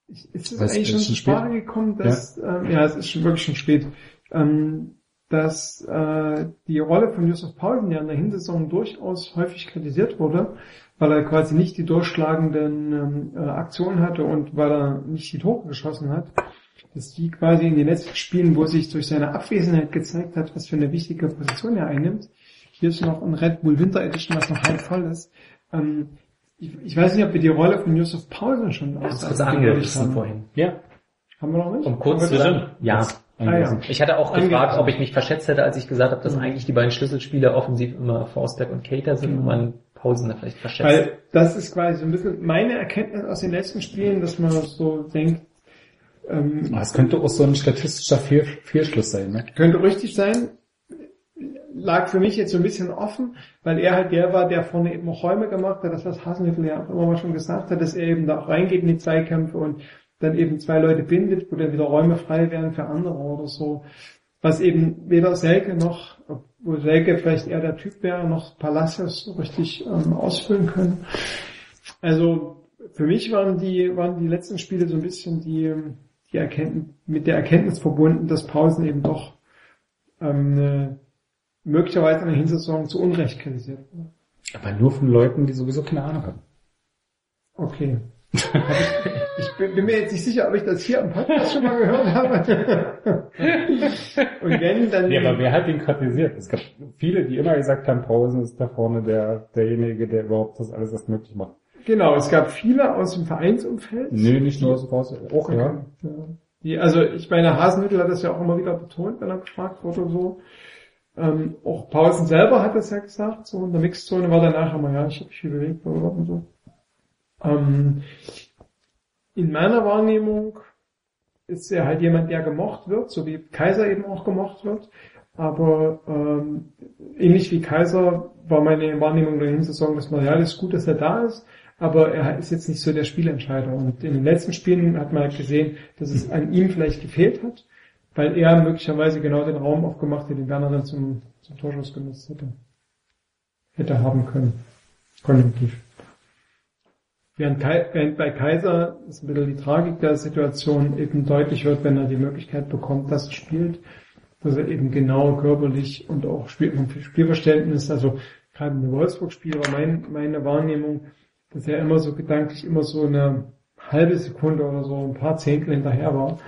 Ist es
Was,
eigentlich schon zur Sprache gekommen, dass, ja. Ähm, ja, es ist schon wirklich schon spät, ähm, dass äh, die Rolle von Josef Paulsen ja in der Hinsaison durchaus häufig kritisiert wurde, weil er quasi nicht die durchschlagenden ähm, äh, Aktionen hatte und weil er nicht die Tore geschossen hat, dass die quasi in den letzten Spielen, wo sich durch seine Abwesenheit gezeigt hat, was für eine wichtige Position er einnimmt, hier ist noch ein Red Bull Winter Edition, was noch halb voll ist, ähm, Ich, ich weiß nicht, ob wir die Rolle von Josef Paulsen schon aus
kurz angerissen vorhin.
Ja.
Haben wir noch nicht?
Um kurz zu. Ja.
Ah, ja.
Ich hatte auch
Angerissen.
gefragt, ob ich mich verschätzt hätte, als ich gesagt habe, dass
Mhm.
eigentlich die beiden Schlüsselspieler offensiv immer Forsberg und Cater sind und man Pausen da vielleicht verschätzt.
Weil das ist quasi so ein bisschen meine Erkenntnis aus den letzten Spielen, dass man so denkt, ähm,
Es könnte auch so ein statistischer Fehl Fehlschluss sein, ne?
könnte richtig sein, lag für mich jetzt so ein bisschen offen, weil er halt der war, der vorne eben auch Räume gemacht hat, das was Hasenhüttl ja auch immer mal schon gesagt hat, dass er eben da auch reingeht in die Zweikämpfe und dann eben zwei Leute bindet, wo dann wieder Räume frei werden für andere oder so. Was eben weder Selke noch, wo Selke vielleicht eher der Typ wäre, noch Palacios so richtig ähm, ausfüllen können. Also für mich waren die, waren die letzten Spiele so ein bisschen die, die Erkenntnis, mit der Erkenntnis verbunden, dass Pausen eben doch ähm, eine, möglicherweise in der Hinsaison zu Unrecht kritisiert wurde.
Aber nur von Leuten, die sowieso keine Ahnung haben.
Okay. Ich, ich bin, bin mir jetzt nicht sicher, ob ich das hier am Podcast schon mal gehört habe. Und wenn, dann...
Ja, aber wer hat ihn kritisiert? Es gab viele, die immer gesagt haben, Pausen ist da vorne der, derjenige, der überhaupt das alles erst möglich macht.
Genau, es gab viele aus dem Vereinsumfeld.
Nö, nicht nur so raus, auch, ja.
Ja. Die, also ich meine, Hasenhüttl hat das ja auch immer wieder betont, wenn er gefragt wurde so. Ähm, auch Paulsen selber hat das ja gesagt, so in der Mixzone war danach immer, ja, ich habe mich viel bewegt und so. Ähm, in meiner Wahrnehmung ist er halt jemand, der gemocht wird, so wie Kaiser eben auch gemocht wird. Aber ähm, ähnlich wie Kaiser war meine Wahrnehmung dahin zu sagen, das Material ist gut, dass er da ist, aber er ist jetzt nicht so der Spielentscheider. Und in den letzten Spielen hat man halt gesehen, dass es an ihm vielleicht gefehlt hat, weil er möglicherweise genau den Raum aufgemacht hat, den Werner dann zum, zum Torschuss genutzt hätte. Hätte haben können. Konjunktiv. Während, Kai, während bei Kaiser ist ein bisschen die Tragik der Situation eben deutlich wird, wenn er die Möglichkeit bekommt, dass er spielt, dass er eben genau körperlich und auch Spiel, Spielverständnis, also gerade im Wolfsburg-Spiel war mein, meine Wahrnehmung, dass er immer so gedanklich immer so eine halbe Sekunde oder so ein paar Zehntel hinterher war.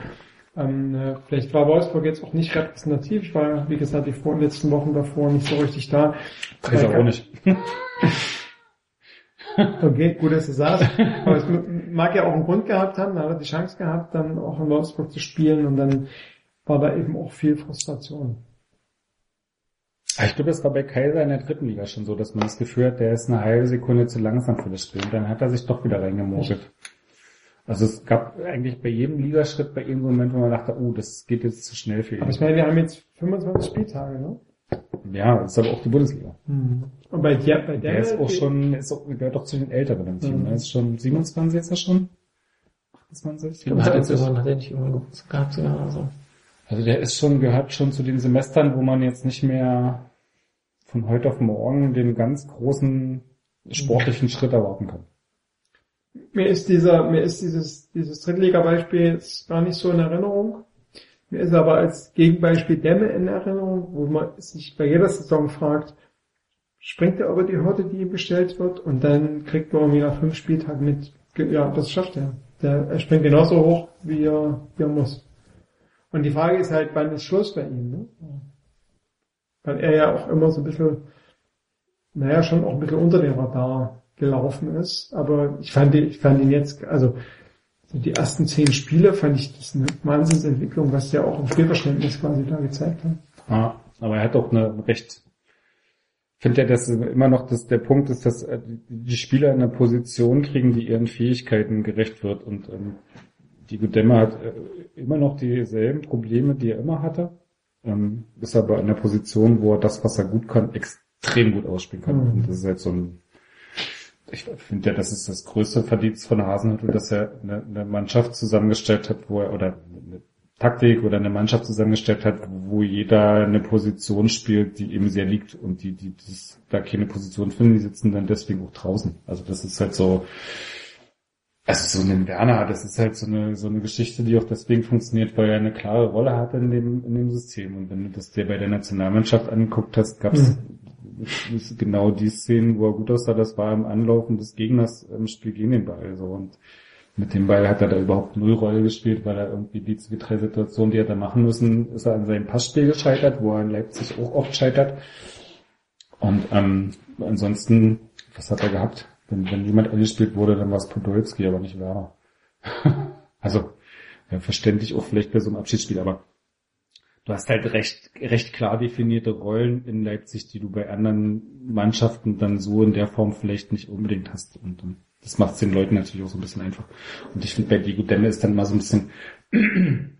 Ähm, äh, vielleicht war Wolfsburg jetzt auch nicht repräsentativ. Ich war, wie gesagt, die vor, letzten Wochen davor nicht so richtig da.
Kaiser auch nicht.
Okay, gut, dass du sagst. Aber es mag ja auch einen Grund gehabt haben, da hat er die Chance gehabt, dann auch in Wolfsburg zu spielen und dann war da eben auch viel Frustration.
Ich glaube, das war bei Kaiser in der dritten Liga schon so, dass man das Gefühl hat, der ist eine halbe Sekunde zu langsam für das Spiel. Und dann hat er sich doch wieder reingemogelt. Also es gab eigentlich bei jedem Ligaschritt bei einen Moment, wo man dachte, oh, das geht jetzt zu schnell für
Aber
ihn.
ich meine, wir haben jetzt 25 Spieltage, ne?
Ja, das ist aber auch die Bundesliga.
Und bei der, bei der,
Der ist auch schon, ist auch, gehört doch zu den Älteren im Team.
Mhm.
Er ist schon 27 ist er schon? 28?
Hat er, jetzt
25?
irgendwann, hat er nicht irgendwann gehabt sogar oder so?
Also der ist schon, gehört schon zu den Semestern, wo man jetzt nicht mehr von heute auf morgen den ganz großen sportlichen Schritt erwarten kann.
Mir ist dieser, mir ist dieses, dieses Drittliga-Beispiel jetzt gar nicht so in Erinnerung. Mir ist aber als Gegenbeispiel Dämme in Erinnerung, wo man sich bei jeder Saison fragt, springt er über die Hürde, die ihm gestellt wird, und dann kriegt man irgendwie nach fünf Spieltagen mit, ja, das schafft er. Der, er springt genauso hoch, wie er, wie er muss. Und die Frage ist halt, wann ist Schluss bei ihm, ne? Weil er ja auch immer so ein bisschen, naja, schon auch ein bisschen unter dem Radar gelaufen ist. Aber ich fand, ihn- ich fand ihn jetzt, also so die ersten zehn Spiele fand ich das eine Wahnsinnsentwicklung, was der auch im Spielverständnis quasi da gezeigt hat.
Ja, aber er hat auch eine recht, ich finde ja, dass immer noch das, der Punkt ist, dass äh, die Spieler eine Position kriegen, die ihren Fähigkeiten gerecht wird und ähm, die Dämmer hat äh, immer noch dieselben Probleme, die er immer hatte, ähm, ist aber in der Position, wo er das, was er gut kann, extrem gut ausspielen kann.
Mhm.
Und das ist halt so ein, ich finde ja, das ist das größte Verdienst von Hasenhüttl, dass er eine, eine Mannschaft zusammengestellt hat, wo er, oder eine Taktik oder eine Mannschaft zusammengestellt hat, wo jeder eine Position spielt, die ihm sehr liegt und die, die, die da keine Position finden, die sitzen dann deswegen auch draußen. Also das ist halt so, also so ein Werner, das ist halt so eine, so eine Geschichte, die auch deswegen funktioniert, weil er eine klare Rolle hat in dem, in dem System. Und wenn du das dir bei der Nationalmannschaft angeguckt hast, gab es genau die Szenen, wo er gut aussah, das war im Anlaufen des Gegners im Spiel gegen den Ball. So. Und mit dem Ball hat er da überhaupt null Rolle gespielt, weil er irgendwie die zwei, drei Situationen, die er da machen müssen, ist er an seinem Passspiel gescheitert, wo er in Leipzig auch oft scheitert. Und ähm, ansonsten, was hat er gehabt? wenn, wenn jemand angespielt wurde, dann war es Podolski, aber nicht Werner. also, ja, verständlich auch vielleicht bei so einem Abschiedsspiel, aber du hast halt recht, recht klar definierte Rollen in Leipzig, die du bei anderen Mannschaften dann so in der Form vielleicht nicht unbedingt hast. Und, und das macht es den Leuten natürlich auch so ein bisschen einfach. Und ich finde, bei Diego Demme ist dann mal so ein bisschen,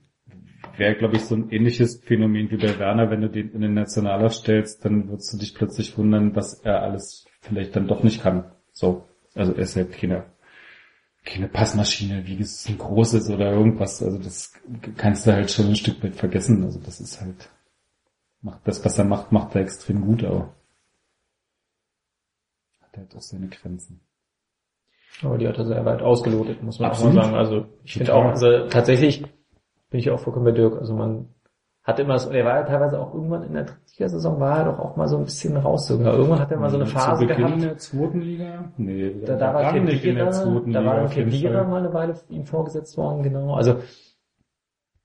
wäre, glaube ich, so ein ähnliches Phänomen wie bei Werner, wenn du den in den Nationaler stellst, dann würdest du dich plötzlich wundern, was er alles vielleicht dann doch nicht kann. So. Also er ist halt keine, keine Passmaschine, wie es ein großes oder irgendwas. Also das kannst du halt schon ein Stück weit vergessen. Also das ist halt, macht das, was er macht, macht er extrem gut, aber hat halt auch seine Grenzen.
Aber die hat er sehr weit ausgelotet, muss man
Absolut.
auch mal sagen. Also ich finde auch, also tatsächlich bin ich auch vollkommen bei Dirk. Also man hat immer so, er war ja teilweise auch irgendwann in der Drittligasaison war er doch auch mal so ein bisschen raus sogar. Irgendwann hat er mal so eine Phase
Zu Beginn
gehabt.
der zweiten Liga? Nee,
Da, da war
in
Kedira, da war Kedira mal eine Weile ihm vorgesetzt worden, genau. Also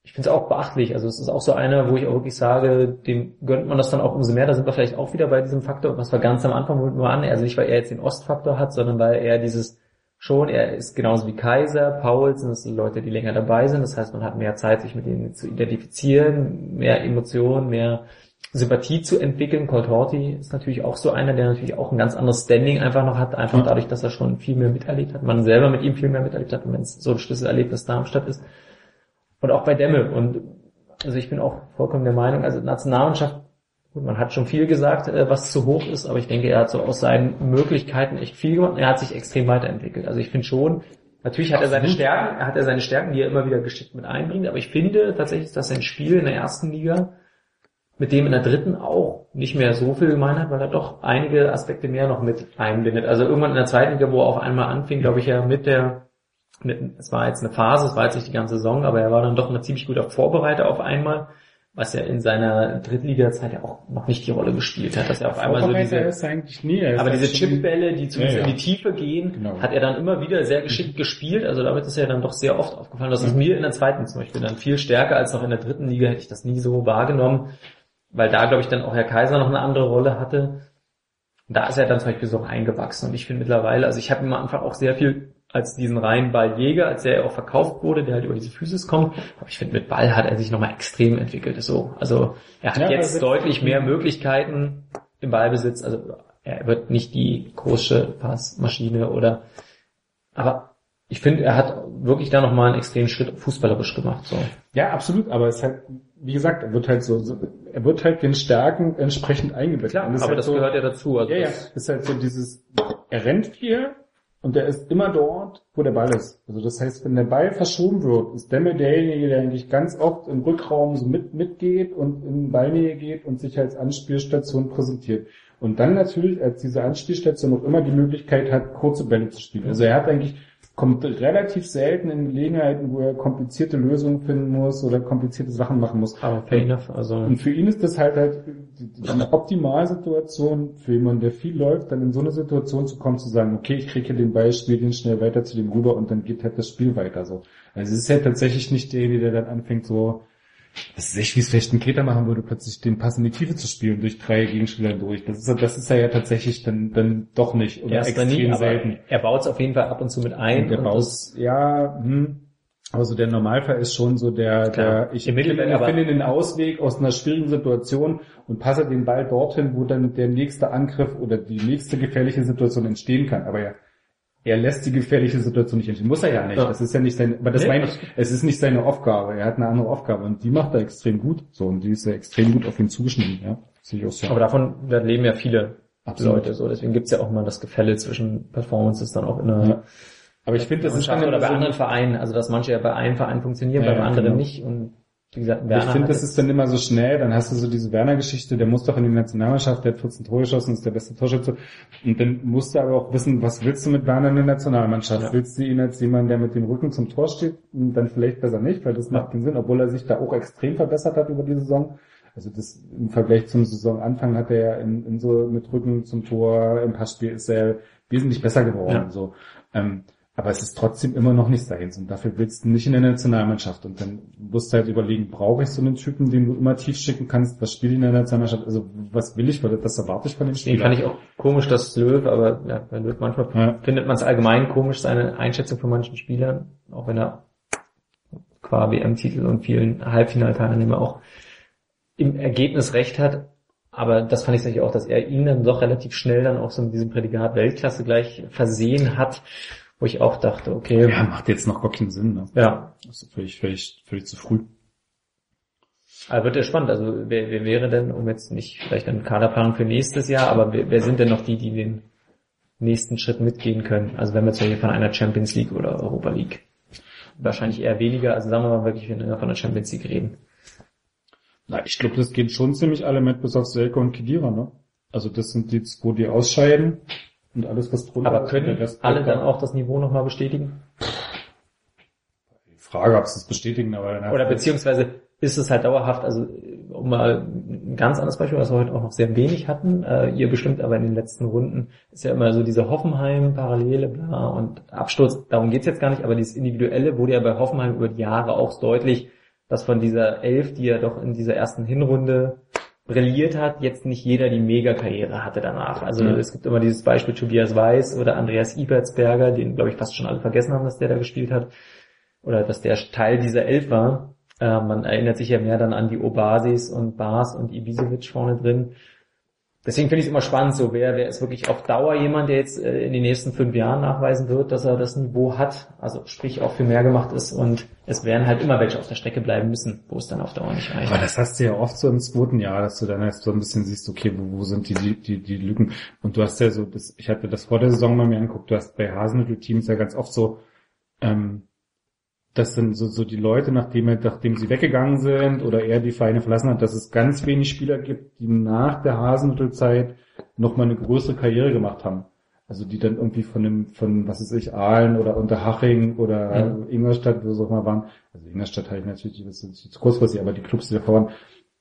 ich finde es auch beachtlich. Also es ist auch so einer, wo ich auch wirklich sage, dem gönnt man das dann auch umso mehr. Da sind wir vielleicht auch wieder bei diesem Faktor, was wir ganz am Anfang nur an, also nicht weil er jetzt den Ostfaktor hat, sondern weil er dieses schon, er ist genauso wie Kaiser, Paulsen, das sind Leute, die länger dabei sind. Das heißt, man hat mehr Zeit, sich mit ihnen zu identifizieren, mehr Emotionen, mehr Sympathie zu entwickeln. Colt Horty ist natürlich auch so einer, der natürlich auch ein ganz anderes Standing einfach noch hat, einfach
Ja.
dadurch, dass er schon viel mehr miterlebt hat, man selber mit ihm viel mehr miterlebt hat, wenn es so ein Schlüsselerlebnis Darmstadt ist. Und auch bei Demme. Und also ich bin auch vollkommen der Meinung, also Nationalmannschaft, gut, man hat schon viel gesagt, äh, was zu hoch ist, aber ich denke, er hat so aus seinen Möglichkeiten echt viel gemacht. Er hat sich extrem weiterentwickelt. Also ich finde schon, natürlich hat er seine
Absolut.
Stärken, er hat er seine Stärken, die er immer wieder geschickt mit einbringt, aber ich finde tatsächlich, dass sein Spiel in der ersten Liga mit dem in der dritten auch nicht mehr so viel gemein hat, weil er doch einige Aspekte mehr noch mit einbindet. Also irgendwann in der zweiten Liga, wo er auf einmal anfing, glaube ich ja mit der, mit, es war jetzt eine Phase, es war jetzt nicht die ganze Saison, aber er war dann doch ein ziemlich guter Vorbereiter auf einmal, was er in seiner Drittliga-Zeit ja auch noch nicht die Rolle gespielt hat, dass er auf einmal so diese,
ist eigentlich nie. er ist
aber diese Chipbälle, die zumindest
Ja, ja.
in die Tiefe gehen,
Genau.
hat er dann immer wieder sehr geschickt gespielt. Also damit ist er dann doch sehr oft aufgefallen. Das ist mir in der zweiten zum Beispiel dann viel stärker als noch in der dritten Liga hätte ich das nie so wahrgenommen, weil da glaube ich dann auch Herr Kaiser noch eine andere Rolle hatte. Und da ist er dann zum Beispiel so eingewachsen. Und ich finde mittlerweile, also ich habe ihm am Anfang auch sehr viel als diesen reinen Balljäger, als der auch verkauft wurde, der halt über diese Physis kommt. Aber ich finde, mit Ball hat er sich nochmal extrem entwickelt. So, also er hat
Ja,
jetzt
aber-
deutlich mehr Möglichkeiten im Ballbesitz. Also er wird nicht die große Passmaschine oder, aber ich finde, er hat wirklich da nochmal einen extremen Schritt fußballerisch gemacht. So.
Ja, absolut, aber es ist halt, wie gesagt, er wird halt so, so er wird halt den Stärken entsprechend eingebettet.
Klar,
Und
aber
halt
das
so,
gehört ja dazu. Also
Ja, ja,
das,
ist halt so dieses, er rennt viel und er ist immer dort, wo der Ball ist. Also das heißt, wenn der Ball verschoben wird, ist Demme derjenige, der eigentlich ganz oft im Rückraum so mit, mitgeht und in Ballnähe geht und sich als Anspielstation präsentiert. Und dann natürlich als diese Anspielstation auch immer die Möglichkeit hat, kurze Bälle zu spielen. Also er hat eigentlich, kommt relativ selten in Gelegenheiten, wo er komplizierte Lösungen finden muss oder komplizierte Sachen machen muss.
aber fair enough. Also
Und für ihn ist das halt halt eine Optimalsituation, für jemanden, der viel läuft, dann in so eine Situation zu kommen, zu sagen, okay, ich kriege hier den Ball, spiele den schnell weiter zu dem rüber und dann geht halt das Spiel weiter so. Also es ist ja tatsächlich nicht derjenige, der dann anfängt so, das ist echt wie es vielleicht ein Keter machen würde, plötzlich den Pass in die Tiefe zu spielen durch drei Gegenspieler durch. Das ist, das ist er ja tatsächlich dann, dann doch nicht oder
erst
extrem
nie,
selten.
er baut es auf jeden Fall ab und zu mit ein.
Und Baus,
das-
ja, hm. Also der Normalfall ist schon so der,
Klar.
der ich finde,
aber-
finde den Ausweg aus einer schwierigen Situation und passe den Ball dorthin, wo dann der nächste Angriff oder die nächste gefährliche Situation entstehen kann. Aber ja, er lässt die gefährliche Situation nicht entstehen. Muss er ja nicht.
Ja.
Das ist ja nicht sein, aber das
Nee,
meine ich, es ist nicht seine Aufgabe. Er hat eine andere Aufgabe und die macht er extrem gut. So, und die ist ja extrem gut auf ihn zugeschnitten, ja. Sehe ich auch so.
Aber davon leben ja viele
Absolut.
Leute so. Deswegen gibt's ja auch mal das Gefälle zwischen Performances dann auch in der
Ja. Aber ich finde, das ist dann
oder bei
so-
anderen Vereinen. Also dass manche ja bei einem Verein funktionieren,
Ja,
beim anderen
genau.
nicht. Und wie gesagt,
ich
Werner
finde,
hat
das ist dann immer so schnell, dann hast du so diese Werner-Geschichte, der muss doch in die Nationalmannschaft, der hat 14 Tore geschossen, ist der beste Torschütze. Und dann musst du aber auch wissen, was willst du mit Werner in der Nationalmannschaft?
Ja.
Willst du ihn als jemand, der mit dem Rücken zum Tor steht? Dann vielleicht besser nicht, weil das
Ja.
macht keinen Sinn, obwohl er sich da auch extrem verbessert hat über die Saison. Also das im Vergleich zum Saisonanfang hat er ja in, in so mit Rücken zum Tor im Passspiel ist er wesentlich besser geworden.
Ja.
So. Ähm, Aber es ist trotzdem immer noch nicht seins und dafür willst du nicht in der Nationalmannschaft und dann musst du halt überlegen, brauche ich so einen Typen, den du immer tief schicken kannst, was spielt in der Nationalmannschaft, also was will ich, was erwarte ich von dem
Den
Spieler?
fand ich auch komisch, dass Löw, aber ja, bei Löw manchmal
Ja.
findet man es allgemein komisch, seine Einschätzung von manchen Spielern, auch wenn er qua WM-Titel und vielen Halbfinalteilnehmer auch im Ergebnis recht hat. Aber das fand ich sicher auch, dass er ihn dann doch relativ schnell dann auch so mit diesem Prädikat Weltklasse gleich versehen hat, wo ich auch dachte, okay,
Ja, macht jetzt noch gar keinen Sinn, ne?
ja,
Das ist völlig, völlig, völlig zu früh.
aber wird ja spannend. Also wer, wer wäre denn, um jetzt nicht vielleicht eine Kaderplanung für nächstes Jahr, aber wer, wer sind denn noch die, die den nächsten Schritt mitgehen können? Also wenn wir jetzt hier von einer Champions League oder Europa League. Wahrscheinlich eher weniger, also sagen wir mal wirklich, wenn wir von der Champions League reden.
Na, ich glaube, das gehen schon ziemlich alle mit, bis auf Selke und Kedira, ne? Also das sind die, wo die ausscheiden und alles, was drunter
Aber
ist,
können
Rest
alle dann
da.
auch das Niveau nochmal bestätigen?
Die Frage, ob sie es bestätigen, aber dann
Oder beziehungsweise ist es halt dauerhaft, also um mal ein ganz anderes Beispiel, was wir heute auch noch sehr wenig hatten, äh, ihr bestimmt aber in den letzten Runden, ist ja immer so diese Hoffenheim-Parallele, bla, und Absturz, darum geht's jetzt gar nicht, aber dieses Individuelle wurde ja bei Hoffenheim über die Jahre auch deutlich, dass von dieser Elf, die ja doch in dieser ersten Hinrunde brilliert hat, jetzt nicht jeder die Mega-Karriere hatte danach. Also
Ja.
es gibt immer dieses Beispiel Tobias Weiß oder Andreas Ibertsberger, den glaube ich fast schon alle vergessen haben, dass der da gespielt hat oder dass der Teil dieser Elf war. Äh, man erinnert sich ja mehr dann an die Obasis und Bas und Ibisevic vorne drin. Deswegen finde ich es immer spannend, so wer, wer ist wirklich auf Dauer jemand, der jetzt äh, in den nächsten fünf Jahren nachweisen wird, dass er das Niveau hat, also sprich auch für mehr gemacht ist und es werden halt immer welche auf der Strecke bleiben müssen, wo es dann auf Dauer nicht reicht.
Aber das hast du ja oft so im zweiten Jahr, dass du dann erst so ein bisschen siehst, okay, wo, wo sind die, die, die, Lücken? Und du hast ja so, das, ich hatte das vor der Saison mal mir angeguckt, du hast bei Hasenhüttl-Teams ja ganz oft so, ähm, das sind so, so die Leute, nachdem, er- nachdem sie weggegangen sind oder er die Vereine verlassen hat, dass es ganz wenig Spieler gibt, die nach der Hasenhüttl-Zeit nochmal eine größere Karriere gemacht haben. Also die dann irgendwie von dem, von, was weiß ich, Aalen oder Unterhaching oder
Mhm.
Ingolstadt, wo sie auch mal waren. Also Ingolstadt hatte ich natürlich, das ist zu kurzfristig, aber die Clubs, die davor waren,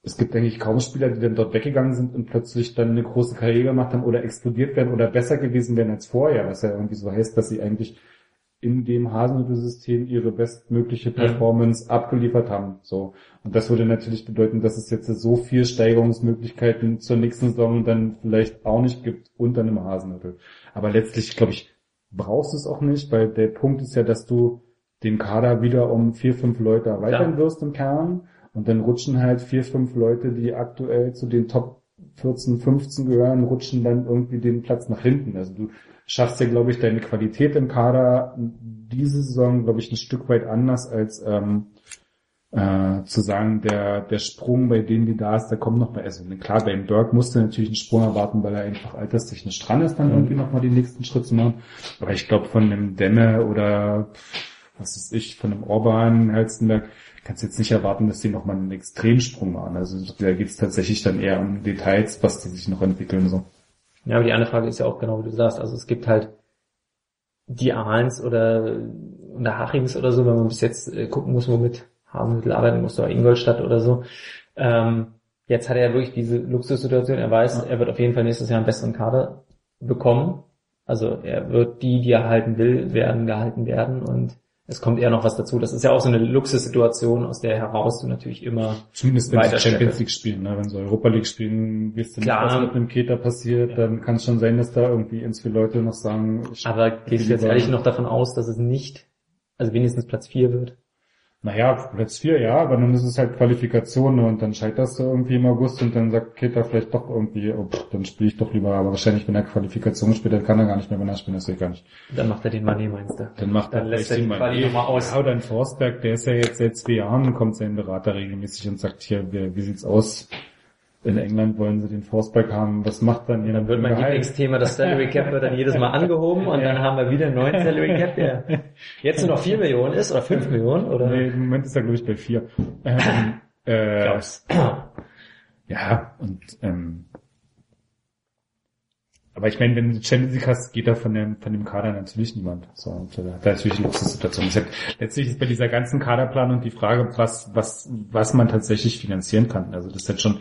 es gibt eigentlich kaum Spieler, die dann dort weggegangen sind und plötzlich dann eine große Karriere gemacht haben oder explodiert werden oder besser gewesen wären als vorher, was ja irgendwie so heißt, dass sie eigentlich in dem Hasenhüttl-System ihre bestmögliche Performance abgeliefert haben. So. Und das würde natürlich bedeuten, dass es jetzt so viel Steigerungsmöglichkeiten zur nächsten Saison dann vielleicht auch nicht gibt unter einem Hasenhüttl. Aber letztlich, glaube ich, brauchst du es auch nicht, weil der Punkt ist ja, dass du den Kader wieder um vier, fünf Leute erweitern
Ja.
wirst im Kern. Und dann rutschen halt vier, fünf Leute, die aktuell zu den Top 14, 15 gehören, rutschen dann irgendwie den Platz nach hinten. Also du schaffst ja, glaube ich, deine Qualität im Kader diese Saison, glaube ich, ein Stück weit anders als ähm, äh, zu sagen, der, der Sprung bei denen, die da ist, der kommt noch bei, also klar, bei Dirk musste natürlich einen Sprung erwarten, weil er einfach alterstechnisch dran ist, dann
Mhm.
irgendwie nochmal den nächsten Schritt zu machen. Aber ich glaube, von einem Demme oder was ist ich, von einem Orban, Halstenberg, kannst du jetzt nicht erwarten, dass die nochmal einen Extremsprung machen. Also da geht es tatsächlich dann eher um Details, was die sich noch entwickeln. so.
Ja, aber die andere Frage ist ja auch genau, wie du sagst. Also es gibt halt die Ahlens oder, oder Hachings oder so, wenn man bis jetzt äh, gucken muss, womit Hasenmittel arbeiten muss, oder Ingolstadt oder so. Ähm, jetzt hat er ja wirklich diese Luxussituation. Er weiß, er wird auf jeden Fall nächstes Jahr einen besseren Kader bekommen. Also er wird die, die er halten will, werden gehalten werden und es kommt eher noch was dazu. Das ist ja auch so eine Luxussituation, aus der heraus du natürlich immer
Zumindest wenn sie Champions. League spielen. Ne? Wenn sie Europa League spielen, wisst ihr nicht, was mit einem Keter passiert, dann kann es schon sein, dass da irgendwie ins viele Leute noch sagen,
Aber gehst du jetzt ehrlich noch davon aus, dass es nicht, also wenigstens Platz 4 wird?
Naja, Platz 4, ja, aber dann ist es halt Qualifikation ne? und dann scheiterst du irgendwie im August und dann sagt Keter vielleicht doch irgendwie, oh, pff, dann spiele ich doch lieber, aber wahrscheinlich, wenn er Qualifikation spielt, dann kann er gar nicht mehr, wenn er spielt, das sehe ich gar nicht.
Dann macht er den Mané, meinst du?
Dann macht
Dann
er
lässt er
den eh.
nochmal aus.
Ja, oder ein Forsberg, der ist ja jetzt seit zwei Jahren, kommt sein Berater regelmäßig und sagt, hier, wie, wie sieht's aus? In England wollen sie den Forsberg haben, was macht dann ihr
Dann wird mein? Lieblingsthema, das Salary Cap wird dann jedes Mal angehoben und dann haben wir wieder einen neuen Salary Cap, der jetzt nur noch 4 Millionen ist oder 5 Millionen oder?
Nee, im Moment ist er, glaube ich, bei vier. Ähm, äh, ja, und ähm, aber ich meine, wenn du Champions League hast, geht da von dem, von dem Kader natürlich niemand. So, und äh, da ist natürlich eine Luxussituation. Letztlich ist bei dieser ganzen Kaderplanung die Frage, was, was, was man tatsächlich finanzieren kann. Also das ist jetzt schon,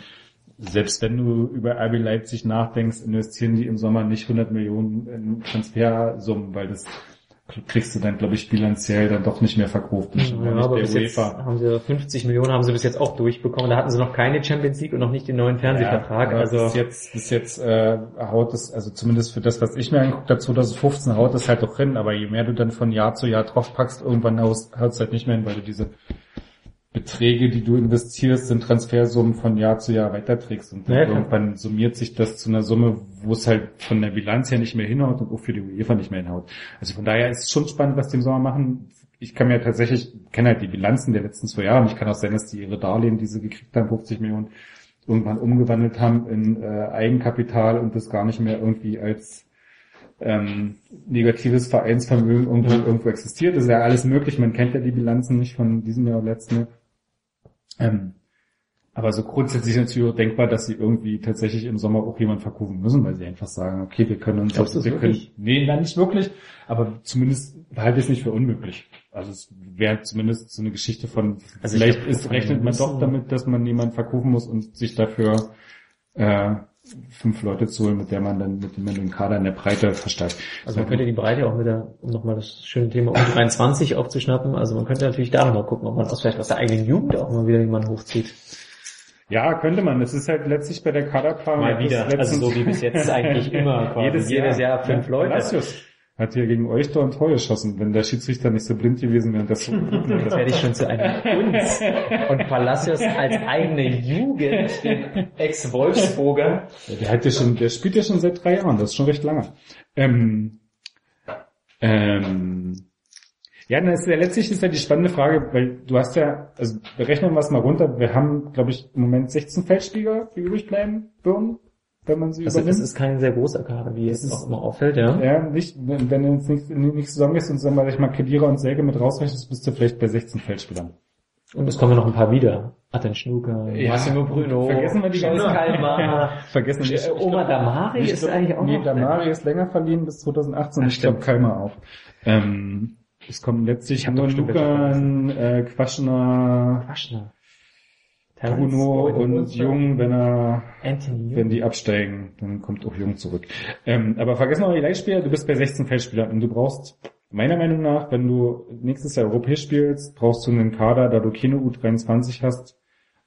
selbst wenn du über RB Leipzig nachdenkst, investieren die im Sommer nicht 100 Millionen in Transfersummen, weil das kriegst du dann, glaube ich, bilanziell dann doch nicht mehr verkauft.
Ja, aber bis jetzt haben sie 50 Millionen haben sie bis jetzt auch durchbekommen. Da hatten sie noch keine Champions League und noch nicht den neuen Fernsehvertrag.
Ja,
also
bis jetzt, bis jetzt äh, haut es, also zumindest für das, was ich mir angeguckt habe, 2015 haut es halt doch hin, aber je mehr du dann von Jahr zu Jahr draufpackst, irgendwann haut es halt nicht mehr hin, weil du diese Beträge, die du investierst, in Transfersummen von Jahr zu Jahr weiterträgst und dann
Ja,
irgendwann summiert sich das zu einer Summe, wo es halt von der Bilanz her nicht mehr hinhaut und auch für die UEFA nicht mehr hinhaut. Also von daher ist es schon spannend, was die im Sommer machen. Ich kann mir tatsächlich, kenne halt die Bilanzen der letzten zwei Jahre und ich kann auch sein, dass die ihre Darlehen, die sie gekriegt haben, 50 Millionen, irgendwann umgewandelt haben in äh, Eigenkapital und das gar nicht mehr irgendwie als ähm, negatives Vereinsvermögen irgendwo, irgendwo existiert. Das ist ja alles möglich. Man kennt ja die Bilanzen nicht von diesem Jahr oder letzten Jahr. Ähm, aber so grundsätzlich ist natürlich auch denkbar, dass sie irgendwie tatsächlich im Sommer auch jemand verkaufen müssen, weil sie einfach sagen, okay, wir können uns,
Glaubst das
wir können,
wirklich?
nee, nein, nicht wirklich, aber zumindest halte ich es nicht für unmöglich. Also es wäre zumindest so eine Geschichte von,
Also ich
vielleicht ist, rechnet man doch damit, dass man jemanden verkaufen muss und sich dafür äh, fünf Leute zu holen, mit der man dann, mit dem man den Kader in der Breite verstärkt.
Also man könnte die Breite auch wieder, um nochmal das schöne Thema um 23 aufzuschnappen, also man könnte natürlich da nochmal gucken, ob man aus vielleicht aus der eigenen Jugend auch mal wieder jemanden hochzieht.
Ja, könnte man. Das ist halt letztlich bei der Kaderplanung.
Mal wieder, also so wie bis jetzt eigentlich immer quasi.
Jedes,
Jedes
Jahr,
Jahr fünf Leute.
Palacios hat hier gegen euch da ein Tor geschossen. Wenn der Schiedsrichter nicht so blind gewesen wäre, und das so
Das werde ich schon zu einem Uns. Und Palacios als eigene Jugend, den Ex-Wolfsburger.
Der hat ja schon, der spielt ja schon seit drei Jahren, das ist schon recht lange. Ähm, ähm, ja, dann ist ja letztlich ist ja die spannende Frage, weil du hast ja, also berechnen wir es mal runter, wir haben, glaube ich, im Moment 16 Feldspieler, die übrig bleiben würden, wenn man sie
Also
übernimmt.
das ist kein sehr großer Kader, wie es auch immer auffällt, ja.
Ja, nicht, wenn wenn du jetzt nicht, nicht zusammengehst und sagen wir, ich mal Kedira und Säge mit rausrechnest, bist du vielleicht bei 16 Feldspielern.
Und es kommen ja noch ein paar wieder. Atten Schnucker,
Ja,
Massimo Bruno,
vergessen wir die ganzen-
Kalmar,
Vergessen wir
äh, Oma Damari ist
glaub,
eigentlich auch
nee,
noch.
Damari ist länger verliehen bis 2018 und ich glaube Kalmar auch. Ähm, es kommen letztlich nur Lukan, äh, Quaschner,
Waschner.
Bruno
Terrence,
und Jung, wenn er,
Anthony
wenn die absteigen, dann kommt auch Jung zurück. Ähm, aber vergiss mal die Leihspieler, du bist bei 16 Feldspielern und du brauchst, meiner Meinung nach, wenn du nächstes Jahr europäisch spielst, brauchst du einen Kader, da du keine U23 hast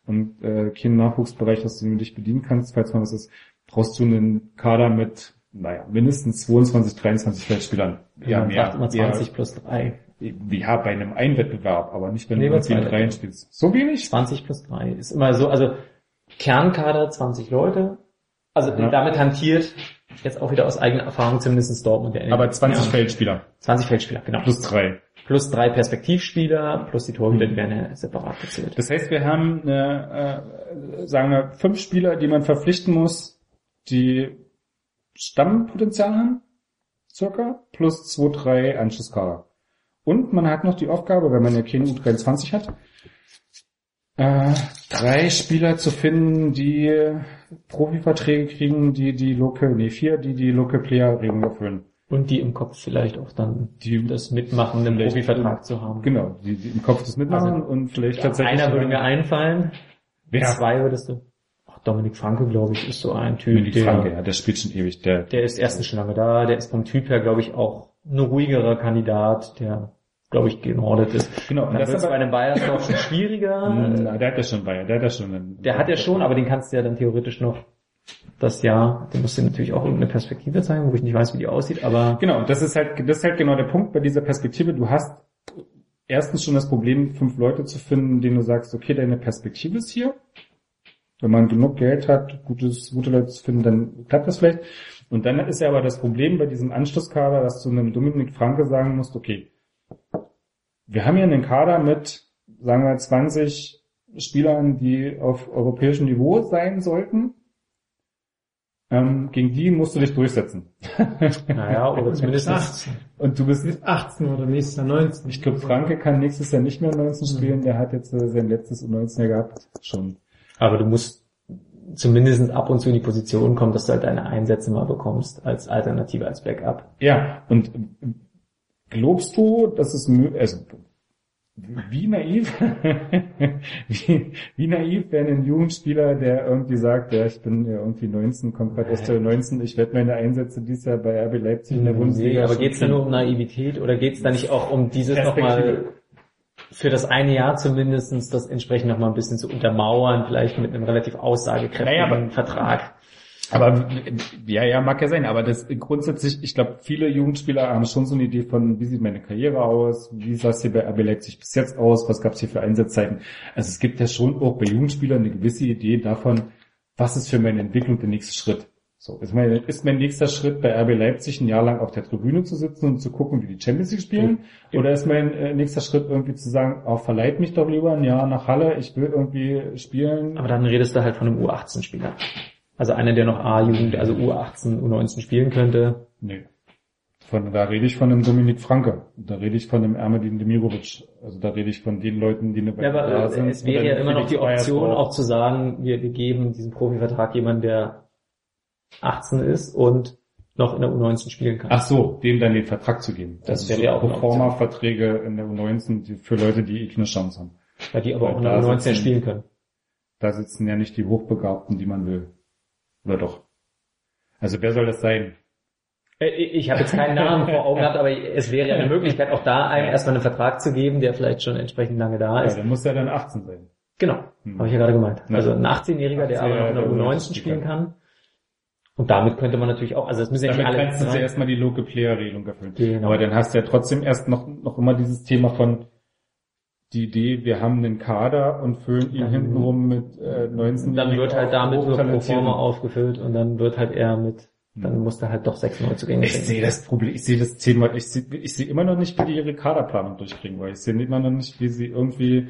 und äh, keinen Nachwuchsbereich hast, den du dich bedienen kannst, falls mal was ist, brauchst du einen Kader mit, naja, mindestens 22, 23 Feldspielern.
Ja, man sagt immer
eher-
20 plus 3.
ja, bei einem Einwettbewerb, aber nicht, wenn
Nee,
du
zwei
Dreien spielst. So wenig?
20 plus 3 ist immer so, also Kernkader 20 Leute. Also
Ja.
damit hantiert jetzt auch wieder aus eigener Erfahrung zumindest Dortmund. Der
Aber 20
ja,
Feldspieler.
20 Feldspieler, genau.
Plus drei.
Plus drei Perspektivspieler, plus die Torhüter,
Mhm.
die werden ja separat gezählt.
Das heißt, wir haben, eine, äh, sagen wir, fünf Spieler, die man verpflichten muss, die Stammpotenzial haben, circa, plus zwei, drei Anschlusskader. Und man hat noch die Aufgabe, wenn man ja keine U23 hat, äh, drei Spieler zu finden, die Profiverträge kriegen, die die Local, nee, vier, die die Local Player Regelung erfüllen.
Und die im Kopf vielleicht auch dann
Die
das Mitmachen im Profivertrag zu haben.
Genau, die, die im Kopf das mitmachen
Also,
und vielleicht tatsächlich.
Einer würde mir einfallen,
Wer?
zwei würdest du. Ach, Dominik Franke, glaube ich, ist so ein Typ,
Dominik
der,
Franke, ja, der spielt schon ewig. Der,
der ist erstens schon lange da, der ist vom Typ her, glaube ich, auch ein ruhigerer Kandidat, der, glaube ich, genordet ist.
Genau,
Dann
das
wird es bei einem Bayersdorf schon schwieriger.
Na, der hat ja schon Bayer, der hat ja schon einen,
Der hat ja schon, aber den kannst du ja dann theoretisch noch das Jahr, den musst du natürlich auch irgendeine Perspektive zeigen, wo ich nicht weiß, wie die aussieht, aber
Genau, und das ist halt, das ist halt genau der Punkt bei dieser Perspektive. Du hast erstens schon das Problem, fünf Leute zu finden, denen du sagst, okay, deine Perspektive ist hier. Wenn man genug Geld hat, gutes, gute Leute zu finden, dann klappt das vielleicht. Und dann ist ja aber das Problem bei diesem Anschlusskader, dass du einem Dominik Franke sagen musst, okay, wir haben hier einen Kader mit, sagen wir, 20 Spielern, die auf europäischem Niveau sein sollten. Ähm, gegen die musst du dich durchsetzen.
naja, oder zumindest
18.
Und du bist,
18 oder nächstes Jahr 19.
ich glaube, Franke kann nächstes Jahr nicht mehr 19 spielen, der hat jetzt äh, sein letztes U19 Jahr gehabt. Schon.
aber du musst zumindest ab und zu in die Position kommen, dass du halt deine Einsätze mal bekommst als Alternative, als Backup.
Ja, und glaubst du, dass es also Wie naiv, wie, wie naiv wäre ein Jugendspieler, der irgendwie sagt, ja, ich bin ja irgendwie 19, kommt gerade aus der 19, ich werde meine Einsätze dieses Jahr bei RB Leipzig in der Bundesliga.
Nee, aber geht's da nur um Naivität oder geht's da nicht auch um dieses nochmal für das eine Jahr zumindestens das entsprechend nochmal ein bisschen zu untermauern, vielleicht mit einem relativ aussagekräftigen
Naja,
Vertrag?
Aber ja, ja, mag ja sein, aber das grundsätzlich, ich glaube, viele Jugendspieler haben schon so eine Idee von, wie sieht meine Karriere aus, wie sah es hier bei RB Leipzig bis jetzt aus, was gab es hier für Einsatzzeiten. Also es gibt ja schon auch bei Jugendspielern eine gewisse Idee davon, was ist für meine Entwicklung der nächste Schritt. So, ist mein, ist mein nächster Schritt bei RB Leipzig ein Jahr lang auf der Tribüne zu sitzen und zu gucken, wie die Champions League spielen? Oder ist mein äh, nächster Schritt irgendwie zu sagen, oh, verleiht mich doch lieber ein Jahr nach Halle, ich will irgendwie spielen.
Aber dann redest du halt von einem U18-Spieler. Also einer, der noch A-Jugend, also U18, U19 spielen könnte.
Nee. Von, da rede ich von einem Dominik Franke. Da rede ich von einem Ermedin Demirovic. Also da rede ich von den Leuten, die eine
Ja, aber
da
äh, es wäre ja immer noch die Option, auch zu sagen, wir, wir geben diesen Profivertrag jemand, der 18 ist und noch in der U19 spielen kann.
Ach so, dem dann den Vertrag zu geben.
Das
Also
wäre ja auch eine
Proforma-Verträge in der U19 die, für Leute, die eh eine Chance haben.
Weil die aber auch in der U19
sitzen-
spielen können.
Da sitzen ja nicht die Hochbegabten, die man will. Oder doch? Also wer soll das sein?
Äh, Ich habe jetzt keinen Namen vor Augen gehabt, aber es wäre ja eine Möglichkeit, auch da einem erstmal einen Vertrag zu geben, der vielleicht schon entsprechend lange da
Ja,
ist.
der muss ja dann 18 sein.
Genau,
Hm.
habe ich ja gerade gemeint. Also ein 18-Jähriger, der aber noch in der
18-Jähriger,
U19 spielen kann. Und damit könnte man natürlich auch, also das müssen ja nicht
Damit
alle
kannst du ja erstmal die Local Player Regelung erfüllen.
Genau.
Aber dann hast du ja trotzdem erst noch, noch immer dieses Thema von die Idee, wir haben einen Kader und füllen ihn
Dann-
hintenrum mit äh, 19
dann wird halt damit nur pro
Hochtalentierten.
forma aufgefüllt und dann wird halt eher mit, dann muss da halt doch sechs Neuzugänge
Ich sehe das Problem, ich sehe das Thema, ich sehe, ich sehe immer noch nicht, wie die ihre Kaderplanung durchkriegen, weil ich sehe immer noch nicht, wie sie irgendwie,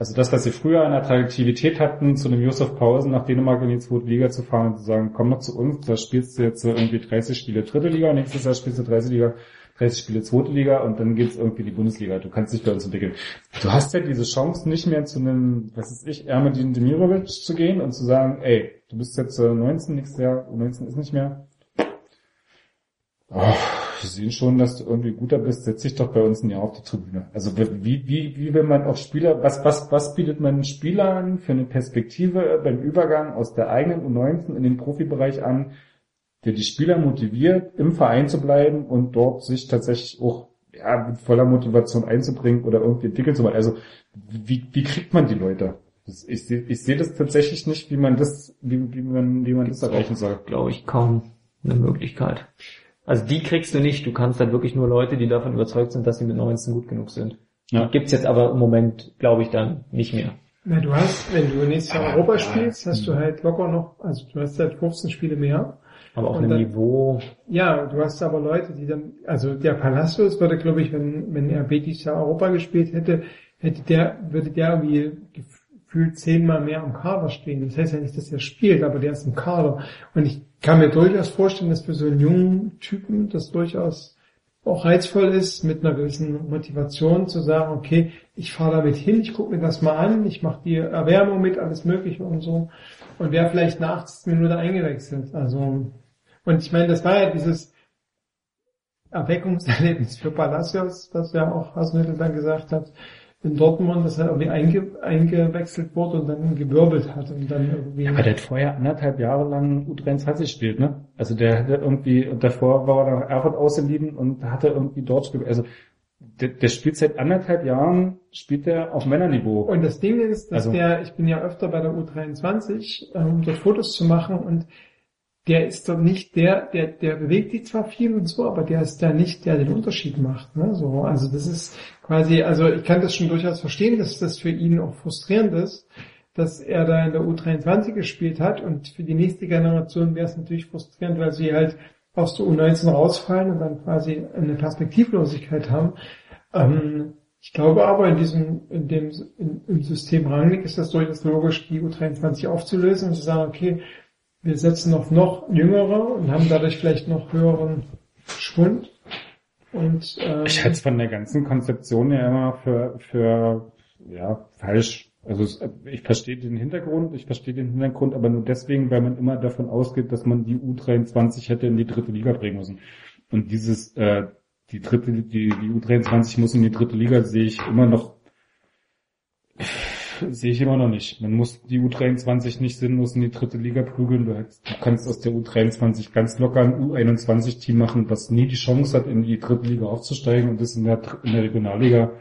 also das, was sie früher an Attraktivität hatten, zu einem Josef Pausen nach Dänemark in die zweite Liga zu fahren und zu sagen, komm noch zu uns, da spielst du jetzt irgendwie 30 Spiele dritte Liga, nächstes Jahr spielst du 30 Liga, 30 Spiele zweite Liga und dann geht's irgendwie in die Bundesliga. Du kannst dich bei uns entwickeln. Du hast ja diese Chance nicht mehr zu einem, was ist ich, Ermedin Demirovic zu gehen und zu sagen, ey, du bist jetzt äh, 19, nächstes Jahr, 19 ist nicht mehr. Oh, wir sehen schon, dass du irgendwie guter bist, setz dich doch bei uns ein Jahr auf die Tribüne. Also wie, wie, wie will man auch Spieler, was, was, was bietet man Spielern für eine Perspektive beim Übergang aus der eigenen U19 in den Profibereich an, der die Spieler motiviert, im Verein zu bleiben und dort sich tatsächlich auch ja, mit voller Motivation einzubringen oder irgendwie entwickeln zu wollen. Also wie, wie kriegt man die Leute? Das, ich sehe ich sehe das tatsächlich nicht, wie man das, wie, wie man, wie man das erreichen soll.
glaube ich, kaum eine Möglichkeit. Also die kriegst du nicht, du kannst halt wirklich nur Leute, die davon überzeugt sind, dass sie mit 19 gut genug sind.
Ja.
Gibt's jetzt aber im Moment, glaube ich, dann nicht mehr.
Na, du hast, wenn du nächstes Jahr Europa spielst, hast du halt locker noch, also du hast halt 15 Spiele mehr.
Aber auf einem
dann-
Niveau,
Ja, du hast aber Leute, die dann, also der Palacios würde, glaube ich, wenn, wenn er dieses Jahr Europa gespielt hätte, hätte der, würde der irgendwie gefühlt zehnmal mehr am Kader stehen. Das heißt ja nicht, dass er spielt, aber der ist im Kader. Und ich kann mir durchaus vorstellen, dass für so einen jungen Typen das durchaus auch reizvoll ist, mit einer gewissen Motivation zu sagen, okay, ich fahre damit hin, ich gucke mir das mal an, ich mache die Erwärmung mit, alles mögliche und so. Und wäre vielleicht nach 80 Minuten eingewechselt. Also, und ich meine, das war ja dieses Erweckungserlebnis für Palacios, was ja auch Hasenhüttl dann gesagt hat, in Dortmund, dass er irgendwie einge, eingewechselt wurde und dann gewirbelt hat und dann irgendwie...
Aber der hat vorher anderthalb Jahre lang U23 gespielt, ne? Also der hatte irgendwie, und davor war er nach Erfurt ausgeliehen und hatte irgendwie dort gespielt. Also der, der spielt seit anderthalb Jahren, spielt er auf Männerniveau.
Und das Ding ist, dass
Also-
der, ich bin ja öfter bei der U23, ähm, um dort Fotos zu machen und der ist doch nicht der, der, der bewegt die zwar viel und so, aber der ist da nicht, der den Unterschied macht. Ne? So, also das ist quasi, also ich kann das schon durchaus verstehen, dass das für ihn auch frustrierend ist, dass er da in der U23 gespielt hat und für die nächste Generation wäre es natürlich frustrierend, weil sie halt aus der U19 rausfallen und dann quasi eine Perspektivlosigkeit haben. Ähm, ich glaube aber in diesem, in dem, in, im System Rangnick ist das durchaus logisch, die U23 aufzulösen und zu sagen, okay, wir setzen auf noch jüngere und haben dadurch vielleicht noch höheren Schwund. Und ähm,
Ich halte es von der ganzen Konzeption ja immer für, für ja, falsch. Also ich verstehe den Hintergrund, ich verstehe den Hintergrund, aber nur deswegen, weil man immer davon ausgeht, dass man die U23 hätte in die dritte Liga bringen müssen. Und dieses, äh, die dritte, die, die U23 muss in die dritte Liga, sehe ich immer noch Sehe ich immer noch nicht. Man muss die U23 nicht sinnlos in die dritte Liga prügeln. Du, du kannst aus der U23 ganz locker ein U21-Team machen, was nie die Chance hat, in die dritte Liga aufzusteigen und das in der, in der Regionalliga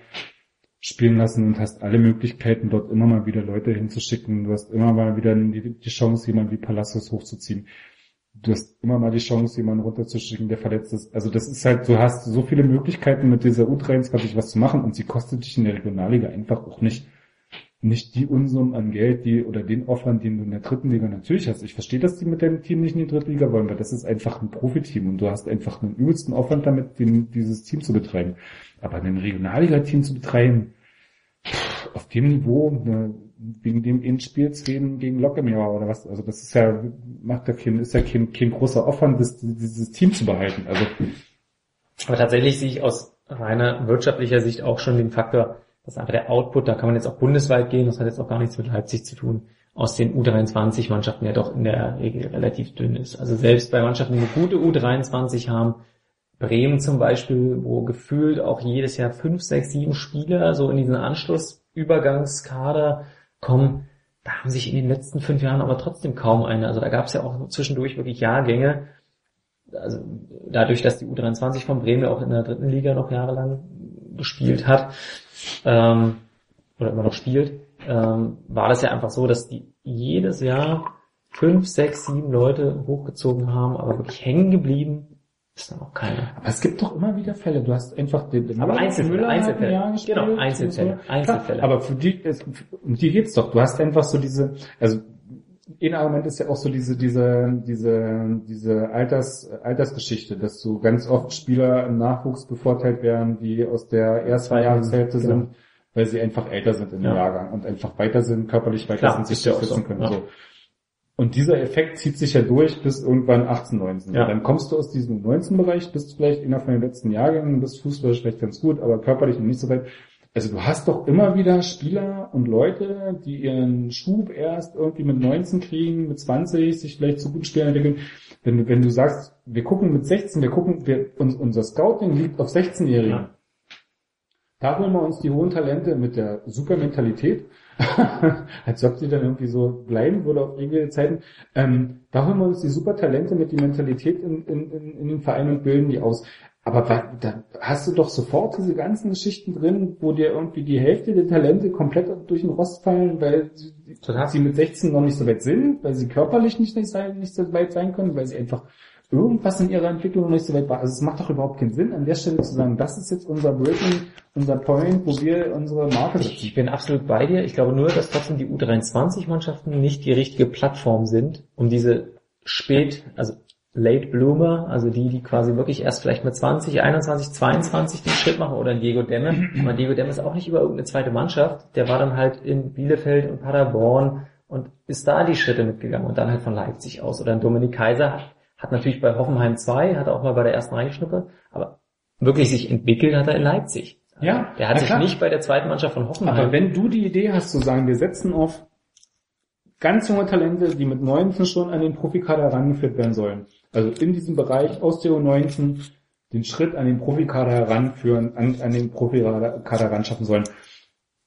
spielen lassen und hast alle Möglichkeiten, dort immer mal wieder Leute hinzuschicken. Du hast immer mal wieder die, die Chance, jemanden wie Palacios hochzuziehen. Du hast immer mal die Chance, jemanden runterzuschicken, der verletzt ist. Also das ist halt, du hast so viele Möglichkeiten mit dieser U23 was zu machen und sie kostet dich in der Regionalliga einfach auch nicht nicht die Unsummen an Geld, die oder den Aufwand, den du in der dritten Liga natürlich hast. Ich verstehe, dass die mit deinem Team nicht in die dritte Liga wollen, weil das ist einfach ein Profiteam und du hast einfach einen übelsten Aufwand damit, den, dieses Team zu betreiben. Aber ein Regionalliga-Team zu betreiben, auf dem Niveau, ne, wegen dem Endspiel gegen, gegen Lockemauer oder was, also das ist ja, macht ja kein, ist ja kein, kein großer Aufwand, das, dieses Team zu behalten. Also
Aber tatsächlich sehe ich aus reiner wirtschaftlicher Sicht auch schon den Faktor, das ist einfach der Output, da kann man jetzt auch bundesweit gehen, das hat jetzt auch gar nichts mit Leipzig zu tun, aus den U23-Mannschaften ja doch in der Regel relativ dünn ist. Also selbst bei Mannschaften, die eine gute U23 haben, Bremen zum Beispiel, wo gefühlt auch jedes Jahr fünf, sechs, sieben Spieler so in diesen Anschlussübergangskader kommen, da haben sich in den letzten fünf Jahren aber trotzdem kaum eine. Also da gab es ja auch zwischendurch wirklich Jahrgänge, also dadurch, dass die U23 von Bremen auch in der dritten Liga noch jahrelang gespielt hat, ähm, oder immer noch spielt, ähm, war das ja einfach so, dass die jedes Jahr fünf, sechs, sieben Leute hochgezogen haben, aber wirklich hängen geblieben ist dann auch keiner.
Aber es gibt doch immer wieder Fälle. Du hast einfach den, den
Aber
Müller-
Einzelfälle,
Müller
Einzelfälle.
Jahr gespielt
Genau, Einzelfälle. Einzelfälle.
Klar, aber für die, es, um die geht's doch. Du hast einfach so diese, also ein Argument ist ja auch so diese, diese, diese, diese Alters, Altersgeschichte, dass so ganz oft Spieler im Nachwuchs bevorteilt werden, die aus der ersten Jahreshälfte
genau.
sind, weil sie einfach älter sind im
Ja.
Jahrgang und einfach weiter sind, körperlich weiter
Klar,
sind, sich
ja so,
können.
ja.
So. Und dieser Effekt zieht sich ja durch bis irgendwann 18, 19.
Ja.
Dann kommst du aus diesem 19-Bereich, bist vielleicht innerhalb von den letzten Jahrgängen, bist fußballisch vielleicht ganz gut, aber körperlich noch nicht so weit. Also du hast doch immer wieder Spieler und Leute, die ihren Schub erst irgendwie mit 19 kriegen, mit 20 sich vielleicht zu guten Spielern entwickeln. Wenn du, wenn du sagst, wir gucken mit 16, wir gucken, wir, uns, unser Scouting liegt auf 16-Jährigen.
Ja.
Da holen wir uns die hohen Talente mit der super Mentalität, als ob die dann irgendwie so bleiben würde auf ewige Zeiten. Ähm, da holen wir uns die super Talente mit die Mentalität in, in, in, in den Verein und bilden die aus. Aber da, da hast du doch sofort diese ganzen Geschichten drin, wo dir irgendwie die Hälfte der Talente komplett durch den Rost fallen, weil sie, sie mit 16 noch nicht so weit sind, weil sie körperlich nicht, nicht, sein, nicht so weit sein können, weil sie einfach irgendwas in ihrer Entwicklung noch nicht so weit war. Also es macht doch überhaupt keinen Sinn, an der Stelle zu sagen, das ist jetzt unser Breaking, unser Point, wo wir unsere Marke setzen.
Ich bin absolut bei dir. Ich glaube nur, dass trotzdem die U23-Mannschaften nicht die richtige Plattform sind, um diese spät, also Late Bloomer, also die, die quasi wirklich erst vielleicht mit 20, 21, 22 den Schritt machen oder ein Diego Demme. Aber Diego Demme ist auch nicht über irgendeine zweite Mannschaft. Der war dann halt in Bielefeld und Paderborn und ist da die Schritte mitgegangen und dann halt von Leipzig aus. Oder ein Dominik Kaiser hat, natürlich bei Hoffenheim 2, hat er auch mal bei der ersten reingeschnuppert, aber wirklich sich entwickelt hat er in Leipzig.
Ja,
Der hat sich
klar.
nicht bei der zweiten Mannschaft von Hoffenheim.
Aber wenn du die Idee hast zu sagen, wir setzen auf ganz junge Talente, die mit 19 schon an den Profikader herangeführt werden sollen, also in diesem Bereich aus der U19 den Schritt an den Profikader heranführen, an, an den Profikader heranschaffen sollen.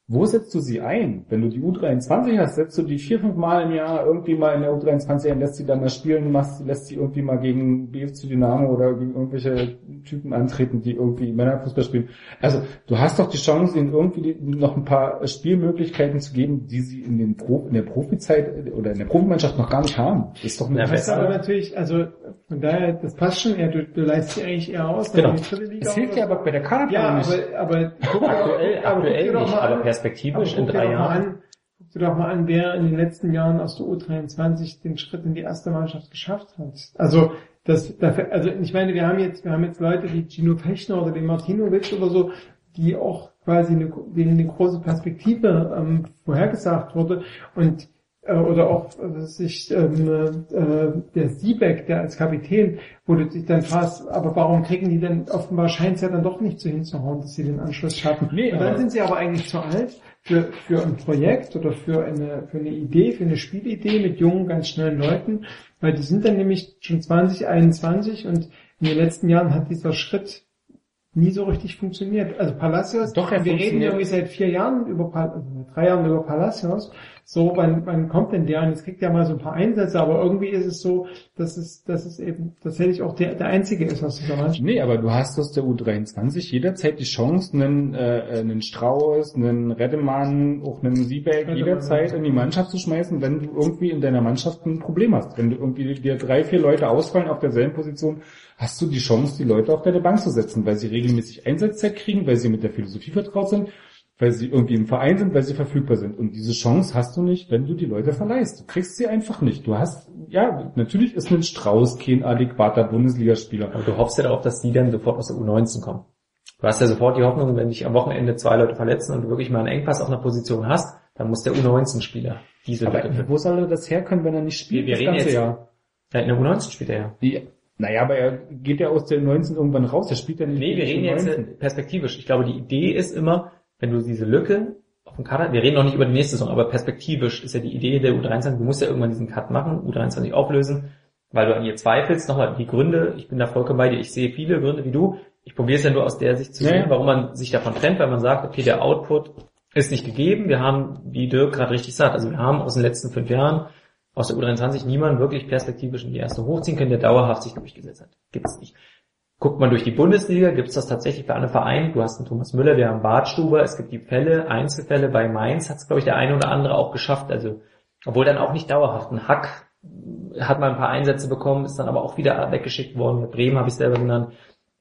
Wo setzt du sie ein? Wenn du die U23 hast, setzt du die vier, fünf Mal im Jahr irgendwie mal in der U23 ein, lässt sie dann mal spielen, machst, lässt sie irgendwie mal gegen BFC Dynamo oder gegen irgendwelche Typen antreten, die irgendwie Männerfußball spielen. Also du hast doch die Chance, ihnen irgendwie noch ein paar Spielmöglichkeiten zu geben, die sie in, den Pro, in der Profizeit oder in der Profimannschaft noch gar nicht haben. Das ist doch eine
ist aber natürlich, also von daher, das passt schon eher, du, du leist sie eigentlich eher aus.
Genau.
dann in die dritte Liga
Das hilft ja
so.
aber bei der Kaderplanung
Ja,
nicht.
aber, aber guck dir doch-
Aktuell,
aber guck dir
aktuell nicht,
mal
aber
an-
perspektivisch
aber
in
guck dir
drei
doch mal
Jahren.
An, guck dir doch mal an, wer in den letzten Jahren aus der U23 den Schritt in die erste Mannschaft geschafft hat. Also das, dafür, also ich meine, wir haben jetzt, wir haben jetzt Leute wie Gino Fechner oder den Martinovic oder so, die auch quasi eine, denen eine große Perspektive ähm, vorhergesagt wurde und oder auch äh, sich ähm, äh, der Siebeck, der als Kapitän, wo du dich dann fragst, aber warum kriegen die denn, offenbar scheint es ja dann doch nicht so hinzuhauen, dass sie den Anschluss schaffen.
Nee,
und dann sind sie aber eigentlich zu alt für, für ein Projekt oder für eine, für eine Idee, für eine Spielidee mit jungen, ganz schnellen Leuten, weil die sind dann nämlich schon 20, 21 und in den letzten Jahren hat dieser Schritt nie so richtig funktioniert. Also Palacios,
Doch, er
wir reden irgendwie seit vier Jahren über Pal also drei Jahren über Palacios. So, wann, wann kommt denn der? Und jetzt kriegt er mal so ein paar Einsätze, aber irgendwie ist es so, dass es, dass es eben tatsächlich auch der, der einzige ist aus dieser Mannschaft.
Nee, aber du hast aus der U23 jederzeit die Chance, einen, äh, einen Strauß, einen Reddemann, auch einen Siebeck jederzeit in die Mannschaft zu schmeißen, wenn du irgendwie in deiner Mannschaft ein Problem hast. Wenn du irgendwie dir drei, vier Leute ausfallen auf derselben Position, hast du die Chance, die Leute auf deine Bank zu setzen, weil sie regelmäßig Einsatzzeit kriegen, weil sie mit der Philosophie vertraut sind, weil sie irgendwie im Verein sind, weil sie verfügbar sind. Und diese Chance hast du nicht, wenn du die Leute verleihst. Du kriegst sie einfach nicht. Du hast, ja, natürlich ist ein Strauß kein adäquater Bundesligaspieler.
Aber du hoffst ja darauf, dass die dann sofort aus der U19 kommen. Du hast ja sofort die Hoffnung, wenn dich am Wochenende zwei Leute verletzen und du wirklich mal einen Engpass auf einer Position hast, dann muss der U19-Spieler diese
Aber
füllen.
wo soll er das herkönnen, wenn er nicht spielt
Wir- wir reden jetzt-
Jahr?
Ja, in der U19 spielt er ja.
Naja, aber er geht ja aus der 19 irgendwann raus, er spielt ja nicht.
Nee, wir reden jetzt
19.
äh, perspektivisch. Ich glaube, die Idee ist immer, wenn du diese Lücke auf dem Kader, wir reden noch nicht über die nächste Saison, aber perspektivisch ist ja die Idee der U23, du musst ja irgendwann diesen Cut machen, U23 auflösen, weil du an ihr zweifelst. Nochmal, die Gründe, ich bin da vollkommen bei dir, ich sehe viele Gründe wie du. Ich probiere es ja nur aus der Sicht zu sehen,
ja.
warum man sich davon trennt, weil man sagt, okay, der Output ist nicht gegeben. Wir haben, wie Dirk gerade richtig sagt, also wir haben aus den letzten fünf Jahren aus der U23 niemanden wirklich perspektivisch in die erste hochziehen können, der dauerhaft sich durchgesetzt hat. Gibt es nicht. Guckt man durch die Bundesliga, gibt es das tatsächlich bei anderen Vereinen. Du hast einen Thomas Müller, wir haben Bartstuber, es gibt die Fälle, Einzelfälle. Bei Mainz hat es, glaube ich, der eine oder andere auch geschafft. Also, obwohl dann auch nicht dauerhaft. Ein Hack hat mal ein paar Einsätze bekommen, ist dann aber auch wieder weggeschickt worden. Mit Bremen habe ich selber genannt.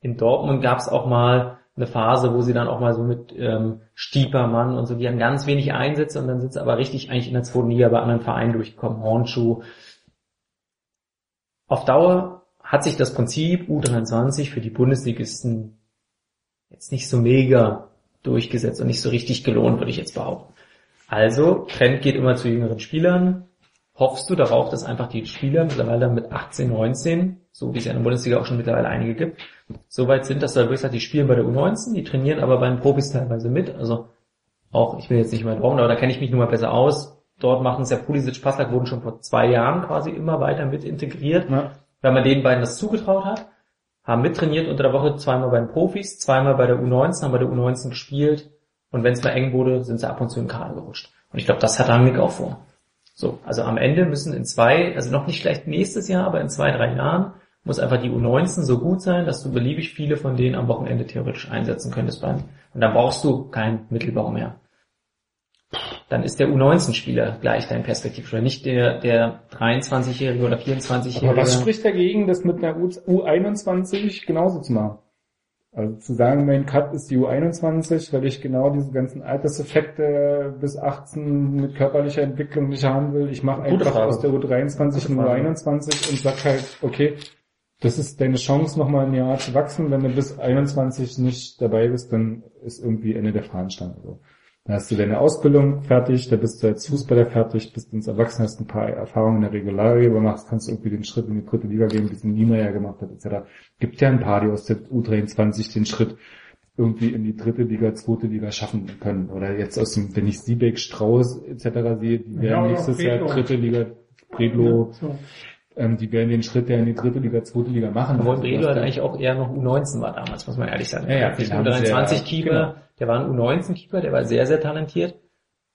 In Dortmund gab es auch mal eine Phase, wo sie dann auch mal so mit ähm, Stiepermann und so, die haben ganz wenig Einsätze und dann sind sie aber richtig eigentlich in der zweiten Liga bei anderen Vereinen durchgekommen. Hornschuh. Auf Dauer hat sich das Prinzip U23 für die Bundesligisten jetzt nicht so mega durchgesetzt und nicht so richtig gelohnt, würde ich jetzt behaupten. Also, Trend geht immer zu jüngeren Spielern. Hoffst du darauf, dass einfach die Spieler mittlerweile dann mit 18, 19, so wie es ja in der Bundesliga auch schon mittlerweile einige gibt, so weit sind, dass halt wirklich sagst, die spielen bei der U19, die trainieren aber bei den Profis teilweise mit. Also auch, ich will jetzt nicht mal Raum, aber da kenne ich mich nun mal besser aus. Dort machen es ja Pulisic, Paslak wurden schon vor zwei Jahren quasi immer weiter mit integriert,
Ja.
weil man den beiden das zugetraut hat, haben mittrainiert unter der Woche zweimal bei den Profis, zweimal bei der U19, haben bei der U19 gespielt und wenn es mal eng wurde, sind sie ab und zu in den Kader gerutscht. Und ich glaube, das hat Rangnick auch vor. So, also am Ende müssen in zwei, also noch nicht vielleicht nächstes Jahr, aber in zwei, drei Jahren muss einfach die U19 so gut sein, dass du beliebig viele von denen am Wochenende theoretisch einsetzen könntest beim, und dann brauchst du keinen Mittelbau mehr. Dann ist der U19-Spieler gleich dein Perspektiv, oder nicht der, der 23-Jährige oder 24-Jährige.
Aber was spricht dagegen, das mit einer U U21 genauso zu machen? Also zu sagen, mein Cut ist die U21, weil ich genau diese ganzen Alterseffekte bis 18 mit körperlicher Entwicklung nicht haben will. Ich mache einfach
Frage.
aus der U23
Gute
eine
Frage.
U21 und sag halt, okay, das ist deine Chance, nochmal ein Jahr zu wachsen. Wenn du bis 21 nicht dabei bist, dann ist irgendwie Ende der Fahnenstange. So. Dann hast du deine Ausbildung fertig, da bist du als Fußballer fertig, bist ins Erwachsenen, hast ein paar Erfahrungen in der Regularie gemacht, kannst du irgendwie den Schritt in die dritte Liga gehen, wie es ein Niemeyer gemacht hat, etc. Gibt ja ein paar, die aus der U23 den Schritt irgendwie in die dritte Liga, zweite Liga schaffen können. Oder jetzt aus dem, wenn ich Siebeck, Strauß etc. sehe, die werden
Ja,
nächstes Jahr dritte Liga, Predlo,
So.
ähm, die werden den Schritt ja in die dritte Liga, zweite Liga machen.
Obwohl
Also,
Bredlo halt eigentlich auch eher noch U19 war damals, muss man ehrlich sagen.
Ja, ja,
Nicht
den haben sie ja-
U23-Keeper,
genau.
Der war ein U19-Keeper, der war sehr, sehr talentiert,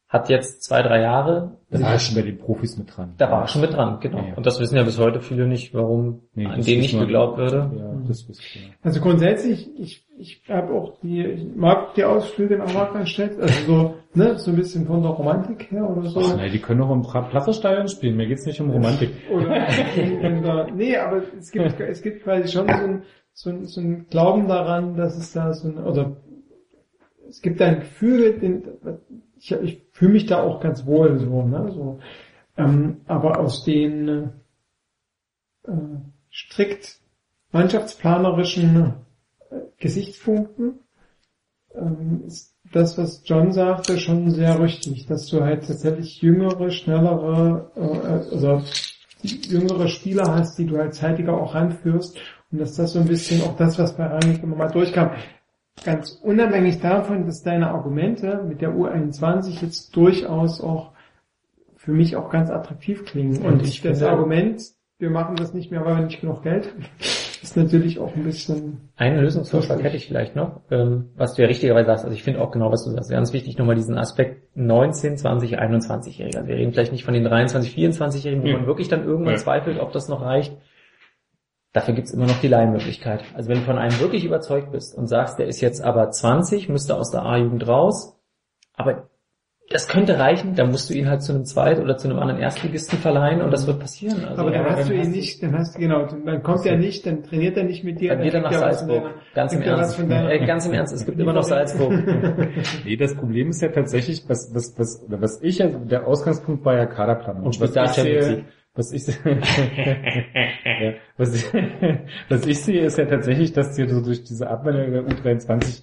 hat jetzt zwei, drei Jahre,
Da war er schon bei den Profis mit dran.
da war er schon mit dran, genau.
Ja, ja.
Und das wissen ja bis heute viele nicht, warum
Nee,
an
wissen
nicht geglaubt würde.
Ja, das wisst ihr.
Also grundsätzlich, ich, ich habe auch die, ich mag die Ausflüge in Amarklandstedt, also so, ne, so ein bisschen von der Romantik her oder so.
Ach, nee, die können auch im Platzerstadion spielen. Mir geht's nicht um Romantik.
Oder in, in der, nee, aber es gibt, es gibt quasi schon so ein, so ein, so ein Glauben daran, dass es da so ein, oder es gibt ein Gefühl, den, ich, ich fühle mich da auch ganz wohl so, ne, so. Ähm, aber aus den äh, strikt mannschaftsplanerischen äh, Gesichtspunkten ähm, ist das, was John sagte, schon sehr richtig, dass du halt tatsächlich jüngere, schnellere, äh, also jüngere Spieler hast, die du halt zeitiger auch ranführst und dass das so ein bisschen auch das, was bei Rangnick immer mal durchkam, ganz unabhängig davon, dass deine Argumente mit der U21 jetzt durchaus auch für mich auch ganz attraktiv klingen. Und
ich
das
finde-
Argument, wir machen das nicht mehr, weil wir nicht genug Geld haben, ist natürlich auch ein bisschen,
Einen Lösungsvorschlag hätte ich vielleicht noch, ähm, was du ja richtigerweise sagst. Also ich finde auch genau, was du sagst. Ganz wichtig nochmal diesen Aspekt 19, 20, 21-Jähriger. Also wir reden vielleicht nicht von den 23, 24-Jährigen, wo
Ja.
man wirklich dann irgendwann
Ja.
zweifelt, ob das noch reicht. Dafür gibt's immer noch die Leihmöglichkeit. Also wenn du von einem wirklich überzeugt bist und sagst, der ist jetzt aber 20, müsste aus der A-Jugend raus, aber das könnte reichen, dann musst du ihn halt zu einem Zweit- oder zu einem anderen Erstligisten verleihen und das wird passieren. Also,
aber dann
ja,
hast du
dann
ihn nicht, dann hast du, genau, dann kommt er nicht, dann trainiert er nicht mit dir,
Dann geht er nach Salzburg.
deiner-
Ganz im
er
Ernst. Äh, ganz im Ernst, es gibt immer noch Salzburg.
Nee, das Problem ist ja tatsächlich, was, was, was, was ich ja, der Ausgangspunkt war ja Kaderplanung.
Und
was
da
ich sehe. Was ich, ja, was, ich, was ich sehe, ist ja tatsächlich, dass dir so durch diese Abwandlung der U23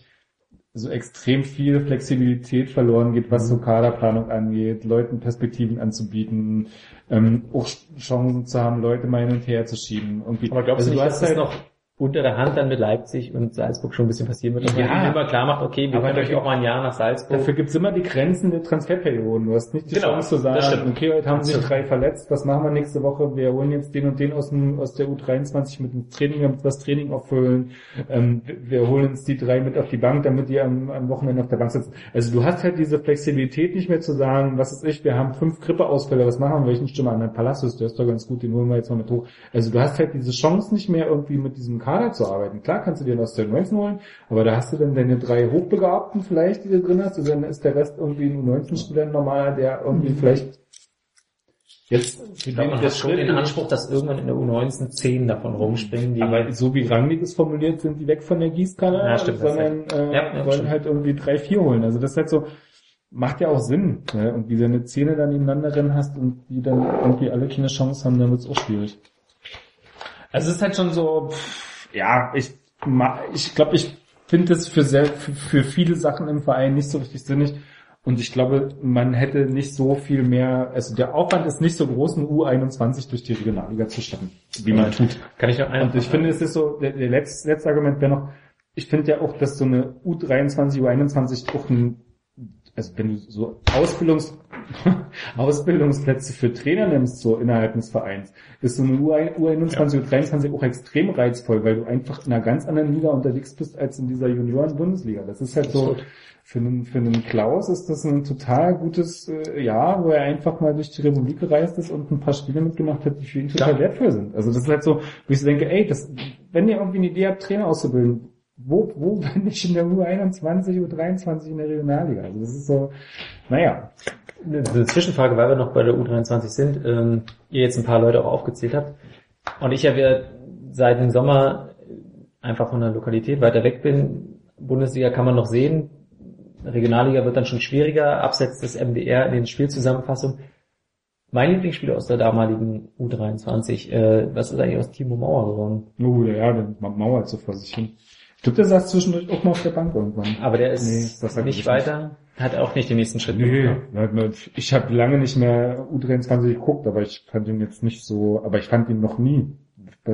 so extrem viel Flexibilität verloren geht, was so Kaderplanung angeht, Leuten Perspektiven anzubieten, ähm, auch Chancen zu haben, Leute mal hin und her zu schieben. Irgendwie.
Aber glaubst
also
du nicht,
hast
dass das
halt
noch unter der Hand dann mit Leipzig und Salzburg schon ein bisschen passieren wird, dass man
Ja.
ihnen immer klar macht, okay, wir können euch auch mal ein Jahr nach Salzburg.
Dafür gibt's immer die Grenzen der Transferperioden. Du hast nicht die
Genau,
Chance zu sagen, okay, heute haben sich drei verletzt, was machen wir nächste Woche? Wir holen jetzt den und den aus, dem, aus der U23 mit dem Training, damit wir das Training auffüllen. Ähm, wir- holen uns die drei mit auf die Bank, damit die am, am Wochenende auf der Bank sitzen. Also du hast halt diese Flexibilität nicht mehr zu sagen, was ist ich, wir haben fünf Grippeausfälle, was machen wir? Welchen Stimme an den Palacios, der ist doch ganz gut, den holen wir jetzt mal mit hoch. Also du hast halt diese Chance nicht mehr irgendwie mit diesem Kader zu arbeiten. Klar kannst du dir aus der U19 holen, aber da hast du dann deine drei Hochbegabten vielleicht, die du drin hast, und dann ist der Rest irgendwie ein U19-Spieler normaler, der irgendwie vielleicht jetzt
ich glaube, man hat schon den
in-
Anspruch, dass irgendwann in der U19 zehn davon rumspringen, die
aber so wie Rangnick es formuliert, sind die weg von der Gießkanne,
Ja, stimmt,
sondern äh,
Ja, ja,
wollen
stimmt.
halt irgendwie drei, vier holen. Also das ist halt so, macht ja auch Sinn. Ne? Und wie du eine Zähne dann nebeneinander rennen hast und die dann irgendwie alle keine Chance haben, dann wird's auch schwierig. Also es ist halt schon so, pff, ja, ich ich glaube, ich finde es für, sehr, für, für viele Sachen im Verein nicht so richtig sinnig. Und ich glaube, man hätte nicht so viel mehr, also der Aufwand ist nicht so groß, eine U21 durch die Regionalliga zu schaffen, wie man tut.
kann ich noch einen
Und ich finde, es ist so, der, der letzte, letzte Argument wäre noch, ich finde ja auch, dass so eine U23, U21 auch ein, also wenn du so Ausbildungs, Ausbildungsplätze für Trainer nimmst, so innerhalb des Vereins, ist so eine U21, U23 auch extrem reizvoll, weil du einfach in einer ganz anderen Liga unterwegs bist als in dieser Junioren-Bundesliga. Das ist halt so, für einen, für einen Klaus ist das ein total gutes äh, Jahr, wo er einfach mal durch die Republik gereist ist und ein paar Spiele mitgemacht hat, die für ihn total wertvoll sind. Also das ist halt so, wo ich so denke, ey, das, wenn ihr irgendwie eine Idee habt, Trainer auszubilden, wo, wo bin ich in der U21, U23 in der Regionalliga? Also das ist so, naja.
eine Zwischenfrage, weil wir noch bei der U23 sind, ähm, ihr jetzt ein paar Leute auch aufgezählt habt und ich ja wieder seit dem Sommer einfach von der Lokalität weiter weg bin. Bundesliga kann man noch sehen, Regionalliga wird dann schon schwieriger, abseits des MDR in den Spielzusammenfassungen. Mein Lieblingsspieler aus der damaligen U23, äh, was ist eigentlich aus Timo Mauer geworden?
Oh, ja, der mauert so vor sich hin. Ich glaube, der saß zwischendurch auch mal auf der Bank irgendwann.
Aber der ist
Nee, das
nicht
nicht.
weiter, hat auch nicht den nächsten Schritt
Nee,
gemacht.
ich habe lange nicht mehr U23 geguckt, aber ich fand ihn jetzt nicht so, aber ich fand ihn noch nie.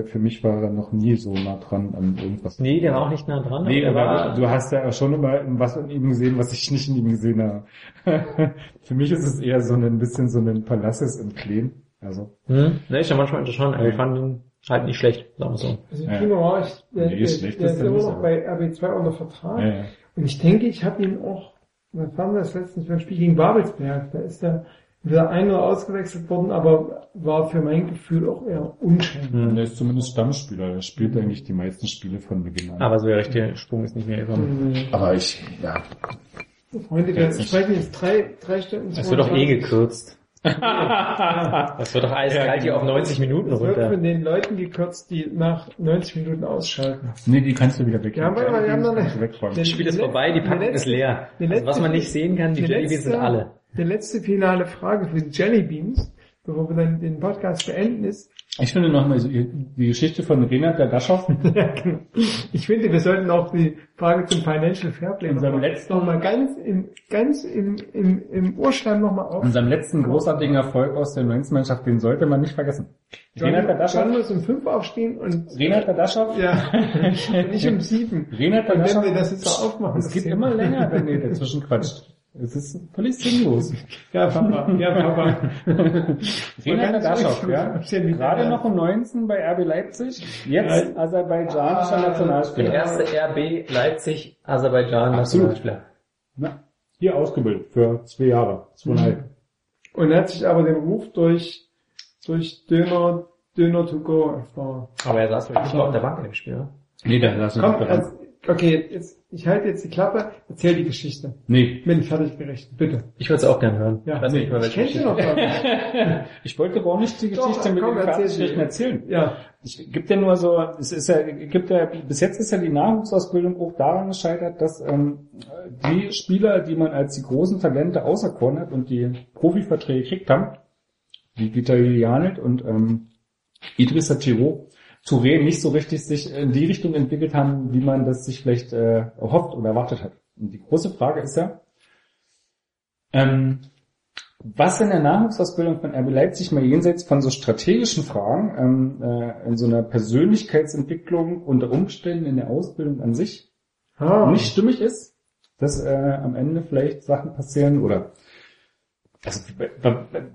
Für mich war er noch nie so nah dran an irgendwas.
Nee, der war auch nicht nah dran.
Nee,
aber er
aber du hast ja schon immer was in ihm gesehen, was ich nicht in ihm gesehen habe. Für mich ist es eher so ein bisschen so ein Palaces im Kleen. Also,
Hm? Ne, ist ja manchmal aber ich fand ihn halt nicht schlecht, sagen wir so.
Also
Ja.
Mauer, ich, der,
Nee,
der,
schlecht
der
ist
ist
er
immer noch bei RB2 unter Vertrag.
ja, ja.
Und ich denke, ich habe ihn auch, was war das letztens beim Spiel gegen Babelsberg, da ist er wieder ein oder ausgewechselt worden, aber war für mein Gefühl auch eher unschön.
Hm.
Der ist zumindest Stammspieler. Der spielt eigentlich die meisten Spiele von Beginn an.
Aber so der richtige Sprung ist nicht mehr gekommen.
Mhm.
Aber ich, ja.
Freunde, wir sprechen jetzt drei, drei Stunden.
Es wird doch eh
22.
gekürzt. Das wird doch eiskalt hier auf 90 Minuten
Es wird
runter.
von den Leuten gekürzt, die nach 90 Minuten ausschalten.
Nee, die kannst du wieder weg.
Ja, aber wir haben noch eine-
Kannst du wegräumen.
Das Spiel ist vorbei, die Packung ist
letzte-
leer. Also was man nicht sehen kann, die Jellybys sind
letzte-
alle.
Die letzte finale Frage für die Jellybeans, bevor wir dann den Podcast beenden, ist,
Ich finde nochmal die Geschichte von Renat Dadaschow.
genau. ich finde, wir sollten auch die Frage zum Financial Fairplay
In seinem
mal-
letzten-
noch mal ganz im, ganz im, im, im Urschleim nochmal auf.
In seinem letzten großartigen Erfolg aus der 19-Mannschaft, den sollte man nicht vergessen. Renat
John
Dadaschow.
muss um fünf aufstehen und
Renat Dadaschow.
ja, nicht um sieben.
Renat
Und wenn
Dadaschow.
wir das jetzt so aufmachen,
Es geht immer länger, wenn ihr dazwischen quatscht. Es ist völlig sinnlos.
Ja, Papa, ja, Papa.
Renan
ruhig,
ja. Gerade noch um 19 bei RB Leipzig, jetzt aserbaidschanischer
Der
Nationalspieler.
erste RB Leipzig, Aserbaidschan. Nationalspieler.
Na, hier ausgebildet für zwei Jahre, zweieinhalb.
Und er hat sich aber den Ruf durch, durch Döner, Döner to go erfahren.
Aber er saß wirklich nicht mal auf der Bank in dem Spiel. ne?
Nee, da lass uns
Komm,
dran.
also, okay, jetzt, ich halte jetzt die Klappe, erzähl die Geschichte.
Nee,
Bin fertig gerechnet, bitte.
Ich würde es auch gerne hören.
Ja,
ich weiß nicht mal,
ich kenne sie noch gar nicht.
ich wollte aber auch nicht die
Doch,
Geschichte mit
komm,
den
sie.
erzählen.
Ja,
Ich gibt ja nur so, es ist ja, gibt ja, bis jetzt ist ja die Nachwuchsausbildung auch daran gescheitert, dass ähm, die Spieler, die man als die großen Talente auserkoren hat und die Profiverträge gekriegt haben, wie Vitali Janit und ähm, Idrissa Thiro, Touré nicht so richtig sich in die Richtung entwickelt haben, wie man das sich vielleicht äh, erhofft oder erwartet hat. Und die große Frage ist ja, ähm, was in der Nachwuchsausbildung von RB Leipzig mal jenseits von so strategischen Fragen, ähm, äh, in so einer Persönlichkeitsentwicklung unter Umständen in der Ausbildung an sich
ah,
nicht stimmig ist, dass äh, am Ende vielleicht Sachen passieren oder also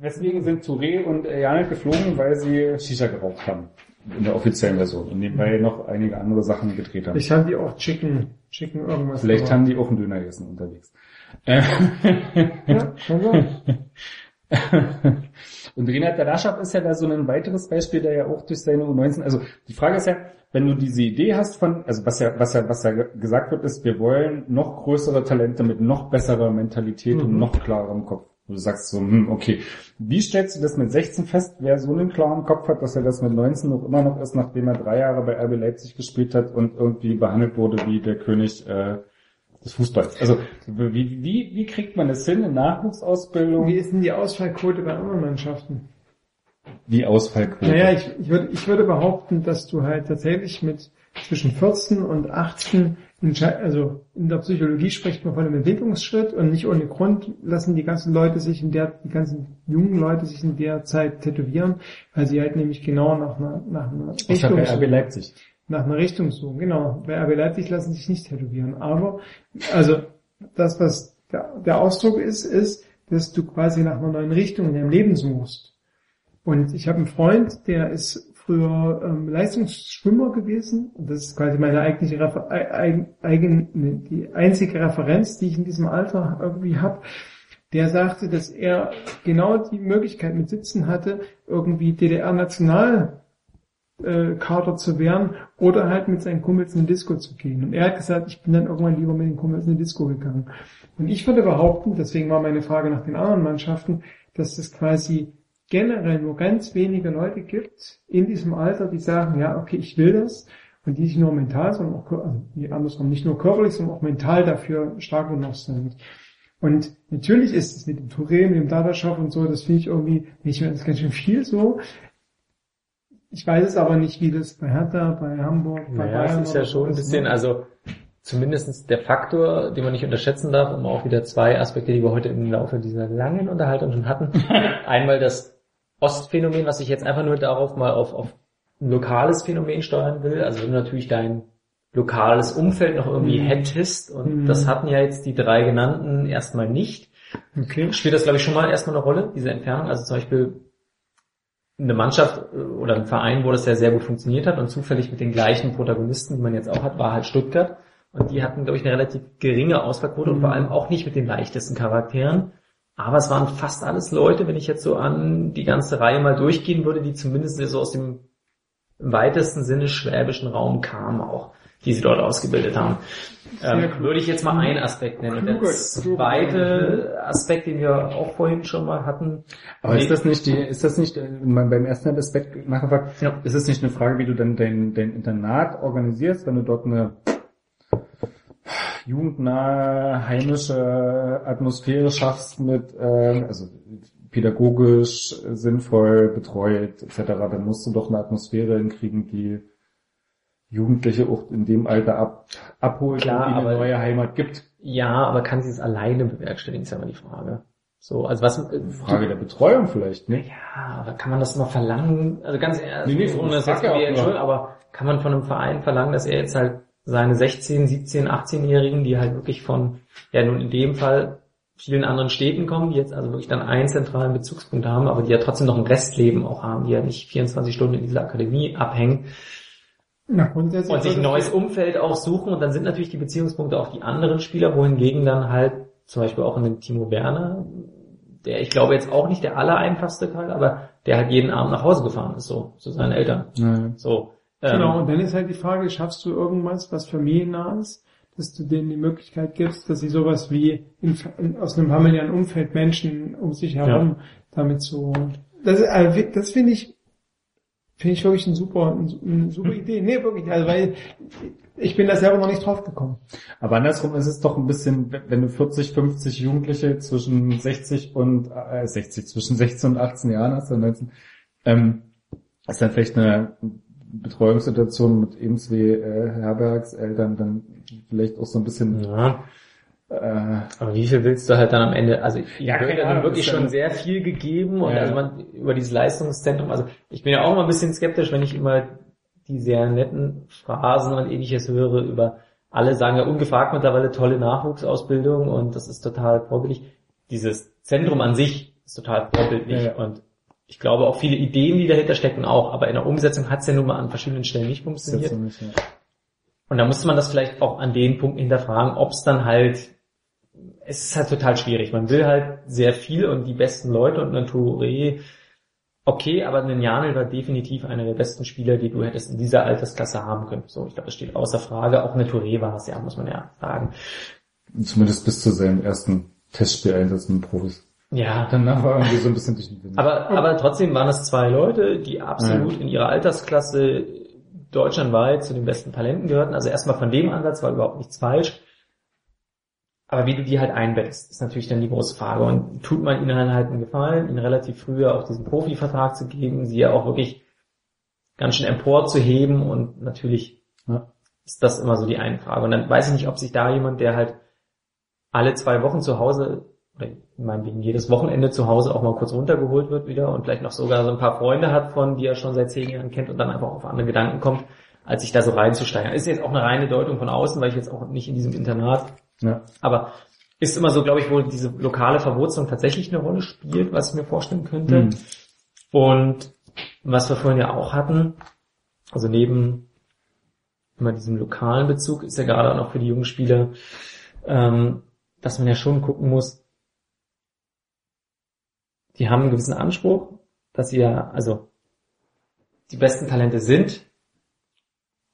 weswegen sind Touré und Janik geflogen, weil sie Shisha geraucht haben in der offiziellen Version und nebenbei noch einige andere Sachen gedreht haben.
ich haben die auch Chicken, Chicken irgendwas.
Vielleicht haben die auch einen Döner gegessen unterwegs. Äh,
Ja, kann sein.
Und Renat Dadaschow ist ja da so ein weiteres Beispiel, der ja auch durch seine U19, also die Frage ist ja, wenn du diese Idee hast von, also was ja, was ja, was ja gesagt wird, ist, wir wollen noch größere Talente mit noch besserer Mentalität und noch klarerem Kopf. Du sagst so, hm, okay. Wie stellst du das mit 16 fest, wer so einen klaren Kopf hat, dass er das mit 19 noch immer noch ist, nachdem er drei Jahre bei RB Leipzig gespielt hat und irgendwie behandelt wurde wie der König äh, des Fußballs? Also wie, wie, wie kriegt man das hin in Nachwuchsausbildung?
Wie ist denn die Ausfallquote bei anderen Mannschaften?
Wie Ausfallquote?
Naja, ich, ich, würde, ich würde behaupten, dass du halt tatsächlich mit zwischen 14 und 18, entschei- also in der Psychologie spricht man von einem Entwicklungsschritt und nicht ohne Grund lassen die ganzen Leute sich in der, die ganzen jungen Leute sich in der Zeit tätowieren, weil sie halt nämlich genau nach einer, nach einer
Ich habe
Richtung
bei RB Leipzig.
nach einer Richtung suchen. Genau. Bei RB Leipzig lassen sich nicht tätowieren. Aber, also, das, was der, der Ausdruck ist, ist, dass du quasi nach einer neuen Richtung in deinem Leben suchst. Und ich habe einen Freund, der ist früher ähm, Leistungsschwimmer gewesen. Und das ist quasi meine eigentliche Refer eigen, eigen, die einzige Referenz, die ich in diesem Alter irgendwie habe. Der sagte, dass er genau die Möglichkeit mit Sitzen hatte, irgendwie DDR-National äh, zu werden oder halt mit seinen Kumpels in die Disco zu gehen. Und er hat gesagt, ich bin dann irgendwann lieber mit den Kumpels in die Disco gegangen. Und ich würde behaupten, deswegen war meine Frage nach den anderen Mannschaften, dass es quasi generell nur ganz wenige Leute gibt in diesem Alter, die sagen, ja, okay, ich will das und die nicht nur mental, sondern auch, also die andersrum, nicht nur körperlich, sondern auch mental dafür stark genug sind. Und natürlich ist es mit dem Touré, mit dem Dadaschow und so, das finde ich irgendwie, ich meine, das ganz schön viel so. Ich weiß es aber nicht, wie das bei Hertha, bei Hamburg, bei
Naja,
Bayern
es ist ja schon ein
ist,
bisschen,
ne?
also zumindest der Faktor, den man nicht unterschätzen darf, um auch wieder zwei Aspekte, die wir heute im Laufe dieser langen Unterhaltung schon hatten. Einmal das Ostphänomen, was ich jetzt einfach nur darauf mal auf, auf ein lokales Phänomen steuern will. Also wenn du natürlich dein lokales Umfeld noch irgendwie
Mhm.
hättest und
Mhm.
das hatten ja jetzt die drei genannten erstmal nicht.
Okay.
Spielt das, glaube ich, schon mal erstmal eine Rolle, diese Entfernung? Also zum Beispiel eine Mannschaft äh, oder ein Verein, wo das ja sehr gut funktioniert hat und zufällig mit den gleichen Protagonisten, die man jetzt auch hat, war halt Stuttgart. Und die hatten, glaube ich, eine relativ geringe Ausfallquote und vor allem auch nicht mit den leichtesten Charakteren. Aber es waren fast alles Leute, wenn ich jetzt so an die ganze Reihe mal durchgehen würde, die zumindest so aus dem weitesten Sinne schwäbischen Raum kamen auch, die sie dort ausgebildet haben. Ähm, würde ich jetzt mal einen Aspekt nennen. Und der zweite Aspekt, den wir auch vorhin schon mal hatten,
Aber ist das nicht die, ist das nicht, äh, beim ersten Aspekt nachgefragt,
Ja.
ist es nicht eine Frage, wie du dann dein, dein Internat organisierst, wenn du dort eine jugendnahe, heimische Atmosphäre schaffst mit, äh, also pädagogisch sinnvoll betreut etc., dann musst du doch eine Atmosphäre hinkriegen, die Jugendliche auch in dem Alter ab, abholt
Klar,
und ihnen eine neue Heimat gibt.
ja, aber kann sie es alleine bewerkstelligen, ist ja mal die Frage. So, also was,
Frage der Betreuung vielleicht, ne?
Ja, aber kann man das mal verlangen? Also ganz ehrlich,
Nee, nee,
ohne das jetzt
ja auch
aber kann man von einem Verein verlangen, dass er jetzt halt seine 16, 17, 18-Jährigen, die halt wirklich von, ja nun in dem Fall vielen anderen Städten kommen, die jetzt also wirklich dann einen zentralen Bezugspunkt haben, aber die ja trotzdem noch ein Restleben auch haben, die ja nicht 24 Stunden in dieser Akademie abhängen
Na, grundsätzlich
und sich ein neues Umfeld auch suchen und dann sind natürlich die Beziehungspunkte auf die anderen Spieler, wohingegen dann halt zum Beispiel auch in den Timo Werner, der ich glaube jetzt auch nicht der allereinfachste Teil, aber der halt jeden Abend nach Hause gefahren ist, so zu seinen Eltern.
Ja.
So. Ähm,
Genau, und dann ist halt die Frage, schaffst du irgendwas, was familiennah ist, dass du denen die Möglichkeit gibst, dass sie sowas wie in, in, aus einem familiären Umfeld Menschen um sich herum damit so, das, also, das finde ich, finde ich wirklich ein super, eine super Idee. Nee, wirklich, also weil ich bin da selber noch nicht drauf gekommen.
Aber andersrum ist es doch ein bisschen, wenn du 40, 50 Jugendliche zwischen 60 und äh, 60, zwischen 16 und 18 Jahren hast, oder 19, ähm, ist dann vielleicht eine Betreuungssituation mit eben wie äh, Herbergseltern dann vielleicht auch so ein bisschen
ja,
äh,
aber wie viel willst du halt dann am Ende, also ich
Ja,
ja,
keine
dann wirklich schon sehr viel gegeben und
Ja.
also man über dieses Leistungszentrum, also ich bin ja auch immer ein bisschen skeptisch, wenn ich immer die sehr netten Phrasen und ähnliches höre über alle sagen ja ungefragt mittlerweile tolle Nachwuchsausbildung und das ist total vorbildlich. Dieses Zentrum an sich ist total vorbildlich
Ja, ja.
und ich glaube auch viele Ideen, die dahinter stecken auch, aber in der Umsetzung hat es ja nun mal an verschiedenen Stellen nicht funktioniert.
nicht, ja.
Und da musste man das vielleicht auch an den Punkten hinterfragen, ob es dann halt, es ist halt total schwierig. Man will halt sehr viel und die besten Leute und ein Touré, okay, aber ein Janel war definitiv einer der besten Spieler, die du hättest in dieser Altersklasse haben können. So, ich glaube, das steht außer Frage. Auch eine Touré war es, ja, muss man ja sagen.
Zumindest bis zu seinem ersten Testspieleinsatz mit Profis.
Ja,
Danach war irgendwie so ein bisschen durch den Wind.
Aber, aber trotzdem waren es zwei Leute, die absolut in ihrer Altersklasse deutschlandweit zu den besten Talenten gehörten. Also erstmal von dem Ansatz war überhaupt nichts falsch. Aber wie du die halt einbettest, ist natürlich dann die große Frage. Und tut man ihnen dann halt einen Gefallen, ihnen relativ früher auch diesen Profivertrag zu geben, sie ja auch wirklich ganz schön empor zu heben und natürlich
Ja.
ist das immer so die eine Frage. Und dann weiß ich nicht, ob sich da jemand, der halt alle zwei Wochen zu Hause oder meinetwegen jedes Wochenende zu Hause auch mal kurz runtergeholt wird wieder und vielleicht noch sogar so ein paar Freunde hat von, die er schon seit zehn Jahren kennt und dann einfach auf andere Gedanken kommt, als sich da so reinzusteigern. Ist jetzt auch eine reine Deutung von außen, weil ich jetzt auch nicht in diesem Internat,
ja.
aber ist immer so, glaube ich, wo diese lokale Verwurzelung tatsächlich eine Rolle spielt, was ich mir vorstellen könnte.
Hm.
Und was wir vorhin ja auch hatten, also neben immer diesem lokalen Bezug ist ja gerade auch noch für die jungen Spieler, ähm, dass man ja schon gucken muss, die haben einen gewissen Anspruch, dass sie ja, also die besten Talente sind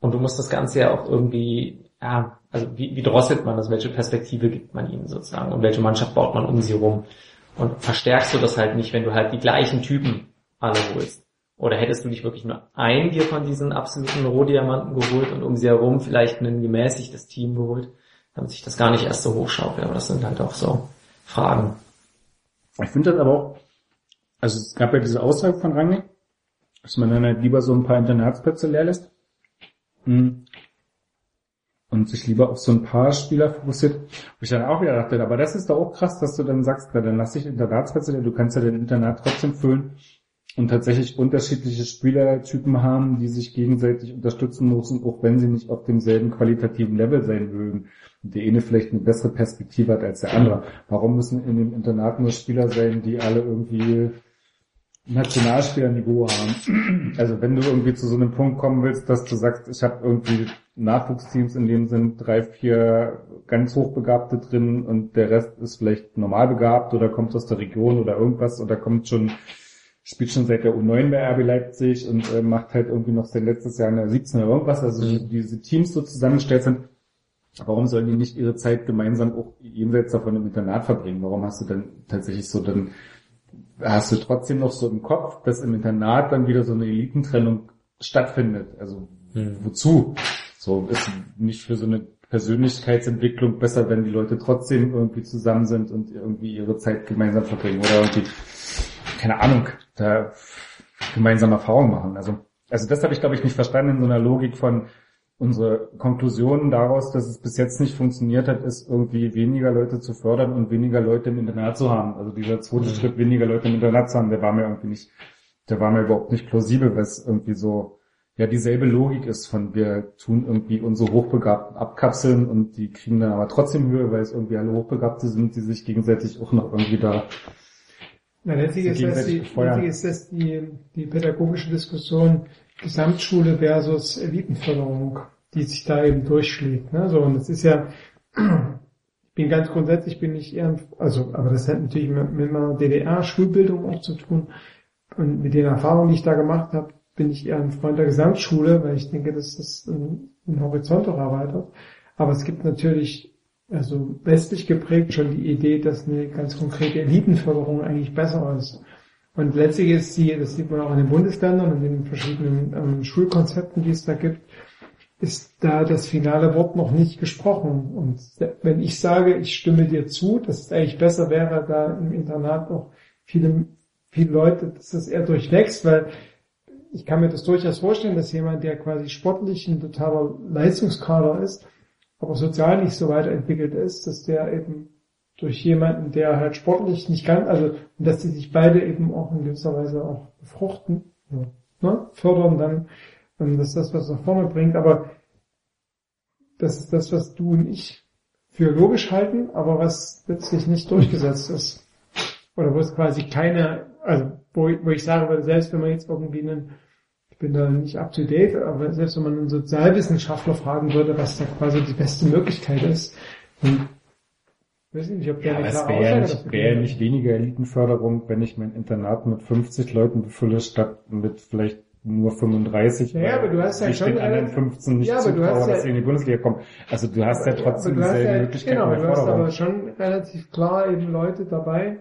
und du musst das Ganze ja auch irgendwie, ja, also wie, wie drosselt man das, welche Perspektive gibt man ihnen sozusagen und welche Mannschaft baut man um sie rum und verstärkst du das halt nicht, wenn du halt die gleichen Typen alle holst. Oder hättest du nicht wirklich nur einen dir von diesen absoluten Rohdiamanten geholt und um sie herum vielleicht ein gemäßigtes Team geholt, damit sich das gar nicht erst so hochschaukelt. Aber das sind halt auch so Fragen.
Ich finde das aber auch, also es gab ja diese Aussage von Rangnick, dass man dann halt lieber so ein paar Internatsplätze leer lässt Mhm. und sich lieber auf so ein paar Spieler fokussiert. Wo ich dann auch wieder dachte, aber das ist doch auch krass, dass du dann sagst, na, dann lass dich Internatsplätze leer, du kannst ja den Internat trotzdem füllen und tatsächlich unterschiedliche Spielertypen haben, die sich gegenseitig unterstützen müssen, auch wenn sie nicht auf demselben qualitativen Level sein mögen. Und der eine vielleicht eine bessere Perspektive hat als der andere. Warum müssen in dem Internat nur Spieler sein, die alle irgendwie Nationalspielerniveau haben? Also wenn du irgendwie zu so einem Punkt kommen willst, dass du sagst, ich habe irgendwie Nachwuchsteams, in denen sind drei, vier ganz hochbegabte drin und der Rest ist vielleicht normal begabt oder kommt aus der Region oder irgendwas oder kommt schon spielt schon seit der U9 bei RB Leipzig und äh, macht halt irgendwie noch sein letztes Jahr in der 17 oder irgendwas. Also
Mhm.
diese Teams so zusammengestellt sind, warum sollen die nicht ihre Zeit gemeinsam auch jenseits davon im Internat verbringen? Warum hast du dann tatsächlich so dann, hast du trotzdem noch so im Kopf, dass im Internat dann wieder so eine Elitentrennung stattfindet? Also
Mhm.
wozu? So ist nicht für so eine Persönlichkeitsentwicklung besser, wenn die Leute trotzdem irgendwie zusammen sind und irgendwie ihre Zeit gemeinsam verbringen oder irgendwie, keine Ahnung, da gemeinsam Erfahrungen machen. Also, also das habe ich, glaube ich, nicht verstanden in so einer Logik von unsere Konklusion daraus, dass es bis jetzt nicht funktioniert hat, ist irgendwie weniger Leute zu fördern und weniger Leute im Internat zu haben. Also dieser zweite
Mhm.
Schritt, weniger Leute im Internat zu haben, der war mir irgendwie nicht, der war mir überhaupt nicht plausibel, weil es irgendwie so, ja dieselbe Logik ist von wir tun irgendwie unsere Hochbegabten abkapseln und die kriegen dann aber trotzdem Höhe, weil es irgendwie alle Hochbegabte sind, die sich gegenseitig auch noch irgendwie da
Na, letztlich ist das,
gegenseitig
die, letztlich ist das die, die pädagogische Diskussion Gesamtschule versus Elitenförderung, die sich da eben durchschlägt. Ne? So, und das ist ja, ich bin ganz grundsätzlich bin ich eher, also, aber das hat natürlich mit, mit meiner DDR-Schulbildung auch zu tun. Und mit den Erfahrungen, die ich da gemacht habe, bin ich eher ein Freund der Gesamtschule, weil ich denke, dass das einen Horizont auch erweitert. Aber es gibt natürlich, also westlich geprägt, schon die Idee, dass eine ganz konkrete Elitenförderung eigentlich besser ist. Und letztlich ist sie, das sieht man auch in den Bundesländern und in den verschiedenen ähm, Schulkonzepten, die es da gibt, ist da das finale Wort noch nicht gesprochen. Und wenn ich sage, ich stimme dir zu, dass es eigentlich besser wäre, da im Internat noch viele, viele Leute, dass das eher durchwächst, weil ich kann mir das durchaus vorstellen, dass jemand, der quasi sportlich ein totaler Leistungskader ist, aber sozial nicht so weiterentwickelt ist, dass der eben durch jemanden, der halt sportlich nicht ganz, also dass die sich beide eben auch in gewisser Weise auch befruchten, ne, fördern dann, ähm, dass das was nach vorne bringt, aber das ist das, was du und ich für logisch halten, aber was letztlich nicht durchgesetzt ist. Oder wo es quasi keine, also wo, ich- wo ich würde, selbst wenn man jetzt irgendwie einen, ich bin da nicht up to date, aber selbst wenn man einen Sozialwissenschaftler fragen würde, was da quasi die beste Möglichkeit ist, dann weiß ich nicht, ob der
Ja,
eine
aber es
klare
wäre nicht,
geben
nicht weniger Elitenförderung, wenn ich mein Internat mit 50 Leuten befülle, statt mit vielleicht nur 35.
Ja, aber du hast ja
ich
schon
den anderen
relativ-
15 nicht
Ja, aber du hast ja-
dass sie in die Bundesliga kommen. Also du hast ja trotzdem dieselben
ja,
Möglichkeiten
genau, du hast
Förderung.
aber schon relativ klar eben Leute dabei,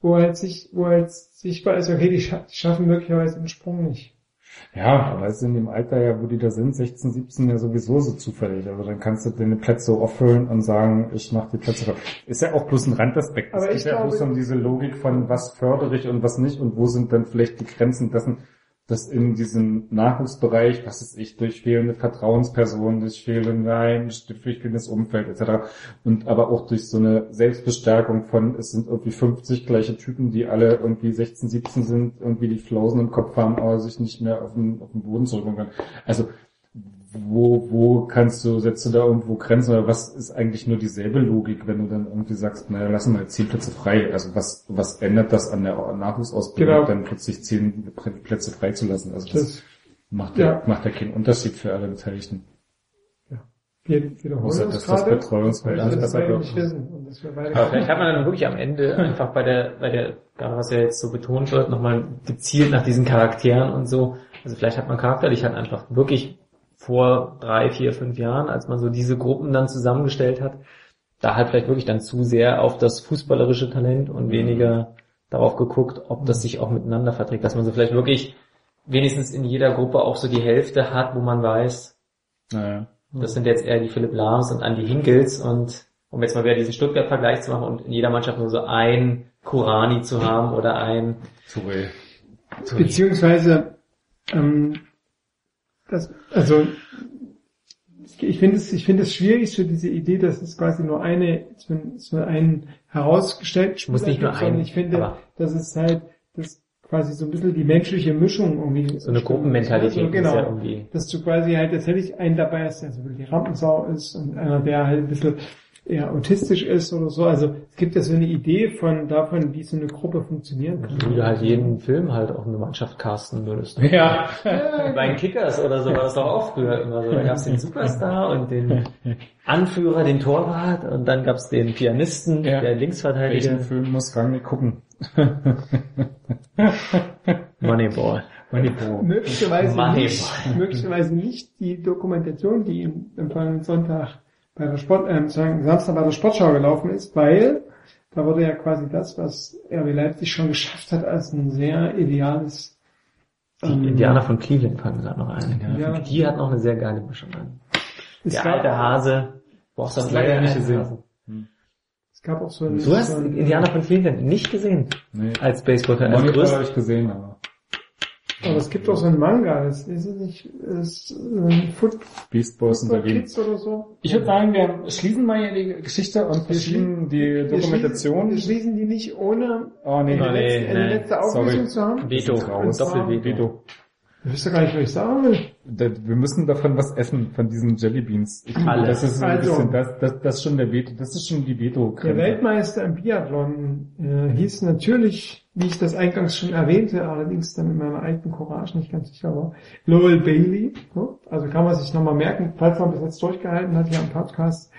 wo halt sich, wo halt sichtbar ist, okay, die schaffen möglicherweise den Sprung nicht.
Ja, aber es ist in dem Alter ja, wo die da sind, 16, 17 ja sowieso so zufällig. Also dann kannst du deine Plätze auffüllen und sagen, ich mache die Plätze. Ist ja auch bloß ein Randaspekt. Es geht ja bloß um diese Logik von was fördere ich und was nicht und wo sind dann vielleicht die Grenzen dessen, dass in diesem Nachwuchsbereich, was ist ich, durch fehlende Vertrauenspersonen, durch fehlende, nein, durch fehlendes Umfeld etc. Und aber auch durch so eine Selbstbestärkung von, es sind irgendwie 50 gleiche Typen, die alle irgendwie 16, 17 sind, irgendwie die Flausen im Kopf haben, aber sich nicht mehr auf den, auf den Boden zurückholen können. Also wo, wo kannst du, setzt du da irgendwo Grenzen oder was ist eigentlich nur dieselbe Logik, wenn du dann irgendwie sagst, naja, lassen wir jetzt zehn Plätze frei. Also was, was ändert das an der Nachwuchsausbildung,
Genau.
dann plötzlich zehn Plätze freizulassen? Also das,
Das
macht ja,
ja.
macht ja keinen Unterschied für alle Beteiligten.
wir wiederholen
Außer, dass das
gerade,
Betreuungsverhältnis besser wird.
nicht wissen und dass wir beide
Aber vielleicht hat man dann wirklich am Ende einfach bei der, bei der, gerade was ja jetzt so betont wird, nochmal gezielt nach diesen Charakteren und so. Also vielleicht hat man charakterlich halt einfach wirklich vor drei, vier, fünf Jahren, als man so diese Gruppen dann zusammengestellt hat, da halt vielleicht wirklich dann zu sehr auf das fußballerische Talent und weniger darauf geguckt, ob das sich auch miteinander verträgt, dass man so vielleicht wirklich wenigstens in jeder Gruppe auch so die Hälfte hat, wo man weiß,
Naja.
das sind jetzt eher die Philipp Lahms und Andy Hinkels und um jetzt mal wieder diesen Stuttgart-Vergleich zu machen und in jeder Mannschaft nur so ein Kurani zu haben oder ein
Touré.
Beziehungsweise, ähm, das, also, ich finde es, ich finde es schwierig für diese Idee, dass es quasi nur eine, so, einen herausgestellten
Muss nicht nur einen,
ich finde, dass es halt, das quasi so ein bisschen die menschliche Mischung irgendwie.
so eine Gruppenmentalität
so,
ist
genau.
ja irgendwie.
Dass du quasi halt tatsächlich einen dabei hast, der so ein bisschen die Rampensau ist und einer, der halt ein bisschen eher autistisch ist oder so. Also es gibt ja so eine Idee von davon, wie so eine Gruppe funktionieren kann.
Wie du halt jeden Film halt auch eine Mannschaft casten würdest.
Ja.
Bei den Kickers oder so war das doch auch früher immer so. Da gab's den Superstar und den Anführer, den Torwart und dann gab's den Pianisten,
Ja.
der Linksverteidiger.
Welchen Film muss Rangnick gucken?
Moneyball.
Moneyball.
Möglicherweise nicht, möglicherweise nicht die Dokumentation, die im, im vergangenen Sonntag bei der Sport, äh, sagen, Samstag bei der Sportschau gelaufen ist, weil da wurde ja quasi das, was RB Leipzig schon geschafft hat, als ein sehr ideales
Die
ähm,
Indianer von Cleveland fangen gerade noch ein.
Ja.
Die hat noch eine sehr geile Mischung an.
es
Der alte Hase. Brauchst du
Das leider nicht gesehen.
Hasen.
Es gab auch so ein,
Du hast
so ein
Indianer von Cleveland nicht gesehen
Nee.
als Baseballer. Als
Moneyball
größter
habe ich gesehen, aber
aber es gibt auch so ein Manga, das ist es nicht, ist, äh, Foot,
Beast Boys Berlin.
Kids oder so.
Ich würde sagen, wir schließen mal hier die Geschichte und verschieben die
Wir
Dokumentation.
schließen, wir schließen die nicht ohne
Oh nee,
eine
nee,
letzte, eine letzte Auflösung
Sorry.
zu haben.
Veto.
Raus.
Doppelveto.
Ich wüsste gar nicht, was ich sagen will.
Wir müssen davon was essen, von diesen Jellybeans. Ich,
Alles.
Das ist so ein
Also.
bisschen, das, das, das ist schon der Veto, das ist schon die veto
Der Weltmeister im Biathlon äh, hieß natürlich, wie ich das eingangs schon erwähnte, allerdings dann in meiner alten Courage nicht ganz sicher war, Lowell Bailey. So, Also kann man sich nochmal merken, falls man bis jetzt durchgehalten hat hier am Podcast.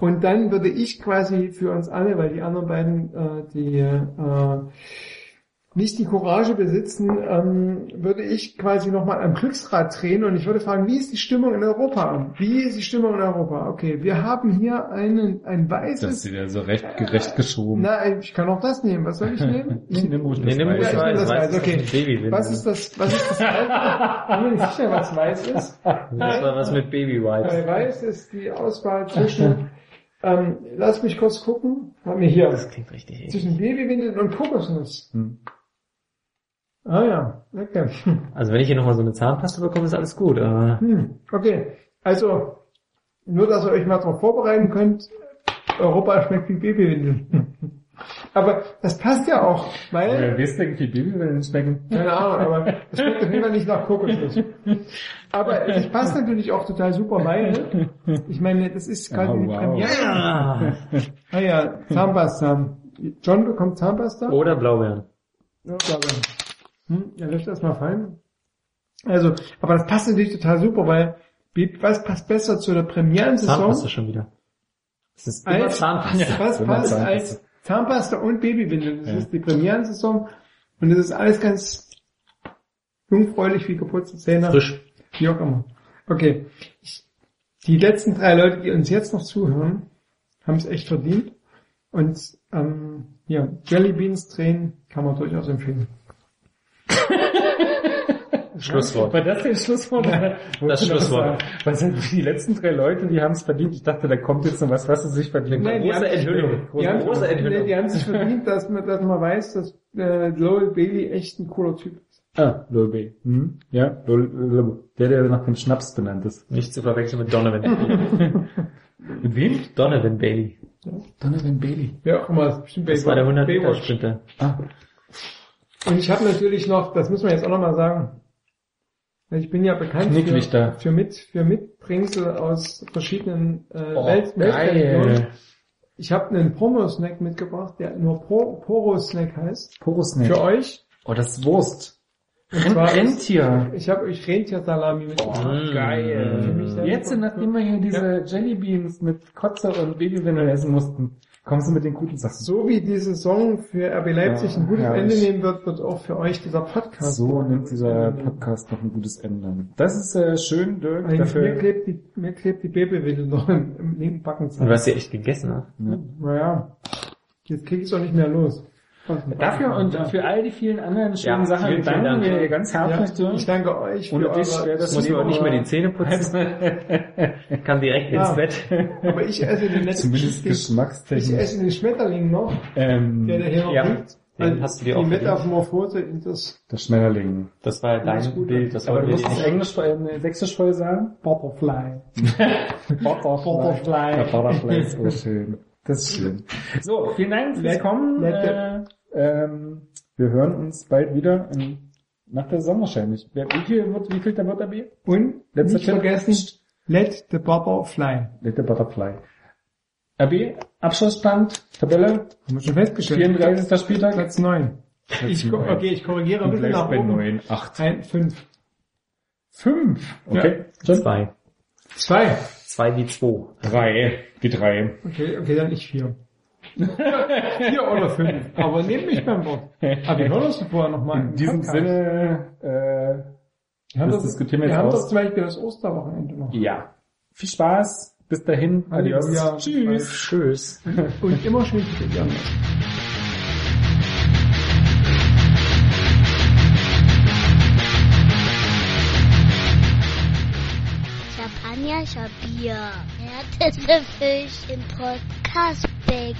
Und dann würde ich quasi für uns alle, weil die anderen beiden, äh, die äh, nicht die Courage besitzen, ähm, würde ich quasi nochmal am Glücksrad drehen und ich würde fragen, wie ist die Stimmung in Europa? Wie ist die Stimmung in Europa? Okay, wir haben hier einen, ein
Das
weißes
ist ja so recht gerecht geschoben.
na, ich kann auch das nehmen. Was soll ich nehmen?
Ich nehme Mut,
Nee,
das
Mut,
weiß
Ja, ich
weiß,
nehme das
weiß,
weiß, okay.
Baby.
Was ist das, was ist das Weiß? Bin mir nicht sicher, was weiß ist.
Das war was mit Baby
Bei
Wipes.
weiß ist die Auswahl zwischen, ähm, lass mich kurz gucken, haben wir hier,
Das klingt richtig
zwischen Babywindeln und Kokosnuss.
Hm.
Ah ja, okay.
Also wenn ich hier nochmal so eine Zahnpasta bekomme, ist alles gut. Aber
Hm, okay. Also, nur, dass ihr euch mal darauf vorbereiten könnt, Europa schmeckt wie Babywindeln. Aber das passt ja auch, weil...
Wer weiß denn, wie Babywellen schmecken?
Keine Ahnung, aber es schmeckt auf jeden Fall nicht nach Kokosnuss. Aber es passt natürlich auch total super, weil, ich meine, das ist quasi
Oh,
die
wow.
Premiere.
Ah.
Ah ja, Zahnpasta. John bekommt Zahnpasta.
Oder Blaubeeren.
Ja, glaube ich. Hm, er lässt erstmal fallen. Also, aber das passt natürlich total super, weil, was passt besser zu der Premierensaison?
Zahnpasta schon wieder. Das ist immer
Als-
Zahnpasta.
Was passt als Zahnpasta und Babywindel? Das
Ja.
ist die Premierensaison und es ist alles ganz jungfräulich wie geputzte Zähne.
Frisch.
Wie auch immer. Okay. Die letzten drei Leute, die uns jetzt noch zuhören, haben es echt verdient. Und ähm, ja, Jelly Beans drehen kann man durchaus empfehlen.
Schlusswort.
War das das Schlusswort?
Das Schlusswort.
Was sind die letzten drei Leute, die haben es verdient? Ich dachte, da kommt jetzt noch was, was sie sich verdient
Nein,
haben.
die
Große
haben-
Enthüllung.
Die haben,
Große Enthüllung.
die haben sich verdient, dass man, dass man weiß, dass äh, Lowell Bailey echt ein cooler Typ ist.
Ah, Lil B. Hm? Ja, Lil, Lil, der, der nach dem Schnaps benannt ist.
Nicht zu verwechseln mit Donovan Bailey.
Mit wem?
Donovan Bailey.
Donovan Bailey.
Wer auch immer, das ist bestimmt
Das war der 100 Meter
Baywatch.
Sprinter.
Ah,
Und ich habe natürlich noch, das muss man jetzt auch nochmal sagen, ich bin ja bekannt für, für, mit, für Mitbringsel aus verschiedenen äh,
Oh,
Welt, Weltreligionen.
geil.
Ich habe einen Promo-Snack mitgebracht, der nur Poro-Snack heißt.
Porosnack.
Für euch.
Oh, das ist Wurst.
Und zwar
Rentier.
ich habe euch Rentiersalami mitgebracht.
Mm.
Geil. Jetzt, nachdem wir hier diese Jellybeans mit Kotze und Babywindel essen mussten, kommst du mit den guten Sachen.
So wie die Saison für RB Leipzig
Ja,
ein gutes
herrlich.
Ende nehmen wird, wird auch für euch dieser Podcast.
So nimmt dieser
Ende nehmen.
Podcast noch ein gutes Ende. Das ist äh, schön, Dirk.
Mir
Dafür,
klebt die, mir klebt die Babywindel noch im, im linken Backenzahn.
Und du hast ja echt gegessen, ne?
ja.
Naja, jetzt krieg ich's auch nicht mehr los.
Dafür und für all die vielen anderen schönen
Ja,
Sachen
vielen, vielen
danken
Dank.
wir ganz herzlich,
Ja, ich danke euch für
Ohne
eure,
dich wäre das
Muss man nicht mehr die Zähne putzen. Kann direkt
Ja.
ins Bett.
aber ich esse den letzten
Zumindest
ich, ich esse den Schmetterling noch,
Ähm,
der, der hier noch
Ja,
liegt.
den
Also
hast du dir
die
auch.
Metamorphose in das
der Schmetterling.
Das war
Das ist
dein
gut.
Bild. Das
Aber du musst
nicht.
Englisch, äh, sächsisch voll sagen?
Butterfly.
Butterfly. Ja, Butterfly ist so schön. Das ist schön. So, vielen Dank fürs
Let-
Kommen.
let
Äh, ähm, wir hören uns bald wieder in, nach der Saison wahrscheinlich. Wer, wie viel wird, wie viel der wird B?
Und
Letzter
nicht
Tipp.
vergessen, let the butter fly.
Let the Butterfly. RB, Abschlussstand, Tabelle,
Haben wir schon festgestellt.
34. Spieltag.
Platz 9. Ich,
neun.
okay, ich korrigiere ein bisschen nach
bei
oben.
9, 8,
Ein, fünf.
5. Okay, John?
Zwei.
Zwei.
Zwei wie zwei.
3, die 3.
Okay, okay, dann nicht vier. Vier oder fünf. Aber nehmt mich beim Wort. Aber wir hören uns vorher nochmal.
In diesem Sinne, äh,
wir haben
das
das,
diskutieren wir
wir
jetzt
haben
aus.
doch zum Beispiel das Osterwochenende noch.
ja. Viel Spaß. Bis dahin. Adios.
Halleluja.
Tschüss.
Tschüss.
Und immer schön zu dir.
Champagner, Bier. Härteste Fisch im Podcastbecken.